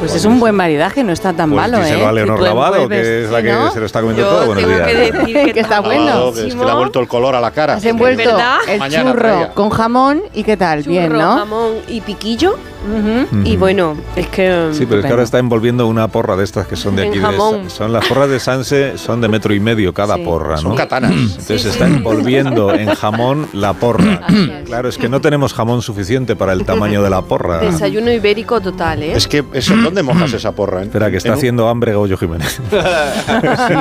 Pues es un buen maridaje, no está tan Pues malo, ¿eh? díselo a Leonor Si tú Lavado, que es la Sí, que ¿no? se lo está comiendo Yo todo. Buenos tengo días. que decir que [LAUGHS] está bueno. Que es que le ha vuelto el color a la cara. Has envuelto ¿Verdad? el Mañana churro traía. con jamón y qué tal, bien, Churro, ¿no? jamón y piquillo. Ujú. Y bueno, es que. Sí, pero es que ahora está envolviendo una porra de estas que son de aquí. de son las porras de Sanse, son de metro y medio cada porra, ¿no? Son katanas. Entonces está envolviendo en jamón la porra. Claro, es que no tenemos jamón suficiente para el tamaño de la porra. Desayuno ibérico total, ¿eh? Es que, eso, ¿dónde mojas esa porra? Espera, que está un- haciendo hambre Goyo Jiménez.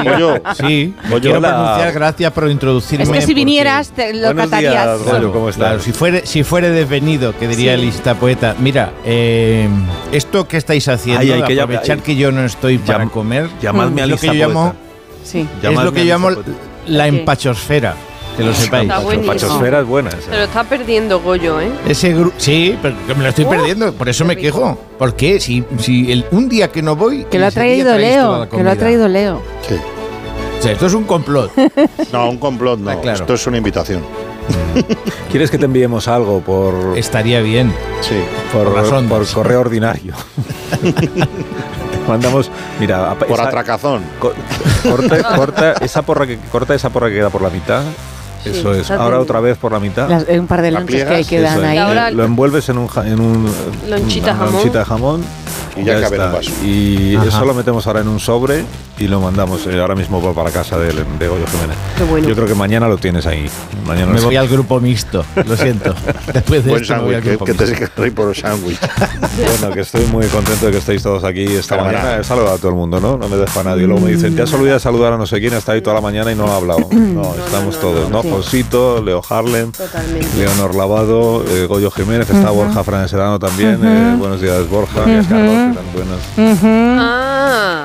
Goyo. [LAUGHS] Sí, me Goyo, quiero hola. pronunciar, gracias por introducirme. Es que si vinieras te lo Buenos días, catarías. Goyo, ¿cómo estás? Claro, si fuere, si fuere desvenido, que diría Sí. el lista poeta. Mira, eh, esto que estáis haciendo, Ay, que aprovechar ay. que yo no estoy para Llam- comer, llamadme a lo lista que yo llamo, poeta. Sí. es lo que yo llamo la empachosfera, que lo sepáis. Está buenísimo. Pachosfera es buena. esa. Se lo está perdiendo Goyo, ¿eh? Ese gru- sí, pero me lo estoy Oh, perdiendo, por eso me rico. quejo. ¿Por qué? Si, si el, un día que no voy. Que lo ha traído Leo, que lo ha traído Leo. Sí. O sea, esto es un complot. [LAUGHS] No, un complot no. Ah, claro. Esto es una invitación. ¿Quieres que te enviemos algo por, Estaría bien. Sí. por, ondas. por correo ordinario? [LAUGHS] [LAUGHS] Mandamos, mira, Por esa- atracazón. co- corta, corta esa porra que corta esa porra que queda por la mitad. Eso es. está Ahora otra vez por la mitad. Las- un par de lonchas que quedan es. ahí. Eh, lo envuelves en un, en un Lonchita una jamón. lonchita de jamón Y ya cabe en un vaso. Y Ajá. eso lo metemos ahora en un sobre y lo mandamos eh, ahora mismo por- para casa de, de Goyo Jiménez. Qué bueno. Yo creo que mañana lo tienes ahí. Mañana Me voy al grupo mixto, lo siento. [LAUGHS] Después de Buen esto me voy al que, que te mixto. reír por el sándwich. [LAUGHS] Bueno, que estoy muy contento de que estéis todos aquí esta mañana. He saludado a todo el mundo, ¿no? No me dejo a nadie. Luego me dicen, te has olvidado de saludar a no sé quién, está ahí toda la mañana y no ha hablado. [CLEARS THROAT] No, estamos todos, ¿no? Josito, Leo Harlem, Totalmente. Leonor Lavado, eh, Goyo Jiménez, está Borja Fran Sedano también. eh, buenos días, Borja. Buenos días, Carlos. ¿Qué tal? Buenas. Ah,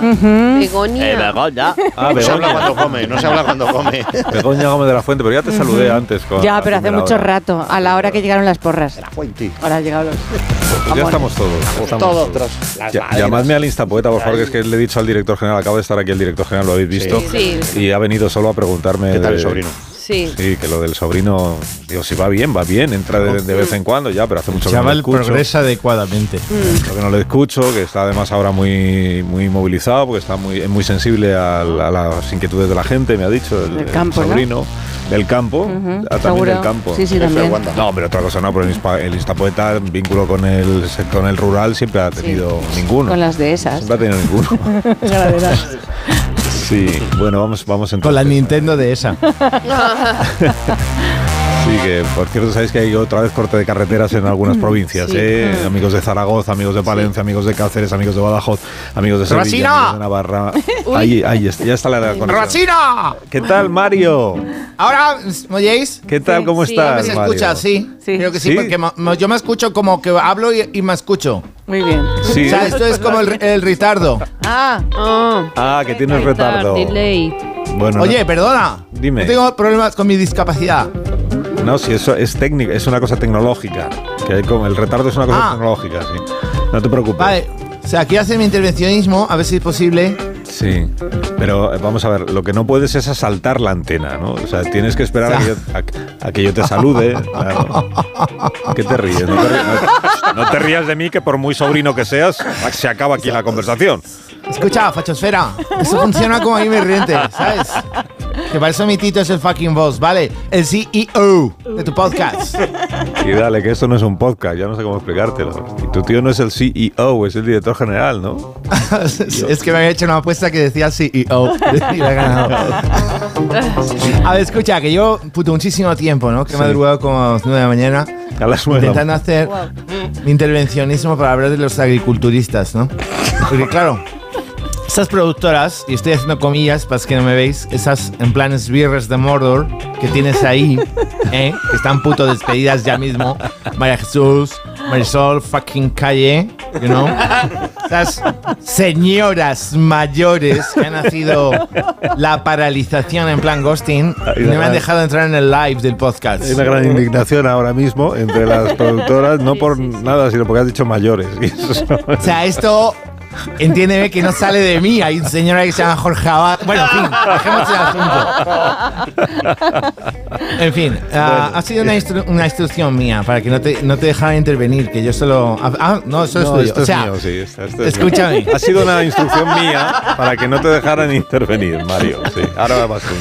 Begoña. Eh, Begoña. Ah, [LAUGHS] No se habla cuando come, no se habla cuando come. Begoña Gómez de la Fuente, pero ya te saludé antes. Con Ya, la pero hace mucho hora. rato, a la hora que llegaron las porras. Fuente. Ahora han llegado los. Pues ya estamos todos. estamos Todos todos. tras las Ya- llamadme al Instapoeta, por favor, que es que le he dicho al director general, acaba de estar aquí el director general, lo habéis visto. Sí. Y ha venido solo a preguntarme. ¿Qué tal el de- sobrino? Sí. Sí, que lo del sobrino, digo, si va bien, va bien, entra de, de vez en cuando ya, pero hace mucho que no escucho. progresa adecuadamente. Mucho que no le escucho, que está además ahora muy, muy movilizado, porque está muy, es muy sensible a, las inquietudes de la gente, me ha dicho, el, campo, ¿no? sobrino. Del campo, Ujú, ah, también seguro. del campo. Sí, sí, también. No, pero otra cosa no, pero el, Inspa- el Instapoeta, vínculo con el, con el rural, siempre ha tenido ninguno. Con las de esas. Siempre ha tenido ninguno. [LAUGHS] [LAUGHS] Sí, bueno, vamos, vamos Con la Nintendo de esa. [LAUGHS] Sí, que por cierto, sabéis que hay otra vez corte de carreteras en algunas provincias, Sí. ¿eh? Mm. Amigos de Zaragoza, amigos de Palencia, amigos de Cáceres, amigos de Badajoz, amigos de Sevilla, amigos de Navarra. [LAUGHS] Ahí, ahí, está, ya está la conexión. ¡Rosina! ¿Qué tal, Mario? Ahora, ¿me oyéis? ¿Qué tal? ¿Cómo estás, ¿Se Mario? escucha? Sí. Creo que sí, ¿Sí? porque yo me escucho como que hablo y, y me escucho. Muy bien. Sí. O sea, esto es como el, el retardo. Ah, Ah, que tienes retardo. Bueno, Oye, no- perdona. Dime. No tengo problemas con mi discapacidad. No, si eso es técnico, es una cosa tecnológica. Que como, el retardo es una cosa Ah. tecnológica, sí. No te preocupes. Vale. O sea, quiero hacer mi intervencionismo, a ver si es posible. Sí, pero eh, vamos a ver, lo que no puedes es asaltar la antena, ¿no? O sea, tienes que esperar a, que yo, a- a que yo te salude. [LAUGHS] claro. ¿Qué te ríes? No te, no- no te rías de mí, que por muy sobrino que seas, se acaba aquí la conversación. Escucha, fachosfera. Eso funciona como ahí me riente, ¿sabes? Que para eso mi tito es el fucking boss, ¿vale? El CEO de tu podcast. Y dale, que esto no es un podcast, ya no sé cómo explicártelo. Y tu tío no es el CEO, es el director general, ¿no? [LAUGHS] es que me había hecho una apuesta que decía CEO [LAUGHS] y la he ganado. A ver, escucha, que yo, puto, muchísimo tiempo, ¿no? Que me he madrugado como a las 9 de la mañana. A las nueve de la Intentando hacer mi intervencionismo para hablar de los agriculturistas, ¿no? Porque claro, Estas productoras, y estoy haciendo comillas para que no me veis, esas en planes birres de Mordor que tienes ahí, [LAUGHS] ¿eh? que están puto despedidas ya mismo. María Jesús, Marisol, fucking Calle, you know. Esas señoras mayores que han nacido la paralización en plan ghosting y no me han dejado entrar en el live del podcast. Hay una gran indignación ahora mismo entre las productoras, no por nada, sino porque has dicho mayores. Y eso no- O sea, esto, entiéndeme que no sale de mí. Hay un señor ahí que se llama Jorge Abad. Bueno, en fin, dejemos el asunto. En fin, ah, ha sido una, instru- una instrucción mía para que no te, no te dejara intervenir, que yo solo... Ah, no, eso es No, tuyo. esto o es sea, mío, sí, esto- esto es escúchame. mío. Ha sido una instrucción mía para que no te dejaran intervenir, Mario. Sí, ahora vas tú.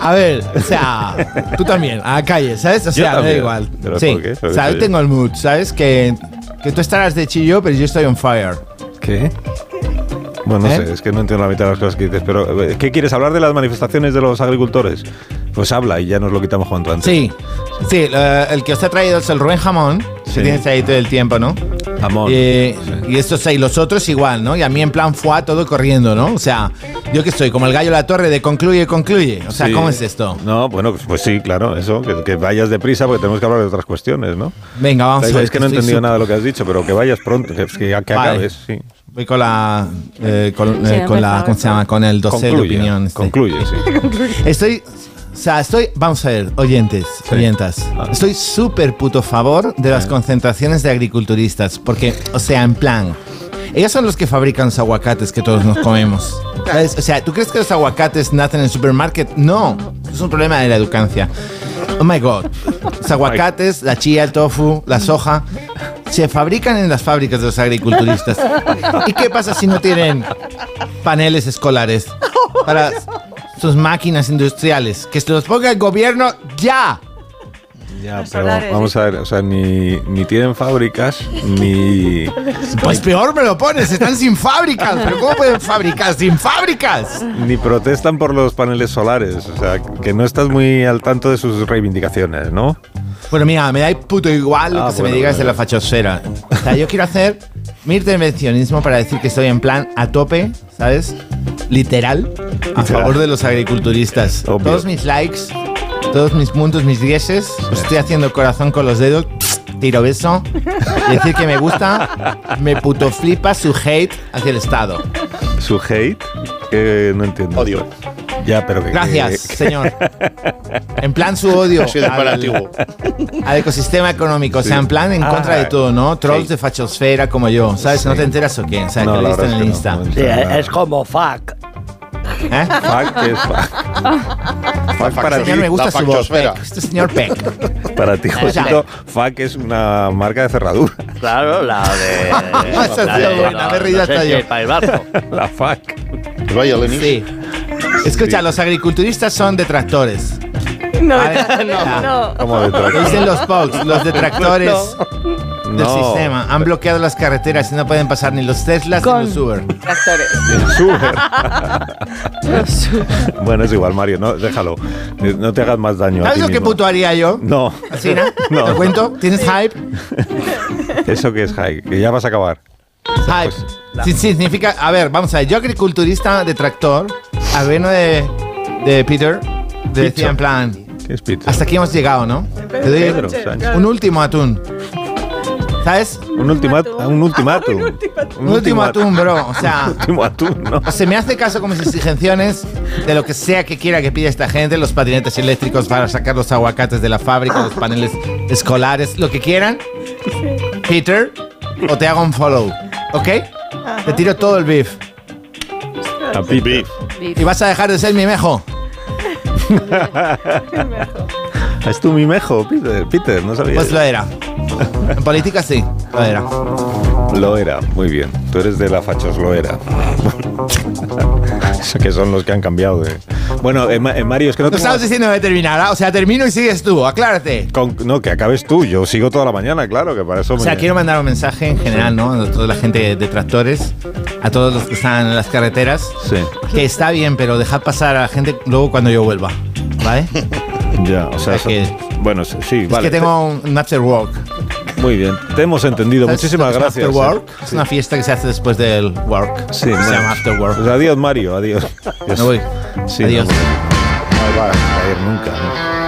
A ver, o sea, tú también, a la calle, ¿sabes? O sea, me da igual. ¿Pero Sí, o sea, yo tengo el mood, ¿sabes? Que, que tú estarás de chillo, pero yo estoy on fire. ¿Qué? Bueno, no ¿Eh? sé, es que no entiendo la mitad de las cosas que dices, pero eh, ¿qué quieres hablar de las manifestaciones de los agricultores? Pues habla y ya nos lo quitamos cuanto antes. Sí, sí, el que os ha traído es el Rubén Jamón, Sí. que tienes ahí todo el tiempo, ¿no? Jamón. Eh, Y estos y los otros igual, ¿no? Y a mí en plan fue todo corriendo, ¿no? O sea, yo que estoy como el gallo de la torre de concluye, concluye. O sea, Sí. ¿cómo es esto? No, bueno, pues, pues sí, claro, eso, que, que vayas deprisa porque tenemos que hablar de otras cuestiones, ¿no? Venga, vamos a ver. Es que no he entendido nada de lo que has dicho, pero que vayas pronto, que, que, que Vale. acabes, sí. Voy con la, eh, con, eh, con la, empezaba, ¿cómo se llama? Con el dossier de Concluye, opinión. este. concluye, sí. [LAUGHS] Estoy, sea, estoy, vamos a ver, oyentes, oyentas. Ah. Estoy súper puto favor de las concentraciones de agriculturistas, porque, o sea, en plan, ellos son los que fabrican los aguacates que todos nos comemos. [LAUGHS] ¿Sabes? O sea, ¿tú crees que los aguacates nacen en el supermarket? No, es un problema de la educancia. Oh my god, los aguacates, la chía, el tofu, la soja, se fabrican en las fábricas de los agriculturistas. ¿Y qué pasa si no tienen paneles escolares para sus máquinas industriales? Que se los ponga el gobierno ya. Ya, pero vamos a ver, o sea, ni, ni tienen fábricas, ni... [LAUGHS] Pues peor me lo pones, están sin fábricas. ¿Pero cómo pueden fabricar sin fábricas? Ni protestan por los paneles solares, o sea, que no estás muy al tanto de sus reivindicaciones, ¿no? Bueno, mira, me da puto igual lo Ah, que se me bueno, diga bueno. desde la fachosfera. O sea, yo quiero hacer mi intervencionismo para decir que estoy en plan a tope, ¿sabes? Literal, a Literal. favor de los agriculturistas. Obvio. Todos mis likes, todos mis puntos, mis dieces, os estoy haciendo corazón con los dedos, tiro beso, y decir que me gusta, me puto flipa su hate hacia el Estado. Su hate, que no entiendo. Odio. Ya, pero que... Gracias, que- señor. En plan su odio al ecosistema económico, o sea, en plan en Ah, contra de todo, ¿no? Trolls sí. de fachosfera como yo, ¿sabes? ¿No te enteras o qué? O sea, No, que lo viste en el Insta. no, es como fuck. ¿Eh? Fuck, ¿qué es fuck? Fuck para ti, me gusta su voz. Peck. Este señor Peck. Para ti, Josito, fuck es una marca de cerradura. Claro, la de. [LAUGHS] Esa ha la sido de- buena, me hasta yo. [LAUGHS] La fuck. Vaya, Lenin. Sí. Escucha, los agriculturistas son detractores. No, Vale. no, no. ¿Cómo detractor? Lo dicen los Pogs, los detractores del No. sistema. Han bloqueado las carreteras y no pueden pasar ni los Teslas Con- ni los Uber. [LAUGHS] Tractores. Súper. bueno, es igual, Mario, no, déjalo. No te hagas más daño. a ¿Sabes ti lo que mismo. puto haría yo? No. ¿Así, no? No. ¿Te cuento? ¿Tienes hype? [LAUGHS] ¿Eso que es high? Que ya vas a acabar. Hype. Sí, sí, significa. A ver, vamos a ver. Yo, agriculturista de tractor, al gobierno de, de Peter, decía en plan. ¿Qué es Peter? Hasta aquí hemos llegado, ¿no? Te doy Pedro Sánchez. un último atún. ¿Sabes? Un, ultimátum. un ultimátum. Un último atún, bro. O [LAUGHS] sea, Un último atún, ¿no? se me hace caso con mis exigencias de lo que sea que quiera que pida esta gente, los patinetes eléctricos para sacar los aguacates de la fábrica, los paneles escolares, lo que quieran. Peter, o te hago un follow, ¿ok? Te tiro todo el beef. A Peter. Y vas a dejar de ser mi mejo. [LAUGHS] Es tu mimejo, Peter. Peter, no sabía. Pues lo era. En política sí, lo era. Lo era, muy bien. Tú eres de la fachos, lo era. [LAUGHS] Que son los que han cambiado de. Bueno, eh, Ma- eh, Mario, es que no No tengo estabas diciendo que terminara, o sea, termino y sigues tú, aclárate. con- No, que acabes tú. Yo sigo toda la mañana, claro, que para eso O sea, me- quiero mandar un mensaje en general, ¿no? A toda la gente de tractores, a todos los que están en las carreteras, Sí, que está bien, pero dejad pasar a la gente luego cuando yo vuelva, ¿vale? [LAUGHS] ya, o sea, Es que- eso- bueno, sí, Es vale. que tengo un, un after work. Muy bien, te hemos entendido. ¿Sabes Muchísimas es gracias. After work. Es una fiesta que se hace después del work. Sí, se bueno. llama after work. Pues adiós, Mario, adiós. Me voy. Sí, Adiós. No, no va a caer nunca. ¿no?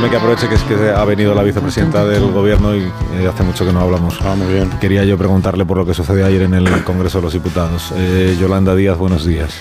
Dejadme que aproveche que es que ha venido la vicepresidenta del gobierno y eh, hace mucho que no hablamos. Ah, muy bien. Quería yo preguntarle por lo que sucedió ayer en el Congreso de los Diputados. Eh, Yolanda Díaz, buenos días.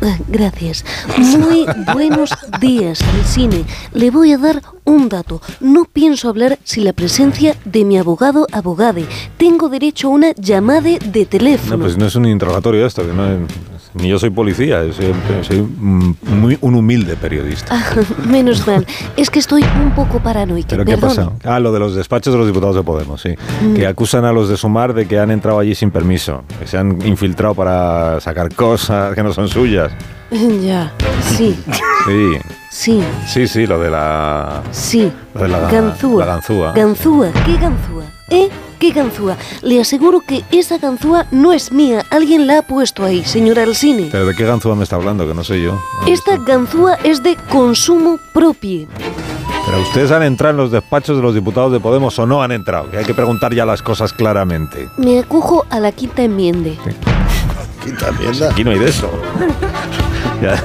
Ah, Gracias. Muy buenos días al cine. Le voy a dar un dato. No pienso hablar sin la presencia de mi abogado abogade. Tengo derecho a una llamada de No, teléfono. pues no es un interrogatorio esto, que no- ni yo soy policía, soy, soy un- muy, un humilde periodista. Ah, [LAUGHS] menos mal. Es que estoy un poco paranoica. ¿Pero qué Perdón. pasa? Ah, lo de los despachos de los diputados de Podemos, sí. Mm. Que acusan a los de Sumar de que han entrado allí sin permiso, que se han infiltrado para sacar cosas que no son suyas. [LAUGHS] Ya. Sí. Sí, Sí. sí, sí, lo de la... Sí. lo de la, Ganzúa. la ganzúa. Ganzúa. ¿Qué ganzúa? ¿Eh? ¿Qué ganzúa? Le aseguro que esa ganzúa no es mía. Alguien la ha puesto ahí, señora Alcine. ¿Pero de qué ganzúa me está hablando? Que no sé yo. Esta ganzúa es de consumo propio. Pero ustedes han entrado en los despachos de los diputados de Podemos o no han entrado, que hay que preguntar ya las cosas claramente. Me acojo a la quinta enmienda. Quinta enmienda. Aquí no hay de eso. [LAUGHS] Ya.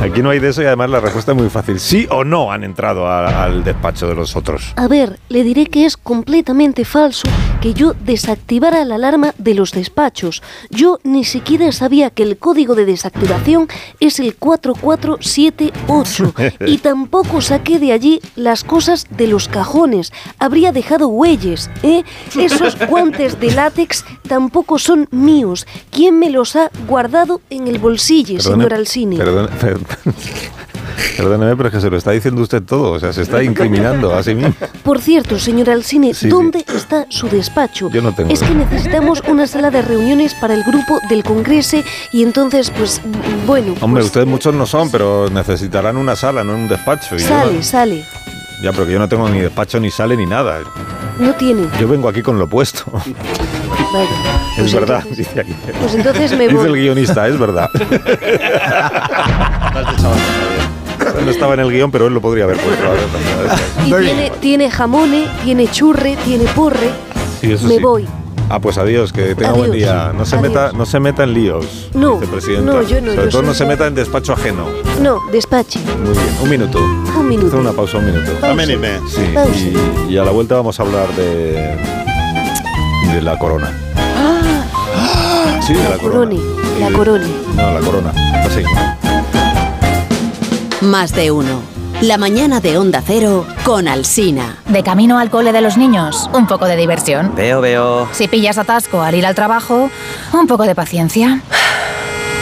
Aquí no hay de eso y además la respuesta es muy fácil. ¿Sí o no han entrado a- al despacho de los otros? A ver, le diré que es completamente falso que yo desactivara la alarma de los despachos. Yo ni siquiera sabía que el código de desactivación es el 4478 [LAUGHS] y tampoco saqué de allí las cosas de los cajones. Habría dejado huellas, ¿eh? Esos [LAUGHS] guantes de látex tampoco son míos. ¿Quién me los ha guardado en el bolsillo, señor Alcini? Perdone, perdone- [LAUGHS] perdóneme, pero es que se lo está diciendo usted todo. O sea, se está incriminando a sí mismo. Por cierto, señor Alcine, Sí, ¿dónde está su despacho? Yo no tengo Es que necesitamos una sala de reuniones para el grupo del Congreso y entonces, pues, bueno, Hombre, pues, ustedes muchos no son, pero necesitarán una sala, no un despacho. Y yo sale, sale. ya, pero que yo no tengo ni despacho, ni sale, ni nada. No tiene. Yo vengo aquí con lo puesto. [LAUGHS] Vaya. es Pues verdad, entonces- dice aquí. pues entonces me Dice voy. el guionista, es verdad. [LAUGHS] no estaba en el guion, pero él lo podría haber puesto. Y tiene, tiene jamone, tiene churre, tiene porre. Sí, eso me sí. voy. Ah, pues adiós, que tenga buen Adiós. día. No se, Adiós. meta, no se meta en líos, No, vicepresidenta. no, yo no, Sobre yo todo no se meta en despacho ajeno. No, despache. Muy bien, un minuto. Un minuto. Hacer una pausa, un minuto. Pausa. Amén, Sí, Pausa. y, y a la vuelta vamos a hablar de, de la corona. Sí, de la corona. Corone, la corone. No, la corona. Así. Más de uno. La mañana de Onda Cero con Alsina. De camino al cole de los niños, un poco de diversión. Veo, veo. Si pillas atasco al ir al trabajo, un poco de paciencia.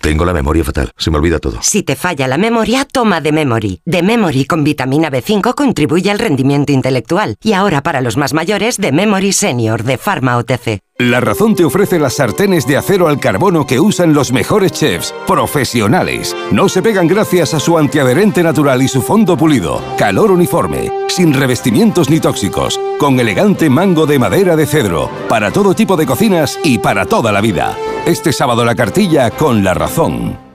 Tengo la memoria fatal, se me olvida todo. Si te falla la memoria, toma de Memory. De Memory con vitamina B5 contribuye al rendimiento intelectual. Y ahora para los más mayores, de Memory Senior de Pharma OTC. La Razón te ofrece las sartenes de acero al carbono que usan los mejores chefs, profesionales. No se pegan gracias a su antiadherente natural y su fondo pulido. Calor uniforme, sin revestimientos ni tóxicos, con elegante mango de madera de cedro, para todo tipo de cocinas y para toda la vida. Este sábado la cartilla con La Razón.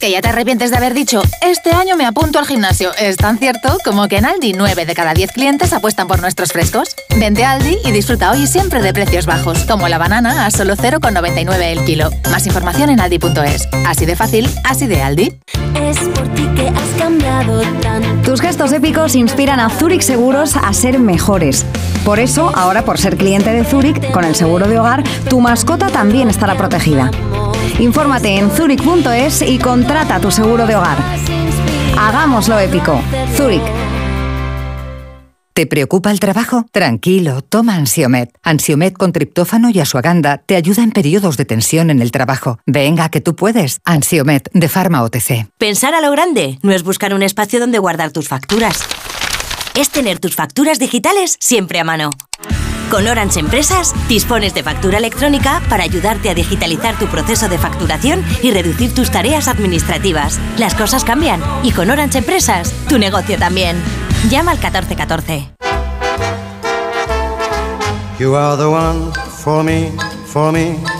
Que ya te arrepientes de haber dicho, este año me apunto al gimnasio. Es tan cierto como que en Aldi 9 de cada 10 clientes apuestan por nuestros frescos. Vente a Aldi y disfruta hoy y siempre de precios bajos, como la banana a solo 0,99 el kilo. Más información en aldi.es. Así de fácil, así de Aldi. Es por ti que has cambiado tanto. Tus gestos épicos inspiran a Zurich Seguros a ser mejores. Por eso, ahora por ser cliente de Zurich, con el seguro de hogar, tu mascota también estará protegida. Infórmate en zurich.es y contrata tu seguro de hogar. Hagámoslo épico. Zurich. ¿Te preocupa el trabajo? Tranquilo, toma Ansiomet. Ansiomet con triptófano y asuaganda te ayuda en periodos de tensión en el trabajo. Venga, que tú puedes. Ansiomet de Pharma OTC. Pensar a lo grande no es buscar un espacio donde guardar tus facturas. Es tener tus facturas digitales siempre a mano. Con Orange Empresas dispones de factura electrónica para ayudarte a digitalizar tu proceso de facturación y reducir tus tareas administrativas. Las cosas cambian y con Orange Empresas tu negocio también. Llama al 1414. You are the one for me, for me, for me,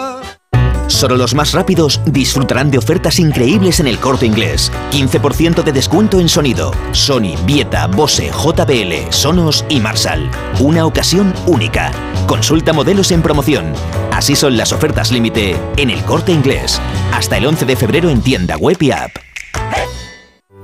Solo los más rápidos disfrutarán de ofertas increíbles en el corte inglés. 15% de descuento en sonido. Sony, Vieta, Bose, JBL, Sonos y Marshall. Una ocasión única. Consulta modelos en promoción. Así son las ofertas límite en el corte inglés. Hasta el 11 de febrero en tienda web y app.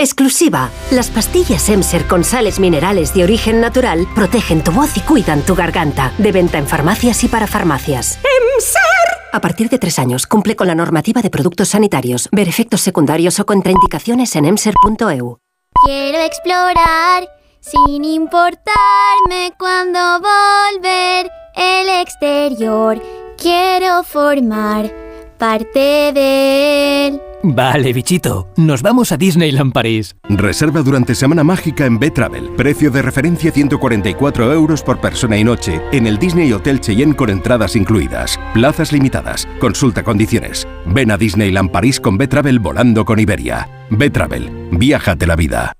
Exclusiva. Las pastillas Emser con sales minerales de origen natural protegen tu voz y cuidan tu garganta. De venta en farmacias y para farmacias. ¡Emser! A partir de tres años, cumple con la normativa de productos sanitarios. Ver efectos secundarios o contraindicaciones en emser.eu. Quiero explorar sin importarme cuando volver el exterior. Quiero formar parte de él. Vale, bichito. Nos vamos a Disneyland París. Reserva durante Semana Mágica en B-Travel. Precio de referencia 144 euros por persona y noche en el Disney Hotel Cheyenne con entradas incluidas. Plazas limitadas. Consulta condiciones. Ven a Disneyland París con B-Travel volando con Iberia. B-Travel. Viájate la vida.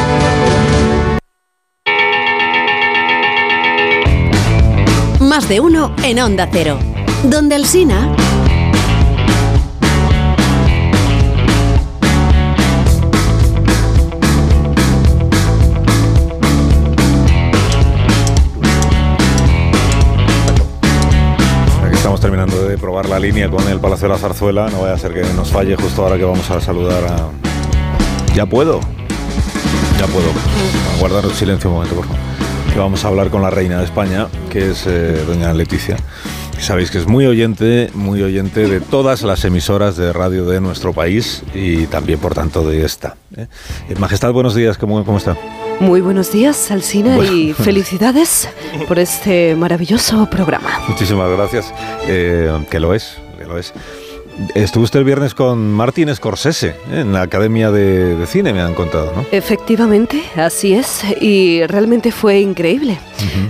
De uno en Onda Cero. Donde el Sina. Estamos terminando de probar la línea con el Palacio de la Zarzuela. No vaya a ser que nos falle justo ahora que vamos a saludar a. Ya puedo. Ya puedo. Guardar el silencio un momento, por favor. Que vamos a hablar con la reina de España, que es eh, doña Leticia. Sabéis que es muy oyente, muy oyente de todas las emisoras de radio de nuestro país y también, por tanto, de esta. ¿eh? Eh, Majestad, buenos días, ¿cómo, cómo está? Muy buenos días, Alsina, Bueno. y [LAUGHS] felicidades por este maravilloso programa. Muchísimas gracias. Eh, que lo es, que lo es. Estuvo usted el viernes con Martin Scorsese ¿eh? en la Academia de, de Cine, me han contado, ¿no? Efectivamente, así es, y realmente fue increíble.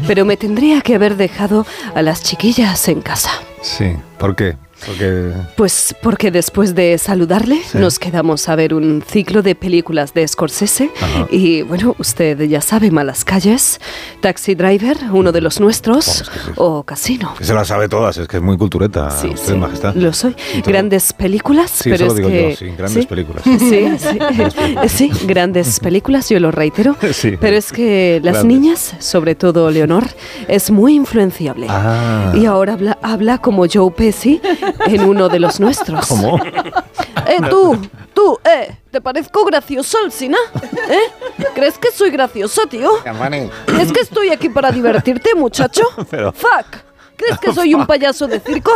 Pero me tendría que haber dejado a las chiquillas en casa. Sí, ¿por qué? Porque... Pues porque después de saludarle Sí. nos quedamos a ver un ciclo de películas de Scorsese Ajá. y bueno, usted ya sabe, Malas Calles, Taxi Driver, uno de los nuestros, o Casino. se las sabe todas, es que es muy cultureta, Sí, usted, majestad. Lo soy. Grandes películas, Sí, pero eso lo es digo que... yo, sí, [LAUGHS] [LAUGHS] grandes películas. Sí, grandes películas, yo lo reitero. [LAUGHS] Pero es que las Grandes. niñas, sobre todo Leonor, es muy influenciable. Ah. Y ahora habla, habla como Joe Pesci en uno de los nuestros. ¿Cómo? Eh, tú, tú, eh, ¿te parezco gracioso, Alsina? ¿Eh? ¿Crees que soy graciosa, tío? ¿Crees que estoy aquí para divertirte, muchacho? [LAUGHS] Pero- Fuck. ¿Crees que soy un payaso de circo?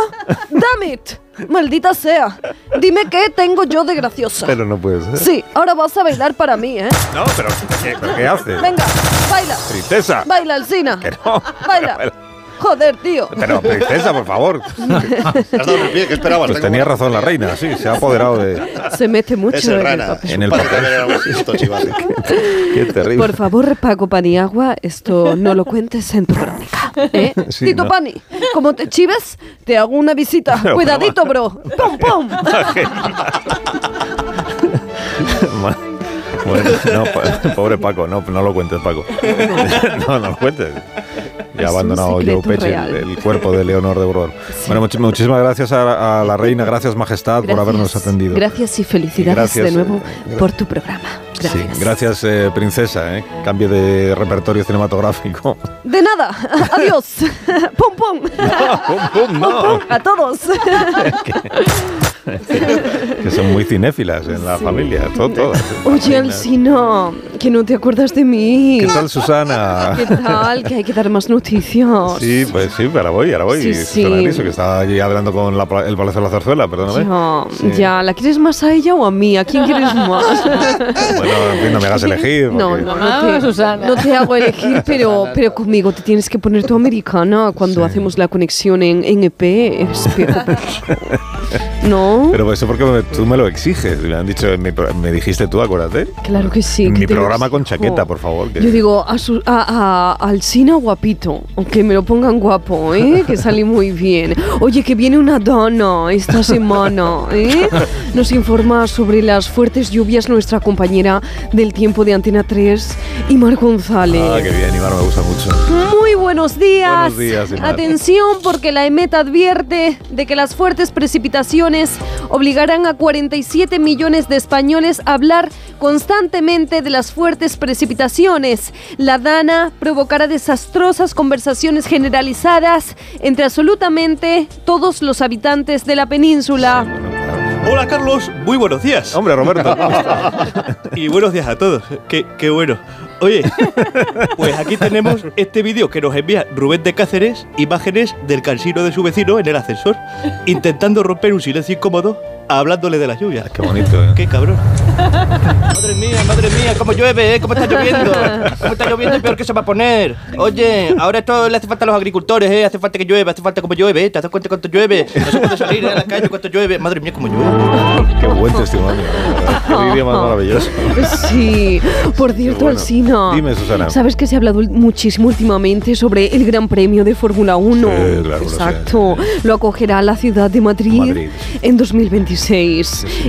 Damn it. Maldita sea. Dime qué tengo yo de graciosa. Pero no puede ser. Sí, ahora vas a bailar para mí, ¿eh? No, pero ¿qué, pero ¿qué hace? Venga, baila. Princesa. Baila, Alsina. Que no. Baila. [LAUGHS] Joder, tío. Pero, princesa, por favor. Has dado el pie, ¿qué esperabas? Pues tenía razón la reina, sí, se ha apoderado de... Se mete mucho en el rana. En el papel. [LAUGHS] chivate. Qué terrible. Por favor, Paco Paniagua, esto no lo cuentes en tu crónica. ¿eh? [LAUGHS] Sí, Tito no. Pani, como te chives, te hago una visita. [LAUGHS] Pero, Cuidadito, bro. ¡Pum, pum! Bueno, no, pobre Paco, no, no lo cuentes, Paco. No, no lo cuentes. Es ha abandonado Joe Pesci el, cuerpo de Leonor de Borbón. [LAUGHS] Bueno, much- muchísimas gracias a, a la reina, gracias Majestad por habernos atendido. Gracias y felicidades Gracias, de nuevo eh, gra- por tu programa. Sí, Gracias. gracias, eh, princesa. eh. Cambio de repertorio cinematográfico. [LAUGHS] De nada. [LAUGHS] Adiós. ¡Pum, pum! pum, pum, no. Pum, a todos. Que son muy cinéfilas en la familia, todo, todas. Oye, Alcina, que no te acuerdas de mí. ¿Qué tal, Susana? ¿Qué tal? Que hay que dar más noticias. Sí, pues sí, ahora voy, ahora voy. Sí, Susana sí. Griso, que estaba allí hablando con la el Palacio de la Zarzuela, perdóname. Ya, Sí. ya, ¿la quieres más a ella o a mí? ¿A quién quieres más? [LAUGHS] Bueno, en fin, no me hagas elegir. No, porque- no, no te, no te hago elegir, pero, pero conmigo te tienes que poner tu americana cuando hacemos la conexión en, en EP. Espejo, [LAUGHS] ¿No? Pero eso porque me- tú me lo exiges. Me han dicho, pro- me dijiste tú, acuérdate. Claro que sí. Que mi lo programa con chaqueta, por favor. que- Yo digo, a, su, a, a Alsina guapito, aunque me lo pongan guapo, ¿eh? que salí muy bien. Oye, que viene una dona esta semana, ¿eh? Nos informa sobre las fuertes lluvias nuestra compañera del tiempo de Antena 3, Imar González. Ah, qué bien, Iván, me gusta mucho. Muy buenos días. Buenos días, Imar. Atención porque la EMET advierte de que las fuertes precipitaciones obligarán a 47 millones de españoles a hablar constantemente de las fuertes precipitaciones. La DANA provocará desastrosas conversaciones generalizadas entre absolutamente todos los habitantes de la península. Hola Carlos, muy buenos días. Hombre, Roberto. [LAUGHS] y buenos días a todos. Qué, qué bueno. Oye, pues aquí tenemos este vídeo que nos envía Rubén de Cáceres, imágenes del cansino de su vecino en el ascensor, intentando romper un silencio incómodo hablándole de la lluvia. Qué bonito, ¿eh? Qué cabrón. [LAUGHS] Madre mía, madre mía, cómo llueve, ¿eh? ¿Cómo está lloviendo? ¿Cómo está lloviendo y peor que se va a poner? Oye, ahora esto le hace falta a los agricultores, ¿eh? Hace falta que llueva, hace falta como llueve, ¿eh? ¿Te das cuenta cuánto llueve? [LAUGHS] No se puede salir ¿eh? a la calle cuánto llueve. Madre mía, cómo llueve. Qué buen testimonio. [LAUGHS] Qué vídeo más maravilloso. Sí, por cierto, bueno. Alsina. Dime, Susana. ¿Sabes que se ha hablado muchísimo últimamente sobre el Gran Premio de Fórmula 1? Sí, claro, lo sé, Exacto. Lo acogerá la ciudad de Madrid, Madrid. en 2026.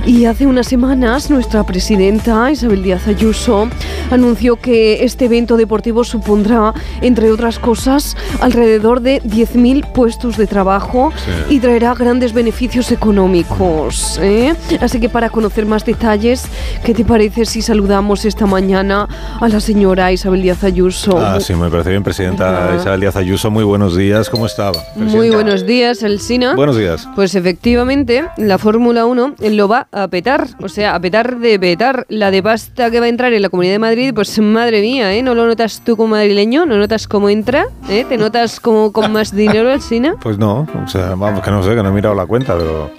Y hace unas semanas nuestra presidenta Isabel Díaz Ayuso anunció que este evento deportivo supondrá, entre otras cosas, alrededor de 10.000 puestos de trabajo Sí. y traerá grandes beneficios económicos. ¿eh? Así que para conocer más detalles, ¿qué te parece si saludamos esta mañana a la señora Isabel Díaz Ayuso? Ah, sí, me parece bien, Presidenta Ajá. Isabel Díaz Ayuso. Muy buenos días, ¿cómo estaba? Muy buenos días, Elsina. Buenos días. Pues efectivamente, la Fórmula 1 lo va a petar, o sea, a petar de petar. La de pasta que va a entrar en la Comunidad de Madrid, pues madre mía, ¿eh? ¿No lo notas tú como madrileño? ¿No notas cómo entra? ¿Eh? ¿Te notas como con más dinero, Elsina? Pues no, o sea, vamos, que no sé, que no he mirado la cuenta, pero...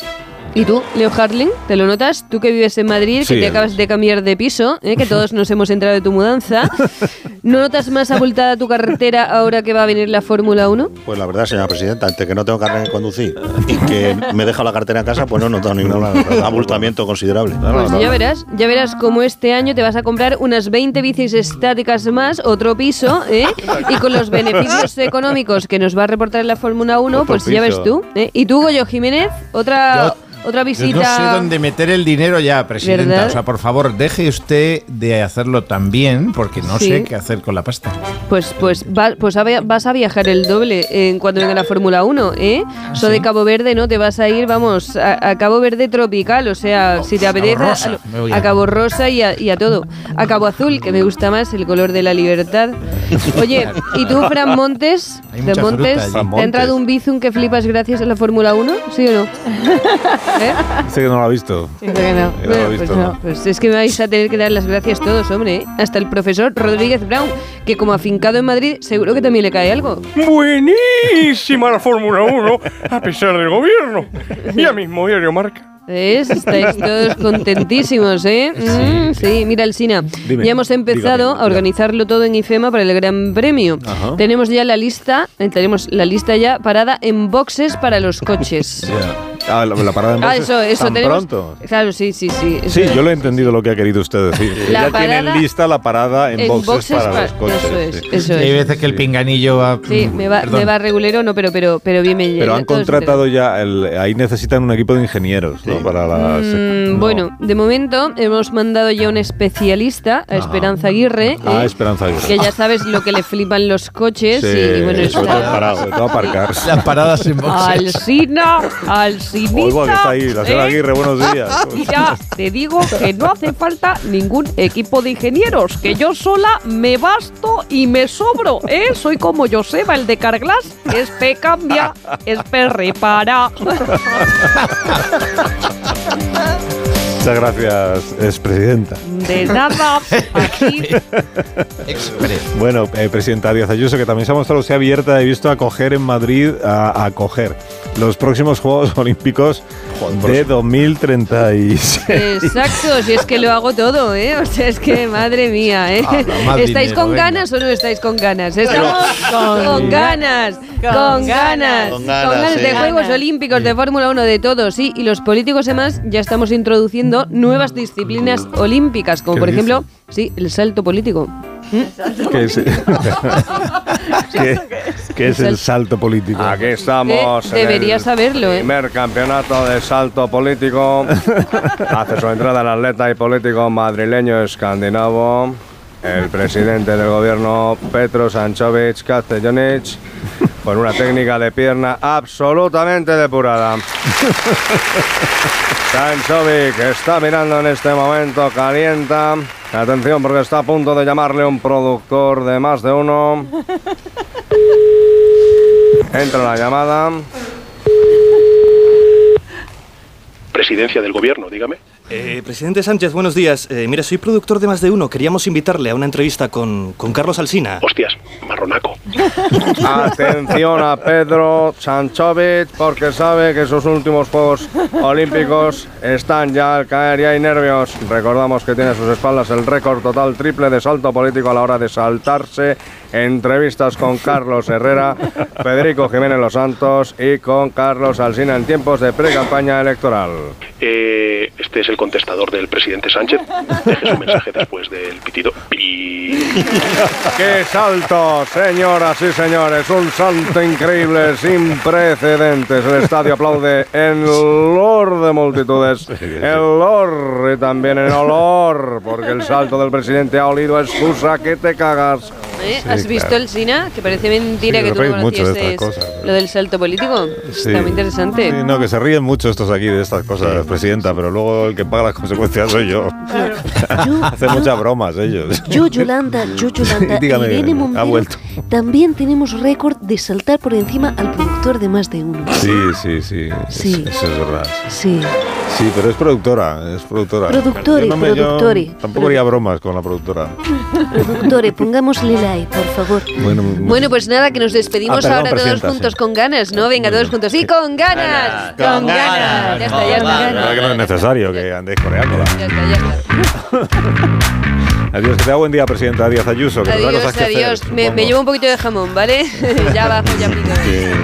¿Y tú, Leo Harling, te lo notas? Tú que vives en Madrid, Sí, que te acabas de cambiar de piso, ¿eh? que todos nos hemos enterado de tu mudanza. [LAUGHS] ¿No notas más abultada tu carretera ahora que va a venir la Fórmula 1? Pues la verdad, señora presidenta, ante que no tengo carne de conducir y que me deja la cartera en casa, pues no he notado ningún abultamiento considerable. Pues ya verás, ya verás cómo este año te vas a comprar unas 20 bicis estáticas más, otro piso, ¿eh? y con los beneficios [LAUGHS] económicos que nos va a reportar la Fórmula 1, Otro pues ya ves tú. ¿eh? ¿Y tú, Goyo Jiménez? Otra, otra Yo visita. no sé dónde meter el dinero ya, presidenta. ¿Verdad? O sea, por favor, deje usted de hacerlo tan porque no Sí. sé qué hacer con la pasta. Pues, pues, va- pues a vas a viajar el doble en cuando venga la Fórmula 1, ¿eh? Ah, Eso de Cabo Verde, ¿no? Te vas a ir, vamos, a, a Cabo Verde tropical, o sea, si te apetece, Rosa, a, Cabo Rosa y a, y a todo. A Cabo Azul, que me gusta más, el color de la libertad. Oye, ¿y tú, [LAUGHS] Fran Montes? Hay Fran Montes, fruta allí. Fran ¿te ha entrado un bizum que flipas gracias a la Fórmula 1? ¿Sí o no? [LAUGHS] ¿Eh? Dice que no lo ha visto. Dice que no. Que no lo ha visto, pues, ¿no? pues es que me vais a tener que dar las gracias todos, hombre. ¿eh? Hasta el profesor Rodríguez Brown, que como afincado en Madrid, seguro que también le cae algo. Buenísima la Fórmula 1, a pesar del gobierno. Ya mismo, diario Marca. ¿Ves? Estáis todos contentísimos, ¿eh? Mm, sí, mira, Alsina. Dime, ya hemos empezado dígame, a organizarlo todo en IFEMA para el Gran Premio. Ajá. Tenemos ya la lista, eh, tenemos la lista ya parada en boxes para los coches. Ah, la, la parada en Ah, boxes eso, eso tan tenemos. pronto. Claro, sí, sí, sí. Sí, yo lo he entendido lo que ha querido usted decir. La ya tienen lista la parada en, en boxes, boxes para pa- los coches. eso es, sí. eso Y hay es. veces que el pinganillo va. Sí, me va, me va regulero, no, pero, pero, pero bien me Pero han contratado ya, el- ahí necesitan un equipo de ingenieros ¿no? para las... Mm, no. Bueno, de momento hemos mandado ya un especialista, a Esperanza Aguirre, Ah, ¿eh? Esperanza Aguirre. que ya sabes lo que le flipan los coches Sí, y bueno, sobre está- todo parado, sobre todo aparcarse. Las paradas en boxes. Alsina, Alcinita. Oiga, que está ahí, la señora ¿eh? Aguirre, buenos [LAUGHS] días. Mira, te digo que no hace falta ningún equipo de ingenieros, que yo sola me basto y me sobro, ¿eh? Soy como Joseba, el de Carglass, es P cambia, es P repara. [LAUGHS] Muchas gracias, expresidenta. De nada, aquí. [LAUGHS] Bueno, eh, presidenta Díaz Ayuso, que también se ha mostrado usted abierta, he visto acoger en Madrid, a a acoger los próximos Juegos Olímpicos de 2036. Exacto, si es que lo hago todo, ¿eh? O sea, es que madre mía, ¿eh? Ah, ¿Estáis dinero, con venga. ganas o no estáis con ganas? Estamos con, Con ganas, con, ganas, Con ganas, con ganas sí. de Juegos Olímpicos, de Fórmula 1, de todo, sí. Y los políticos además ya estamos introduciendo nuevas disciplinas olímpicas, como ¿Qué por dice? ejemplo, sí, el salto político. ¿Qué es, ¿Qué- qué es el salto político? Aquí estamos. Debería en el saberlo, ¿eh? Primer campeonato de salto político. [LAUGHS] Hace su entrada el atleta y político madrileño escandinavo. El presidente del gobierno, Petro Sanchovic Castellonic, con una técnica de pierna absolutamente depurada. [LAUGHS] Sanchovic está mirando en este momento, calienta. Atención porque está a punto de llamarle un productor de más de uno. Entra la llamada. Presidencia del gobierno, dígame. Eh, presidente Sánchez, buenos días. Eh, mira, soy productor de Más de Uno. Queríamos invitarle a una entrevista con, con Carlos Alsina. Hostias, marronaco. [LAUGHS] Atención a Pedro Sanchovic porque sabe que sus últimos Juegos Olímpicos están ya al caer y hay nervios. Recordamos que tiene a sus espaldas el récord total triple de salto político a la hora de saltarse entrevistas con Carlos Herrera, Federico Jiménez Los Santos y con Carlos Alsina en tiempos de pre-campaña electoral. Eh, este es el contestador del presidente Sánchez. Deje su mensaje después del pitido. Pi. ¡Qué salto, señoras y señores! Un salto increíble, sin precedentes. El estadio aplaude en olor de multitudes. El olor y también en olor, porque el salto del presidente ha olido excusa que te cagas. Sí, ¿Has visto claro. el Sina? Que parece mentira Sí, que tú no mucho de estas cosas, lo del salto político. Sí. Está muy interesante. Sí, no, que se ríen mucho estos aquí de estas cosas, presidenta, pero luego el que paga las consecuencias soy yo. [LAUGHS] Hacen muchas bromas ellos. Yo, Yolanda, yo, [LAUGHS] Yolanda, Dígame, Irene ha Montero, vuelto. también tenemos récord de saltar por encima al productor. Productor de más de uno. Sí, sí, sí. Sí. Eso es verdad. Sí. Sí, pero es productora, es productora. Productori, Yo no me- tampoco haría bromas con la productora. Productore, pongámosle like, por favor. Bueno, Bueno, pues nada, que nos despedimos Ah, perdón, ahora todos juntos con ganas, ¿no? Venga, todos juntos. Sí, con ganas. Con ganas. Ya está, ya está. la verdad que no es necesario que andéis coreándola. Ya está, ya está. [LAUGHS] Adiós, que te da buen día, presidenta Díaz Ayuso. Que Adiós, cosas que hacer, adiós. Me, me llevo un poquito de jamón, ¿vale? [LAUGHS] ya bajo, ya pido.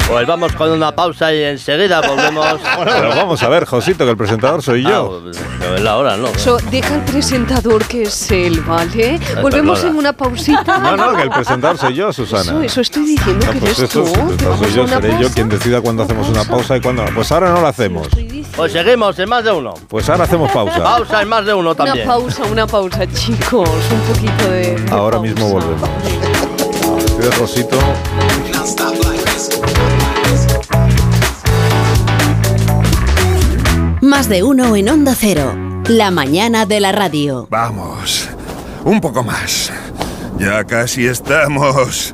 Pues vamos con una pausa y enseguida volvemos. [LAUGHS] Pero vamos a ver, Josito, que el presentador soy yo. Pero es la hora, ¿no? So, deja al presentador que es él, ¿vale? Volvemos perdona. en una pausita. No, no, que el presentador soy yo, Susana. Eso, eso estoy diciendo No, que pues eres eso, tú. sí, Vamos yo seré yo pausa. quien decida cuándo hacemos una pausa y cuándo no. Pues ahora no la hacemos. Pues seguimos en más de uno. Pues ahora hacemos pausa. Pausa en más de uno Una también. pausa, una pausa, chicos. Un poquito de. de Ahora pausa. mismo volvemos. Rosito. Más de uno en Onda Cero. La mañana de la radio. Vamos, un poco más. Ya casi estamos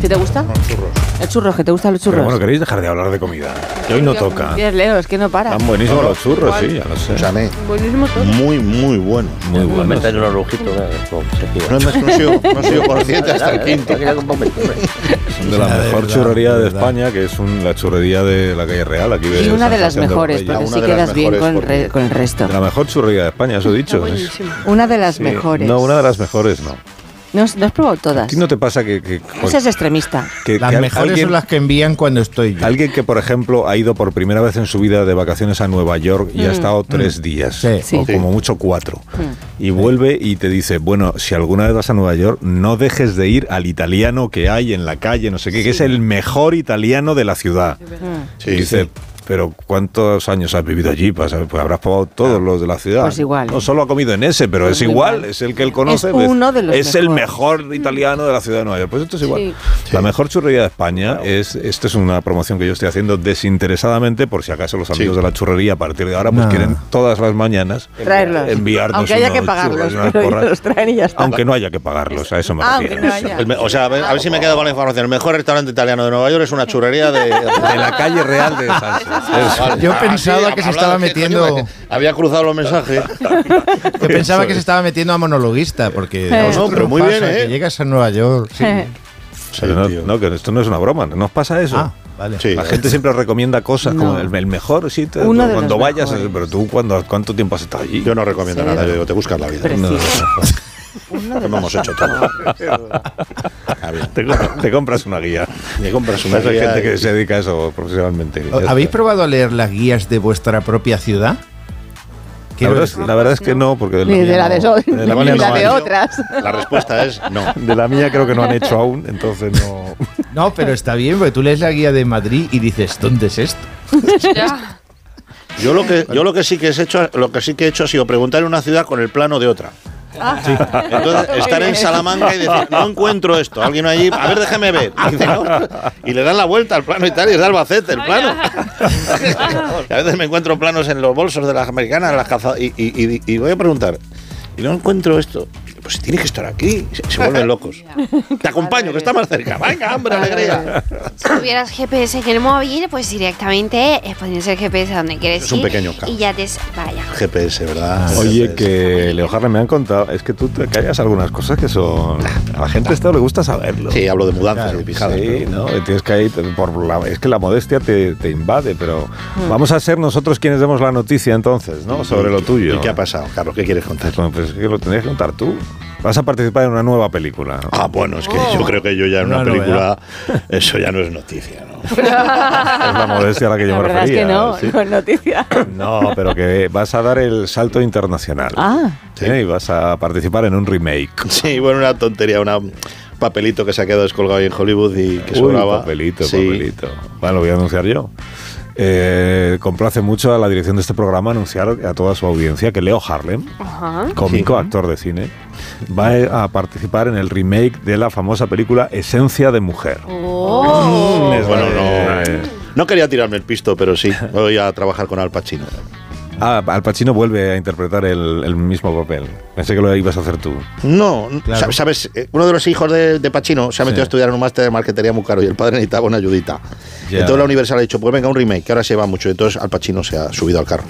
¿Qué te gusta? churros. El churro, que te gustan los Pero churros. bueno, queréis dejar de hablar de comida. Que hoy no toca. Bien, Leo, es que no para. Están buenísimos los churros, sí, ya lo sé. Escúchame. Buenísimo todo. Muy, muy bueno. Muy buenos. meter unos rujitos. como se quiera. No, es que no he sido- no he sido consciente [LAUGHS] hasta el quinto. Un. Son de la mejor churrería de. España, que es un- la churrería de la calle Real. Aquí de Y una de las los mejores, porque sí quedas bien con, el resto. De la mejor churrería de España, eso he dicho. ¿eh? Una de las Sí. mejores. No, una de las mejores no. No, has- no has probado ¿A todas. ti no te pasa que, que, Esa es extremista. que- Las que mejores alguien, son las que envían cuando estoy yo. alguien que, por ejemplo, ha ido por primera vez en su vida de vacaciones a Nueva York y ha Mm. estado tres días, Sí. Sí. o como mucho cuatro, Mm. y vuelve y te dice, bueno, si alguna vez vas a Nueva York, no dejes de ir al italiano que hay en la calle, no sé qué, que es el mejor italiano de la ciudad. Mm. y dice, pero ¿cuántos años has vivido allí? Pues, pues habrás probado todos los de la ciudad. Pues igual. No solo ha comido en ese, pero Pues es igual, igual. es el que él conoce. Es pues, uno de los Es el mejor italiano de la ciudad de Nueva York. Pues esto es igual. Sí. La mejor churrería de España es, esto es una promoción que yo estoy haciendo desinteresadamente, por si acaso los amigos Sí. de la churrería a partir de ahora pues No. quieren todas las mañanas Traerlos. enviarnos Aunque haya que pagarlos, churros y unas pero porras. ellos los traen y ya está. Aunque no haya que pagarlos, a eso me Ah, refiero. no o sea, a ver, a ver si me quedo con la información. El mejor restaurante italiano de Nueva York es una churrería de, [LAUGHS] De la calle real de Sánchez. [LAUGHS] Yo Ah, pensaba sí, que se estaba que, metiendo- Había cruzado los mensajes. [LAUGHS] Yo pensaba que se estaba metiendo a monologuista, porque Eh. No, pero muy bien, ¿eh? que llegas a Nueva York. [LAUGHS] sí. Pero no, no, que esto no es una broma, ¿no os pasa eso? Ah, vale. Sí. La gente siempre recomienda cosas como el, el mejor sitio Uno de cuando los vayas, mejores. pero tú cuando, ¿cuánto tiempo has estado allí? Yo no recomiendo Sí. nada, yo digo, te buscas la vida. [LAUGHS] Uno de Lo hemos hecho todo. te, com- te compras una guía. Me compras una Hay guía gente que se dedica a eso profesionalmente. ¿Habéis probado a leer las guías de vuestra propia ciudad? La verdad, es, decir- la verdad es que no, porque de la Ni de la no- de Sol, de la ni mía la no de han- otras. La respuesta es no. De la mía creo que no han hecho aún, entonces no. No, pero está bien, porque tú lees la guía de Madrid y dices, ¿dónde es esto? Ya. Yo lo que yo lo que sí que he hecho, lo que sí que he hecho ha sido preguntar en una ciudad con el plano de otra. Entonces, [LAUGHS] estar en Salamanca y decir, no encuentro esto. Alguien allí, a ver, déjeme ver. Y, [LAUGHS] dice, "No". Y le dan la vuelta al plano y tal, y es de Albacete el plano. [LAUGHS] Y a veces me encuentro planos en los bolsos de las americanas, en las cazadas, y, y- y- y voy a preguntar, y no encuentro esto. Pues tiene que estar aquí. Se, se vuelven locos. [LAUGHS] Te acompaño, que está más cerca. Venga, hombre, alegría. Si tuvieras GPS en el móvil, pues directamente eh, pones el GPS a donde quieres Es un ir pequeño y ya te... Vaya. GPS, ¿verdad? Oye, que Leo Harlem me han contado, es que tú te callas algunas cosas que son. A la gente esto le gusta saberlo. Sí, hablo de mudanzas y pijadas. Sí, pero- no, tienes que ir por la, es que la modestia te, te invade, pero Mm. vamos a ser nosotros quienes demos la noticia entonces, ¿no? Sobre lo tuyo. ¿Y qué ha pasado, Carlos? ¿Qué quieres contar? Bueno, pues que lo tendrías que contar tú. Vas a participar en una nueva película. Ah, bueno, es que yo creo que yo ya en una, Una película, eso ya no es noticia, ¿no? [LAUGHS] Es la modestia a la que yo La me verdad es refería. que no, sí. no es noticia. [LAUGHS] No, pero que vas a dar el salto internacional. Ah. Sí, y vas a participar en un remake. Sí, bueno, una tontería, una- un papelito que se ha quedado descolgado ahí en Hollywood y que Uy, sobraba. papelito, Sí. papelito. Bueno, lo voy a anunciar yo. Eh, complace mucho a la dirección de este programa anunciar a toda su audiencia que Leo Harlem, Ajá. cómico, actor de cine, va a participar en el remake de la famosa película Esencia de Mujer. Oh. Bueno, de- no, no quería tirarme el pisto, pero sí, voy a trabajar con Al Pacino. Ah, Al Pacino vuelve a interpretar el, el mismo papel. Pensé que lo ibas a hacer tú. No, Claro. sabes, Eh, uno de los hijos de, de Pacino se ha metido Sí. a estudiar en un máster de marquetería muy caro y el padre necesitaba una ayudita. Ya. Entonces la Universal ha dicho, pues venga, un remake, que ahora se va mucho. Entonces Al Pacino se ha subido al carro.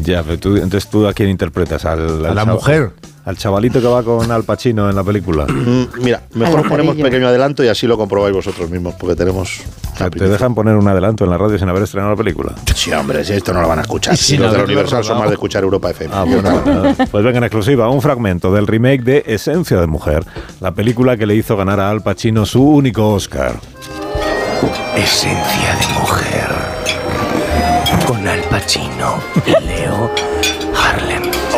Ya, pero tú, entonces tú a quién interpretas? Al, A la mujer. Al chavalito que va con Al Pacino en la película. [CLEARS THROAT] Mm, Mira, mejor os ponemos pequeño adelanto y así lo comprobáis vosotros mismos, porque tenemos... ¿Te dejan poner un adelanto en la radio sin haber estrenado la película? Sí, hombre, si esto no lo van a escuchar. [LAUGHS] Si los no, de la no, Universal son más de escuchar Europa FM. Ah, bueno. Pues venga, en exclusiva, un fragmento del remake de Esencia de Mujer, la película que le hizo ganar a Al Pacino su único Oscar. Esencia de mujer. Con Al Pacino y Leo Harlem.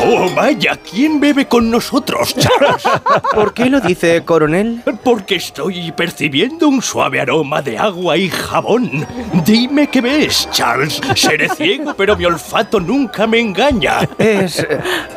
Oh, vaya, ¿quién bebe con nosotros, Charles? [LAUGHS] ¿Por qué lo dice, coronel? Porque estoy percibiendo un suave aroma de agua y jabón. Dime qué ves, Charles. Seré ciego, pero mi olfato nunca me engaña. Es.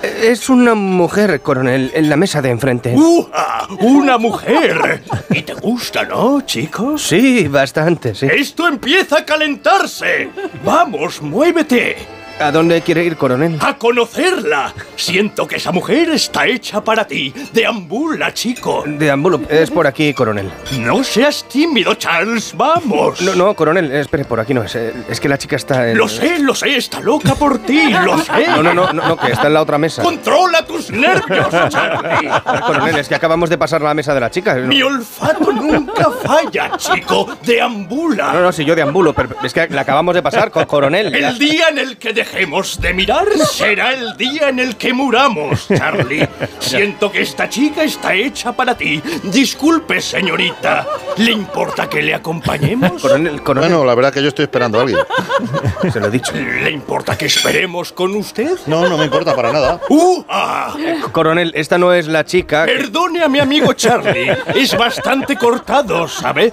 Es una mujer, coronel, en la mesa de enfrente. ¡Uja! ¡Una mujer! ¿Y te gusta, no, chicos? Sí, bastante, sí. ¡Esto empieza a calentarse! ¡Vamos, muévete! ¿A dónde quiere ir, coronel? ¡A conocerla! Siento que esa mujer está hecha para ti. Deambula, chico. Deambulo. Es por aquí, coronel. No seas tímido, Charles. ¡Vamos! No, no, coronel, espere, por aquí no es. Es que la chica está en. Lo sé, lo sé, está loca por ti, lo [LAUGHS] sé. No, no, no, no, no, que está en la otra mesa. ¡Controla tus nervios, Charlie! Coronel, es que acabamos de pasar la mesa de la chica. Mi olfato nunca falla, chico. Deambula. no, no, si yo deambulo, pero es que la acabamos de pasar, co- coronel. El día en el que dejemos de mirar será el día en el que muramos, Charlie. Siento que esta chica está hecha para ti. Disculpe, señorita. ¿Le importa que le acompañemos? [LAUGHS] Coronel, coronel. Bueno, la verdad que yo estoy esperando a alguien. [LAUGHS] Se lo he dicho. ¿Le importa que esperemos con usted? No, no me importa para nada. ¡Uh! ah! Coronel, esta no es la chica. Perdone a mi amigo Charlie. Es bastante cortado, ¿sabe?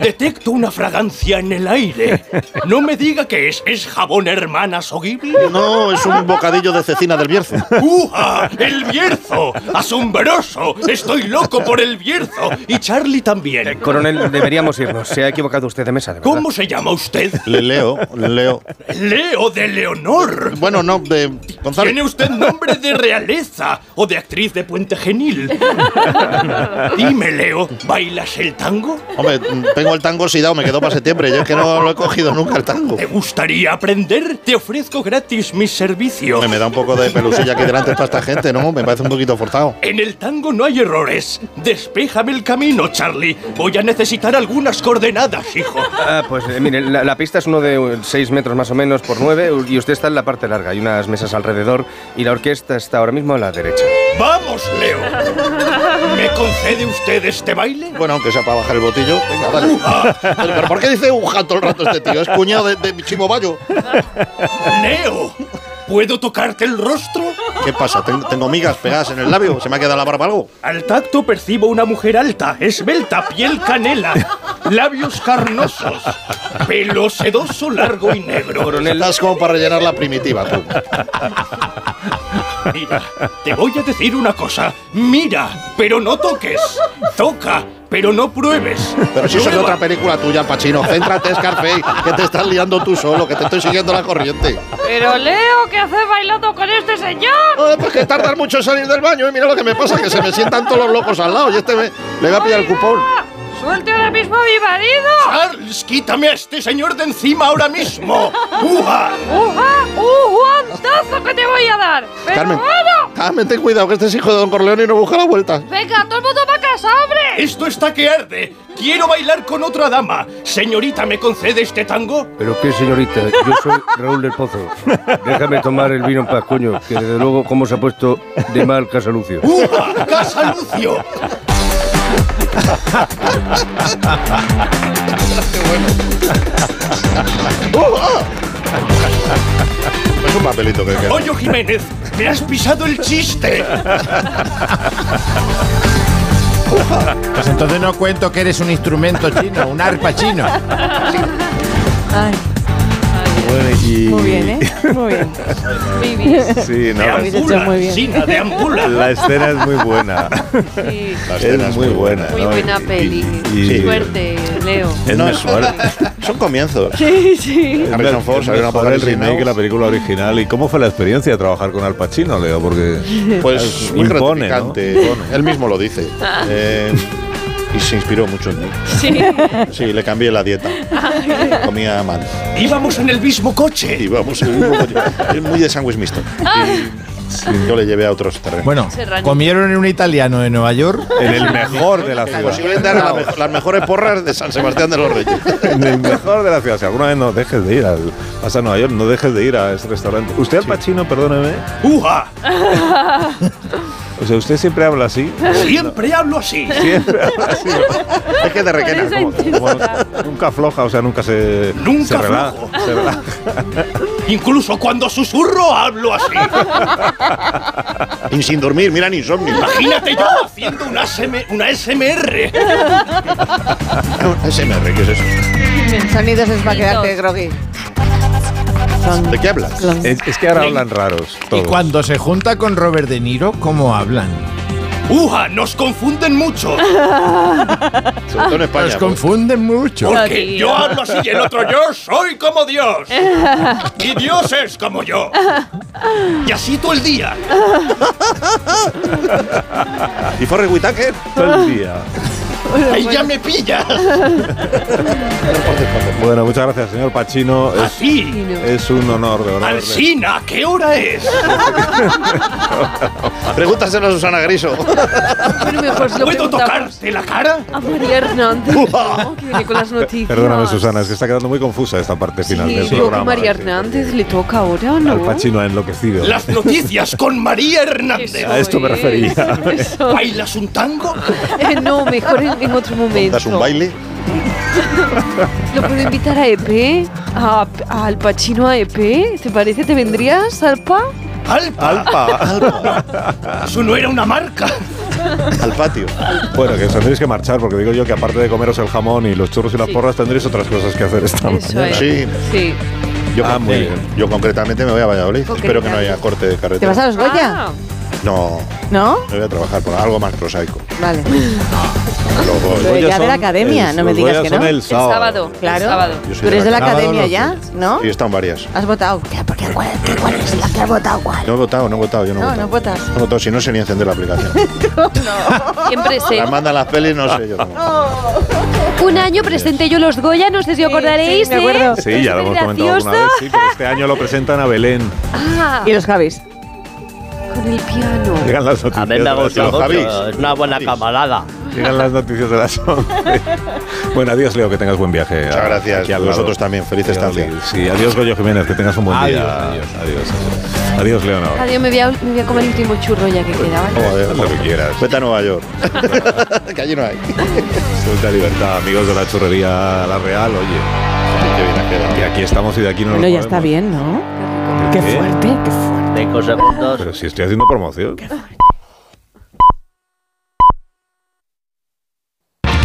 Detecto una fragancia en el aire. No me diga que es. ¿Es jabón hermana No, es un bocadillo de cecina del Bierzo. ¡Uja! ¡El Bierzo! ¡Asombroso! Estoy loco por el Bierzo. Y Charlie también. Coronel, deberíamos irnos. Se ha equivocado usted de mesa, de. ¿Cómo se llama usted? Le leo, leo. Leo de Leonor. Bueno, no, de González. Tiene usted nombre de realeza o de actriz de Puente Genil. Dime, Leo, ¿bailas el tango? Hombre, tengo el tango oxidado, me quedó para septiembre. Yo es que no lo he cogido nunca el tango. ¿Te gustaría aprender? Te ofrezco gratis mis servicios. Me, me da un poco de pelusilla aquí delante para esta gente, ¿no? Me parece un poquito forzado. En el tango no hay errores. Despéjame el camino, Charlie. Voy a necesitar algunas coordenadas, hijo. Ah, pues eh, mire, la, la pista es uno de 6 metros más o menos por 9 y usted está en la parte larga. Hay unas mesas alrededor y la orquesta está ahora mismo a la derecha. ¡Vamos, Leo! ¿Me concede usted este baile? Bueno, aunque sea para bajar el botillo. Venga, dale. Pero, pero ¿por qué dice Wuhan todo el rato este tío? Es cuñado de, de Chimo Bayo. ¡Leo! ¿Puedo tocarte el rostro? ¿Qué pasa? ¿Ten- ¿Tengo migas pegadas en el labio? ¿Se me ha quedado la barba algo? Al tacto percibo una mujer alta, esbelta, piel canela, labios carnosos, pelo sedoso, largo y negro. Coronel. Estás como para rellenar la primitiva, tú. Mira, te voy a decir una cosa. Mira, pero no toques. Toca, pero no pruebes. [LAUGHS] Pero si eso es otra película tuya, Pachino. Céntrate, Scarface, que te estás liando tú solo, que te estoy siguiendo la corriente. Pero Leo, ¿qué haces bailando con este señor? Joder, pues que tardas mucho en salir del baño y mira lo que me pasa, que se me sientan todos los locos al lado y este me, le va a pillar el cupón. ¡Suelte ahora mismo a mi marido! Charles, quítame a este señor de encima ahora mismo. [LAUGHS] ¡Uja! ¡Uja! ¡Un guantazo que te voy a dar! ¡Pero Carmen, bueno! Dame, ten cuidado, que este es hijo de Don Corleone y no busca la vuelta. Venga, todo el mundo va a casa, hombre. Esto está que arde. Quiero bailar con otra dama. Señorita, ¿me concede este tango? Pero qué señorita, yo soy Raúl del Pozo. Déjame tomar el vino en paz, coño, que desde luego cómo se ha puesto de mal Casalucio. ¡Uja! ¡Casa Lucio! Es un papelito que queda. Oye, Jiménez, me has pisado el chiste. Pues entonces no cuento que eres un instrumento chino, un arpa chino. Ay, Bueno, y- muy bien, ¿eh? Muy bien. Sí, no, habéis hecho muy bien. La escena es muy buena. Sí. La escena es muy buena. Muy ¿no? buena Y- peli. y- Suerte, Leo. Es No, mejor. Son comienzos. Sí, sí. Harrison Ford salió una el remake que la película original. ¿Y cómo fue la experiencia de trabajar con Al Pacino, Leo? Porque Pues muy impone, ¿no? Él mismo lo dice. [LAUGHS] Eh, y se inspiró mucho en mí. Sí. Sí, le cambié la dieta. Comía mal. Íbamos en el mismo coche. Y vamos, en el mismo coche. es muy de sándwich mixto. Y yo le llevé a otros terrenos. Bueno, Serranito. comieron en un italiano de Nueva York. En el mejor de la ciudad. Posiblemente eran la las mejores porras de San Sebastián de los Reyes. En el mejor de la ciudad. Si alguna vez no dejes de ir al. Vas a Nueva York, no dejes de ir a ese restaurante. ¿Usted Al Pacino, perdóneme? ¡Uja! O sea, usted siempre habla así. Siempre hablo así. Siempre habla así. Es que te requena. Como-. Nunca afloja, o sea, nunca se. Nunca se relaja. aflojo. se relaja. Incluso cuando susurro hablo así. [LAUGHS] Y sin dormir, mira, ni insomnio. Imagínate yo haciendo una, SM una SMR. SMR, [LAUGHS] ¿qué es eso? Sonidos es para quedarte groggy. ¿De qué hablas? Es, es que ahora hablan raros. Y cuando se junta con Robert De Niro, ¿cómo hablan? ¡Uja! Nos confunden mucho. [LAUGHS] Sobre todo en España. Los pues. confunden mucho. Porque tío. yo hablo así y el otro yo soy como Dios. [LAUGHS] Y Dios es como yo. Y así todo el día. [LAUGHS] ¿Y Forrest Whitaker? Todo el día. Ahí ya me pillas. [LAUGHS] Bueno, muchas gracias, señor Pacino. Es, Así. es un honor, de verdad. Alsina, ¿qué hora es? [LAUGHS] Pregúntaselo a Susana Griso. Bueno, mejor se lo ¿Puedo tocarte la cara? a María Hernández, ¿no? que viene con las noticias. Perdóname, Susana, es que está quedando muy confusa esta parte final Sí, del programa. María Hernández le toca ahora, ¿no? Al Pacino ha enloquecido. Las noticias con María Hernández. Eso A esto me refería. eso. ¿Bailas un tango? [LAUGHS] Eh, no, mejor en, en otro momento. ¿Das un baile? [LAUGHS] ¿Lo puedo invitar a EP? ¿A, a Al Pacino a EP? ¿Te parece? ¿Te vendrías, Alpa? Alpa. Alpa. [LAUGHS] Eso no era una marca. Al patio. Bueno, que os tendréis que marchar, porque digo yo que aparte de comeros el jamón y los churros y las Sí. porras, tendréis otras cosas que hacer esta Eso mañana. es. Sí. Sí. Yo, Ah, con- muy bien. yo concretamente me voy a Valladolid. Espero que no haya corte de ¿Te carretera. vas a los Goya? Ah, No, ¿No? me voy a trabajar por algo más prosaico. Vale. Pero Goya ya de la academia, el- no me digas que no. el el sábado. sábado. Claro. El sábado. Yo soy Tú eres de la Sábado academia los ya. ¿no? sí, están varias. ¿Has votado? ¿Qué, por qué, cuál, qué- cuál es la que has votado? ¿Cuál? No he votado, no he votado, yo no, he No, votado. no votas. No he votado, si no sé ni encender la aplicación. [LAUGHS] Siempre sé. Las mandan las pelis, no sé yo. Un año presenté yo los Goya, no sé si os acordaréis, sí, me acuerdo. ¿eh? Sí, ya lo hemos comentado alguna vez, sí, pero este año lo presentan a Belén. Ah, ¿Y los Javis? con el piano. Llegan las noticias. A mí me de gusta los mucho, Javis. es una buena camarada. Llegan las noticias de las 11. bueno, adiós, Leo, que tengas buen viaje. Muchas a- gracias. aquí al Vosotros lado. también. Feliz estancia. Sí, adiós, Goyo Jiménez, que tengas un buen Adiós, día. adiós. adiós. Adiós, adiós Leonor. Adiós, me voy, a, me voy a comer el último churro ya que queda, ¿vale? Joder, lo que quieras. Vete a Nueva York. [LAUGHS] que allí no hay. [LAUGHS] Suelta libertad, amigos de la churrería La Real, oye. Qué bien ha quedado. Que aquí estamos y de aquí no Bueno, nos ya está bien, ¿no? Qué ¿Qué? fuerte, qué fuerte. Cinco segundos. Pero si estoy haciendo promoción.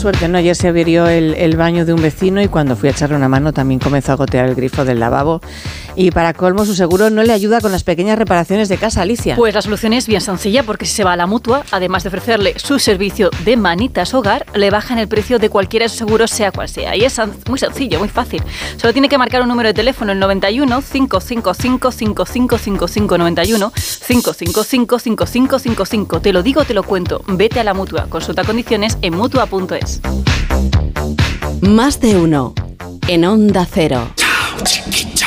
Suerte, ¿no? Ayer se averió el, el baño de un vecino y cuando fui a echarle una mano también comenzó a gotear el grifo del lavabo. Y para colmo, su seguro no le ayuda con las pequeñas reparaciones de casa, Alicia. Pues la solución es bien sencilla porque si se va a la mutua, además de ofrecerle su servicio de manitas hogar, le bajan el precio de cualquiera de sus seguros, sea cual sea. Y es muy sencillo, muy fácil. Solo tiene que marcar un número de teléfono, el 91 555 5555 91 555 5555. Te lo digo, te lo cuento. Vete a la mutua. Consulta condiciones en mutua.es. Más de uno. En Onda Cero.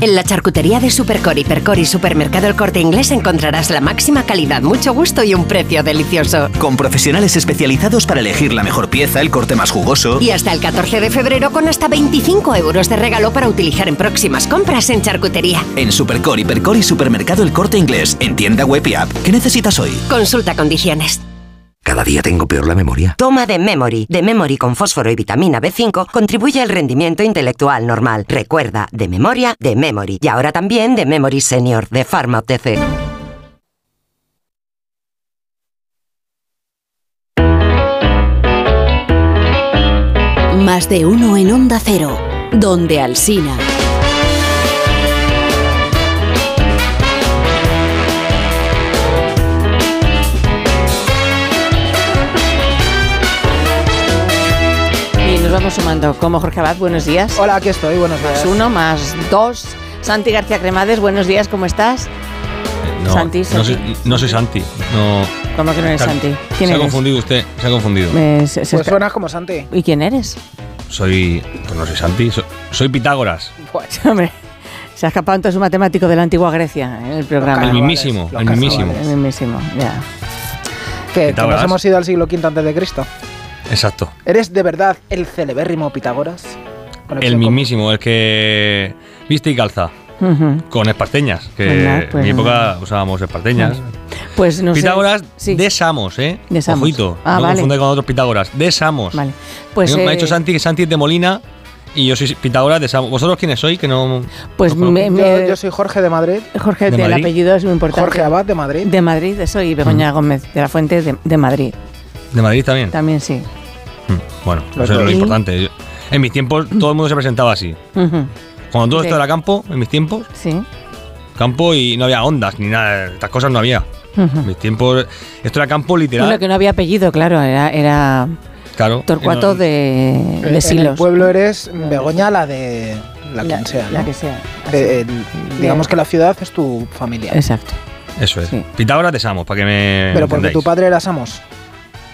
En la charcutería de Supercor, Hipercor y Supermercado El Corte Inglés encontrarás la máxima calidad, mucho gusto y un precio delicioso. Con profesionales especializados para elegir la mejor pieza, el corte más jugoso. Y hasta el 14 de febrero con hasta 25 euros de regalo para utilizar en próximas compras en charcutería. En Supercor, Hipercor y Supermercado El Corte Inglés. En tienda web y app. ¿Qué necesitas hoy? Consulta condiciones. Cada día tengo peor la memoria. Toma de Memory. De Memory con fósforo y vitamina B5 contribuye al rendimiento intelectual normal. Recuerda, de memoria, de Memory. Y ahora también de Memory Senior, de Pharma OTC. Más de uno en Onda Cero. Donde Alsina. Vamos sumando. Como Jorge Abad, buenos días. Hola, aquí estoy, buenos días. Más uno, más dos. Santi García Cremades, buenos días, ¿cómo estás? No, Santi, no soy, no soy Santi. No. ¿Cómo que no eres Santi? ¿Quién se ha confundido usted, se ha confundido. Me- se- se Pues suenas como Santi. ¿Y quién eres? Soy. Pues no soy Santi, soy, soy Pitágoras. Pues, [LAUGHS] hombre, se ha escapado entonces un matemático de la antigua Grecia en el programa. El mismísimo, el mismísimo. El mismísimo, ya. Que, nos hemos ido al siglo V antes de Cristo. Exacto. ¿Eres de verdad el celebérrimo Pitágoras? El mismísimo, el que viste y calza. Con esparteñas, que Venga, pues en mi nada. época usábamos esparteñas. Pues no sé. Pitágoras de Samos, ¿eh? De Samos. Ojito, Ah, no vale. confundáis con otros Pitágoras. De Samos. Vale. Pues, me, ha eh, dicho Santi que Santi es de Molina y yo soy Pitágoras de Samos. ¿Vosotros quiénes sois? Que no. Pues me- Yo, me- yo soy Jorge de Madrid. Jorge, ¿De del Madrid? apellido es muy importante. Jorge Abad de Madrid. De Madrid, eso, y Begoña Gómez, de la Fuente de, de Madrid. De Madrid también. También sí. Bueno, Los eso es lo importante. Yo- en mis tiempos todo el mundo se presentaba así. Cuando todo Sí. esto era campo, en mis tiempos, Sí. campo y no había ondas ni nada, estas cosas no había. En mis tiempos, esto era campo literal. Uno que no había apellido, claro, era, era claro. Torcuato No- de, En- de En el Silos. pueblo eres Begoña, la de. La, La- quien sea. la ¿no? que sea. De- el- digamos que la ciudad es tu familia. Exacto. Eso es. Pitágoras de Samos, para que me. Pero porque entendáis. tu padre era Samos.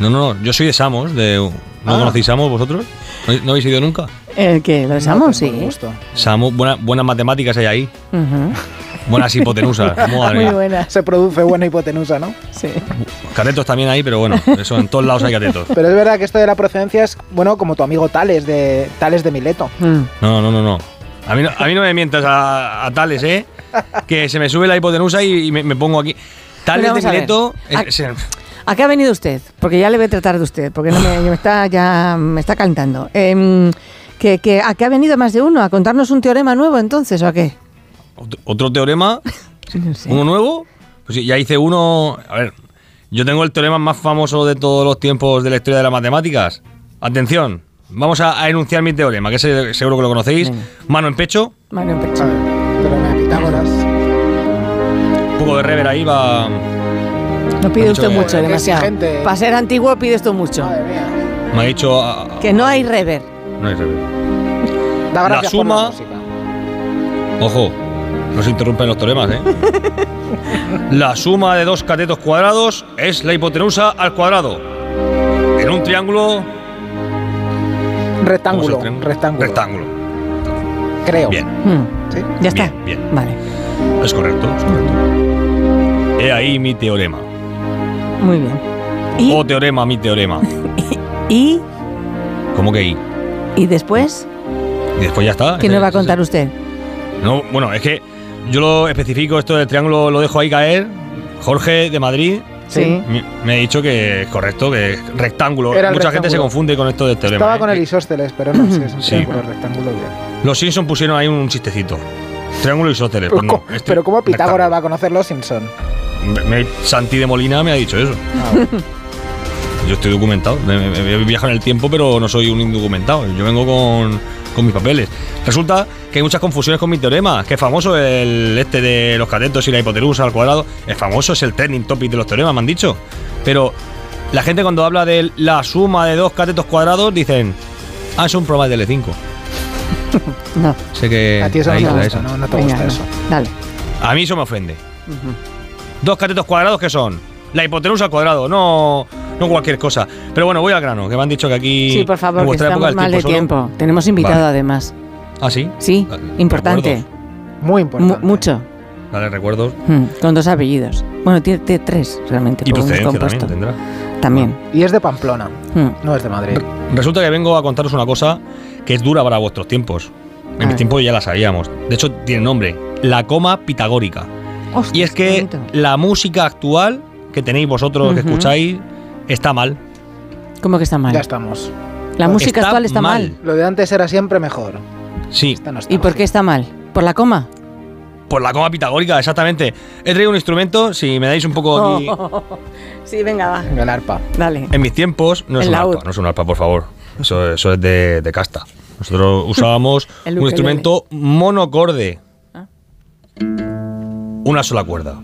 No, no, no, yo soy de Samos. De, ¿No Ah. conocéis Samos vosotros? ¿No, no habéis ido nunca? ¿El que ¿Lo besamos? sí. Samos, buena- buenas matemáticas hay ahí. Buenas hipotenusas. [LAUGHS] madre Muy buena. Se produce buena hipotenusa, ¿no? Sí. Catetos también hay, pero bueno, eso en todos lados hay catetos. Pero es verdad que esto de la procedencia es, bueno, como tu amigo Tales de Tales de Mileto. Mm. No, no, no, no. A mí no, a mí no me mientas a, a tales, ¿eh? Que se me sube la hipotenusa y, y me, me pongo aquí. Tales de. Mileto. Ah, es- es- ¿A qué ha venido usted? Porque ya le voy a tratar de usted, porque no me, me está ya me está calentando. Em, que, que- ¿A qué ha venido más de uno? ¿A contarnos un teorema nuevo entonces o a qué? otro, teorema. [LAUGHS] No sé. ¿Uno nuevo? Pues sí, ya hice uno. A ver, yo tengo el teorema más famoso de todos los tiempos de la historia de las matemáticas. Atención, vamos a, a enunciar mi teorema, que ese- seguro que lo conocéis. Mano en pecho, Mano en pecho. Teorema de Pitágoras. un poco de rever ahí va. No pide usted mucho, que- demasiado. exigente. Para ser antiguo pide esto mucho. Me ha dicho. ah, Que no hay rever. no hay rever. Da La por suma- música. Ojo, no se interrumpen los teoremas, ¿eh? [LAUGHS] La suma de dos catetos cuadrados es la hipotenusa al cuadrado. En un triángulo. Rectángulo. Rectángulo. Rectángulo. Creo. Bien. Mm. ¿Sí? Ya está. Bien, bien. Vale. Es correcto, es correcto. He ahí mi teorema. Muy bien. ¿Y? O teorema, mi teorema. [LAUGHS] ¿Y, ¿Cómo que y? y después? Y después ya está. ¿Qué nos va a contar usted? No, bueno, es que yo lo especifico, esto del triángulo lo dejo ahí caer. Jorge de Madrid, Sí. Me, me ha dicho que es correcto, que es rectángulo. Era Mucha gente se confunde con esto del teorema. Estaba ¿eh? con el isósceles, pero no, [CLEARS THROAT] sí, es un Sí. triángulo rectángulo bien. Los Simpsons pusieron ahí un chistecito. Triángulo isósceles. Pero, Pues [LAUGHS] no, ¿cómo- este pero ¿cómo rectángulo. Pitágoras va a conocer los Simpson? Me- Santi de Molina me ha dicho eso. Yo estoy documentado. Me- me- me- He viajado en el tiempo, pero no soy un indocumentado. Yo vengo con, con mis papeles. Resulta que hay muchas confusiones con mi teorema. Que es famoso el este de los catetos y la hipotenusa al cuadrado. Es famoso, es el trending topic de los teoremas, me han dicho. Pero la gente cuando habla de la suma de dos catetos cuadrados dicen, ah, es un programa de Tele5. [LAUGHS] No. Sé que A ti eso no te gusta. ¿no? No te Venga, gusta no. eso. Dale. A mí eso me ofende. Dos catetos cuadrados que son la hipotenusa al cuadrado, no, no cualquier cosa. Pero bueno, voy al grano, que me han dicho que aquí. Sí, por favor, que estamos época mal de solo- tiempo. Tenemos invitado Vale. además. Ah, sí. Sí, importante. Muy Mu- mucho. Dale, recuerdos. Mm, Con dos apellidos. Bueno, tiene, tiene tres realmente. Y procedencia también tendrá. También. Y es de Pamplona, Mm. no es de Madrid. Resulta que vengo a contaros una cosa que es dura para vuestros tiempos. En mis ver. tiempos ya la sabíamos. De hecho, tiene nombre: la coma pitagórica. Y es que la música actual que tenéis vosotros, que escucháis, está mal. ¿Cómo que está mal? Ya estamos. La música Está actual está mal. Lo de antes era siempre mejor. Sí. ¿Y por qué está mal? ¿Por la coma? Por la coma pitagórica, exactamente. He traído un instrumento, si me dais un poco aquí. [LAUGHS] sí, venga, va. El arpa. Dale. En mis tiempos no es El un arpa, no es un arpa, por favor. Eso, eso es de, de casta. Nosotros [LAUGHS] usábamos un instrumento monocorde. Ah. Una sola cuerda.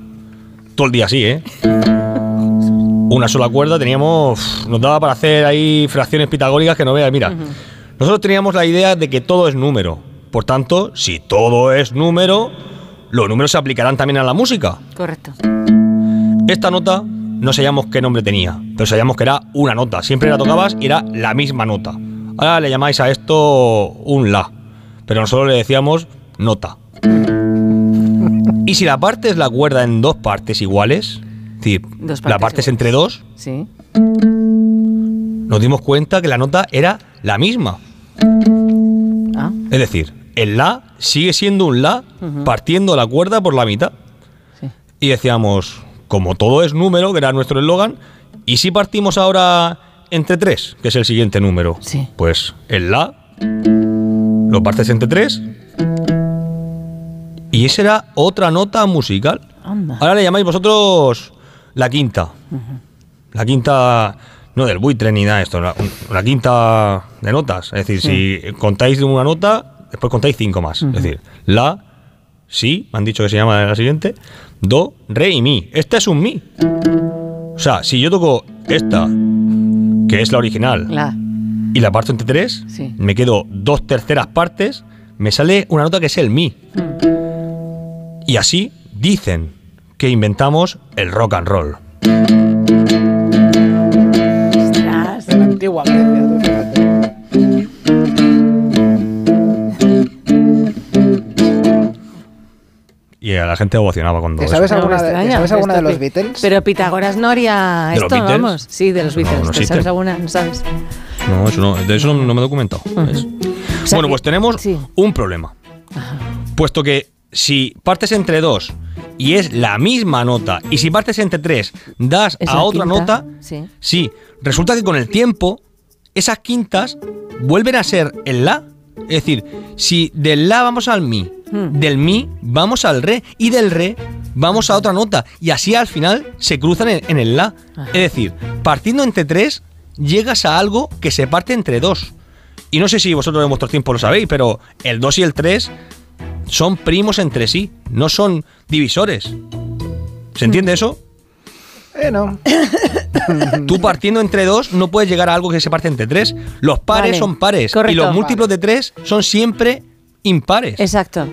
Todo el día así, ¿eh? Una sola cuerda, teníamos. Nos daba para hacer ahí fracciones pitagóricas que no veas. Mira, nosotros teníamos la idea de que todo es número. Por tanto, si todo es número, los números se aplicarán también a la música. Correcto. Esta nota no sabíamos qué nombre tenía, pero sabíamos que era una nota. Siempre la tocabas y era la misma nota. Ahora le llamáis a esto un la, pero nosotros le decíamos nota. Y si la partes la cuerda en dos partes iguales, es decir, Dos la partes partes entre dos, Sí. nos dimos cuenta que la nota era la misma. Ah. Es decir, el la sigue siendo un la partiendo la cuerda por la mitad. Y decíamos, como todo es número, que era nuestro eslogan, ¿y si partimos ahora entre tres, que es el siguiente número? Pues el la lo partes entre tres y esa era otra nota musical. Anda. Ahora le llamáis vosotros la quinta. La quinta, no del buitre ni nada de esto, la, la quinta de notas. Es decir, si contáis una nota, después contáis cinco más. Es decir, la, si, me han dicho que se llama la siguiente, do, re y mi. Este es un mi. O sea, si yo toco esta, que es la original, La. y la parto entre tres, Sí. me quedo dos terceras partes, me sale una nota que es el mi. Y así dicen que inventamos el rock and roll. En la antigua. Y a la gente ovacionaba cuando. ¿Te sabes eso. alguna, de, extraña, ¿te sabes pero alguna de los Beatles? Pero Pitágoras no haría ¿De los esto, vamos. Sí, de los No, Beatles. no ¿Te existen. sabes alguna? No sabes. No, eso no, de eso no, no me he documentado. ¿ves? sea bueno, que- pues tenemos sí. un problema. Puesto que si partes entre dos y es la misma nota, y si partes entre tres das Es a otra quinta, nota, Sí. sí, resulta que con el tiempo esas quintas vuelven a ser el la. Es decir, si del la vamos al mi, Hmm. del mi vamos al re y del re vamos a otra nota y así al final se cruzan en, en el la. Es decir, partiendo entre tres llegas a algo que se parte entre dos. Y no sé si vosotros en vuestros tiempos lo sabéis, pero el 2 y el 3 son primos entre sí, no son divisores. ¿Se entiende eso? Eh, no. Tú partiendo entre dos no puedes llegar a algo que se parte entre tres. Los pares Vale, son pares correcto. y los múltiplos de tres son siempre impares. Exacto.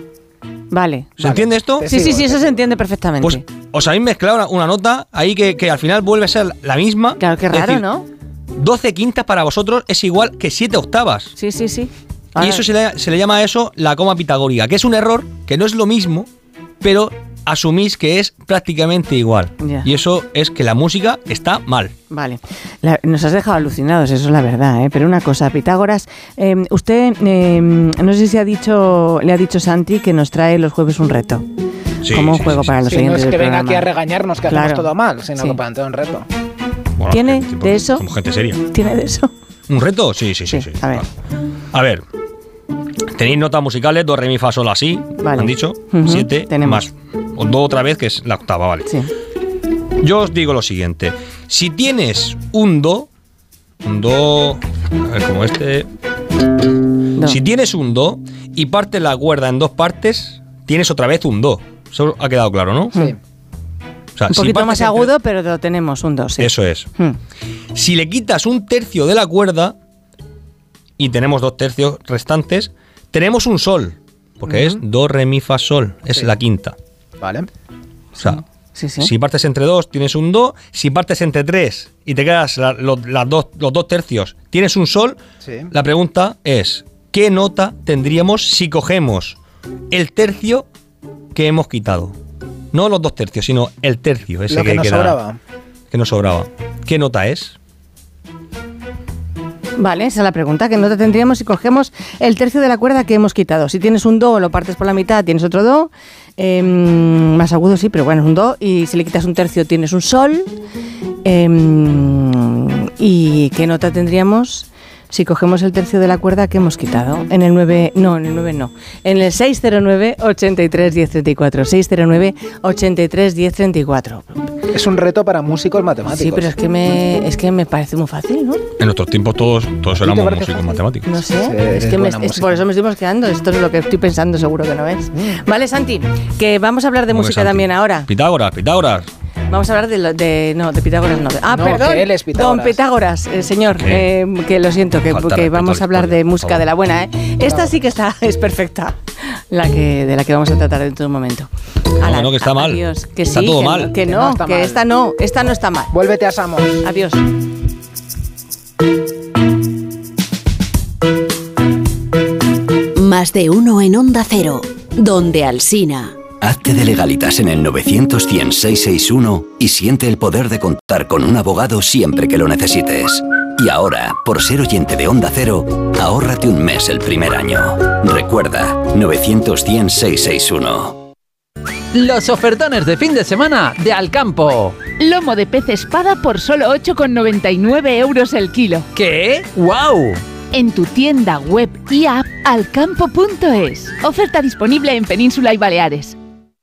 Vale. ¿Se entiende esto? Sí, sí, sí, eso se entiende perfectamente. Pues os habéis mezclado una, una nota ahí que, que al final vuelve a ser la misma. claro, qué raro, decir, ¿no? 12 quintas para vosotros es igual que 7 octavas. Sí, sí, sí. Y eso se le, se le llama a eso la coma pitagórica, que es un error, que no es lo mismo, pero asumís que es prácticamente igual. Ya. Y eso es que la música está mal. Vale, La- nos has dejado alucinados, eso es la verdad, ¿eh? pero una cosa, Pitágoras, eh, usted, eh, no sé si ha dicho, le ha dicho Santi que nos trae los jueves un reto, Sí, como un sí, juego sí, para los Sí, no oyentes es que del venga programa. aquí a regañarnos que Claro. hacemos todo mal, sino Sí. que plantea un reto. Bueno, ¿Tiene tipo, de eso? Somos gente seria. ¿Tiene de eso? ¿Un reto? Sí, sí, sí. sí, a ver. A ver. Tenéis notas musicales, do, re, mi, fa, sol, así. Vale. Han dicho. Siete. tenemos. Más. O do otra vez, que es la octava, vale. Yo os digo lo siguiente. Si tienes un do. Un do. A ver, como este. Si tienes un do y partes la cuerda en dos partes, tienes otra vez un do. Eso ha quedado claro, ¿no? Sí. O sea, un poquito más agudo, pero lo tenemos, un 2. Eso es. Hmm. Si le quitas un tercio de la cuerda y tenemos dos tercios restantes, tenemos un sol. Porque es do, re, mi, fa, sol. Es la quinta. Vale. O sea, Sí, sí. si partes entre dos, tienes un do. Si partes entre tres y te quedas la- lo- las dos, los dos tercios, tienes un sol. La pregunta es, ¿qué nota tendríamos si cogemos el tercio que hemos quitado? No los dos tercios, sino el tercio. Ese Lo que nos queda- sobraba. Que nos sobraba. ¿Qué nota es? Vale, esa es la pregunta. ¿Qué nota tendríamos si cogemos el tercio de la cuerda que hemos quitado? Si tienes un do, lo partes por la mitad, tienes otro do. em, más agudo, sí, pero bueno, es un do. Y si le quitas un tercio, tienes un sol. Em, ¿Y qué nota tendríamos si cogemos el tercio de la cuerda que hemos quitado? En el 9, no, en el 9 no. En el 609 83 1034. 609 83 1034. Es un reto para músicos matemáticos. Sí, pero es que me, es que me parece muy fácil, ¿no? En nuestros tiempos todos, todos éramos músicos matemáticos. No sé, Sí, es que me- es- por eso me estoy mosqueando. Esto es lo que estoy pensando, seguro que no es. Vale, Santi, que vamos a hablar de ¿Cómo que música Santi? también ahora. Pitágoras, Pitágoras. Vamos a hablar de, lo- de no, de Pitágoras no. ah, No, perdón. que él es Pitágoras. Don Pitágoras, el señor, eh, que lo siento, que, Falta que respeto vamos a hablar de música de la buena, ¿eh? Esta sí que está, es perfecta, la que, de la que vamos a tratar dentro de un momento. No, no, que está mal. Adiós, que Está sí, todo que mal. No, que no, que esta no, esta no está mal. Vuélvete a Samos. Adiós. Más de uno en Onda Cero, donde Alsina. Hazte de legalitas en el 900 100 661 y siente el poder de contar con un abogado siempre que lo necesites. Y ahora, por ser oyente de Onda Cero, ahórrate un mes el primer año. Recuerda, 900 100 661. Los ofertones de fin de semana de Alcampo. Lomo de pez espada por solo 8,99 euros el kilo. ¿Qué? ¡Wow! En tu tienda web y app alcampo.es. Oferta disponible en Península y Baleares.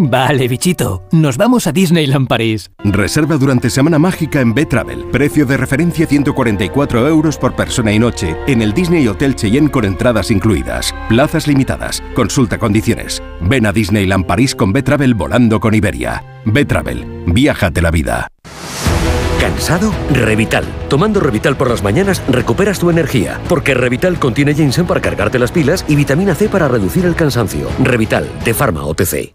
Vale, bichito, nos vamos a Disneyland París. Reserva durante Semana Mágica en B-Travel. Precio de referencia 144 euros por persona y noche en el Disney Hotel Cheyenne con entradas incluidas. Plazas limitadas. Consulta condiciones. Ven a Disneyland París con B-Travel volando con Iberia. B-Travel. Viájate la vida. ¿Cansado? Revital. Tomando Revital por las mañanas recuperas tu energía, porque Revital contiene ginseng para cargarte las pilas y vitamina C para reducir el cansancio. Revital, de Pharma OTC.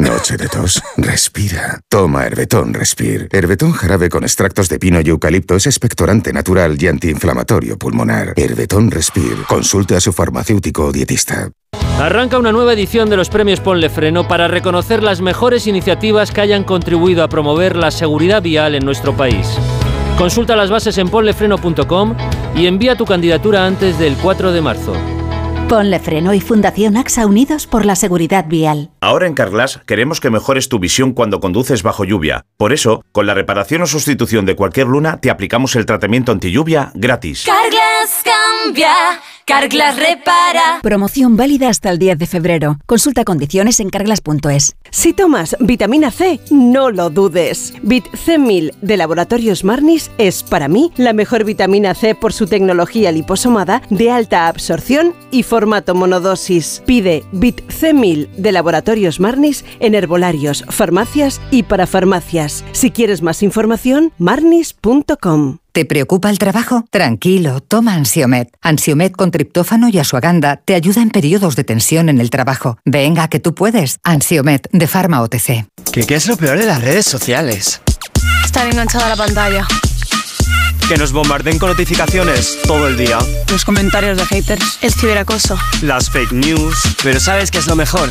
Noche de tos. Respira. Toma Herbetón Respir. Herbetón jarabe con extractos de pino y eucalipto es expectorante natural y antiinflamatorio pulmonar. Herbetón Respir. Consulte a su farmacéutico o dietista. Arranca una nueva edición de los premios Ponle Freno para reconocer las mejores iniciativas que hayan contribuido a promover la seguridad vial en nuestro país. Consulta las bases en ponlefreno.com y envía tu candidatura antes del 4 de marzo. Ponle Freno y Fundación AXA Unidos por la Seguridad Vial. Ahora en Carglass queremos que mejores tu visión cuando conduces bajo lluvia. Por eso, con la reparación o sustitución de cualquier luna, te aplicamos el tratamiento anti lluvia gratis. Carglass cambia, Carglass repara. Promoción válida hasta el 10 de febrero. Consulta condiciones en carglass.es. Si tomas vitamina C, no lo dudes. Vit C1000 de Laboratorios Marnis es para mí la mejor vitamina C por su tecnología liposomada de alta absorción y formato monodosis. Pide Vit C1000 de Laboratorios Marnis en herbolarios, farmacias y parafarmacias. Si quieres más información, marnis.com. ¿Te preocupa el trabajo? Tranquilo, toma Ansiomet. Ansiomet con triptófano y asuaganda te ayuda en periodos de tensión en el trabajo. Venga, que tú puedes. Ansiomet de Pharma OTC. ¿Qué, ¿Qué es lo peor de las redes sociales? Estar enganchada a la pantalla. Que nos bombarden con notificaciones todo el día. Los comentarios de haters. El ciberacoso. Las fake news. Pero ¿sabes qué es lo mejor?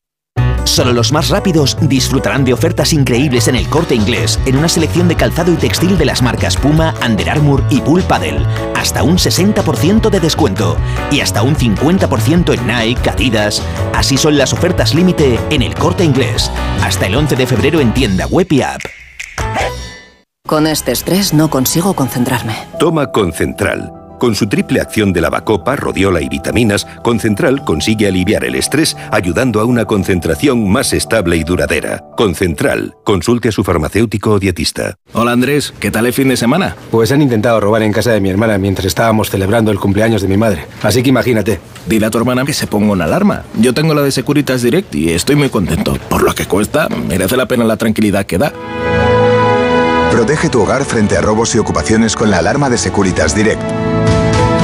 Solo los más rápidos disfrutarán de ofertas increíbles en el corte inglés, en una selección de calzado y textil de las marcas Puma, Under Armour y Bull Paddle. Hasta un 60% de descuento y hasta un 50% en Nike, Adidas. Así son las ofertas límite en el corte inglés. Hasta el 11 de febrero en tienda web y app. Con este estrés no consigo concentrarme. Toma Concentral. Con su triple acción de lavacopa, rodiola y vitaminas, Concentral consigue aliviar el estrés ayudando a una concentración más estable y duradera. Concentral. Consulte a su farmacéutico o dietista. Hola Andrés, ¿qué tal el fin de semana? Pues han intentado robar en casa de mi hermana mientras estábamos celebrando el cumpleaños de mi madre. Así que imagínate. Dile a tu hermana que se ponga una alarma. Yo tengo la de Securitas Direct y estoy muy contento. Por lo que cuesta, merece la pena la tranquilidad que da. Protege tu hogar frente a robos y ocupaciones con la alarma de Securitas Direct.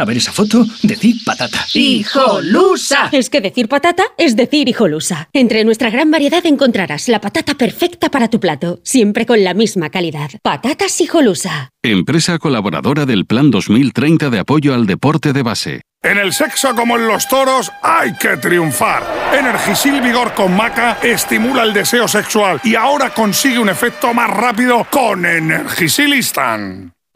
A ver esa foto, decir patata. ¡Hijolusa! Es que decir patata es decir hijolusa. Entre nuestra gran variedad encontrarás la patata perfecta para tu plato, siempre con la misma calidad. Patatas hijolusa. Empresa colaboradora del Plan 2030 de apoyo al deporte de base. En el sexo como en los toros hay que triunfar. Energisil Vigor con Maca estimula el deseo sexual y ahora consigue un efecto más rápido con Energisil Instant.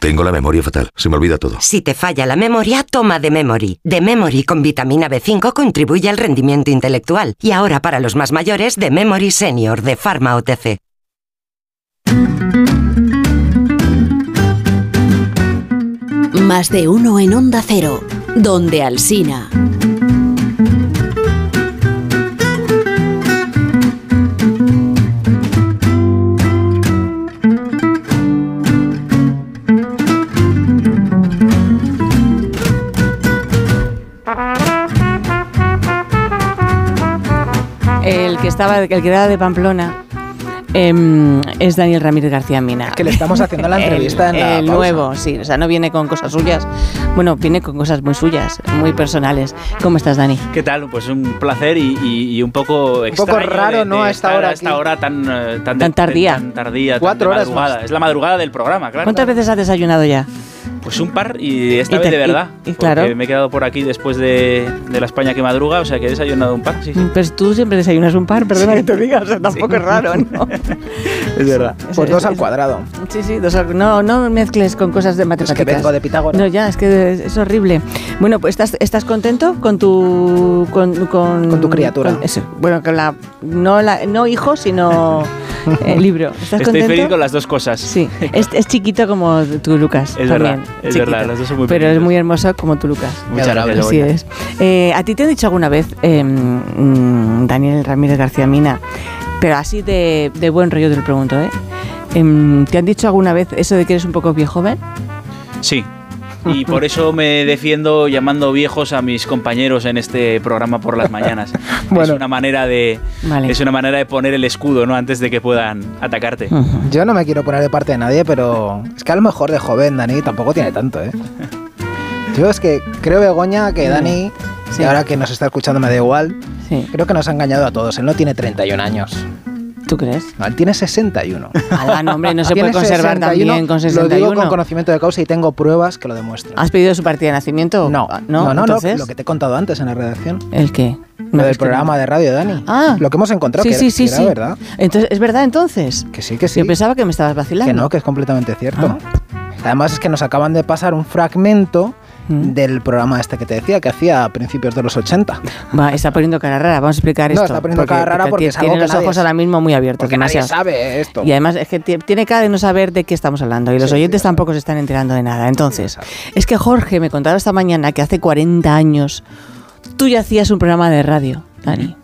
Tengo la memoria fatal, se me olvida todo. Si te falla la memoria, toma de Memory. De Memory con vitamina B5 contribuye al rendimiento intelectual. Y ahora para los más mayores, de Memory Senior de Pharma OTC. Más de uno en Onda Cero, donde Alsina. Estaba, el que era de Pamplona. em, es Daniel Ramírez García Mina. Que le estamos haciendo la [LAUGHS] entrevista el, en la el pausa. nuevo, sí. O sea, no viene con cosas suyas. Bueno, viene con cosas muy suyas, muy personales. ¿Cómo estás, Dani? ¿Qué tal? Pues un placer y, y- y un poco Un poco extraño raro, de- ¿no? de A esta hora A esta aquí. hora tan, eh, tan, Tan tardía. Tan tardía, tan Cuatro de horas más. Es la madrugada del programa, claro. ¿Cuántas veces has desayunado ya? Pues un par y esta Y vez te- de verdad. y- y claro. Porque me he quedado por aquí después de, de la España que madruga, o sea que he desayunado un par, sí. sí. Pues tú siempre desayunas un par, perdona que te diga, o sea, tampoco es raro, ¿no? [LAUGHS] Es verdad. Pues dos al cuadrado. Sí, sí, dos al- no, no mezcles con cosas de matemáticas. vengo de Pitágoras. No, ya, es que es, es horrible. Bueno, pues ¿estás, estás contento con tu con, con, Con tu criatura. con eso? bueno, con la no la no hijo, sino [LAUGHS] el libro. ¿Estás Estoy contento? feliz con las dos cosas. Sí, es, es chiquito como tú, Lucas. Es también, verdad, es verdad, los dos son muy Pero es muy hermoso como tú, Lucas. Muchas gracias, Así es. Eh, ¿A ti te han dicho alguna vez, eh, Daniel Ramírez García Mina, pero así de, de buen rollo te lo pregunto, ¿eh? Em, ¿Te han dicho alguna vez eso de que eres un poco viejo joven? Sí. Y por eso me defiendo llamando viejos a mis compañeros en este programa por las mañanas. [LAUGHS] Es una manera de Vale. es una manera de poner el escudo, ¿no? Antes de que puedan atacarte. Yo no me quiero poner de parte de nadie, pero es que a lo mejor de joven Dani tampoco tiene tanto, ¿eh? [LAUGHS] Yo es que creo, Begoña, que Dani, y ahora que nos está escuchando me da igual, creo que nos ha engañado a todos. Él no tiene 31 años. ¿Tú crees? No, él tiene 61. Ah, no, hombre, no se [LAUGHS] puede conservar también con 61. Lo digo con conocimiento de causa y tengo pruebas que lo demuestran. ¿Has pedido su partida de nacimiento? No, no, no, ¿Entonces? lo que te he contado antes en la redacción. ¿El qué? Lo del programa de radio, Dani. Ah. Lo que hemos encontrado, sí, que, sí, sí, era, sí. verdad. Entonces, ¿Es verdad entonces? Que sí, que sí. Yo pensaba que me estabas vacilando. Que no, que es completamente cierto. Ah. Además es que nos acaban de pasar un fragmento Mm. del programa este que te decía, que hacía a principios de los 80. Va, está poniendo cara rara. Vamos a explicar No, esto. está poniendo cara rara porque es algo tiene que los ojos ahora mismo muy abiertos. Porque nadie sabe esto. Y además es que ti- tiene cara de no saber de qué estamos hablando y los oyentes tampoco se están enterando de nada. Entonces, es que Jorge me contaba esta mañana que hace 40 años tú ya hacías un programa de radio, Dani.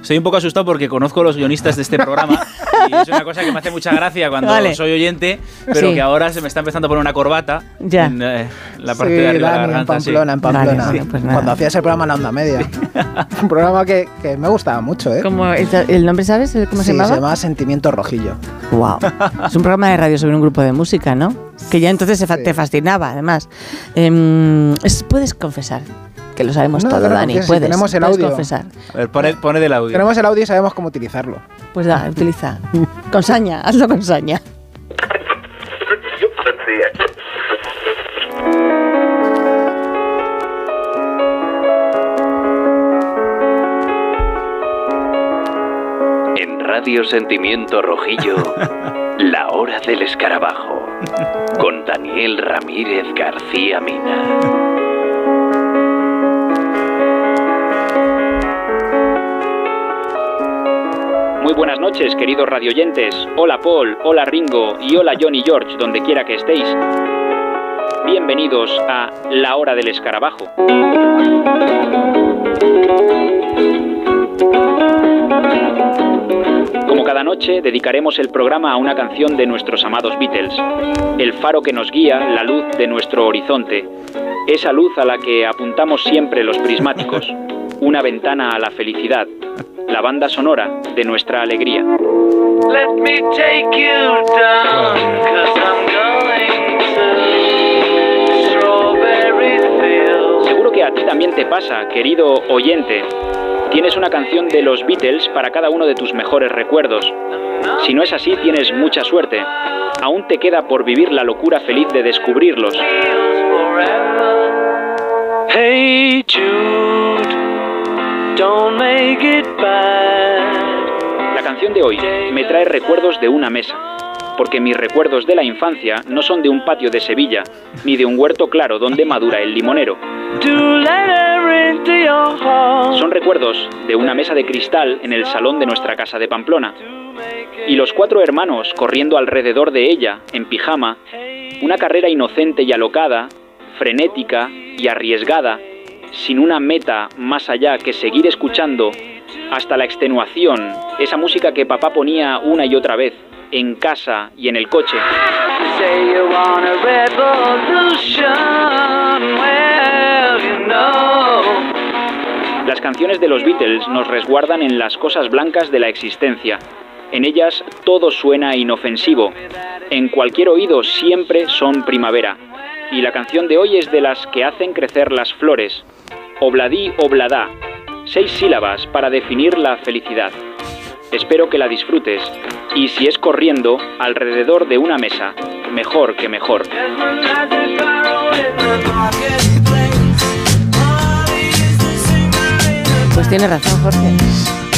Estoy un poco asustado porque conozco a los guionistas de este programa y es una cosa que me hace mucha gracia cuando Vale. soy oyente, pero Sí. que ahora se me está empezando a poner una corbata Ya. en eh, la parte Sí, de arriba de la Dani, en garganta. sí. Pamplona, en Pamplona. Vale, bueno, pues. Cuando hacía ese programa en la onda media. [LAUGHS] un programa que, que me gustaba mucho, ¿eh? ¿Cómo, el, el nombre sabes cómo se llamaba? se llamaba Sentimiento Rojillo. Wow. Es un programa de radio sobre un grupo de música, ¿no? Que ya entonces se fa- te fascinaba, además. Em, es- puedes confesar que lo sabemos No, todo, Dani. Puedes, tenemos el puedes audio. confesar. A ver, pone, pone del audio. Tenemos el audio y sabemos cómo utilizarlo. Pues da, utiliza. [LAUGHS] Con saña, hazlo con saña. En Radio Sentimiento Rojillo, [LAUGHS] La Hora del Escarabajo, con Daniel Ramírez García Mina. Muy buenas noches, queridos radioyentes. Hola Paul, hola Ringo y hola Johnny George, donde quiera que estéis. Bienvenidos a La Hora del Escarabajo. Como cada noche, dedicaremos el programa a una canción de nuestros amados Beatles, el faro que nos guía, la luz de nuestro horizonte, esa luz a la que apuntamos siempre los prismáticos, una ventana a la felicidad, la banda sonora de nuestra alegría. Let me take you down. Seguro que a ti también te pasa, querido oyente. Tienes una canción de los Beatles para cada uno de tus mejores recuerdos. Si no es así, tienes mucha suerte. Aún te queda por vivir la locura feliz de descubrirlos. Hey Jude, La canción de hoy me trae recuerdos de una mesa, porque mis recuerdos de la infancia no son de un patio de Sevilla, ni de un huerto claro donde madura el limonero. Son recuerdos de una mesa de cristal en el salón de nuestra casa de Pamplona. Y los cuatro hermanos corriendo alrededor de ella, en pijama, una carrera inocente y alocada, frenética y arriesgada, sin una meta más allá que seguir escuchando hasta la extenuación, esa música que papá ponía una y otra vez, en casa y en el coche. Las canciones de los Beatles nos resguardan en las cosas blancas de la existencia. En ellas todo suena inofensivo. En cualquier oído siempre son primavera. Y la canción de hoy es de las que hacen crecer las flores. Obladí, obladá. Seis sílabas para definir la felicidad. Espero que la disfrutes. Y si es corriendo, alrededor de una mesa, mejor que mejor. Pues tienes razón, Jorge.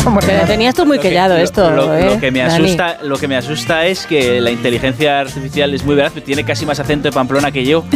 [LAUGHS] Tenías tú muy callado esto, Lo, ¿eh? lo que me Dani? asusta, lo que me asusta es que la inteligencia artificial es muy veraz, pero tiene casi más acento de Pamplona que yo. [LAUGHS]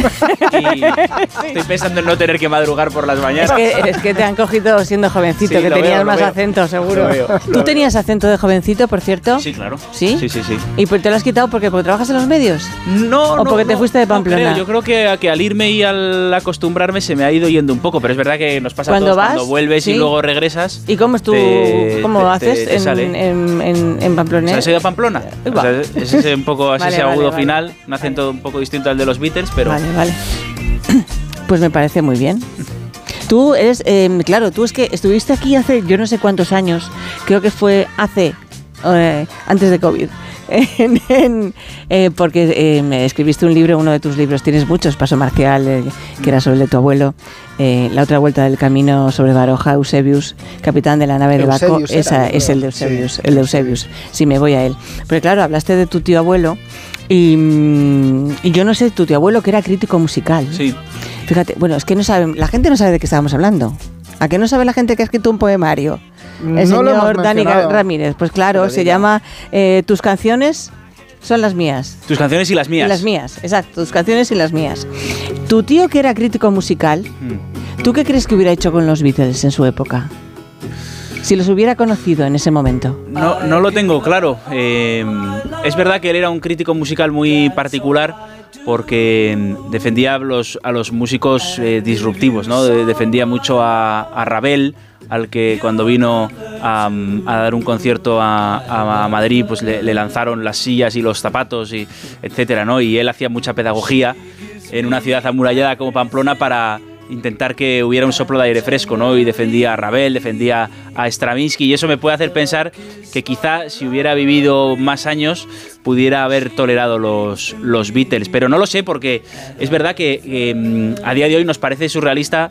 Y estoy pensando en no tener que madrugar por las Es mañanas. que, es que te han cogido siendo jovencito, Sí, que tenías veo, más veo. acento, seguro. Lo veo, lo ¿Tú veo. tenías acento de jovencito, por cierto? Sí, claro. ¿Sí? Sí, sí, sí. ¿Y por- te lo has quitado porque, porque trabajas en los medios? No, ¿O no, porque te no, fuiste de no Pamplona? creo. Yo creo que, que al irme y al acostumbrarme se me ha ido yendo un poco, pero es verdad que nos pasa a Cuando todos vas, cuando vuelves sí. y luego regresas. ¿Y cómo es tu, te- cómo te- haces te- te en, sale. en, en, en Pamplona? O sea, ¿Has ido a Pamplona? O sea, es ese un poco Vale, ese agudo vale. final, un acento un poco distinto al de los Beatles, pero Vale, vale. [CLEARS THROAT] Pues me parece muy bien. Tú eres, eh, claro, tú es que estuviste aquí hace yo no sé cuántos años, creo que fue hace, eh, antes de COVID, [LAUGHS] eh, porque eh, me escribiste un libro, uno de tus libros, tienes muchos, Paso Marcial, eh, que era sobre el de tu abuelo, La otra vuelta del camino sobre Baroja, Eusebius, capitán de la nave de Baco, esa es el de Eusebius, el de Eusebius, si me voy a él. Pero claro, hablaste de tu tío abuelo y, mm, y yo no sé, tu tío abuelo que era crítico musical. Sí. Fíjate, bueno, es que no saben, la gente no sabe de qué estábamos hablando. ¿A qué no sabe la gente que ha escrito un poemario? El señor Dani Ramírez. Pues claro, se llama eh, Tus canciones son las mías. Tus canciones y las mías. las mías, exacto, tus canciones y las mías. Tu tío que era crítico musical, mm. ¿tú qué crees que hubiera hecho con los Beatles en su época? Si los hubiera conocido en ese momento. No, no lo tengo claro. Eh, es verdad que él era un crítico musical muy particular porque defendía a los, a los músicos eh, disruptivos, ¿no? defendía mucho a, a, Ravel, al que cuando vino a, dar un concierto a, Madrid, pues le, lanzaron las sillas y los zapatos, y etcétera, ¿no? Y él hacía mucha pedagogía en una ciudad amurallada como Pamplona para intentar que hubiera un soplo de aire fresco, ¿no? Y defendía a Ravel, defendía a Stravinsky, y eso me puede hacer pensar que quizá si hubiera vivido más años pudiera haber tolerado los, los Beatles, pero no lo sé porque es verdad que mm, a día de hoy nos parece surrealista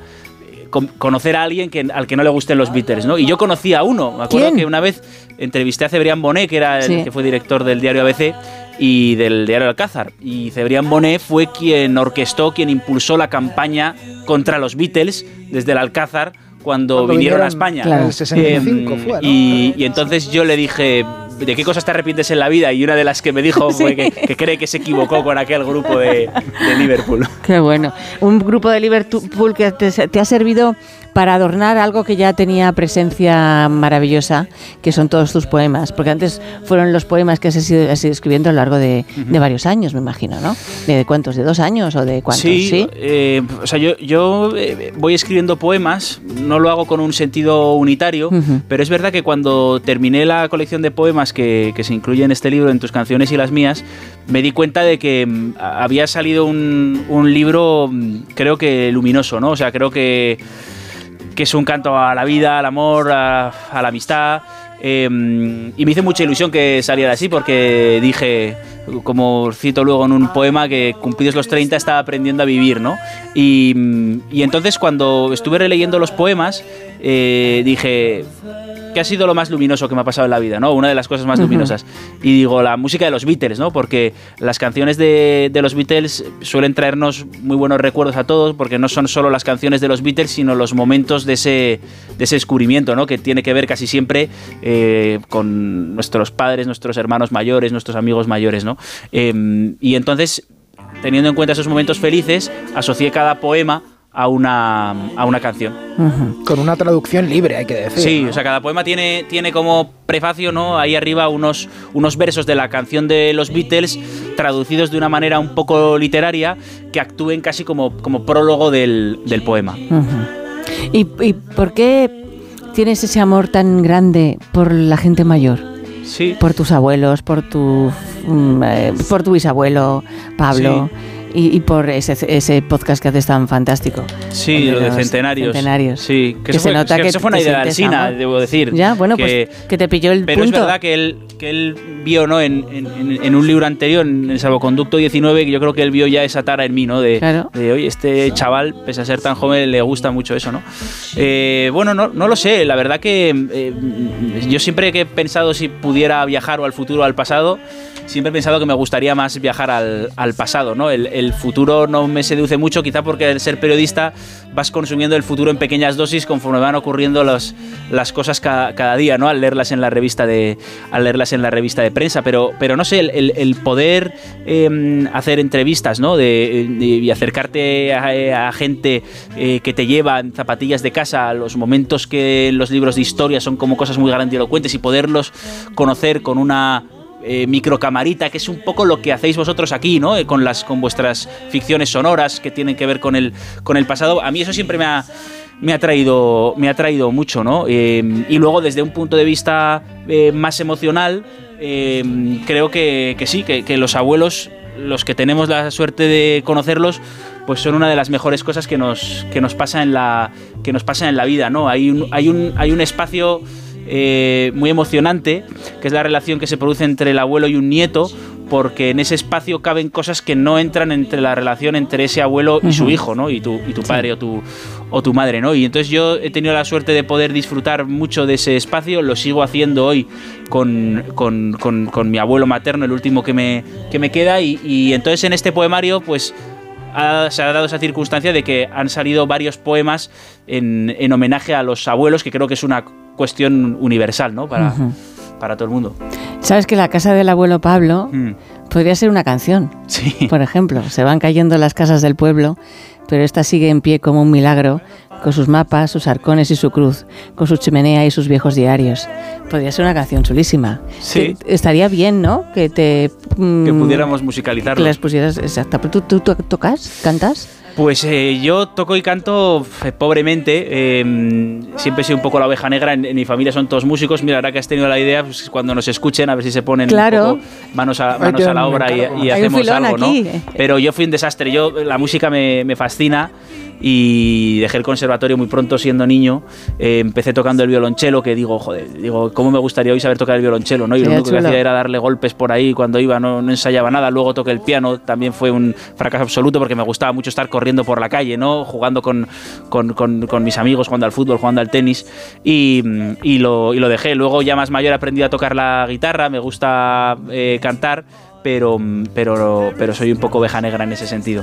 conocer a alguien que, al que no le gusten los Beatles, ¿no? Y yo conocí a uno, me acuerdo que una vez entrevisté a Cebrián Bonet, que era el que fue director del diario ABC, y del diario Alcázar. Y Cebrián Bonet fue quien orquestó, quien impulsó la campaña contra los Beatles desde el Alcázar cuando, vinieron, a España. Claro, el 65 fue, y, y, entonces yo le dije, ¿de qué cosas te arrepientes en la vida? Y una de las que me dijo fue que, cree que se equivocó con aquel grupo de, de, Liverpool. Qué bueno. Un grupo de Liverpool que te, te ha servido para adornar algo que ya tenía presencia maravillosa, que son todos tus poemas, porque antes fueron los poemas que has ido, escribiendo a lo largo de, varios años, me imagino, ¿no? ¿De cuántos? ¿De dos años o de cuántos? Sí, eh, o sea, yo, yo eh, voy escribiendo poemas, no lo hago con un sentido unitario, pero es verdad que cuando terminé la colección de poemas que, que, se incluye en este libro, en tus canciones y las mías, me di cuenta de que mm, había salido un, un libro, mm, creo que luminoso, ¿no? O sea, creo que que es un canto a la vida, al amor, a, la amistad. Em, y me hizo mucha ilusión que saliera así porque dije, como cito luego en un poema, que cumplidos los 30 estaba aprendiendo a vivir, ¿no? Y, y entonces cuando estuve releyendo los poemas, eh, dije, ¿qué ha sido lo más luminoso que me ha pasado en la vida? ¿no? Una de las cosas más luminosas. Y digo, la música de los Beatles, ¿no? Porque las canciones de, de, los Beatles suelen traernos muy buenos recuerdos a todos, porque no son solo las canciones de los Beatles, sino los momentos de ese, de ese descubrimiento, ¿no? Que tiene que ver casi siempre eh, con nuestros padres, nuestros hermanos mayores, nuestros amigos mayores, ¿no? Em, y entonces, teniendo en cuenta esos momentos felices, asocié cada poema a una, a una canción. Con una traducción libre, hay que decir. Sí, o sea, cada poema tiene, tiene como prefacio, ¿no? Ahí arriba unos, unos versos de la canción de los Beatles traducidos de una manera un poco literaria que actúen casi como, como prólogo del, del poema. ¿Y, ¿Y por qué tienes ese amor tan grande por la gente mayor? Sí. Por tus abuelos, por tu, mm, eh, por tu bisabuelo, Pablo. Sí y, por ese, ese, podcast que haces tan fantástico. Sí, lo de, centenarios. centenarios. Sí, que, se nota que, eso fue una idea de Alcina, debo decir. Ya, bueno, pues que te pilló el Pero es verdad que él, que él vio, ¿no? En, en, en, un libro anterior, en el Salvoconducto 19, que yo creo que él vio ya esa tara en mí, ¿no? De, de oye, este chaval, pese a ser tan joven, le gusta mucho eso, ¿no? Eh, bueno, no, no lo sé, la verdad que eh, yo siempre que he pensado si pudiera viajar o al futuro o al pasado, siempre he pensado que me gustaría más viajar al, al pasado, ¿no? El, el, futuro no me seduce mucho, quizá porque al ser periodista vas consumiendo el futuro en pequeñas dosis conforme van ocurriendo las cosas cada, día, ¿no? Al leerlas en la revista de, al leerlas en la revista de prensa, pero, pero no sé, el, el poder eh, hacer entrevistas, ¿no? De, y acercarte a, gente eh, que te lleva en zapatillas de casa los momentos que los libros de historia son como cosas muy grandilocuentes y poderlos conocer con una eh, microcamarita, que es un poco lo que hacéis vosotros aquí, ¿no? Eh, con, las, con vuestras ficciones sonoras que tienen que ver con el, con el pasado. A mí eso siempre me ha, me ha traído, me ha traído mucho, ¿no? Eh, y luego desde un punto de vista más emocional, creo que, que sí, que, que, los abuelos, los que tenemos la suerte de conocerlos, pues son una de las mejores cosas que nos, que nos pasa en la que nos pasa en la vida, ¿no? Hay un, hay un, hay un espacio eh, muy emocionante, que es la relación que se produce entre el abuelo y un nieto, porque en ese espacio caben cosas que no entran entre la relación entre ese abuelo y su hijo, ¿no? Y tu, y tu padre o, tu, o tu madre, ¿no? Y entonces yo he tenido la suerte de poder disfrutar mucho de ese espacio, lo sigo haciendo hoy con, con, con, mi abuelo materno, el último que me, que me queda, y, y entonces en este poemario, pues se ha dado esa circunstancia de que han salido varios poemas en, en, homenaje a los abuelos, que creo que es una cuestión universal, ¿no? Para, para todo el mundo. Sabes que la casa del abuelo Pablo mm. podría ser una canción. Sí. Por ejemplo, se van cayendo las casas del pueblo, pero esta sigue en pie como un milagro con sus mapas, sus arcones y su cruz, con su chimenea y sus viejos diarios. Podría ser una canción chulísima. Sí. estaría bien, ¿no? Que te... que mm, pudiéramos musicalizarlo. Que las pusieras, exacto. ¿Tú, tú, tú tocas? ¿Cantas? Pues eh, yo toco y canto eh, pobremente. Em, siempre he sido un poco la oveja negra. En, mi familia son todos músicos. Mira, ahora que has tenido la idea, pues cuando nos escuchen, a ver si se ponen manos a, manos a la obra y, hacemos algo, ¿no? Pero yo fui un desastre. Yo, la música me, me fascina y dejé el conservatorio muy pronto siendo niño. Eh, empecé tocando el violonchelo, que digo, joder, digo, ¿cómo me gustaría hoy saber tocar el violonchelo? ¿no? Y lo único que hacía era darle golpes por ahí cuando iba, no, no, ensayaba nada. Luego toqué el piano, también fue un fracaso absoluto porque me gustaba mucho estar corriendo por la calle, ¿no? jugando con, con, con, mis amigos, jugando al fútbol, jugando al tenis y, y, lo, y, lo, dejé. Luego ya más mayor aprendí a tocar la guitarra, me gusta eh, cantar pero, pero, pero soy un poco oveja negra en ese sentido.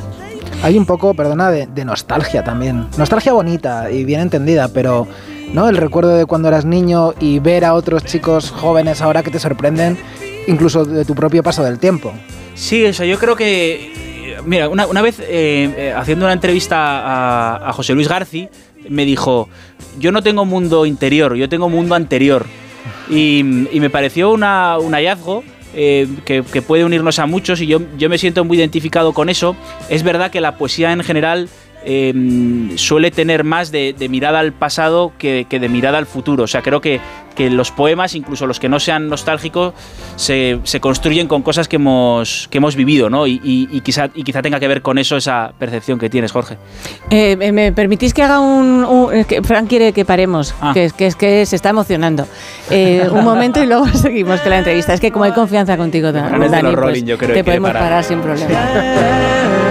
Hay un poco, perdona, de, nostalgia también. Nostalgia bonita y bien entendida, pero ¿no? El recuerdo de cuando eras niño y ver a otros chicos jóvenes ahora que te sorprenden, incluso de tu propio paso del tiempo. Sí, o sea, yo creo que. Mira, una, una vez eh, eh, haciendo una entrevista a, José Luis Garci, me dijo: Yo no tengo mundo interior, yo tengo mundo anterior. Y, y me pareció una, un hallazgo eh, que, puede unirnos a muchos y yo, yo me siento muy identificado con eso. Es verdad que la poesía en general Em, suele tener más de, mirada al pasado que, de mirada al futuro. O sea, creo que, que los poemas, incluso los que no sean nostálgicos, se, construyen con cosas que hemos, que hemos vivido, ¿no? Y, quizá, y quizá tenga que ver con eso esa percepción que tienes, Jorge. Eh, ¿Me permitís que haga un... que Frank quiere que paremos, ah. que, que, es que se está emocionando. Eh, un momento y luego [LAUGHS] seguimos con la entrevista. Es que como hay confianza contigo, Dani, pues te podemos parar sin problema. [LAUGHS]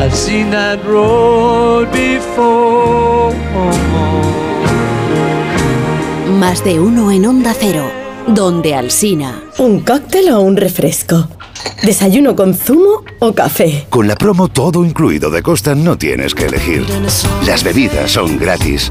I've seen that road before. Más de uno en Onda Cero, donde Alsina. ¿Un cóctel o un refresco? ¿Desayuno con zumo o café? Con la promo todo incluido de Costa no tienes que elegir. Las bebidas son gratis.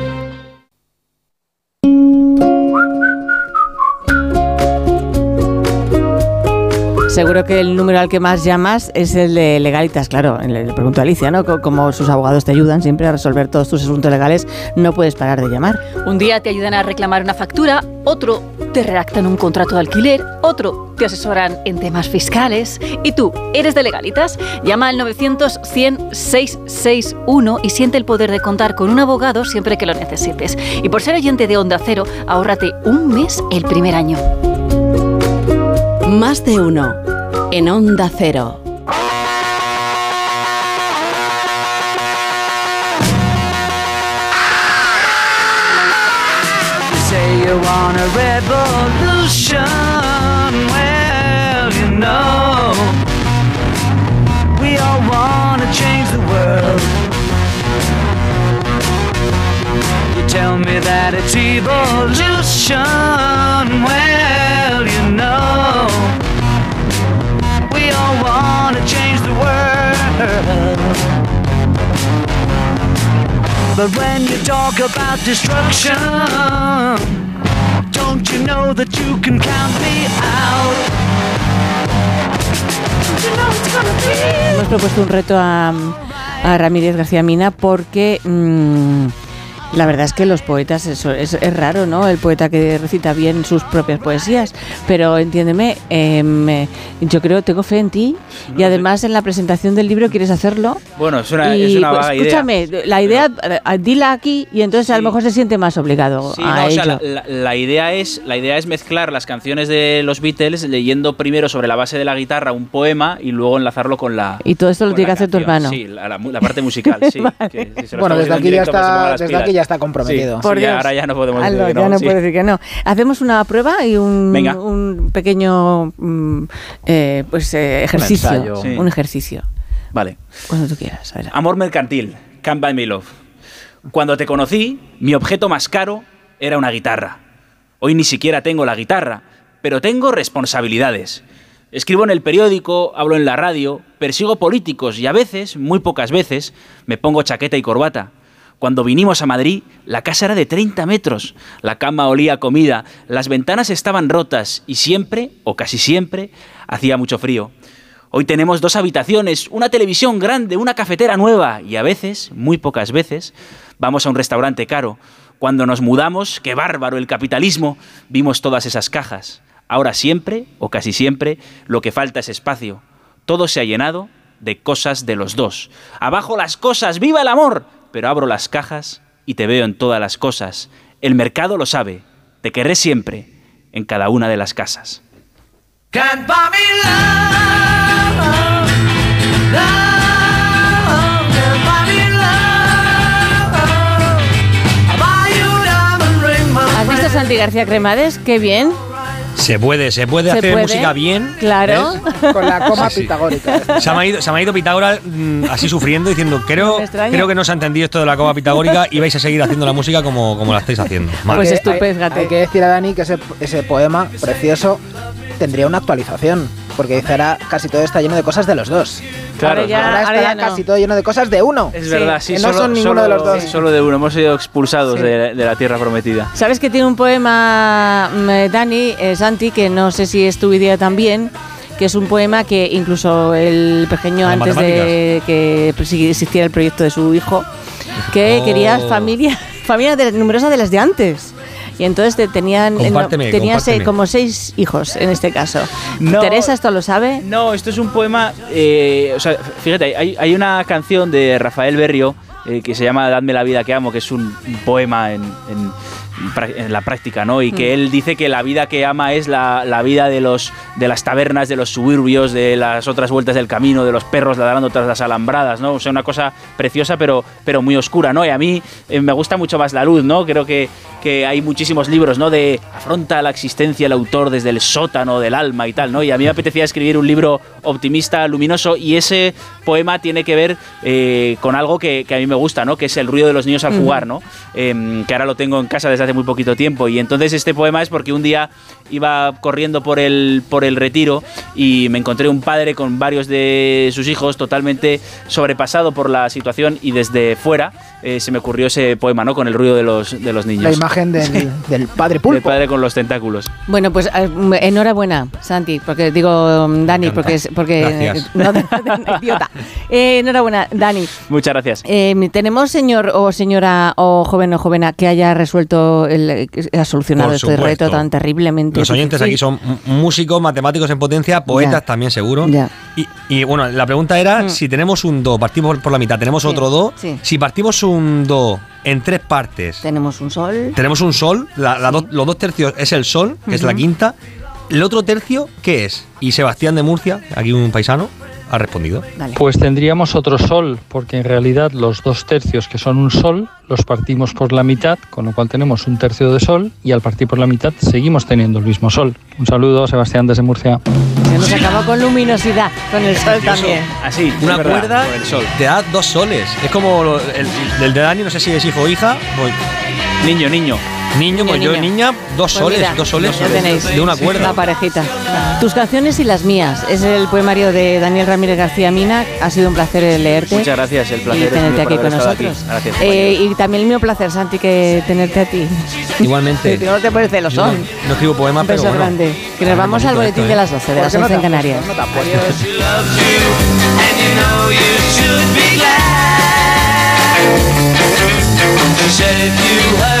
Seguro que el número al que más llamas es el de legalitas, claro. Le pregunto a Alicia, ¿no? Como sus abogados te ayudan siempre a resolver todos tus asuntos legales, no puedes parar de llamar. Un día te ayudan a reclamar una factura, otro te redactan un contrato de alquiler, otro te asesoran en temas fiscales. ¿Y tú, eres de legalitas? Llama al 900-100-661 y siente el poder de contar con un abogado siempre que lo necesites. Y por ser oyente de Onda Cero, ahórrate un mes el primer año. Más de uno. En Onda Cero. Tell me that it's evolution, well, know. But when you talk about destruction, don't you know that you can count me out? Hemos propuesto un reto a, a Ramírez García Mina porque mmm, La verdad es que los poetas, eso es, es raro, ¿no? El poeta que recita bien sus propias poesías. Pero entiéndeme, em, eh, yo creo, tengo fe en ti y además en la presentación del libro quieres hacerlo. Bueno, es una, Y, es una pues, vaga escúchame, idea. la idea, eh, dila aquí y entonces a lo mejor se siente más obligado Sí, a no, o sea, ello. la, la- idea es, la idea es mezclar las canciones de los Beatles leyendo primero sobre la base de la guitarra un poema y luego enlazarlo con la. Y todo esto lo tiene que hacer tu hermano. Sí, la, la la parte musical, sí. [LAUGHS] que- que lo Bueno, estamos desde aquí ya está, desde aquí ya está comprometido. Sí, Por sí, ya- Dios. ahora ya no podemos decir que ya no. no sí. puedo decir que no. Hacemos una prueba y un, un pequeño mm, eh, pues, eh, ejercicio. ensayo. Sí. Un ejercicio. Vale. Cuando tú quieras. adelante. Amor mercantil, Can't Buy Me Love. Cuando te conocí, mi objeto más caro era una guitarra. Hoy ni siquiera tengo la guitarra, pero tengo responsabilidades. Escribo en el periódico, hablo en la radio, persigo políticos y a veces, muy pocas veces, me pongo chaqueta y corbata. Cuando vinimos a Madrid, la casa era de 30 metros, la cama olía comida, las ventanas estaban rotas y siempre, o casi siempre, hacía mucho frío. Hoy tenemos dos habitaciones, una televisión grande, una cafetera nueva y a veces, muy pocas veces, vamos a un restaurante caro. Cuando nos mudamos, qué bárbaro el capitalismo, vimos todas esas cajas. Ahora siempre, o casi siempre, lo que falta es espacio. Todo se ha llenado de cosas de los dos. Abajo las cosas, viva el amor. Pero abro las cajas y te veo en todas las cosas. El mercado lo sabe. Te querré siempre en cada una de las casas. Can't buy me love, love, can't buy me love. I'll buy you a diamond ring, my ¿Has visto Santi García Cremades? Qué bien. Se puede, se puede ¿Se hacer puede? música bien. Claro. ¿ves? Con la coma [LAUGHS] Sí, sí. pitagórica. Se me, ha ido, se me ha ido Pitágoras mm, así sufriendo, diciendo, creo, creo que no se ha entendido esto de la coma pitagórica y vais a seguir haciendo la música como, como la estáis haciendo. Mal. Pues Hay- estupéngate. Hay, que decir a Dani que ese, ese poema precioso tendría una actualización. Porque dice ahora casi todo está lleno de cosas de los dos. Claro, Ahora ya- ahora ahora estará ya no. casi todo lleno de cosas de uno. Es verdad, sí, que no solo- son ninguno solo- de los dos. Solo de uno, hemos sido expulsados Sí. de, de la tierra prometida. ¿Sabes que tiene un poema, mm, Dani, eh, Santi, que no sé si es tu idea también? Que es un poema que incluso el pequeño, antes de que existiera el proyecto de su hijo, que Oh. quería familia, [LAUGHS] familia de, numerosa de las de antes. Y entonces te- tenían, eh, no, compárteme. como seis hijos en este caso. No. Teresa esto lo sabe. No, esto es un poema. eh, o sea, fíjate, hay, hay una canción de Rafael Berrio eh, que se llama Dadme la vida que amo, que es un, un poema en, en la práctica, ¿no? Y que Mm. él dice que la vida que ama es la, la vida de los de las tabernas, de los suburbios, de las otras vueltas del camino, de los perros ladrando tras las alambradas, ¿no? O sea, una cosa preciosa, pero, pero muy oscura, ¿no? Y a mí eh, me gusta mucho más la luz, ¿no? Creo que, que hay muchísimos libros, ¿no? De afronta la existencia el autor desde el sótano del alma y tal, ¿no? Y a mí me apetecía escribir un libro optimista, luminoso, y ese poema tiene que ver eh, con algo que, que a mí me gusta, ¿no? Que es el ruido de los niños al jugar, ¿no? Em, que ahora lo tengo en casa desde hace muy poquito tiempo. Y entonces este poema es porque un día iba corriendo por el, por el retiro y me encontré un padre con varios de sus hijos totalmente sobrepasado por la situación y desde fuera eh, se me ocurrió ese poema, ¿no? Con el ruido de los, de los niños. La imagen del, del padre Del pulpo. padre con los tentáculos. Bueno, pues eh, enhorabuena, Santi, porque digo mm, Dani, porque es porque [LAUGHS] no, idiota. [LAUGHS] Eh, enhorabuena, Dani. Muchas gracias. Eh, tenemos señor o señora o joven o jovena que haya resuelto, el, que ha solucionado Por este supuesto. reto tan terriblemente. Los oyentes aquí son músicos, matemáticos en potencia, poetas Ya. también seguro. Ya. Y, y, bueno, la pregunta era Mm. si tenemos un do, partimos por la mitad, tenemos Sí, otro do. sí. Si partimos un do en tres partes, Tenemos un sol. tenemos un sol, la- la do- los dos tercios es el sol, que es la quinta. El otro tercio, ¿qué es? Y Sebastián de Murcia, aquí un paisano, ha respondido. Pues tendríamos otro sol, porque en realidad los dos tercios que son un sol los partimos por la mitad, con lo cual tenemos un tercio de sol y al partir por la mitad seguimos teniendo el mismo sol. Un saludo, Sebastián desde Murcia. Se nos acabó con luminosidad, con el sol también. Así, Una verdad, cuerda con el sol. te da dos soles. Es como el, el de Dani, no sé si es hijo o hija. Pues, niño, niño. Niño, pues yo niño. niña, dos Pues soles, mira, dos soles ya tenéis de una cuerda. La parejita. Tus canciones y las mías. Es el poemario de Daniel Ramírez García Mina. Ha sido un placer leerte. Muchas gracias, el placer y es tenerte por aquí con estado aquí. nosotros. Gracias, Eh, y también el mío placer, Santi, que tenerte a ti. Igualmente. [LAUGHS] Que no te pones Yo no, celosón. no escribo poemas, Un pero bueno. grande. Que nos Ah, vamos al boletín esto, de ¿eh? las 12, de ¿Por las qué no 11 en Canarias. No [LAUGHS]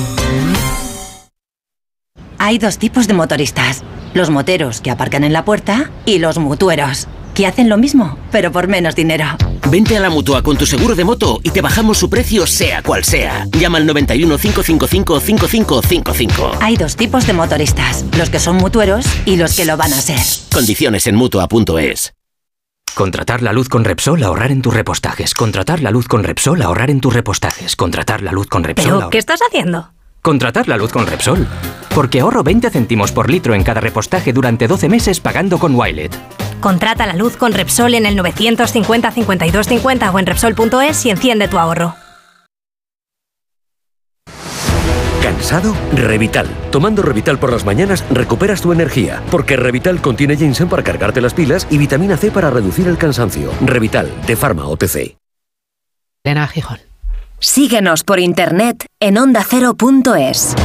Hay dos tipos de motoristas. Los moteros que aparcan en la puerta y los mutueros, que hacen lo mismo, pero por menos dinero. Vente a la mutua con tu seguro de moto y te bajamos su precio sea cual sea. Llama al 91 555 5555. Hay dos tipos de motoristas, los que son mutueros y los que lo van a ser. Condiciones en mutua.es. Contratar la luz con Repsol, ahorrar en tus repostajes. Contratar la luz con Repsol, ahorrar en tus repostajes. Contratar la luz con Repsol. ¿Pero qué estás haciendo? Contratar la luz con Repsol. Porque ahorro 20 céntimos por litro en cada repostaje durante 12 meses pagando con Wilet. Contrata la luz con Repsol en el 950 52 50 o en Repsol.es y enciende tu ahorro. ¿Cansado? Revital. Tomando Revital por las mañanas recuperas tu energía, porque Revital contiene ginseng para cargarte las pilas y vitamina C para reducir el cansancio. Revital, de Pharma OTC. Elena Gijón. Síguenos por internet en ondacero.es.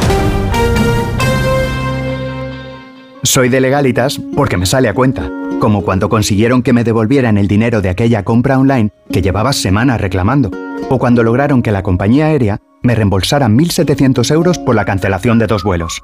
Soy de legalitas porque me sale a cuenta, como cuando consiguieron que me devolvieran el dinero de aquella compra online que llevaba semanas reclamando, o cuando lograron que la compañía aérea me reembolsara 1.700 euros por la cancelación de dos vuelos.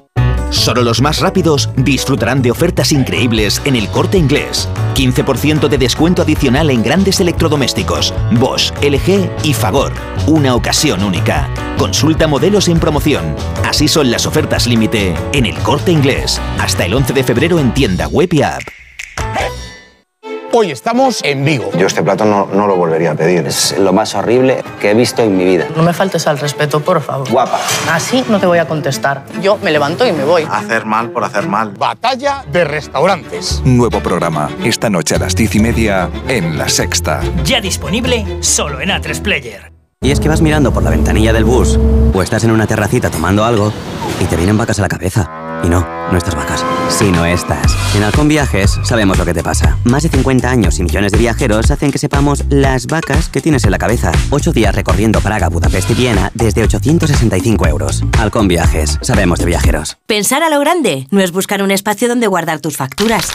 Solo los más rápidos disfrutarán de ofertas increíbles en el corte inglés. 15% de descuento adicional en grandes electrodomésticos, Bosch, LG y Fagor. Una ocasión única. Consulta modelos en promoción. Así son las ofertas límite en el corte inglés. Hasta el 11 de febrero en tienda web y app. Hoy estamos en Vigo. Yo este plato no, no lo volvería a pedir. Es lo más horrible que he visto en mi vida. No me faltes al respeto, por favor. Guapa. Así no te voy a contestar. Yo me levanto y me voy. Hacer mal por hacer mal. Batalla de restaurantes. Nuevo programa, esta noche a las diez y media en La Sexta. Ya disponible solo en A3 Player. Y es que vas mirando por la ventanilla del bus o estás en una terracita tomando algo y te vienen vacas a la cabeza. Y no, estas vacas, sino estas. En Halcón Viajes sabemos lo que te pasa. Más de 50 años y millones de viajeros hacen que sepamos las vacas que tienes en la cabeza. Ocho días recorriendo Praga, Budapest y Viena desde 865 euros. Halcón Viajes, sabemos de viajeros. Pensar a lo grande no es buscar un espacio donde guardar tus facturas.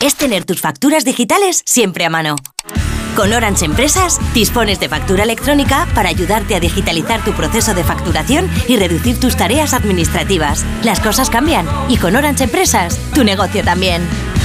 Es tener tus facturas digitales siempre a mano. Con Orange Empresas dispones de factura electrónica para ayudarte a digitalizar tu proceso de facturación y reducir tus tareas administrativas. Las cosas cambian y con Orange Empresas tu negocio también.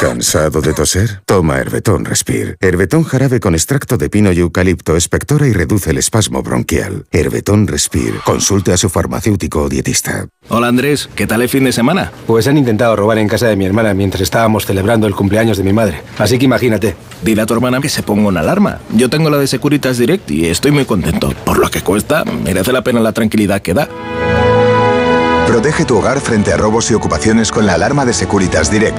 ¿Cansado de toser? Toma Herbetón Respire. Herbetón jarabe con extracto de pino y eucalipto espectora y reduce el espasmo bronquial. Herbetón Respire. Consulte a su farmacéutico o dietista. Hola Andrés, ¿qué tal el fin de semana? Pues han intentado robar en casa de mi hermana mientras estábamos celebrando el cumpleaños de mi madre. Así que imagínate. Dile a tu hermana que se ponga una alarma. Yo tengo la de Securitas Direct y estoy muy contento. Por lo que cuesta, merece la pena la tranquilidad que da. Protege tu hogar frente a robos y ocupaciones con la alarma de Securitas Direct.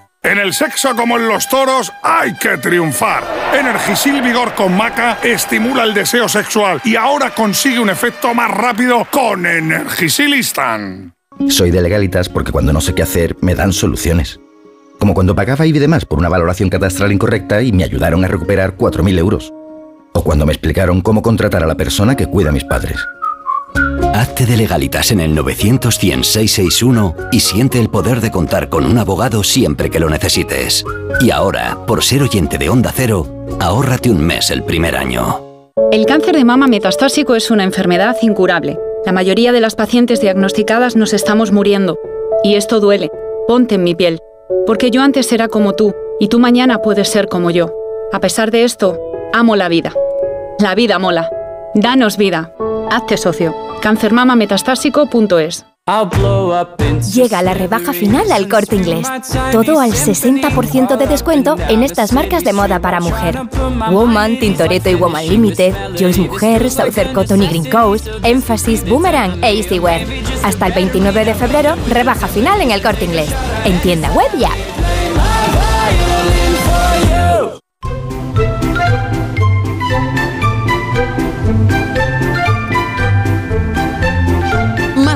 En el sexo como en los toros hay que triunfar. Energisil Vigor con Maca estimula el deseo sexual y ahora consigue un efecto más rápido con Energisil Instant. Soy de legalitas porque cuando no sé qué hacer me dan soluciones. Como cuando pagaba IBI de más por una valoración catastral incorrecta y me ayudaron a recuperar 4.000 euros. O cuando me explicaron cómo contratar a la persona que cuida a mis padres. Hazte de legalitas en el 900 y siente el poder de contar con un abogado siempre que lo necesites. Y ahora, por ser oyente de Onda Cero, ahórrate un mes el primer año. El cáncer de mama metastásico es una enfermedad incurable. La mayoría de las pacientes diagnosticadas nos estamos muriendo. Y esto duele. Ponte en mi piel. Porque yo antes era como tú, y tú mañana puedes ser como yo. A pesar de esto, amo la vida. La vida mola. Danos vida. Hazte socio. cancermamametastásico.es Llega la rebaja final al corte inglés. Todo al 60% de descuento en estas marcas de moda para mujer. Woman, Tintoretto y Woman Limited, Joyce Mujer, Southern Cotton y Green Coast, Emphasis, Boomerang e Easywear. Hasta el 29 de febrero, rebaja final en el corte inglés. En tienda web ya.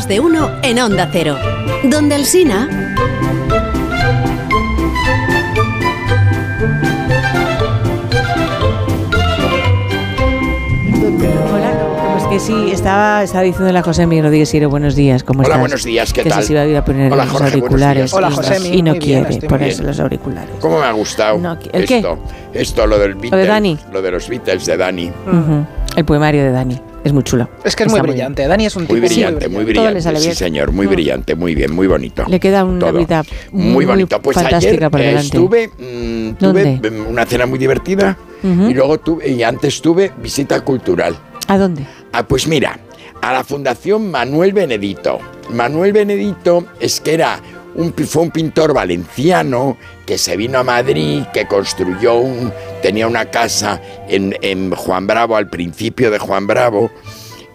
Más de uno en Onda Cero. Donde el Sina. Hola, pues que sí, estaba, estaba diciendo la José Mi Rodríguez Siro, buenos días, ¿cómo Hola, estás? buenos días, ¿qué que tal? se iba a ir a poner Hola, los Jorge, buenos auriculares. Hola, y, Josemi, y no bien, quiere muy ponerse bien. los auriculares. ¿Cómo me ha gustado No, ¿el qué? esto? Esto, lo del Beatles, de Dani? lo de los Beatles de Dani. Ujú. El poemario de Dani, es muy chulo. Es que es muy brillante. Dani es un Muy brillante, muy Todo le brillante, sí señor, muy brillante, muy bien, muy bonito. Le queda una Todo. vida Muy bonito. Pues fantástica ayer por eh, delante. estuve, mm, tuve mm, una cena muy divertida y luego tuve, y antes tuve visita cultural. ¿A dónde? Ah, pues mira, a la Fundación Manuel Benedito. Manuel Benedito es que era un, fue un pintor valenciano que se vino a Madrid, que construyó un, tenía una casa en, en Juan Bravo, al principio de Juan Bravo,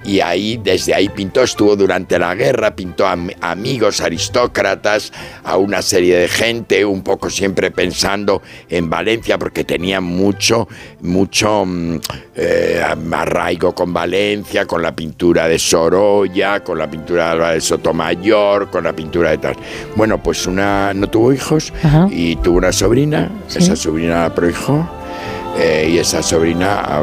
y ahí, desde ahí pintó, estuvo durante la guerra, pintó a am- amigos, aristócratas, a una serie de gente, un poco siempre pensando en Valencia, porque tenía mucho, mucho mm, eh, arraigo con Valencia, con la pintura de Sorolla, con la pintura de Sotomayor, con la pintura de tal. Bueno, pues una no tuvo hijos Ajá. y tuvo una sobrina, Sí. esa sobrina la prohijó, eh, y esa sobrina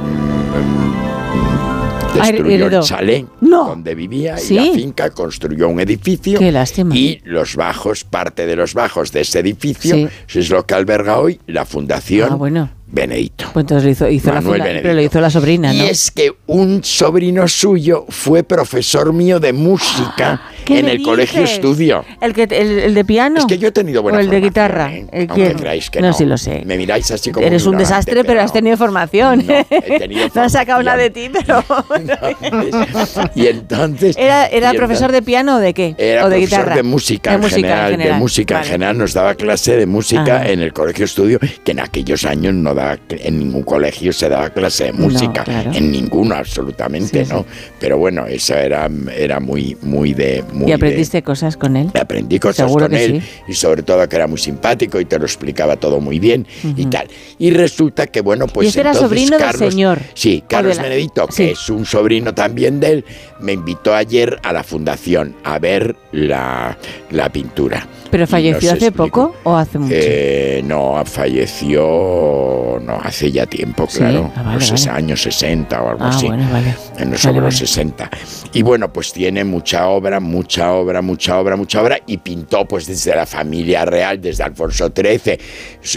destruyó el chalet No. donde vivía Sí. y la finca, construyó un edificio Qué lástima. y los bajos, parte de los bajos de ese edificio, Sí. es lo que alberga hoy la Fundación Ah, bueno. Benedito. Pues entonces lo hizo, hizo la Manuel Benedito. pero lo hizo la sobrina, Y ¿no? es que un sobrino suyo fue profesor mío de música ¿Qué en el colegio estudio. ¿El, que, el, el de piano? Es que yo he tenido buena ¿O el de formación, guitarra? ¿eh? ¿El Aunque quién? creáis que no, no. sí lo sé. Me miráis así como Eres un desastre, pero, has tenido formación. no [LAUGHS] has sacado nada de ti, pero... [LAUGHS] [LAUGHS] Y entonces... ¿Era, era y profesor de piano o de qué? Era ¿O de profesor guitarra? de música, De en, música en general. De música Vale. en general nos daba clase de música en el colegio estudio, que en aquellos años no daba, en ningún colegio se daba clase de música, claro. en ninguno absolutamente, Sí, ¿no? Pero bueno, eso era, era muy, muy de... Muy ¿Y de- aprendiste cosas con él? Aprendí cosas Seguro con él sí. y sobre todo que era muy simpático y te lo explicaba todo muy bien y tal. Y resulta que bueno, pues y este era entonces sobrino del Carlos- señor. Sí, Carlos la- Benedito, que es un sobrino también de él, me invitó ayer a la fundación a ver la, la pintura. ¿Pero falleció hace poco o hace mucho? Eh, no, falleció no hace ya tiempo, Sí, claro, ah, vale, los vale. años 60 o algo ah, así bueno, vale. en los sobre los vale. 60. Y bueno, pues tiene mucha obra, mucha obra, mucha obra, mucha obra, y pintó pues desde la familia real, desde Alfonso XIII,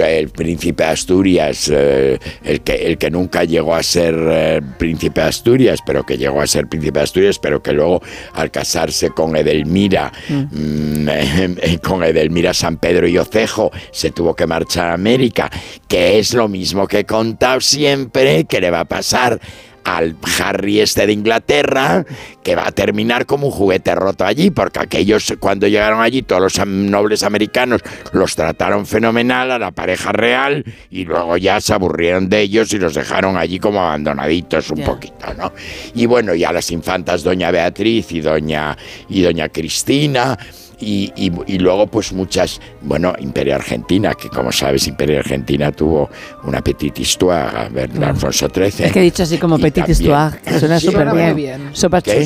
el príncipe de Asturias, eh, el, que, el que nunca llegó a ser eh, príncipe de Asturias, pero que llegó a ser príncipe de Asturias, pero que luego al casarse con Edelmira, mm, [LAUGHS] eh, con Edelmira San Pedro y Ocejo, se tuvo que marchar a América, que es lo mismo que he contado siempre que le va a pasar al Harry este de Inglaterra, que va a terminar como un juguete roto allí, porque aquellos cuando llegaron allí, todos los nobles americanos los trataron fenomenal a la pareja real y luego ya se aburrieron de ellos y los dejaron allí como abandonaditos un poquito, ¿no? Y bueno, ya las infantas doña Beatriz y doña, y doña Cristina, y, y- y luego pues muchas, bueno, Imperio Argentina, que como sabes Imperio Argentina tuvo una petit histoire, ¿verdad? Alfonso XIII. Es que he dicho así como petit también- histoire, que suena súper bien. bien.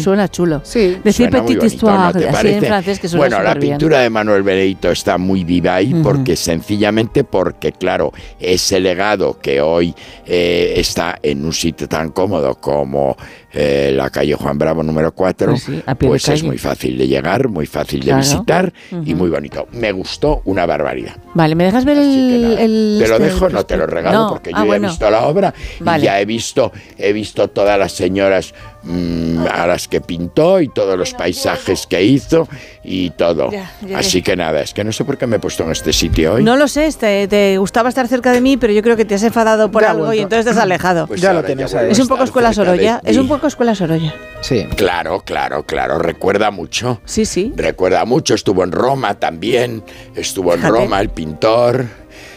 Suena chulo. Sí. Decir Suena petit bonito, ¿no histoire, así parece? en francés, que suena Bueno, la bien. pintura de Manuel Benedito está muy viva ahí porque sencillamente porque, claro, ese legado que hoy eh, está en un sitio tan cómodo como eh, la calle Juan Bravo número 4, Pues sí, pues es muy fácil de llegar, muy fácil de visitar y muy bonito. Me gustó una barbaridad. Vale, ¿me dejas ver el, el- Te lo este- dejo, no te lo regalo No, porque yo ah, ya bueno. he visto la obra Vale. y ya he visto, he visto todas las señoras mm, a las que pintó y todos los paisajes que hizo y todo. Ya, ya, Así que nada, es que no sé por qué me he puesto en este sitio hoy. No lo sé, te, te gustaba estar cerca de mí, pero yo creo que te has enfadado por Ya algo y entonces te has alejado. Pues Ya lo tienes vuelvo ahí. a es un poco escuela Sorolla, es un poco escuela Sorolla. Sí. Claro, claro, claro, recuerda mucho. Sí, sí. Recuerda mucho, estuvo en Roma también, estuvo en Fíjate. Roma el pintor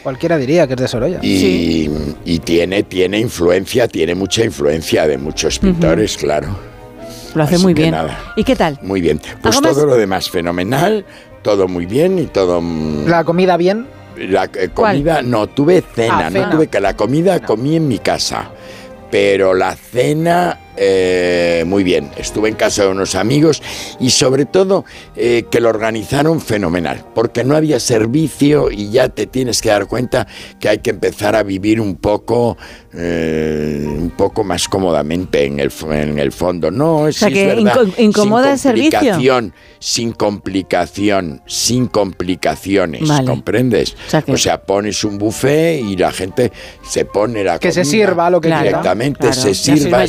Cualquiera diría que es de Sorolla. y, y tiene, tiene influencia, tiene mucha influencia de muchos pintores, claro. Lo hace Así muy bien. nada. ¿Y qué tal? Muy bien. Pues todo lo demás fenomenal, todo muy bien y todo... mm, La comida bien. La eh, comida, no, tuve cena, Ah, no cena. tuve que la comida comí en mi casa, pero la cena eh, muy bien. Estuve en casa de unos amigos y sobre todo eh, que lo organizaron fenomenal, porque no había servicio y ya te tienes que dar cuenta que hay que empezar a vivir un poco, eh, un poco más cómodamente en el, en el fondo. No, sea, sí que es verdad. inco- incomoda el sin servicio. complicación, sin complicación, sin complicaciones, Vale. ¿comprendes? O sea que- O sea, pones un buffet y la gente se pone la Que se sirva lo que directamente, claro. se sirva.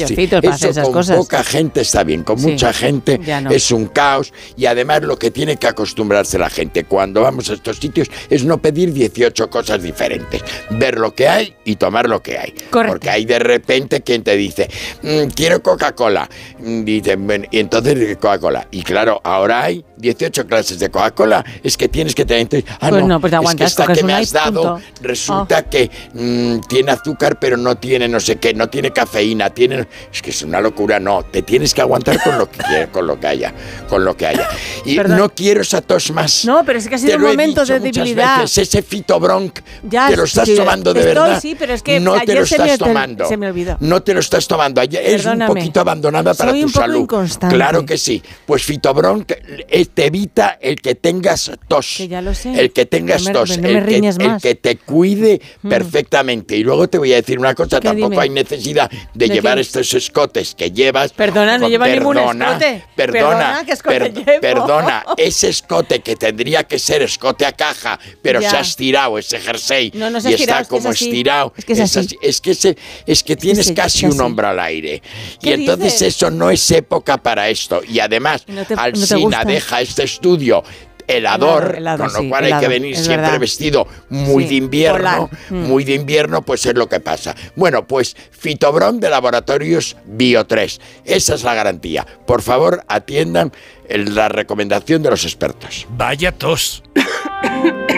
Hacer esas con cosas. poca gente está bien, con Sí. mucha gente no. es un caos y además lo que tiene que acostumbrarse la gente cuando vamos a estos sitios es no pedir 18 cosas diferentes, ver lo que hay y tomar lo que hay. Correcto. Porque hay de repente quien te dice, "Mm, quiero Coca-Cola, Mm, dice, "Ven", y entonces Coca-Cola. Y claro, ahora hay 18 clases de Coca-Cola, es que tienes que tener... Ah, Pues no, no, pues te es que aguantas, esta que me has dado punto. resulta que mm, tiene azúcar pero no tiene no sé qué, no tiene cafeína, tiene... Es que es una locura, no, te tienes que aguantar con lo que con lo que haya, con lo que haya. Y Perdón. no quiero esa tos más. No, pero es que ha sido Te un momento de debilidad. veces, ese fitobronc, Ya, te lo estás sí, tomando de estoy, verdad. sí, pero es que no te ayer lo se me- estás te- tomando. se me olvidó. No te lo estás tomando. Es un poquito abandonada para Soy tu un poco salud. inconstante. Claro que sí. Pues fitobronc eh, te evita el que tengas tos. Que ya lo sé. El que tengas No me- tos. no me el, que, el que te cuide Mm. perfectamente. Y luego te voy a decir una cosa, tampoco Dime. hay necesidad de, ¿De llevar qué? estos escotes que llevas. Perdona, no lleva ningún perdona, escote. Perdona, Perdona, ¿qué escote per- llevo? perdona, ese escote que tendría que ser escote a caja, pero Ya. se ha estirado ese jersey No, no se ha y estirado, está es que es como estirado. Es que es así. Es que, es que tienes sí, casi un hombro al aire. Y ¿Qué entonces dices? eso no es época para esto. Y además, No te- gusta. deja este estudio helador, Helado, helado, con lo sí, cual hay que venir siempre verdad. vestido muy Sí, de invierno, polar. Mm. muy de invierno, pues es lo que pasa. Bueno, pues Fitobron de Laboratorios Bio 3. Esa es la garantía. Por favor, atiendan la recomendación de los expertos. Vaya tos. [COUGHS]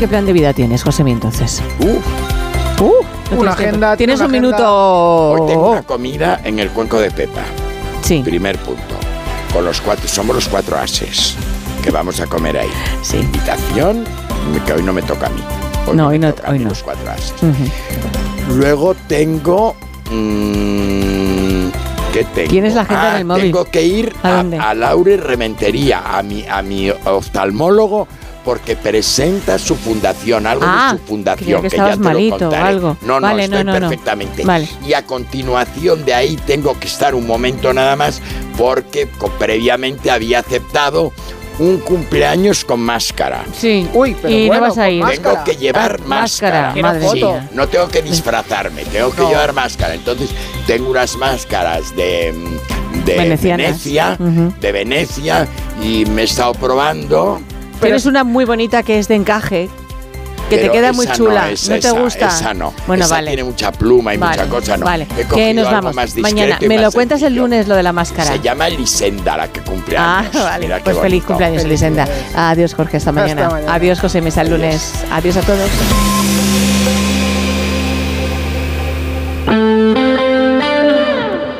¿Qué plan de vida tienes, José, entonces? Uh, no Una tienes agenda, Tienes una un agenda. minuto. hoy tengo una comida en el cuenco de Pepa. Sí. Primer punto. Con los cuatro, somos los cuatro ases que vamos a comer ahí. Sí. Invitación, que hoy no me toca a mí. No, hoy no- hoy no. los cuatro ases. Luego tengo. mm, ¿Qué tengo? Tienes la agenda Ah, del móvil. Tengo que ir ¿A a, a Laure Rementería, a mi, a mi oftalmólogo, porque presenta su fundación, algo Ah, de su fundación, que que, ya te lo malito o contaré. algo. No, no, Vale, no, estoy no, no. perfectamente. Vale. Y a continuación de ahí tengo que estar un momento nada más, porque previamente había aceptado un cumpleaños con máscara. Sí. Uy, pero y bueno, no vas a ir. máscara. Tengo que llevar Ah, máscara. máscara, madre Sí, mía. no tengo que disfrazarme, tengo que No. llevar máscara. Entonces, tengo unas máscaras de, de Venecianas. Venecia, de Venecia, y me he estado probando. Tienes una muy bonita que es de encaje, que te queda muy chula. No, te esa, gusta? Esa no. Bueno, Esa vale. tiene mucha pluma y Vale, mucha cosa, no. Vale, He que nos vamos. Mañana, me lo cuentas el lunes lo de la máscara. Se llama Elisenda la que cumple Ah, años. vale. Mira Pues feliz bonito. cumpleaños, Elisenda. Adiós, Jorge, hasta mañana. mañana. Adiós, José Mesa, el lunes. Adiós a todos.